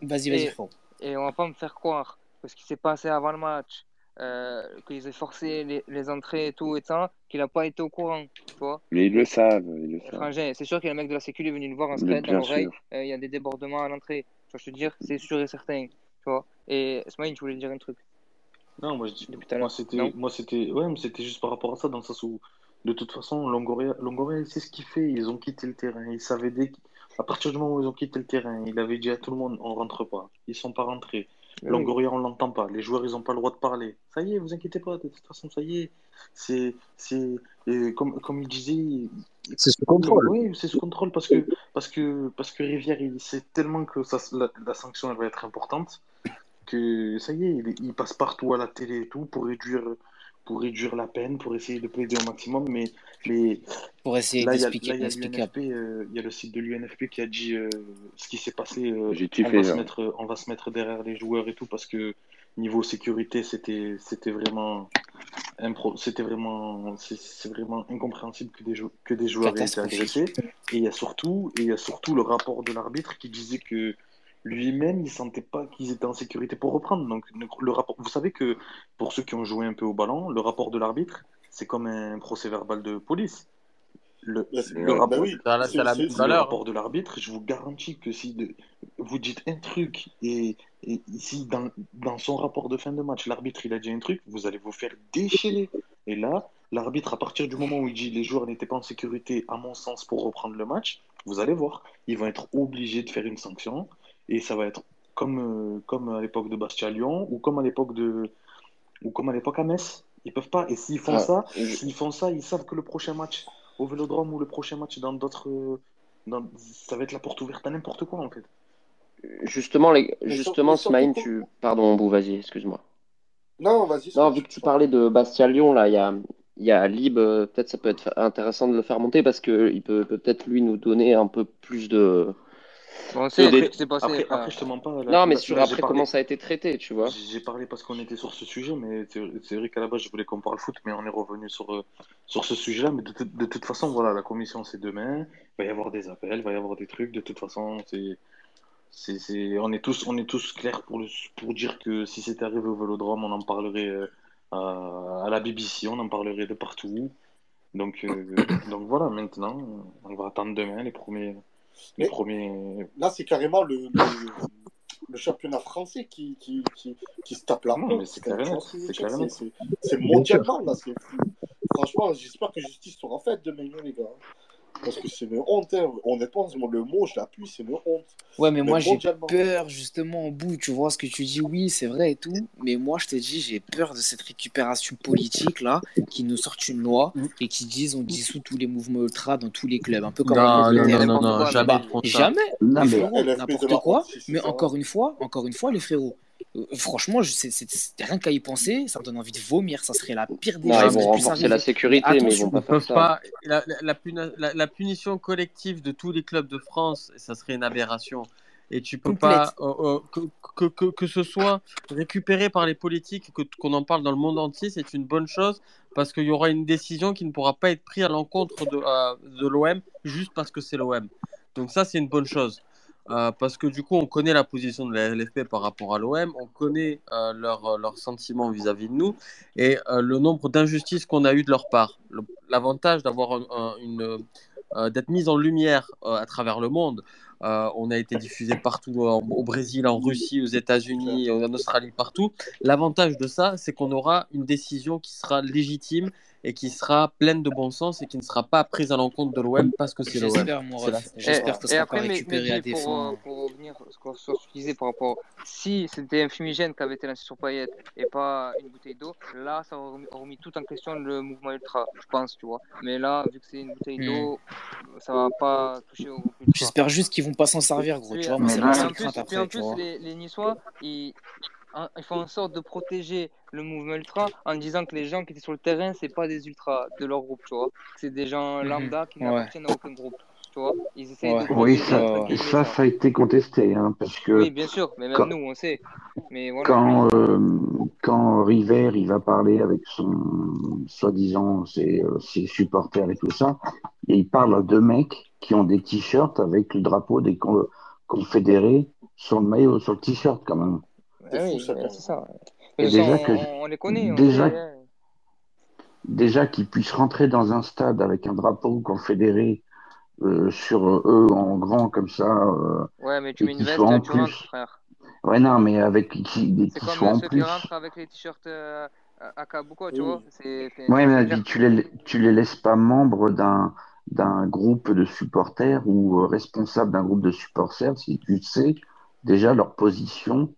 Vas-y, vas-y, et, et on va pas me faire croire que ce qui s'est passé avant le match, euh, qu'ils aient forcé les, les entrées et tout et ça, qu'il n'a pas été au courant, tu vois. Mais ils le savent, ils le savent. C'est sûr qu'il y a un mec de la sécu qui est venu le voir en secret dans l'oreille, euh, il y a des débordements à l'entrée. Je te dire, c'est sûr et certain, tu vois. Et Smaïn, tu voulais dire un truc? Non, moi, je dis, depuis tout à moi l'heure. c'était, moi c'était, ouais, mais c'était juste par rapport à ça, dans le sens où, de toute façon, Longoria, Longoria, il sait ce qu'il fait. Ils ont quitté le terrain. Ils savaient dès, à partir du moment où ils ont quitté le terrain, il avait dit à tout le monde, on rentre pas. Ils sont pas rentrés. Oui. Longoria, on l'entend pas. Les joueurs, ils ont pas le droit de parler. Ça y est, vous inquiétez pas. De toute façon, ça y est. C'est, comme, comme il disait, C'est sous contrôle. oui, c'est sous contrôle parce que parce que parce que Rivière il sait tellement que ça, la, la sanction elle va être importante que ça y est, il, il passe partout à la télé et tout pour réduire pour réduire la peine, pour essayer de plaider au maximum, mais mais Pour essayer là il y a, d'expliquer là, il y a l'explicable. l'UNFP, euh, il y a le site de l'UNFP qui a dit euh, ce qui s'est passé. euh, J'ai on va se là. mettre on va se mettre derrière les joueurs et tout parce que niveau sécurité c'était c'était vraiment impro- c'était vraiment c'est c'est vraiment incompréhensible que des que des joueurs aient été agressés et il y a surtout et il y a surtout le rapport de l'arbitre qui disait que lui-même il sentait pas qu'ils étaient en sécurité pour reprendre. Donc le, rapport vous savez que pour ceux qui ont joué un peu au ballon le rapport de l'arbitre c'est comme un procès verbal de police. Le, bah rapport, oui, la, la le rapport de l'arbitre, je vous garantis que si de- vous dites un truc et, et si dans, dans son rapport de fin de match, l'arbitre il a dit un truc, vous allez vous faire déchirer. Et là, l'arbitre, à partir du moment où il dit les joueurs n'étaient pas en sécurité, à mon sens, pour reprendre le match, vous allez voir, ils vont être obligés de faire une sanction et ça va être comme, euh, comme à l'époque de Bastia-Lyon ou comme à l'époque de ou comme à l'époque à Metz. Ils peuvent pas. Et s'ils font Ah, ça, je- s'ils font ça, ils savent que le prochain match au Vélodrome ou le prochain match dans d'autres, euh, dans- ça va être la porte ouverte à n'importe quoi en fait. Justement, les... Justement, Smaïn, tu... Pardon, Bou, vas-y, excuse-moi. Non, vas-y. Non, vu que tu parlais de Bastia-Lyon, là, il y a, il y a Lib, euh, peut-être ça peut être intéressant de le faire monter parce que il peut peut peut-être lui nous donner un peu plus de... Bon, on de sait dé- ce qui s'est passé. Après, après, je te mens pas. là- Non, mais là- sur là, après parlé- comment ça a été traité, tu vois. J'ai parlé parce qu'on était sur ce sujet, mais c'est c'est vrai qu'à la base, je voulais qu'on parle foot, mais on est revenu sur, euh, sur ce sujet-là. Mais de, de toute façon, voilà, la commission, c'est demain. Il va y avoir des appels, il va y avoir des trucs. De toute façon, c'est, c'est, c'est- on, est tous, on est tous clairs pour, le, pour dire que si c'était arrivé au Vélodrome, on en parlerait euh, à, à la BBC, on en parlerait de partout. Donc, euh, donc voilà, maintenant, on va attendre demain les premiers. Les Mais premiers... là, c'est carrément le, le, le championnat français qui, qui, qui, qui se tape la mais c'est mondialement, là. Franchement, j'espère que justice sera faite demain, les gars. Parce que c'est une honte, hein. honnêtement, le mot, je l'appuie, c'est une honte. Ouais, mais Mais moi j'ai peur justement au bout, tu vois ce que tu dis, oui, c'est vrai et tout, mais moi je te dis, j'ai peur de cette récupération politique là, qui nous sortent une loi et qui disent on dissout tous les mouvements ultra dans tous les clubs, un peu comme Non, non, non, non, non, jamais. Bah, jamais, n'importe la quoi, mais encore une fois, encore une fois, les frérots, euh, franchement, je- c'est c'est- c'est rien qu'à y penser, ça me donne envie de vomir, ça serait la pire des Non, ils choses vont renforcer la sécurité, mais ils vont pas Ils faire ça. pas. La, la, punition collective de tous les clubs de France, ça serait une aberration. Et tu peux complète. pas euh, euh, que, que, que, que ce soit récupéré par les politiques, que qu'on en parle dans le monde entier, c'est une bonne chose parce qu'il y aura une décision qui ne pourra pas être prise à l'encontre de, euh, de l'OM juste parce que c'est l'OM. Donc ça, c'est une bonne chose. Euh, parce que du coup, on connaît la position de la LFP par rapport à l'OM, on connaît euh, leurs leur sentiments vis-à-vis de nous et euh, le nombre d'injustices qu'on a eu de leur part. L'avantage d'avoir un- un- une euh, d'être mise en lumière euh, à travers le monde. Euh, on a été diffusé partout au Brésil, en Russie, aux États-Unis, en Australie, partout. L'avantage de ça, c'est qu'on aura une décision qui sera légitime et qui sera pleine de bon sens et qui ne sera pas prise à l'encontre de l'OM parce que c'est l'OM. J'espère, la- j'espère que ça sera pas récupéré à des pour, euh, pour revenir sur ce que tu disais par rapport, si c'était un fumigène qui avait été lancé sur Payet et pas une bouteille d'eau, là, ça aurait remis, remis tout en question le mouvement ultra, je pense, tu vois. Mais là, vu que c'est une bouteille Hmm. d'eau, ça va pas toucher au groupe ultra. J'espère juste qu'ils vont pas s'en servir, gros. Tu vois, moi, Mais c'est en seule plus, crainte en après, tu plus les, les Niçois, ils, en- ils font en sorte de protéger le mouvement ultra en disant que les gens qui étaient sur le terrain, c'est pas des ultras de leur groupe, tu vois. C'est des gens Mhm. lambda qui Ouais. n'appartiennent à aucun groupe, tu vois. Ils Ouais. de Oui, ça, ça, ça. ça a été contesté, hein, parce que Oui, bien sûr, mais même quand, nous, on sait. Mais voilà. quand, euh, quand River il va parler avec son soi-disant ses, euh, ses supporters et tout ça, et il parle à deux mecs qui ont des t-shirts avec le drapeau des con- confédérés sur le maillot, sur le t-shirt quand même. Fou, oui, ça, c'est ça. Et déjà que on, on les connaît, on déjà déjà qu'ils puissent rentrer dans un stade avec un drapeau confédéré euh, sur eux en grand comme ça euh, Ouais, mais tu et mets une qu'ils veste, soient en tu rentres, plus. frère. Ouais, non, mais avec qui, euh, en ceux qui plus. rentrent avec les t-shirts euh, à Kabuko, tu Oui, vois. oui. C'est c'est- Ouais, c'est- mais tu les, tu les laisses pas membres d'un d'un groupe de supporters ou euh, responsables d'un groupe de supporters si tu sais déjà leur position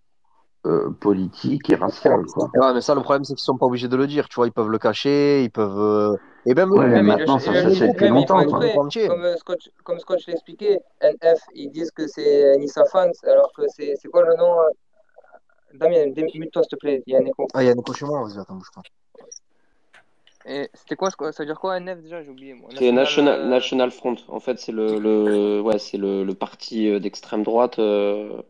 euh, politique et raciale, quoi. Ouais, mais ça, le problème, c'est qu'ils sont pas obligés de le dire. Tu vois, ils peuvent le cacher, ils peuvent. euh, Et même Ouais, mais maintenant, ça sait depuis longtemps. Comme euh, Scotch, comme Scotch l'expliquait, NF, ils disent que c'est Nissa Fans, alors que c'est c'est quoi le nom Damien, mute-toi s'il te plaît, il y a un écho. Ah, il y a un écho chez moi, vas-y, attends, bouge pas. Et c'était quoi, ça veut dire quoi NF déjà? J'ai oublié moi. C'est National. Euh, Front. En fait, c'est le, le, ouais, c'est le, le parti d'extrême droite euh,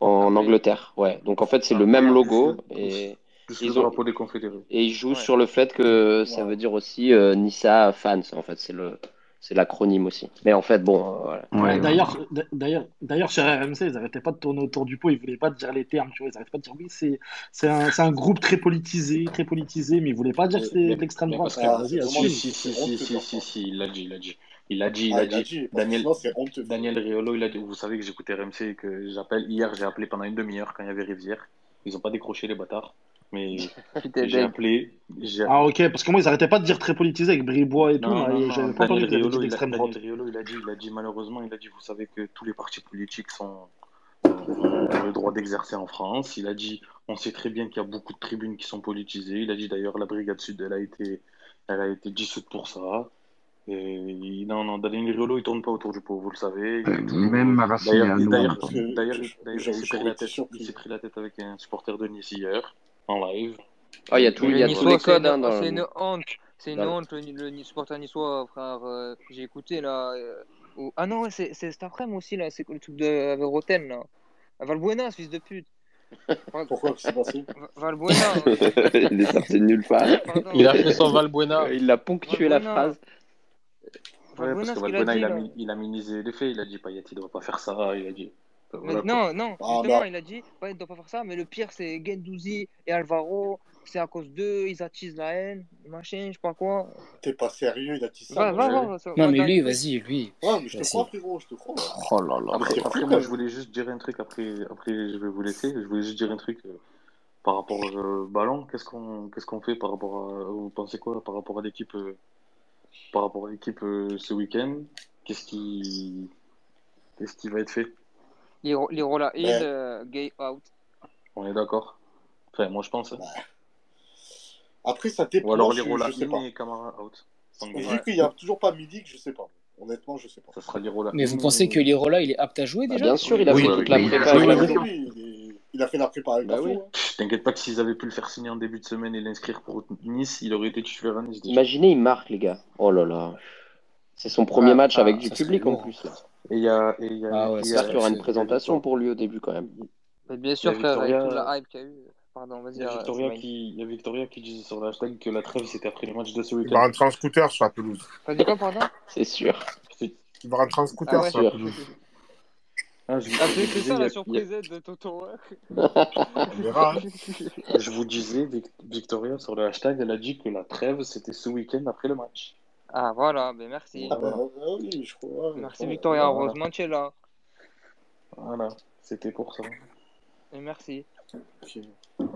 en Anglais. Angleterre. Ouais. Donc en fait, c'est Ah, le même logo et plus le ils ont drapeau des confédérés. et ils jouent Ouais. sur le fait que ça veut dire aussi euh, Nissa fans. En fait, c'est le, c'est l'acronyme aussi. Mais en fait, bon, euh, voilà. Ouais, Ouais, ouais. D'ailleurs, d- d'ailleurs, d'ailleurs, sur RMC, ils n'arrêtaient pas de tourner autour du pot, ils voulaient pas dire les termes, tu vois, ils n'arrêtaient pas de dire oui, c'est c'est un, c'est un groupe très politisé, très politisé, mais ils voulaient pas dire que de l'extrême droite. Ah, si, si, si, si, l'a dit, il l'a dit. Il a dit, il Ah, a il a dit. Daniel, sinon. Daniel Riolo, il a dit, vous savez que j'écoutais RMC et que j'appelle. Hier, j'ai appelé pendant une demi-heure quand il y avait Rivière. Ils n'ont pas décroché les bâtards. Mais j'ai appelé. Ah, ok, parce que moi, ils n'arrêtaient pas de dire très politisé avec Bribois et tout, Non, non, pas Daniel Riolo, il a, Daniel. Riolo, il a dit, il a dit malheureusement, il a dit, vous savez que tous les partis politiques sont ont le droit d'exercer en France. Il a dit, on sait très bien qu'il y a beaucoup de tribunes qui sont politisées. Il a dit d'ailleurs, la Brigade Sud, elle a été, elle a été dissoute pour ça. Et non, non, Daniel Riolo, il tourne pas autour du pot, vous le savez. Il Euh. Même D'ailleurs, que d'ailleurs, il s'est pris la tête, avec un supporter de Nice hier, en live. Ah, il y a tout, y a tous les c'est codes une, hein, dans, c'est une honte. C'est une honte, le, le, le supporter niçois, frère. euh, j'ai écouté là. euh, où- Ah non, c'est c'est cet après-midi aussi, là. C'est le truc de avec Roten, là. Valbuena, ce fils de pute. Pourquoi Qu'est-ce qui s'est passé? Va- Valbuena. euh, il est sorti de nulle part. Pardon. Il a fait son Valbuena. Il a ponctué la Valbuena. phrase. Ouais, parce Valbuena, que Valbuena, dit, il a, il a minimisé les faits. Il a dit Payet, il ne doit pas faire ça. Il a dit. Voilà, non, non, Ah, justement, il a dit, ouais, il ne doit pas faire ça, mais le pire, c'est Gendouzi et Alvaro, c'est à cause d'eux, ils attisent la haine, machin, je sais pas quoi. T'es pas sérieux, il a dit ça. Va, va moi, voir. ça- Non, mais lui, vas-y, lui. Ouais, mais je te crois, frérot, je te crois. Oh là là. Après, moi, je voulais juste dire un truc. Après, après je vais vous laisser. Je voulais juste dire un truc euh, par rapport au euh, ballon. Qu'est-ce qu'on qu'est-ce qu'on fait par rapport à. Vous pensez quoi par rapport à l'équipe euh, par rapport à l'équipe euh, ce week-end Qu'est-ce qui qu'est-ce qui va être fait? Liro- Lirola Hill, Ouais. euh, Gay out. On est d'accord? Enfin, moi, je pense. hein. Après, ça dépend. Ou alors In pas. et Camara out. Vu qu'il n'y a toujours pas midi, je sais pas. Honnêtement, je sais pas. Ça sera Lirola Mais vous pensez que Lirola, il est apte à jouer Bah, déjà? bien sûr, il a Oui, fait oui, toute la prépa. Il a fait la prépa avec Bah oui. hein. T'inquiète pas que s'ils avaient pu le faire signer en début de semaine et l'inscrire pour Nice, il aurait été titulaire à Nice déjà. Imaginez, il marque, les gars. Oh là là. C'est son premier Ah, match ah, avec du ça serait public en plus. Là. Et il y a, et il y a, Ah ouais, y ça a- J'espère qu'il y aura une présentation pour lui au début quand même. Mais bien sûr, a frère, avec toute Victoria, la hype qu'il y a eu. Pardon, il vas-y, y a euh, Victoria Smaïn. qui, il y a Victoria qui disait sur le hashtag que la trêve c'était après les matchs de ce Il va week-end. rentrer en scooter sur la pelouse. T'as dit quoi, pardon? C'est sûr. Il va rentrer en Ah scooter ouais sur la pelouse. Ah, je, Ah, c'est vous c'est disais, ça la a- surprise de Toto. hein. On verra. hein. a- je vous disais, Vic- Victoria sur le hashtag, elle a dit que la trêve c'était ce week-end après le match. Ah, voilà, ben merci. Ah, bah, ah oui, je crois. ouais, Merci. Victoria, heureusement tu es là. Voilà, c'était pour ça. Et merci.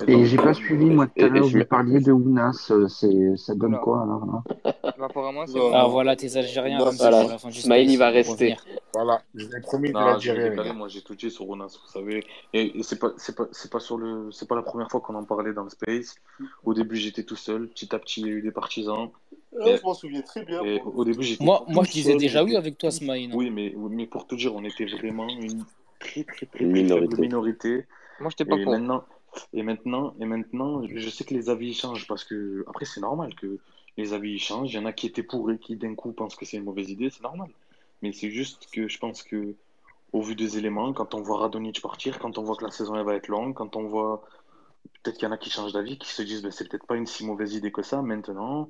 Et j'ai pas suivi, moi, tout à l'heure, je vous parliez de Ounas, euh, c'est, ça donne quoi alors Bah, apparemment, c'est bon. Ah, voilà tes Algériens ça Voilà. du Smile, il space, va rester. Voilà, je vous ai promis de Non, vais l'Algérie, moi j'ai tout dit sur Ounas, vous savez. Et, et c'est pas, c'est pas, c'est pas sur le, c'est pas la première fois qu'on en parlait dans le space. Au début j'étais tout seul, petit à petit il y a eu des partisans. Ouais, Et, je m'en souviens très bien. et au début j'étais Moi, moi, je disais seul, déjà oui avec toi, Smile. Oui, mais, mais pour tout dire, on était vraiment une très très très, très minorité. Moi, j'étais pas Et pour. maintenant, et maintenant, et maintenant, je sais que les avis changent parce que après c'est normal que les avis changent. Il y en a qui étaient pour et qui d'un coup pensent que c'est une mauvaise idée, c'est normal. Mais c'est juste que je pense que au vu des éléments, quand on voit Radonic partir, quand on voit que la saison elle va être longue, quand on voit peut-être qu'il y en a qui changent d'avis, qui se disent ben, c'est peut-être pas une si mauvaise idée que ça. Maintenant,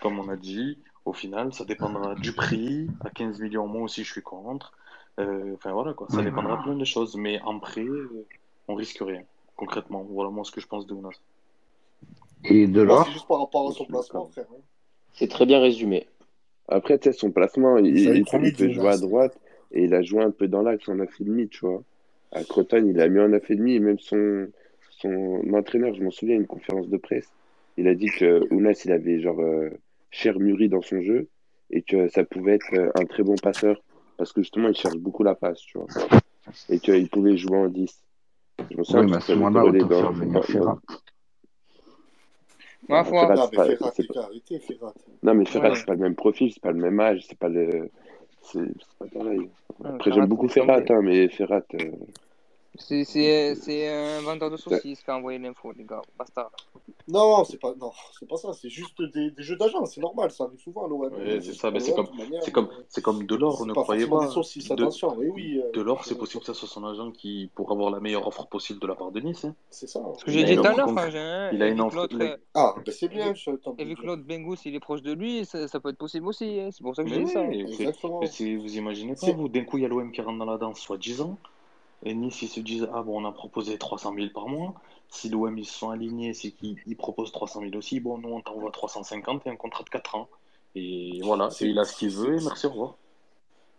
comme on a dit, au final, ça dépendra du prix. À 15 millions, moi aussi je suis contre. Euh, Enfin voilà quoi, ça dépendra de plein de choses. Mais en prêt, euh, on risque rien. Concrètement, voilà moi ce que je pense de Ounas. Et de l'or c'est juste par rapport à son placement, frère. hein. C'est très bien résumé. Après, tu sais, son placement, il, il, il peut jouer à Ounas. droite et il a joué un peu dans l'axe en 9,5, tu vois. À Croton, il a mis en 9,5 et même son, son entraîneur, je m'en souviens, à une conférence de presse, il a dit que Ounas, il avait genre euh, cher mûri dans son jeu et que ça pouvait être euh, un très bon passeur parce que justement, il cherche beaucoup la passe, tu vois. Et qu'il pouvait jouer en 10. Je me souviens Oui, mais à ce moment-là, autant dans, faire venir Ferrat. Non, foi. Ferrat, Non, mais pas, Ferrat, pas- Ferrat. non, mais Ferrat, Ouais. c'est pas le même profil, c'est pas le même âge, c'est pas le. C'est pas pareil. Ouais, Après, j'aime beaucoup Ferrat, hein, mais Ferrat. euh, C'est c'est- c'est un vendeur de saucisses qui a envoyé l'info, les gars. Basta. Non, c'est pas, non, c'est pas ça. C'est juste des, des jeux d'agent. C'est normal. Ça arrive souvent à l'OM. Ouais, c'est ça, mais c'est comme, manière, c'est comme, euh, c'est comme Delors, ne pas croyez forcément des pas. saucisses. De, Attention. Oui, oui. euh, Delors, c'est possible que ça soit son agent qui, pour avoir la meilleure offre possible de la part de Nice. hein. C'est ça. Ce que Il j'ai a dit une tout à l'heure, Il a une offre. il euh, Ah, ben c'est et bien. vu, Je t'en et vu que l'autre Bengus, il est proche de lui, ça, ça peut être possible aussi. hein. C'est pour ça que je Mais dis ça. vous imaginez pas, vous, d'un coup, il y a l'OM qui rentre dans la danse, soit 10 ans, et Nice, ils se disent, ah bon, on a proposé 300 000 par mois. Si l'OM, ils se sont alignés, c'est qu'ils ils proposent 300 000 aussi, bon, nous, on t'envoie 350 et un contrat de 4 ans. Et voilà, et il a ce qu'il veut, et merci, au revoir.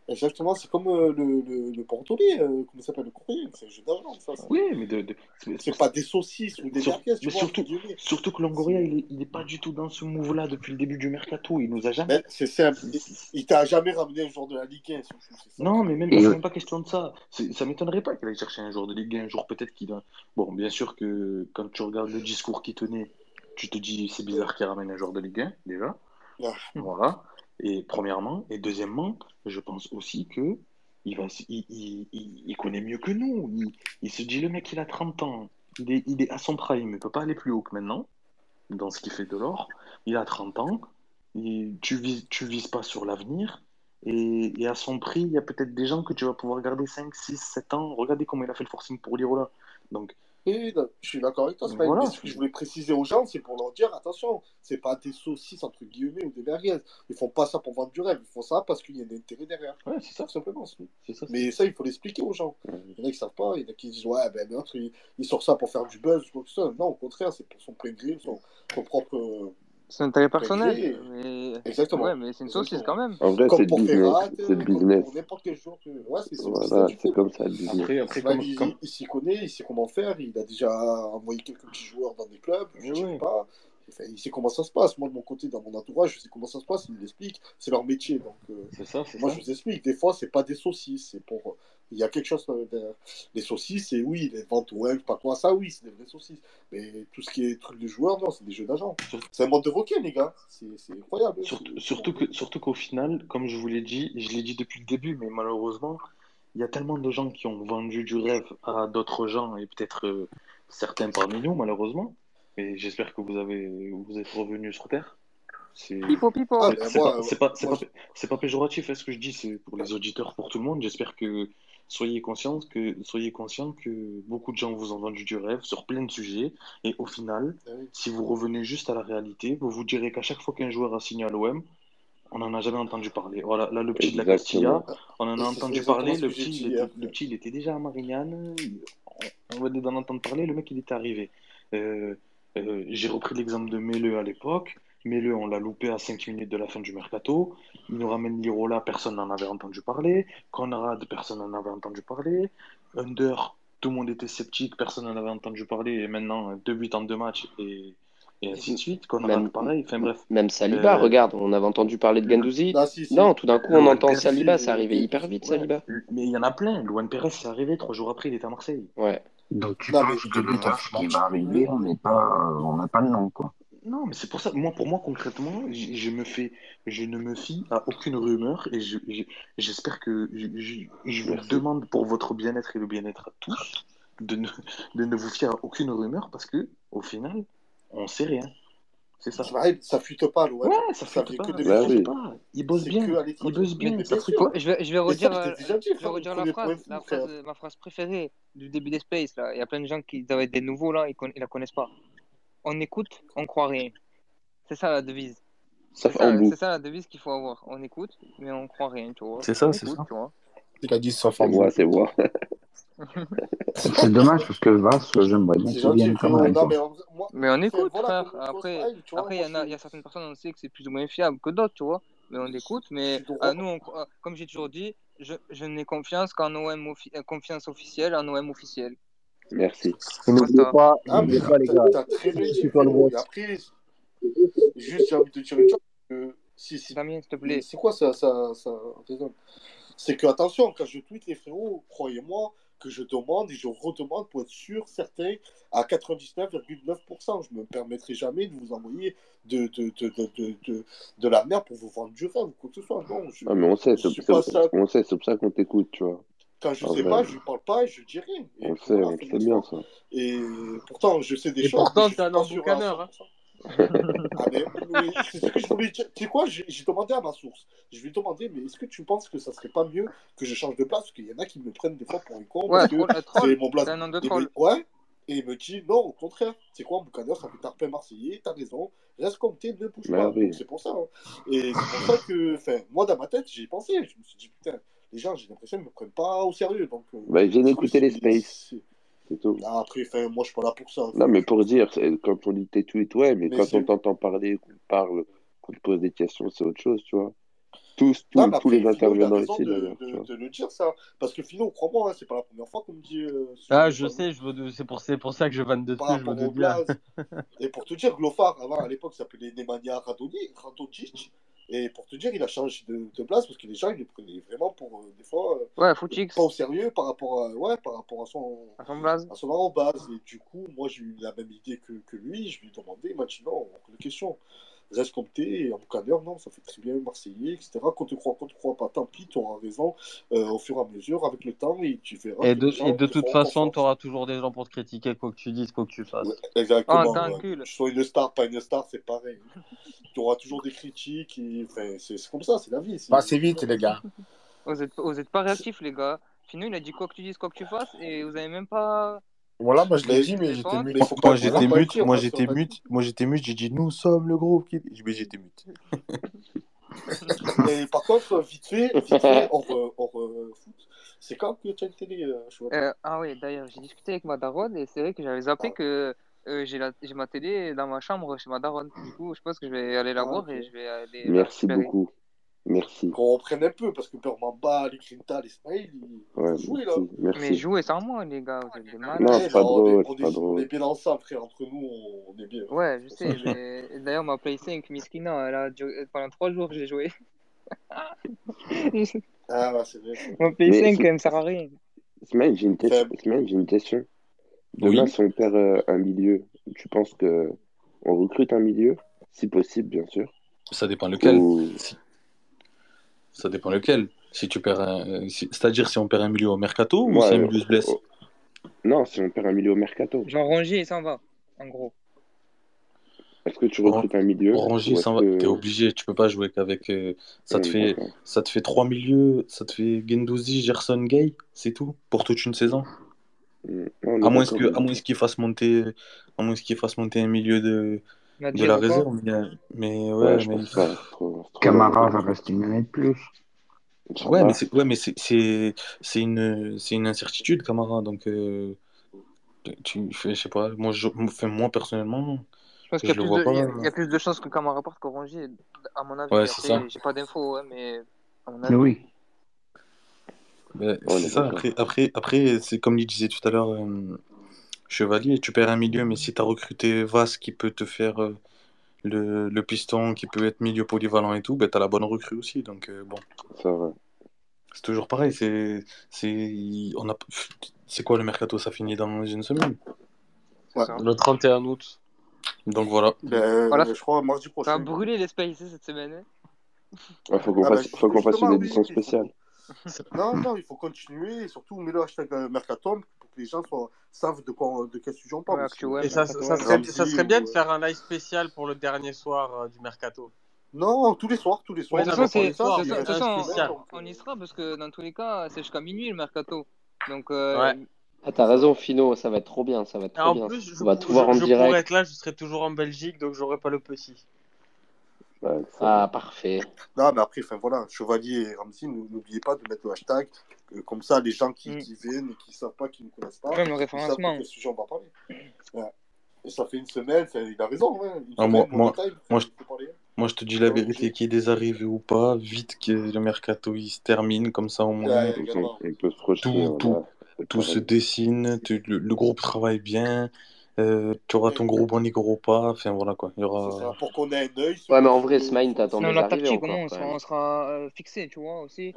Exactement. C'est comme euh, le le le portolier. euh, comment ça s'appelle le courrier C'est un jeu d'agent. Ça. Oui, mais de, de- c'est- pas des saucisses ou des Sur- merguez, tu mais vois. surtout, surtout que Longoria, il est, il est pas du tout dans ce move-là depuis le début du mercato. Il nous a jamais. Mais c'est simple. Il- t'a jamais ramené un joueur de la Ligue 1. surtout, c'est ça. Non, mais même, c'est même pas question de ça. Ça m'étonnerait pas qu'il aille chercher un joueur de Ligue 1 un jour. Peut-être qu'il a. Bon, bien sûr que quand tu regardes le discours qu'il tenait, tu te dis c'est bizarre qu'il ramène un joueur de Ligue 1, déjà. Ah. Voilà. Et premièrement. Et deuxièmement, je pense aussi que il, va, il, connaît mieux que nous. Il, se dit le mec, il a 30 ans. Il est, à son prime. Il peut pas aller plus haut que maintenant, dans ce qu'il fait de l'or. Il a 30 ans. Tu vises, tu vises pas sur l'avenir. Et, et à son prix, il y a peut-être des gens que tu vas pouvoir garder 5, 6, 7 ans. Regardez comment il a fait le forcing pour Lirola. Donc, Non, je suis d'accord avec toi, Voilà. ce que je voulais préciser aux gens, c'est pour leur dire attention, c'est pas des saucisses entre guillemets ou des merguez. Ils font pas ça pour vendre du rêve, ils font ça parce qu'il y a un intérêt derrière. Ouais, c'est ça. Tout simplement. ça. Mais ça, il faut l'expliquer aux gens. Il y en a qui savent pas, il y en a qui disent ouais, ben l'autre, il, il sort ça pour faire du buzz ou quoi que ce soit. Non, au contraire, c'est pour son son, son propre. C'est un intérêt personnel. Mais... Exactement. Ouais, mais c'est une saucisse quand même. En vrai, Comme c'est business. C'est business. pour n'importe quel joueur. Que... Ouais, c'est Voilà, comme ça le business. Après, après Smaïl, comme, il, comme... il s'y connaît, il sait comment faire, il a déjà envoyé quelques petits joueurs dans des clubs, je ne sais pas. Enfin, il sait comment ça se passe. Moi, de mon côté, dans mon entourage, je sais comment ça se passe, il l'explique. C'est leur métier. Donc, euh, ça, moi, ça. je vous explique. Des fois, c'est pas des saucisses. C'est pour. Il y a quelque chose derrière. Les saucisses, c'est oui, les ventes au pas quoi, ça, oui, c'est des vraies saucisses. Mais tout ce qui est truc de joueurs, non, c'est des jeux d'agents. C'est un mode de voquet, les gars. C'est incroyable. Surtout, surtout qu'au final, comme je vous l'ai dit, je l'ai dit depuis le début, mais malheureusement, il y a tellement de gens qui ont vendu du rêve à d'autres gens et peut-être euh, certains parmi nous, malheureusement. Mais j'espère que vous avez, vous êtes revenus sur terre. C'est Pipo, pipo. Ah, pas, c'est pas, pas, péjoratif, hein, ce que je dis, c'est pour les auditeurs, pour tout le monde. J'espère que soyez conscients que, soyez conscients que beaucoup de gens vous ont vendu du rêve sur plein de sujets. Et au final, Ah oui. si vous revenez juste à la réalité, vous vous direz qu'à chaque fois qu'un joueur a signé à l'OM, on n'en a jamais entendu parler. Voilà, là, le petit de la. Castilla, on en a entendu parler. Le petit, dit était, le petit, il était déjà à Marignane. On, on venait d'en entendre parler. Le mec, il était arrivé. Euh, euh, j'ai repris l'exemple de Mele à l'époque. Mele, on l'a loupé à 5 minutes de la fin du mercato. Il nous ramène Lirola, personne n'en avait entendu parler. Conrad, personne n'en avait entendu parler. Under, tout le monde était sceptique, personne n'en avait entendu parler. Et maintenant, 2 buts en 2 matchs et, et ainsi de suite. Conrad, Même, pareil. Enfin bref. même Saliba, Euh, regarde, on avait entendu parler de Gendouzi. Ah, si, si. Non, tout d'un coup, on entend Saliba, c'est arrivé hyper vite, ouais, Saliba. mais il y en a plein. Luan Perez, c'est arrivé, trois jours après, il était à Marseille. Ouais. Donc tu Non, penses que le qui va arriver, on n'est pas, on n'a pas le nom, quoi. Non, mais c'est pour ça, moi, pour moi, concrètement, je, je me fais, je ne me fie à aucune rumeur et je, je- j'espère que je, je- je vous Merci. demande pour votre bien-être et le bien-être à tous de ne, de ne vous fier à aucune rumeur parce que, au final, on sait rien. C'est ça. Ça fuite pas, l'OM. Ouais, ça Ça fuite pas, que de ça Bah fuite oui. pas. Il bosse C'est bien, que à il l'étranger. bosse Mais, bien, ça. Je vais, je vais ça, redire, je euh, déjà dit, je vais redire la phrase, la phrase, ma phrase préférée du début des Space. Là. Il y a plein de gens qui doivent être des nouveaux là, ils, ils la connaissent pas. On écoute, on croit rien. C'est ça la devise. Ça C'est ça, ça la devise qu'il faut avoir. On écoute, mais on croit rien, tu vois. C'est ça, c'est ça. tu vois. Il a dit sauf C'est en moi, bout. c'est moi. C'est dommage parce que Vas, j'aimerais bien qu'il vienne quand même, Non, mais en- moi, Mais on écoute, voilà, frère. Après, après, il moi, y en a, je, il y a certaines personnes, on sait que c'est plus ou moins fiable que d'autres, tu vois. Mais on écoute, mais à nous, on croit- comme j'ai toujours dit, je, je n'ai confiance qu'en OM offi- euh, confiance officielle, en OM officiel. Merci. Et n'oubliez pas, Ah, mais pas, les gars, t'as très bien dit, après, juste, j'ai envie de te dire une chose. que si, si, Damien, s'il te plaît. c'est quoi ça, ça, ça C'est que, attention, quand je tweete les frérots, croyez-moi, que je demande et je redemande pour être sûr, certain, à 99,9%. Je ne me permettrai jamais de vous envoyer de, de, de, de, de, de, de la merde pour vous vendre du rêve ou quoi que ce soit. Non, je Ah, mais on sait, c'est ça. pour ça qu'on t'écoute, tu vois. Quand je En sais vrai, pas, je ne parle pas et je dis rien. Et on sait, on sait bien, ça. Et pourtant, je sais des Et choses, pourtant, un emboucaneur. hein. 100%. Ah, mais, mais c'est ce que je voulais dire. Tu sais quoi, j'ai j'ai demandé à ma source. Je lui ai demandé, mais est-ce que tu penses que ça serait pas mieux que je change de place? Parce qu'il y en a qui me prennent des fois pour un con. Ouais, c'est mon. C'est un nom de Et troll. me- ouais. Et il me dit, non, au contraire. C'est quoi, Boucaneur, ça fait tarpin marseillais, t'as raison. Reste comme t'es, ne bouge Bah pas. oui. Donc c'est pour ça. hein. Et c'est pour ça que, enfin, moi, dans ma tête, j'y ai pensé. Je me suis dit, putain, les gens, j'ai l'impression qu'ils me prennent pas au sérieux. Donc, euh, Bah, que écouter les spaces, c'est- tout. Ah, après, enfin, moi, je suis pas là pour ça. Non, mais pour dire, quand on lit tes tweets, ouais, mais Mais quand on t'entend parler, qu'on parle, qu'on te pose des questions, c'est autre chose, tu vois. Tous, tous, mais tous après, les intervenants ici, de, d'ailleurs, de- de le dire, ça. Parce que Philo, crois-moi, hein, c'est pas la première fois qu'on me dit euh, ce Ah, je de sais, je veux, c'est pour, c'est pour ça que je vanne je bien. blaze. Et pour te dire, Glofar, avant, à l'époque, s'appelait Nemanja Radoni- Radonjic. Et pour te dire, il a changé de, de place parce que les gens, ils le prenaient vraiment pour, euh, des fois, euh, Ouais, Footix, pas au sérieux par rapport à, ouais, par rapport à son, à son blaze. à son base. Et du coup, moi, j'ai eu la même idée que, que lui. Je lui ai demandé, il m'a dit non, hors de question. Reste comme t'es, et en boucaneur, non, ça fait très bien Marseillais, etc. Quand tu crois, quand tu crois pas, tant pis, tu auras raison euh, au fur et à mesure, avec le temps, et tu verras Et de, les gens et de te toute façon, tu auras toujours des gens pour te critiquer, quoi que tu dises, quoi que tu fasses. Ouais, Exactement. ouais. t'encules. Que tu sois une star, pas une star, c'est pareil. tu auras toujours des critiques, et, enfin, c'est comme ça, c'est la vie. c'est- Passez vite, les gars. Vous êtes, vous êtes pas réactifs, les gars. Sinon, il a dit quoi que tu dises, quoi que tu fasses, et vous avez même pas. Voilà, moi je l'ai Mais, dit, mais j'étais mute. Moi j'étais mute, moi j'étais mute, moi j'étais mute, j'ai dit nous sommes le groupe qui. Mais j'étais mute. Et par contre, vite fait, vite fait, hors, euh, hors euh, foot, c'est quand que tu as une télé, euh, Chouette Euh, ah oui, d'ailleurs, j'ai discuté avec ma daronne et c'est vrai que j'avais zappé que euh, j'ai la... j'ai ma télé dans ma chambre chez ma daronne. Du coup, je pense que je vais aller la Ah, voir et je vais aller Merci beaucoup. Merci. Qu'on reprenne un peu, parce que Grinta, les Smaïl, ils Ouais, jouer là. merci. Mais jouez sans moi, les gars, vous êtes des malades. Non, c'est pas non, on est, drôle, on c'est pas est, on drôle. est bien ensemble, frère. Entre nous, on, est bien. Ouais, je sais, mais d'ailleurs, ma Play 5, Miskina, elle a duré- pendant 3 jours, j'ai joué. Ah, ouais, c'est vrai. Ma Play Mais 5, c'est- elle me sert à rien. Smaïl, j'ai une question. J'ai une question. Demain, Oui. si on perd euh, un milieu, tu penses que on recrute un milieu, si possible, bien sûr. Ça dépend lequel. Ou Si- Ça dépend lequel. Si tu perds un... si- C'est-à-dire si on perd un milieu au mercato ou si ouais, un milieu se blesse. oh, non, si on perd un milieu au mercato, Genre, Rongier, il s'en va, en gros. est-ce que tu recrutes un milieu Rongier, ça va. T'es obligé. Tu peux pas jouer qu'avec. euh, Ça te fait. d'accord. Ça te fait trois milieux. Ça te fait Gendouzi, Gerson, Gay. C'est tout pour toute une saison. On est À moins que, à moins qu'il fasse monter, à moins qu'il fasse monter un milieu de, de la réserve. Mais, mais Ouais, ouais, je mais pense. C'est trop, trop Camara va rester une année de plus. ouais, mais c'est, ouais, mais c'est, c'est, c'est une, c'est une incertitude, Camara. Donc, euh, tu, je sais pas. Moi, je, enfin, moi personnellement, Je pense qu'il y y a, il y a plus de chances que Camara parte que Rongier, à mon avis. Ouais, j'ai pas d'infos, ouais, mais à mon Mais avis. oui. Ben, On c'est est ça. Après, après, après, c'est comme il disait tout à l'heure, euh, Chevalier, tu perds un milieu, mais si tu as recruté Vas qui peut te faire euh, le, le piston, qui peut être milieu polyvalent et tout, ben, tu as la bonne recrue aussi. Donc, euh, bon, C'est vrai. c'est toujours pareil. C'est, c'est, on a, c'est quoi le mercato? Ça finit dans une semaine. Ouais. Le 31 août. Donc voilà. Ben, Voilà, je crois mardi ça a prochain. brûlé l'espace cette semaine. hein? Ouais, faut qu'on Ah, ben, fasse, faut qu'on fasse une édition spéciale. Non, non, il faut continuer et surtout mets le hashtag euh, Mercatom pour que les gens soient, savent de, quoi, de quel sujet on parle. Ouais, Et ça, serait, ça Ramsey serait bien ou, de euh, faire un live spécial pour le dernier soir euh, du mercato. Non, tous les soirs, tous les soirs. Ouais, c'est, soir, on euh, y sera parce que dans tous les cas, c'est jusqu'à minuit le mercato. Donc, euh, Ouais. Ah, t'as raison, Fino, ça va être trop bien, ça va être Et trop en bien. plus, je, On va tout voir je, en je pourrais direct. être là, je serai toujours en Belgique, donc j'aurai pas le petit. Ouais, Ah, parfait. Non, mais après, enfin voilà, Chevalier et Ramsey, nou- n'oubliez pas de mettre le hashtag. euh, comme ça, les gens qui, mm. qui viennent et qui ne savent pas, qui ne connaissent pas, même le ils savent de référencement. quel sujet on va parler. Ouais. Et ça fait une semaine, ça- il a raison, ouais. Ah, moi, moi, moi, je, moi, te dis la vérité, qu'il y ait des arrivées ou pas, vite que le mercato il se termine, comme ça au moins tout, tout, tout se dessine, le groupe travaille bien, euh, tu auras ton groupe en Europa, enfin voilà quoi. Il y aura. ça, pour qu'on ait un œil sur, Ouais, mais en vrai, sur- t'attends Non, des la tactique, encore on sera, on sera euh, fixé, tu vois, aussi.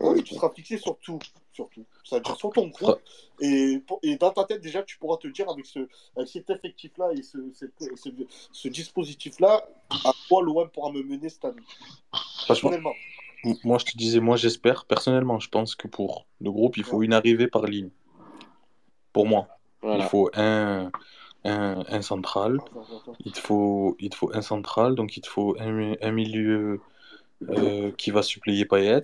Oui, tu seras fixé sur tout, sur tout. C'est-à-dire sur ton groupe. Et, pour- et dans ta tête, déjà, tu pourras te dire avec, ce, avec cet effectif-là et ce, cette- ce, ce dispositif-là, à quoi l'OM pourra me mener cette année. Personnellement. moi je te disais, moi j'espère, personnellement, je pense que pour le groupe, il faut une arrivée par ligne. Pour moi, il Voilà. faut un, un, un central, il te faut, il te faut un central, donc il te faut un, un milieu euh, qui va suppléer Payet,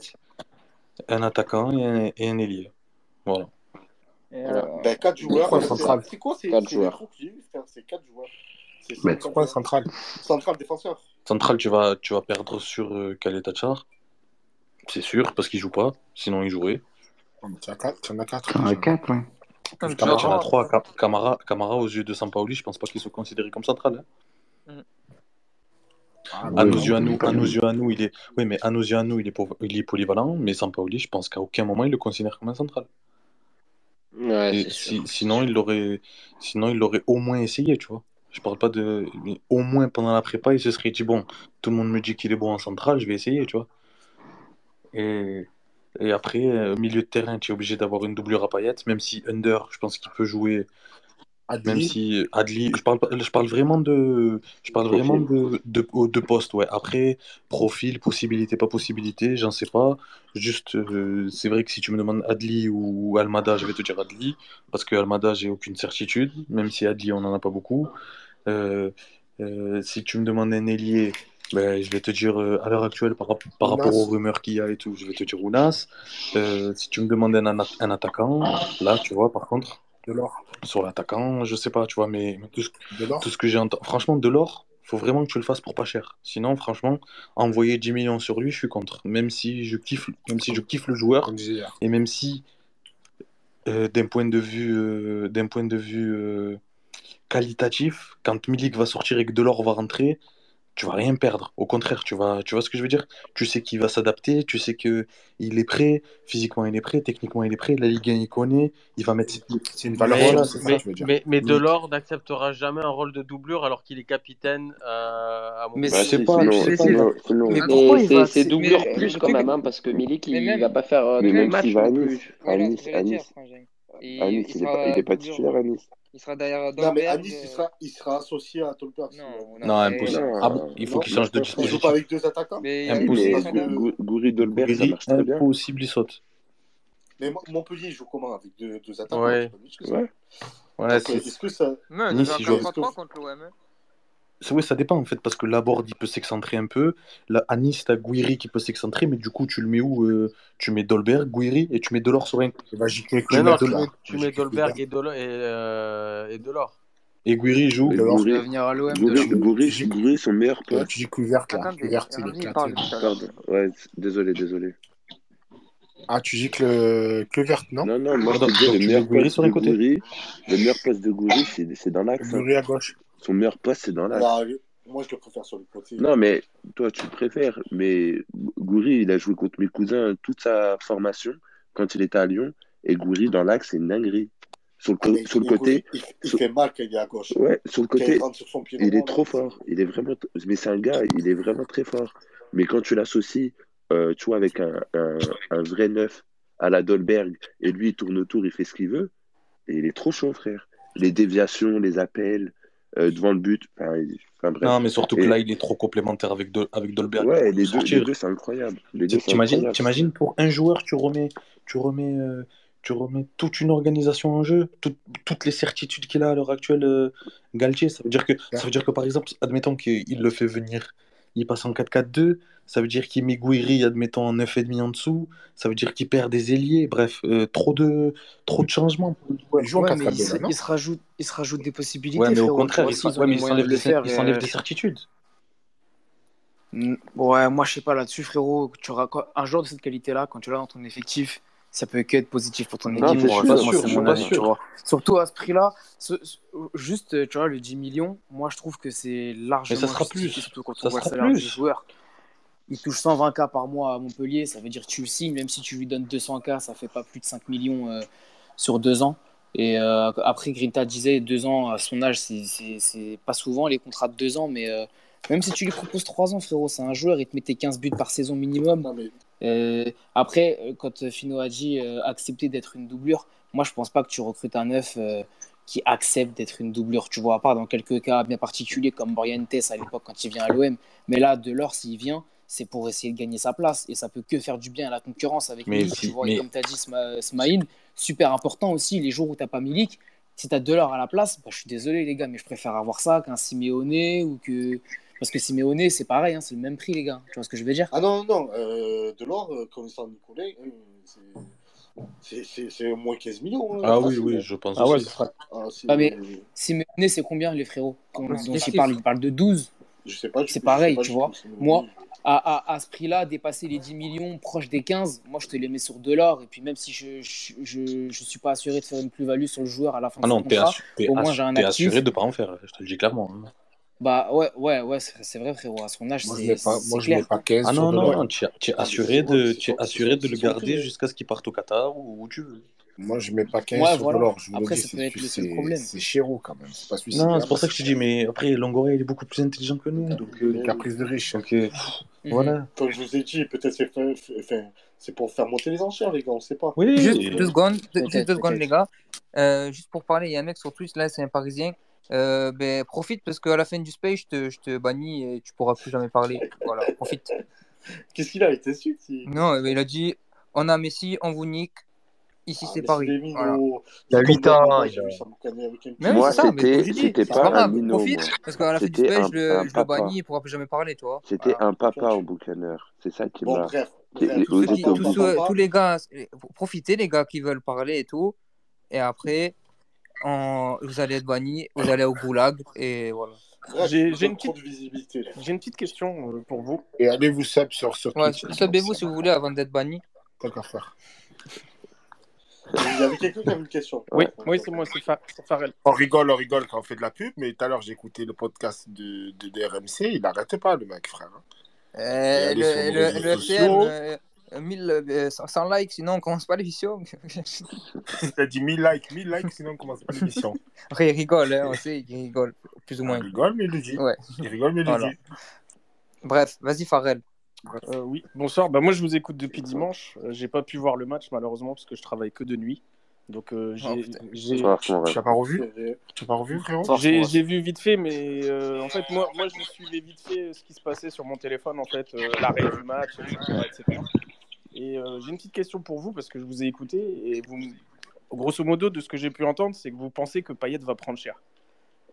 un attaquant et un, et un ailier. Voilà. Voilà. euh, Ben, 4 joueurs. C'est quoi les joueurs. C'est 4 joueurs. C'est joueurs. central Central défenseur. Central, tu vas, tu vas perdre sur euh, Kaletachar, c'est sûr, parce qu'il joue pas, sinon il jouerait. Oh, Tu as 4, tu en as 4 T'en as déjà. quatre, ouais. Ah, vas tu en Camara. voir. trois. Ca- Camara, Camara, aux yeux de Sampaoli, je pense pas qu'il soit considéré comme central. hein. Mm. Ah, À Oui, nos yeux, à il est nous, à nos yeux, à nous, il est. Oui, mais à nos yeux, à nous, il est, il polyvalent. Mais Sampaoli, je pense qu'à aucun moment il le considère comme un central. Ouais, si, sinon, il l'aurait, sinon, il l'aurait au moins essayé, tu vois. Je parle pas de. mais au moins pendant la prépa, il se serait dit bon, tout le monde me dit qu'il est bon en central, je vais essayer, tu vois. Et, et après, euh, au milieu de terrain, tu es obligé d'avoir une doublure à Payet, même si Under, je pense qu'il peut jouer. Même si Adli, je parle, pas- je parle vraiment de, je parle vraiment de, de, de poste, ouais. Après, profil, possibilité, pas possibilité, j'en sais pas. Juste, euh, c'est vrai que si tu me demandes Adli ou Almada, je vais te dire Adli, parce que Almada, j'ai aucune certitude, même si Adli, on en a pas beaucoup. Euh, euh, si tu me demandes un ailier, mais je vais te dire, euh, à l'heure actuelle, par, rapport aux rumeurs qu'il y a et tout, je vais te dire Ounas. Euh, si tu me demandes un, un, attaquant, là, tu vois, par contre, Delors. sur l'attaquant, je sais pas, tu vois, mais tout ce, tout ce que j'ai entendu. Franchement, Delors, faut vraiment que tu le fasses pour pas cher. Sinon, franchement, envoyer 10 millions sur lui, je suis contre. Même si je kiffe, même si je kiffe le joueur, et même si, euh, d'un point de vue, euh, d'un point de vue qualitatif, quand Milik va sortir et que Delors va rentrer tu vas rien perdre. Au contraire, tu vas, tu vois ce que je veux dire? Tu sais qu'il va s'adapter, tu sais que il est prêt, physiquement il est prêt, techniquement il est prêt, la Ligue 1 il connaît, il va mettre C'est une valeur. Mais, mais, Delors n'acceptera jamais un rôle de doublure alors qu'il est capitaine euh, à mon Mais c'est pas, c'est doublure plus quand même, hein, parce que Milik il va pas faire euh, de match. À Nice, à Nice. À Nice, il est pas euh, titulaire à Nice. Il sera derrière Dolberg. Non, mais à il, sera, il sera associé à Tolberg. Non, non, non impossible. Ah bon, euh, il faut qu'il change de dispositif. Il joue pas avec deux attaquants. Mais impossible. Goury Dolberg, ça marche très bien. Impossible, il saute. Mais Montpellier joue comment avec deux, deux attaquants? Ouais. ouais. Est-ce que ça. Non, nice, joue 3 contre l'OM. Oui, ça dépend en fait, parce que Laborde, il peut s'excentrer un peu. Là, à Nice, t'as Guiri qui peut s'excentrer, mais du coup, tu le mets où euh, Tu mets Dolberg, Guiri, et tu mets Delors sur un. Tu, mets Dolberg et, Dol euh, et, Delors. Et Guiri joue. Delors, Guiri. venir à l'OM. Guiri, Guiri, son meilleur pote. Tu dis couvert, là. C'est le Ouais, désolé, désolé. Ah, tu dis que le Clevert, non? Non, non, moi, je dis, le meilleur poste de le meilleur poste de Gouri, c'est dans l'axe. Gouri à gauche. Son meilleur poste, c'est dans l'axe. Bah, moi, je le préfère sur le côté. Non, mais toi, tu le préfères. Mais Goury, il a joué contre mes cousins toute sa formation quand il était à Lyon. Et Goury, dans l'axe, c'est une dinguerie. Sur le, ah, côté. Il, fait mal quand il est à gauche. Ouais, sur le côté. Il, pied il est trop fort. Il est vraiment... Mais c'est un gars, il est vraiment très fort. Mais quand tu l'associes, euh, tu vois, avec un, un, un vrai neuf à la Dolberg, et lui, il tourne autour, il fait ce qu'il veut, et il est trop chaud, frère. Les déviations, les appels, euh, devant le but. Non, mais surtout que là, il est trop complémentaire avec, avec Dolberg. Ouais, les deux, les deux, c'est incroyable. T'imagines pour un joueur, tu remets, tu remets, euh, tu remets toute une organisation en jeu, toutes les certitudes qu'il a à l'heure actuelle, euh, Galtier. Ça veut, dire que, ça veut dire que, par exemple, admettons qu'il le fait venir il passe en 4-4-2. Ça veut dire qu'il met Gouiri, admettons, en 9,5 en dessous. Ça veut dire qu'il perd des ailiers. Bref, euh, trop, de, trop de changements. Il, se, rajoute, des possibilités. Ouais, mais au contraire, il s'enlève des, euh, certitudes. Mm, ouais, moi je sais pas là-dessus, frérot. Tu auras un joueur de cette qualité-là, quand tu l'as dans ton effectif, ça peut qu'être positif pour ton non, équipe. Sûr, moi, sûr, mon avis, tu vois. Surtout à ce prix-là, juste euh, tu vois, le 10 millions, moi je trouve que c'est largement. Mais ça sera plus. Surtout quand ça on voit le salaire du joueur. Il touche 120K par mois à Montpellier, ça veut dire tu le signes, même si tu lui donnes 200K, ça fait pas plus de 5 millions euh, sur deux ans. Et euh, après, Grinta disait deux ans à son âge, c'est pas souvent les contrats de deux ans, mais euh, même si tu lui proposes trois ans, frérot, c'est un joueur, il te met tes 15 buts par saison minimum. Non, mais... Euh, après, euh, quand euh, Fino a dit accepter d'être une doublure, moi je pense pas que tu recrutes un neuf qui accepte d'être une doublure, tu vois, à part dans quelques cas bien particuliers comme Morientes à l'époque quand il vient à l'OM. Mais là, Delors, s'il vient, c'est pour essayer de gagner sa place. Et ça peut que faire du bien à la concurrence avec mais tu vois, et comme tu as dit, Sma Smaïn, super important aussi, les jours où t'as pas Milik, si tu as Delors à la place, bah, je suis désolé les gars, mais je préfère avoir ça qu'un Simeone ou que parce que Simeone, c'est pareil, hein, c'est le même prix, les gars. Tu vois ce que je veux dire? Ah non, non, euh, Delors, euh, comme ça, Nicolet, euh, c'est au moins 15 millions. Hein. Ah oui, oui, hein. je pense. Ah ouais, ah, ah, mais euh, Simeone, c'est combien, les frérots? Quand ah, ils parlent, ils parlent de 12. Je sais pas. C'est pareil, tu vois. Moi, à, à, à, ce prix-là, dépasser les 10 millions, proche des 15, moi je te les mets sur Delors. Et puis même si je ne je, je, suis pas assuré de faire une plus-value sur le joueur à la fin ah de non, es contrat, au moins j'ai un actif. assuré de ne pas en faire, je te le dis clairement. Bah ouais, ouais, ouais c'est vrai, frérot. À son âge, c'est. Moi, je mets pas 15. Ah non, non, non, tu es assuré de le garder jusqu'à ce qu'il parte au Qatar ou où tu veux. Moi, je mets pas 15 ouais, sur voilà. Je vous après, dis, le problème. C'est Chéreau quand même. C'est pas. Non, c'est pour ça que je te dis, mais après, Longoria, il est beaucoup plus intelligent que nous. Donc, euh, caprice de riche. Donc, euh, mhm. voilà. Comme je vous ai dit, peut-être c'est pour faire monter les enchères, les gars, on sait pas. Oui, juste deux secondes, juste deux secondes les gars. Euh, juste pour parler, il y a un mec sur Twitch, là, c'est un Parisien. Euh, ben, profite parce qu'à la fin du space, je te, je te bannis et tu pourras plus jamais parler. Voilà, profite. Qu'est-ce qu'il a été su si... Non, ben, il a dit on a Messi, on vous nique. Ici, ah, c'est Paris. Des voilà. Il a 8 ans. Il a... Moi, c'était pas, pas. Profite, parce qu'à la fin du space, je, un je le bannis, il pourra plus jamais parler. toi. C'était un papa au boucaneur. C'est ça qui m'a. Bon, bref. Tous les gars, profitez les gars qui veulent parler et tout. Et après, vous allez être banni, vous allez au goulag, et voilà. J'ai une petite, une petite question euh, pour vous. Et allez vous sub sur, sur Ouais, subez-vous si vous voulez avant d'être banni. Tant qu'à faire. Il y avait quelqu'un qui avait une question. Oui, oui c'est moi, c'est Fa- c'est Farrell. On rigole, on rigole quand on fait de la pub, mais tout à l'heure écouté le podcast de, de, de RMC, il n'arrêtait pas le mec, frère. Euh, le, le, le FCM, euh, 1000, euh, 100 likes, sinon on commence pas l'émission. T'as dit 1000 likes, 1000 likes, sinon on commence pas l'émission. Après, il rigole, hein, on sait, il rigole, plus ou moins. Il rigole, mais il le dit. Ouais. Il rigole, mais il Voilà. le dit. Bref, vas-y, Farrell. Euh, oui, bonsoir. Bah, moi, je vous écoute depuis dimanche. Euh, j'ai pas pu voir le match, malheureusement, parce que je travaille que de nuit. Donc, euh, j'ai. Oh, putain. j'ai-. Tu as pas revu Tu as pas revu, frérot J'ai j'ai vu vite fait, mais euh, en fait, moi, moi, je suivais vite fait ce qui se passait sur mon téléphone, en fait, euh, l'arrêt du match, etc. etc. Et euh, j'ai une petite question pour vous, parce que je vous ai écouté, et vous, grosso modo, de ce que j'ai pu entendre, c'est que vous pensez que Payet va prendre cher.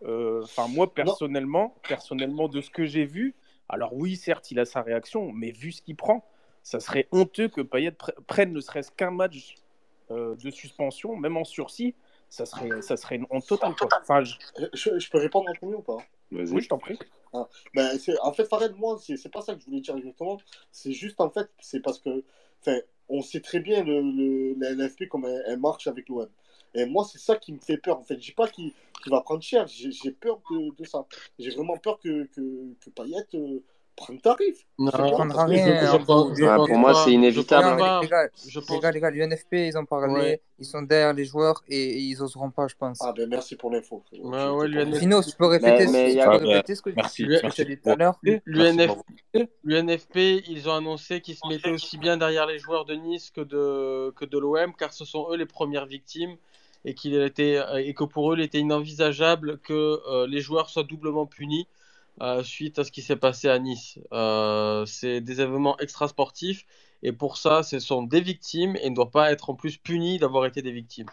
Euh, Enfin, moi, personnellement, personnellement, de ce que j'ai vu, alors oui, certes, il a sa réaction, mais vu ce qu'il prend, ça serait honteux que Payet pre- prenne ne serait-ce qu'un match euh, de suspension, même en sursis, ça serait, ça serait une honte totale. Quoi. Enfin, je- Je, je peux répondre en premier ou pas? Oui, je t'en prie. Ah, ben, en fait, Farrell, moi, c'est pas ça que je voulais dire exactement. C'est juste, en fait, c'est parce que, on sait très bien le, la LFP comme elle, marche avec l'OM. Et moi, c'est ça qui me fait peur. En fait, je dis pas qu'il va prendre cher. J'ai peur de, ça. J'ai vraiment peur que, que, que euh, prenne tarif. Non, hein. Ah, pour moi, c'est inévitable. mais pas. les gars, Je les pense. gars, les gars, l'UNFP, ils ont parlé, Ouais. ils sont derrière les joueurs et ils oseront pas, je pense. Ah, ben merci pour l'info. Ouais, ouais, l'UNFP. Sinon, tu peux répéter, Mais- mais ce- y tu peux répéter ce que, merci, tu dit tout à l'heure. l'UNFP, ils ont annoncé qu'ils se mettaient aussi bien derrière les joueurs de Nice que de, que de l'OM, car ce sont eux les premières victimes et, qu'il était, et que pour eux, il était inenvisageable que euh, les joueurs soient doublement punis euh, suite à ce qui s'est passé à Nice. Euh, c'est des événements extrasportifs et pour ça, ce sont des victimes et ne doivent pas être en plus punis d'avoir été des victimes.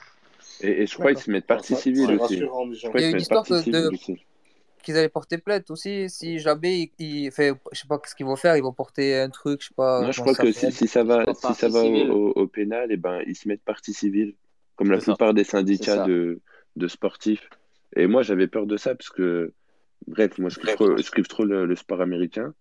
Et, et je crois qu'ils se mettent partie civile c'est aussi. Je crois Il y a une histoire de- qu'ils allaient porter plainte aussi. Si jamais il, il fait, je sais pas ce qu'ils vont faire, ils vont porter un truc, je sais pas. Non, je crois que si, si ça va, si ça va au, civile. au- au pénal, et ben, ils se mettent partie civile, comme la ça. plupart des syndicats de, de sportifs. Et moi, j'avais peur de ça, parce que, bref, moi, je kiffe trop, je kiffe trop le, le sport américain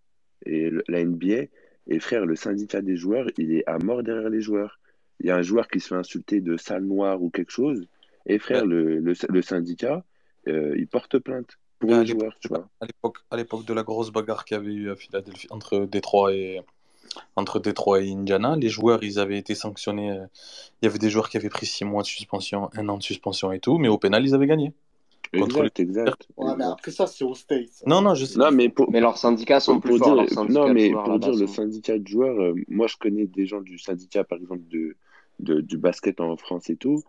et le- la NBA. Et frère, le syndicat des joueurs, il est à mort derrière les joueurs. Il y a un joueur qui se fait insulter de sale noire ou quelque chose, et frère, Ouais. le, le, syndicat, euh, il porte plainte pour les joueurs, tu vois. à l'époque, de la grosse bagarre qu'il y avait eu à Philadelphie entre Détroit et entre Détroit et Indiana, les joueurs ils avaient été sanctionnés. euh, Il y avait des joueurs qui avaient pris six mois de suspension, un an de suspension et tout, mais au pénal ils avaient gagné. Contre Exact, exact. Ouais, mais après ça, c'est au States. Non, non, je sais. Non, mais pour, Mais leurs syndicats sont pour, plus forts, dire, syndicats non, mais pour dire le sont- syndicat de joueurs, euh, moi je connais des gens du syndicat, par exemple, de, de- du basket en France et tout.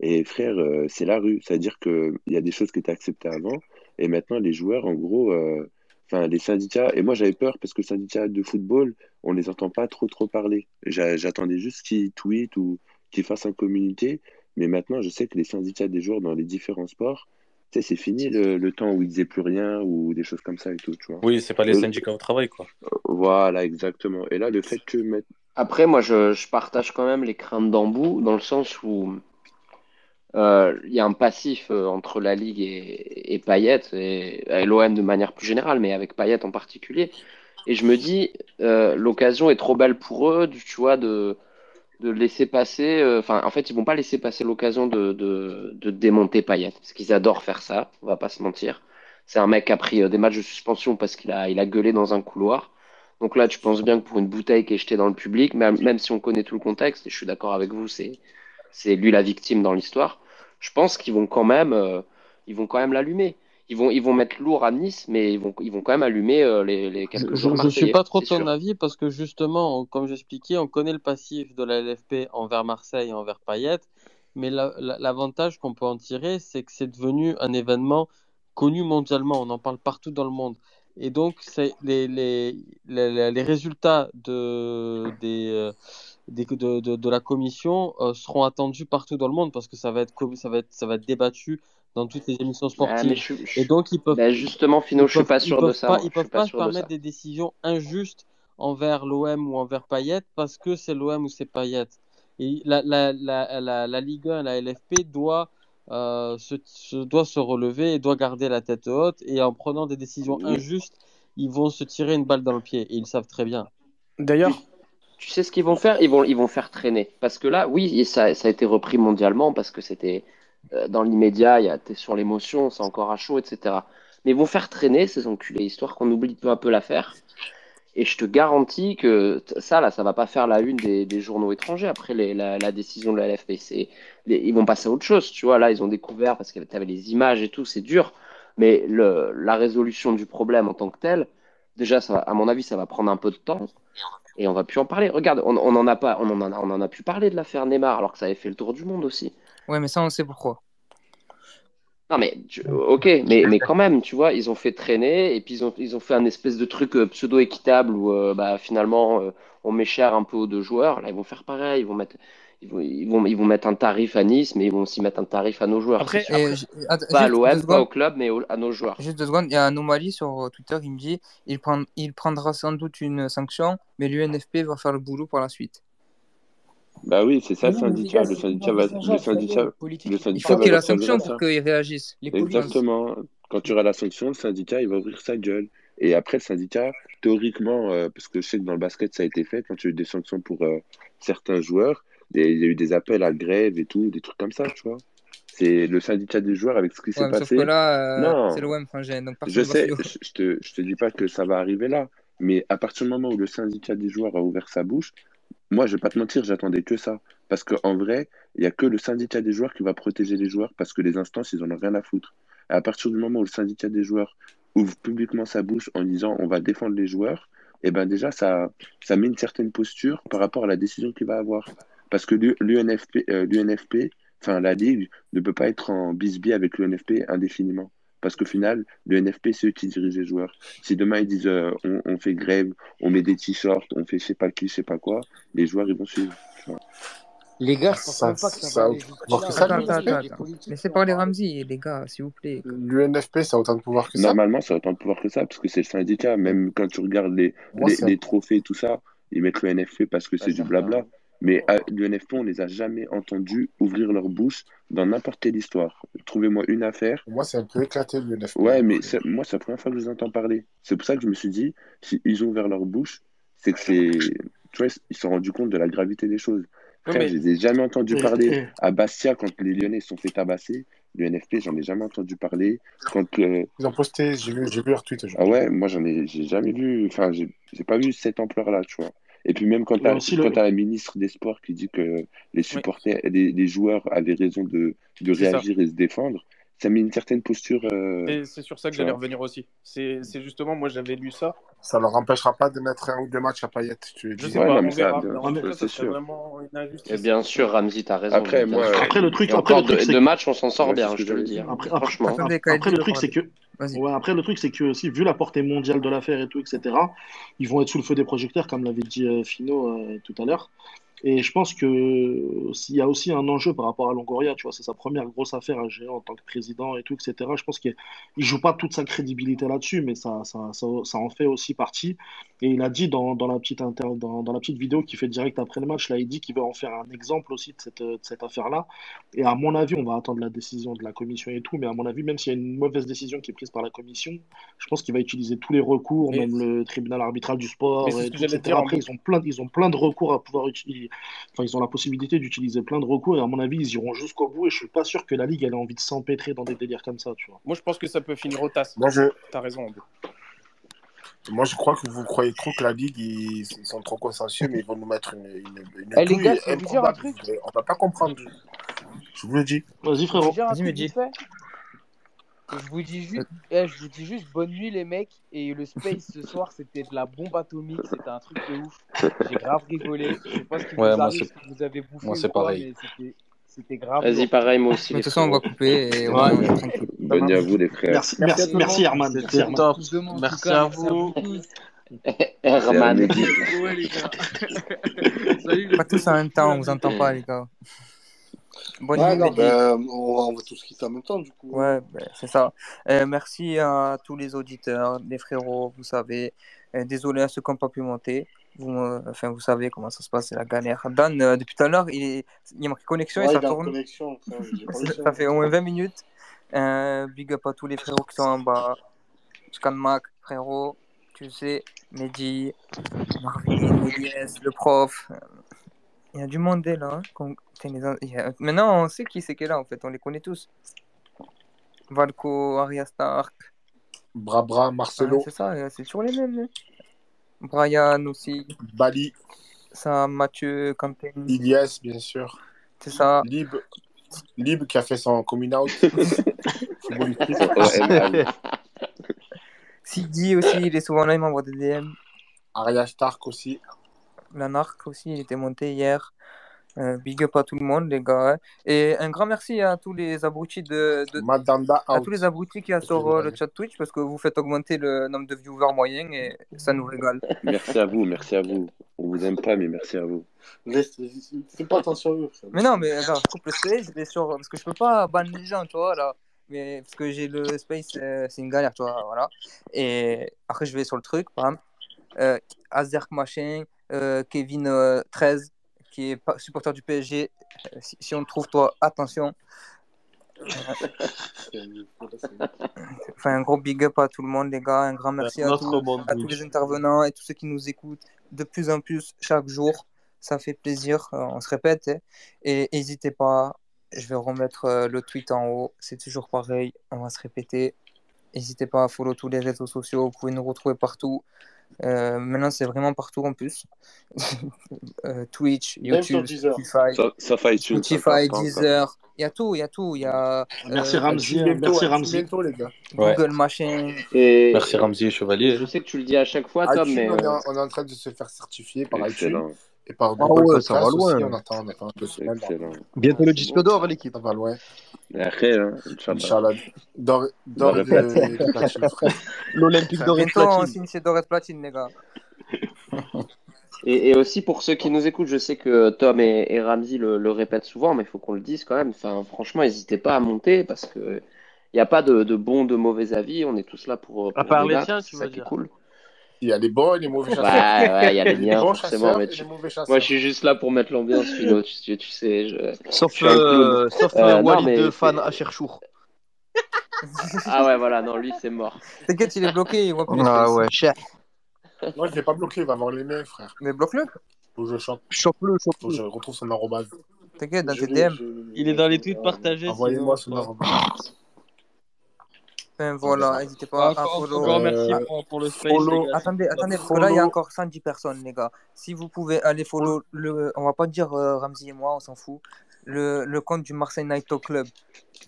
Et frère, euh, c'est la rue. C'est-à-dire qu'il y a des choses qui étaient acceptées avant. Et maintenant, les joueurs, en gros, euh, enfin, les syndicats. Et moi, j'avais peur parce que le syndicat de football, on les entend pas trop, trop parler. J'a- J'attendais juste qu'ils tweetent ou qu'ils fassent un communiqué. Mais maintenant, je sais que les syndicats des joueurs dans les différents sports, tu sais, c'est fini le, le temps où ils disaient plus rien ou des choses comme ça et tout, tu vois. Oui, c'est pas les Euh, syndicats au travail, quoi. Voilà, exactement. Et là, le fait que mettre Après, moi, je, je partage quand même les craintes d'Ambou, dans le sens où euh, il y a un passif euh, entre la Ligue et, et Payet, et, et l'OM de manière plus générale, mais avec Payet en particulier. Et je me dis, euh, l'occasion est trop belle pour eux, du- tu vois, de, de laisser passer. euh, Enfin, en fait, ils vont pas laisser passer l'occasion de, de, de démonter Payet, parce qu'ils adorent faire ça, on va pas se mentir. C'est un mec qui a pris euh, des matchs de suspension parce qu'il a, il a gueulé dans un couloir. Donc là, tu penses bien que pour une bouteille qui est jetée dans le public, même, même si on connaît tout le contexte, et je suis d'accord avec vous, c'est, c'est lui la victime dans l'histoire, je pense qu'ils vont quand même, euh, ils vont quand même l'allumer. Ils vont, ils vont mettre lourd à Nice, mais ils vont, ils vont quand même allumer euh, les, les quelques Je, jours je suis pas trop de ton sûr. avis parce que justement, on- comme j'expliquais, on connaît le passif de la LFP envers Marseille et envers Payet, mais la- la- l'avantage qu'on peut en tirer, c'est que c'est devenu un événement connu mondialement. On en parle partout dans le monde. Et donc, les, les, les, les résultats de, des, euh, des- de, de, de la commission euh, seront attendus partout dans le monde parce que ça va être, ça va être, ça va être débattu dans toutes les émissions Ah, sportives. mais je, je- Et donc, ils peuvent, ben justement, Fino, ils je suis peuvent, pas ils sûr de peuvent ça. pas, ils suis peuvent pas pas se de permettre des décisions injustes envers l'OM ou envers Payet parce que c'est l'OM ou c'est Payet. Et la, la, la, la, la Ligue 1 et la LFP doit euh, se, se- doit se relever et doit garder la tête haute. Et en prenant des décisions injustes, ils vont se tirer une balle dans le pied. Et ils le savent très bien. D'ailleurs, Tu sais ce qu'ils vont faire? Ils vont, ils vont faire traîner. Parce que là, oui, ça a été repris mondialement parce que c'était euh, dans l'immédiat, a, t'es sur l'émotion, c'est encore à chaud, etc. Mais ils vont faire traîner ces enculés, histoire qu'on oublie peu à peu l'affaire. Et je te garantis que ça, là, ça va pas faire la une des, journaux étrangers après la, décision de la LFP. Ils vont passer à autre chose, tu vois. Là, ils ont découvert parce que tu avais les images et tout, c'est dur. Mais la résolution du problème en tant que tel, déjà, à mon avis, ça va prendre un peu de temps et on va plus en parler. Regarde, on, on en a pas, on en a, on en a pu parler de l'affaire Neymar alors que ça avait fait le tour du monde aussi. Ouais, mais ça, on sait pourquoi. Non mais tu- ok, mais, mais quand même, tu vois, ils ont fait traîner et puis ils ont, ils ont fait un espèce de truc euh, pseudo-équitable où euh, bah, finalement euh, on met cher un peu aux deux joueurs. Là, ils vont faire pareil, ils vont mettre, ils vont, ils vont, ils vont mettre un tarif à Nice, mais ils vont aussi mettre un tarif à nos joueurs. Après, attends, Pas à l'OM, pas au club, mais au- à nos joueurs. Juste deux secondes, il y a Anomalie sur Twitter qui me dit il, prend, il prendra sans doute une sanction, mais l'UNFP va faire le boulot par la suite. Bah oui, c'est ça non, syndicat. Le syndicat va, le syndicat, le politique. Il syndicat faut qu'il y ait la sanction pour qu'ils réagissent. Les politiques. Exactement. Quand tu auras la sanction, le syndicat, il va ouvrir sa gueule. Et après, le syndicat, théoriquement, euh, parce que je sais que dans le basket, ça a été fait, quand il y a eu des sanctions pour euh, certains joueurs, et il y a eu des appels à grève et tout, des trucs comme ça, tu vois. C'est le syndicat des joueurs avec ce qui Ouais, s'est sauf passé. que là, euh, Non, c'est l'OM, frangin, donc je sais, je te, je te dis pas que ça va arriver là, mais à partir du moment où le syndicat des joueurs a ouvert sa bouche, moi, je vais pas te mentir, j'attendais que ça. Parce qu'en vrai, il y a que le syndicat des joueurs qui va protéger les joueurs parce que les instances, ils en ont rien à foutre. Et à partir du moment où le syndicat des joueurs ouvre publiquement sa bouche en disant on va défendre les joueurs, et ben déjà, ça, ça met une certaine posture par rapport à la décision qu'il va avoir. Parce que l'U- l'UNFP, euh, l'UNFP, enfin la Ligue, ne peut pas être en bisbille avec l'UNFP indéfiniment. Parce qu'au final, l'UNFP, c'est eux qui dirigent les joueurs. Si demain ils disent euh, on, on fait grève, on met des t-shirts, on fait je sais pas qui, je sais pas quoi, les joueurs ils vont suivre. Les gars, je pense Ça, même pas que ça va aller jusque-là. ça, Attends, Les, attends, les gars, s'il vous plaît. L'UNFP, ça a autant de pouvoir que ça. Normalement, ça a autant de pouvoir que ça, parce que c'est le syndicat. Même quand tu regardes les, Moi, les, c'est les trophées, tout ça, ils mettent le NFP parce que Pas c'est du blabla. Mais à l'UNFP, on les a jamais entendus ouvrir leur bouche dans n'importe quelle histoire. Trouvez-moi une affaire. Moi, c'est un peu éclaté, l'UNFP. Ouais, mais c'est- moi, c'est la première fois que je vous entends parler. C'est pour ça que je me suis dit, s'ils ont ouvert leur bouche, c'est que c'est. Tu vois, ils se sont rendus compte de la gravité des choses. Frère, mais je les ai jamais entendus parler. À Bastia, quand les Lyonnais se sont fait tabasser, l'UNFP, j'en ai jamais entendu parler. Quand, euh, Ils ont posté, j'ai vu, j'ai vu leur tweet ah ouais, moi j'en ai, j'ai jamais vu, enfin j'ai j'ai pas vu cette ampleur-là, tu vois. Et puis même quand il y a t'as, aussi quand le. t'as la ministre des Sports qui dit que les oui, supporters, les, les joueurs avaient raison de, de ça. réagir et se défendre, ça met une certaine posture, euh, Et c'est sur ça que j'allais revenir aussi. C'est c'est justement, moi j'avais lu ça. Ça leur empêchera pas de mettre un ou deux matchs à Payet, tu le Je sais Ouais, pas, non, on ça, en cas, ça, sûr. vraiment une Et bien sûr, Ramzi, t'as raison, Après, moi, après, le truc, après, encore le truc, deux, c'est deux que. matchs, on s'en sort ouais, bien, je te le dis. dire. hein. Après, Franchement. après, le truc, c'est que. Ouais, après, le truc, c'est que aussi, vu la portée mondiale de l'affaire et tout, etc., ils vont être sous le feu des projecteurs, comme l'avait dit euh, Fino euh, tout à l'heure. Et je pense que s'il y a aussi un enjeu par rapport à Longoria, tu vois, c'est sa première grosse affaire à gérer en tant que président et tout, etc. Je pense qu'il ne joue pas toute sa crédibilité là-dessus, mais ça, ça, ça, ça en fait aussi partie. Et il a dit dans, dans la petite inter- dans, dans la petite vidéo qu'il fait direct après le match, là, il dit qu'il veut en faire un exemple aussi de cette, de cette affaire-là. Et à mon avis, on va attendre la décision de la commission et tout, mais à mon avis, même s'il y a une mauvaise décision qui est prise par la commission, je pense qu'il va utiliser tous les recours, Mais, même le tribunal arbitral du sport et tout, etc. dire Après, ils ont plein, ils ont plein de recours à pouvoir utiliser. Enfin, ils ont la possibilité d'utiliser plein de recours et à mon avis, ils iront jusqu'au bout. Et je suis pas sûr que la Ligue elle ait envie de s'empêtrer dans des délires comme ça, tu vois. Moi, je pense que ça peut finir au TAS. Moi, je, T'as raison, moi, je crois que vous croyez trop que la Ligue, ils, ils sont trop consensueux, mais ils vont nous mettre une, une, une Eh, les gars, un truc. On va pas comprendre. Je vous le dis. Vas-y, frérot. Vas-y, truc Mehdi. Je vous dis juste, eh, je vous dis juste bonne nuit les mecs et le space ce soir c'était de la bombe atomique, c'était un truc de ouf. J'ai grave rigolé. Je sais pas ce qui Ouais, vous arrive, ce que vous avez bouffé moi ou c'est pareil. mais c'était grave Vas-y, pareil, moi aussi, de toute façon, on va couper et on Bonne nuit à vous les frères. Merci, Merci merci. Herman. Merci top. Merci cas, à merci à vous. un Herman. Salut les Pas tous en même temps, on vous entend pas, les gars. Bonne Ouais, nuit, non, ben, on va, tous quitter en même temps, du coup. Ouais, ben, c'est ça. Euh, merci à tous les auditeurs, les frérots, vous savez. Euh, désolé à ceux qui n'ont pas pu monter. Vous, euh, enfin, vous savez comment ça se passe, c'est la galère. Dan, depuis tout à l'heure, il, est... il y a marqué connexion et Ouais, ça il est en tourne. connexion, frère, ça, ça fait au moins 20 minutes. Big up à tous les frérots qui sont en bas. Scanmac, frérot, tu sais, Mehdi, Marvin, Elias, le prof. Il y a du monde là. hein, qu'on- Putain, les in- il y a- Maintenant, on sait qui c'est qui est là en fait, on les connaît tous. Valco, Arya Stark. Brabra, Marcelo, c'est ça, euh, c'est toujours les mêmes. hein. Brian aussi. Bali, Ça, Mathieu, Quentin. Ilias, bien sûr. C'est ça. Lib, Lib qui a fait son coming out. Sidi aussi, il est souvent là, il m'envoie des DM. Arya Stark aussi. Lanark aussi, il était monté hier. Euh, big up à tout le monde, les gars. hein. Et un grand merci à tous les abrutis de, de- Madanda à out. tous les abrutis qui y a sur euh, le chat Twitch parce que vous faites augmenter le nombre de viewers moyens et ça nous régale. Merci à vous, merci à vous. On vous aime pas, mais merci à vous. Fais pas attention à eux. frère. Mais non, mais attends, je coupe le space, je vais sur. Parce que je peux pas ban les gens, tu vois, là. Mais parce que j'ai le space, euh, c'est une galère, tu vois, voilà. Et après, je vais sur le truc, bam. Euh, Azerk machin, euh, Kevin euh, 13, qui est supporter du PSG. Euh, si, si on trouve, toi, attention. Enfin, un gros big up à tout le monde, les gars. Un grand merci à, tous- monde à tous Twitch. les intervenants et tous ceux qui nous écoutent de plus en plus chaque jour. Ça fait plaisir. euh, on se répète. hein. Et n'hésitez pas. Je vais remettre euh, le tweet en haut. C'est toujours pareil. On va se répéter. N'hésitez pas à follow tous les réseaux sociaux. Vous pouvez nous retrouver partout. Euh, maintenant, c'est vraiment partout en plus. Euh, Twitch, YouTube, Deezer. Spotify, Sauf, sauf iTunes, Spotify. Deezer. Il y a tout, il y a tout. Il y a Merci euh, Ramzi, Bientôt, merci Ramzi. bientôt, les gars. Ouais. Google machin. Et Merci Ramzi Chevalier. je sais que tu le dis à chaque fois, Tom, iTunes, mais on est, euh, en, on est en train de se faire certifier par iTunes Excellent, et par Ah ouais, ça va loin. aussi. On attend, on attend deux semaines. Bientôt le disque d'or, l'équipe. Ça va loin. Et après, hein, Inch'Allah. D'or d'or D'or et de, platine. L'Olympique d'or et Bientôt, on platine. signe chez Doré Platine, les gars. Et, et aussi pour ceux qui nous écoutent, je sais que Tom et, et Ramzi le, le répètent souvent, mais il faut qu'on le dise quand même. Enfin, franchement, n'hésitez pas à monter parce que il n'y a pas de, de bons, de mauvais avis. On est tous là pour, À pour part les tiens, tu veux dire. cool. Il y a les bons et les mauvais chasseurs. ouais, il y a les Il les miens, bons chasseurs Mais et tu- les mauvais Moi, chasseurs. je suis juste là pour mettre l'ambiance, Philo. Tu, tu sais, je, Sauf, je euh, sauf Euh, euh, non, mais de fan à Cherchour. Ah ouais, voilà, non, lui, c'est mort. T'inquiète, il est bloqué, il voit plus Ah ouais, cher. Moi, je l'ai pas bloqué, il va avoir les mains, frère. Mais bloque-le. Faut que je chope. Chope-le, Faut que chope-le. je retrouve son arrobase. T'inquiète, dans Je tes l'ai, DM. je- Il est dans les tweets partagés. Envoyez-moi son arrobase. Enfin, voilà, n'hésitez pas à Encore, follow. encore merci Euh, pour, pour le space, follow- les gars. Attendez, attendez, parce que là, il y a encore 110 personnes, les gars. Si vous pouvez aller follow, le, on va pas dire euh, Ramzi et moi, on s'en fout, le, le compte du Marseille Night Talk Club.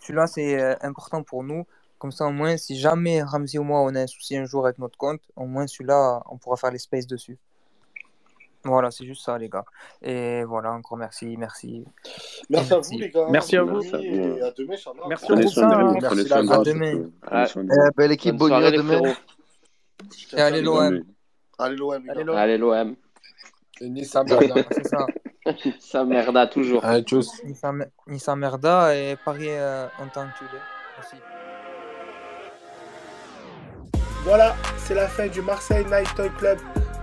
Celui-là, c'est euh, important pour nous. Comme ça, au moins, si jamais Ramzi ou moi, on a un souci un jour avec notre compte, au moins celui-là, on pourra faire les spaces dessus. Voilà, c'est juste ça, les gars. Et voilà, encore merci, merci. Merci à vous, les gars. Merci à vous. nuit Merci à vous. Et à demain, Inch'Allah. Merci groupe. vous, Merci. À demain. ben, l'équipe, Bonne nuit, à demain. Et allez, l'OM. Allez, l'OM, les Allez, gars. l'OM. Allez, l'OM. Et Nissa Merda. C'est ça. Ça merda toujours. Nissa Nissa Merda et Paris euh, en tant que aussi. Voilà, c'est la fin du Marseille Night Toy Club,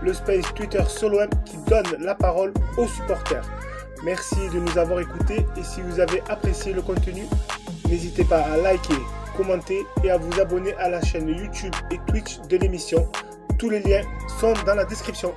le space Twitter solo M qui donne la parole aux supporters. Merci de nous avoir écoutés et si vous avez apprécié le contenu, n'hésitez pas à liker, commenter et à vous abonner à la chaîne YouTube et Twitch de l'émission. Tous les liens sont dans la description.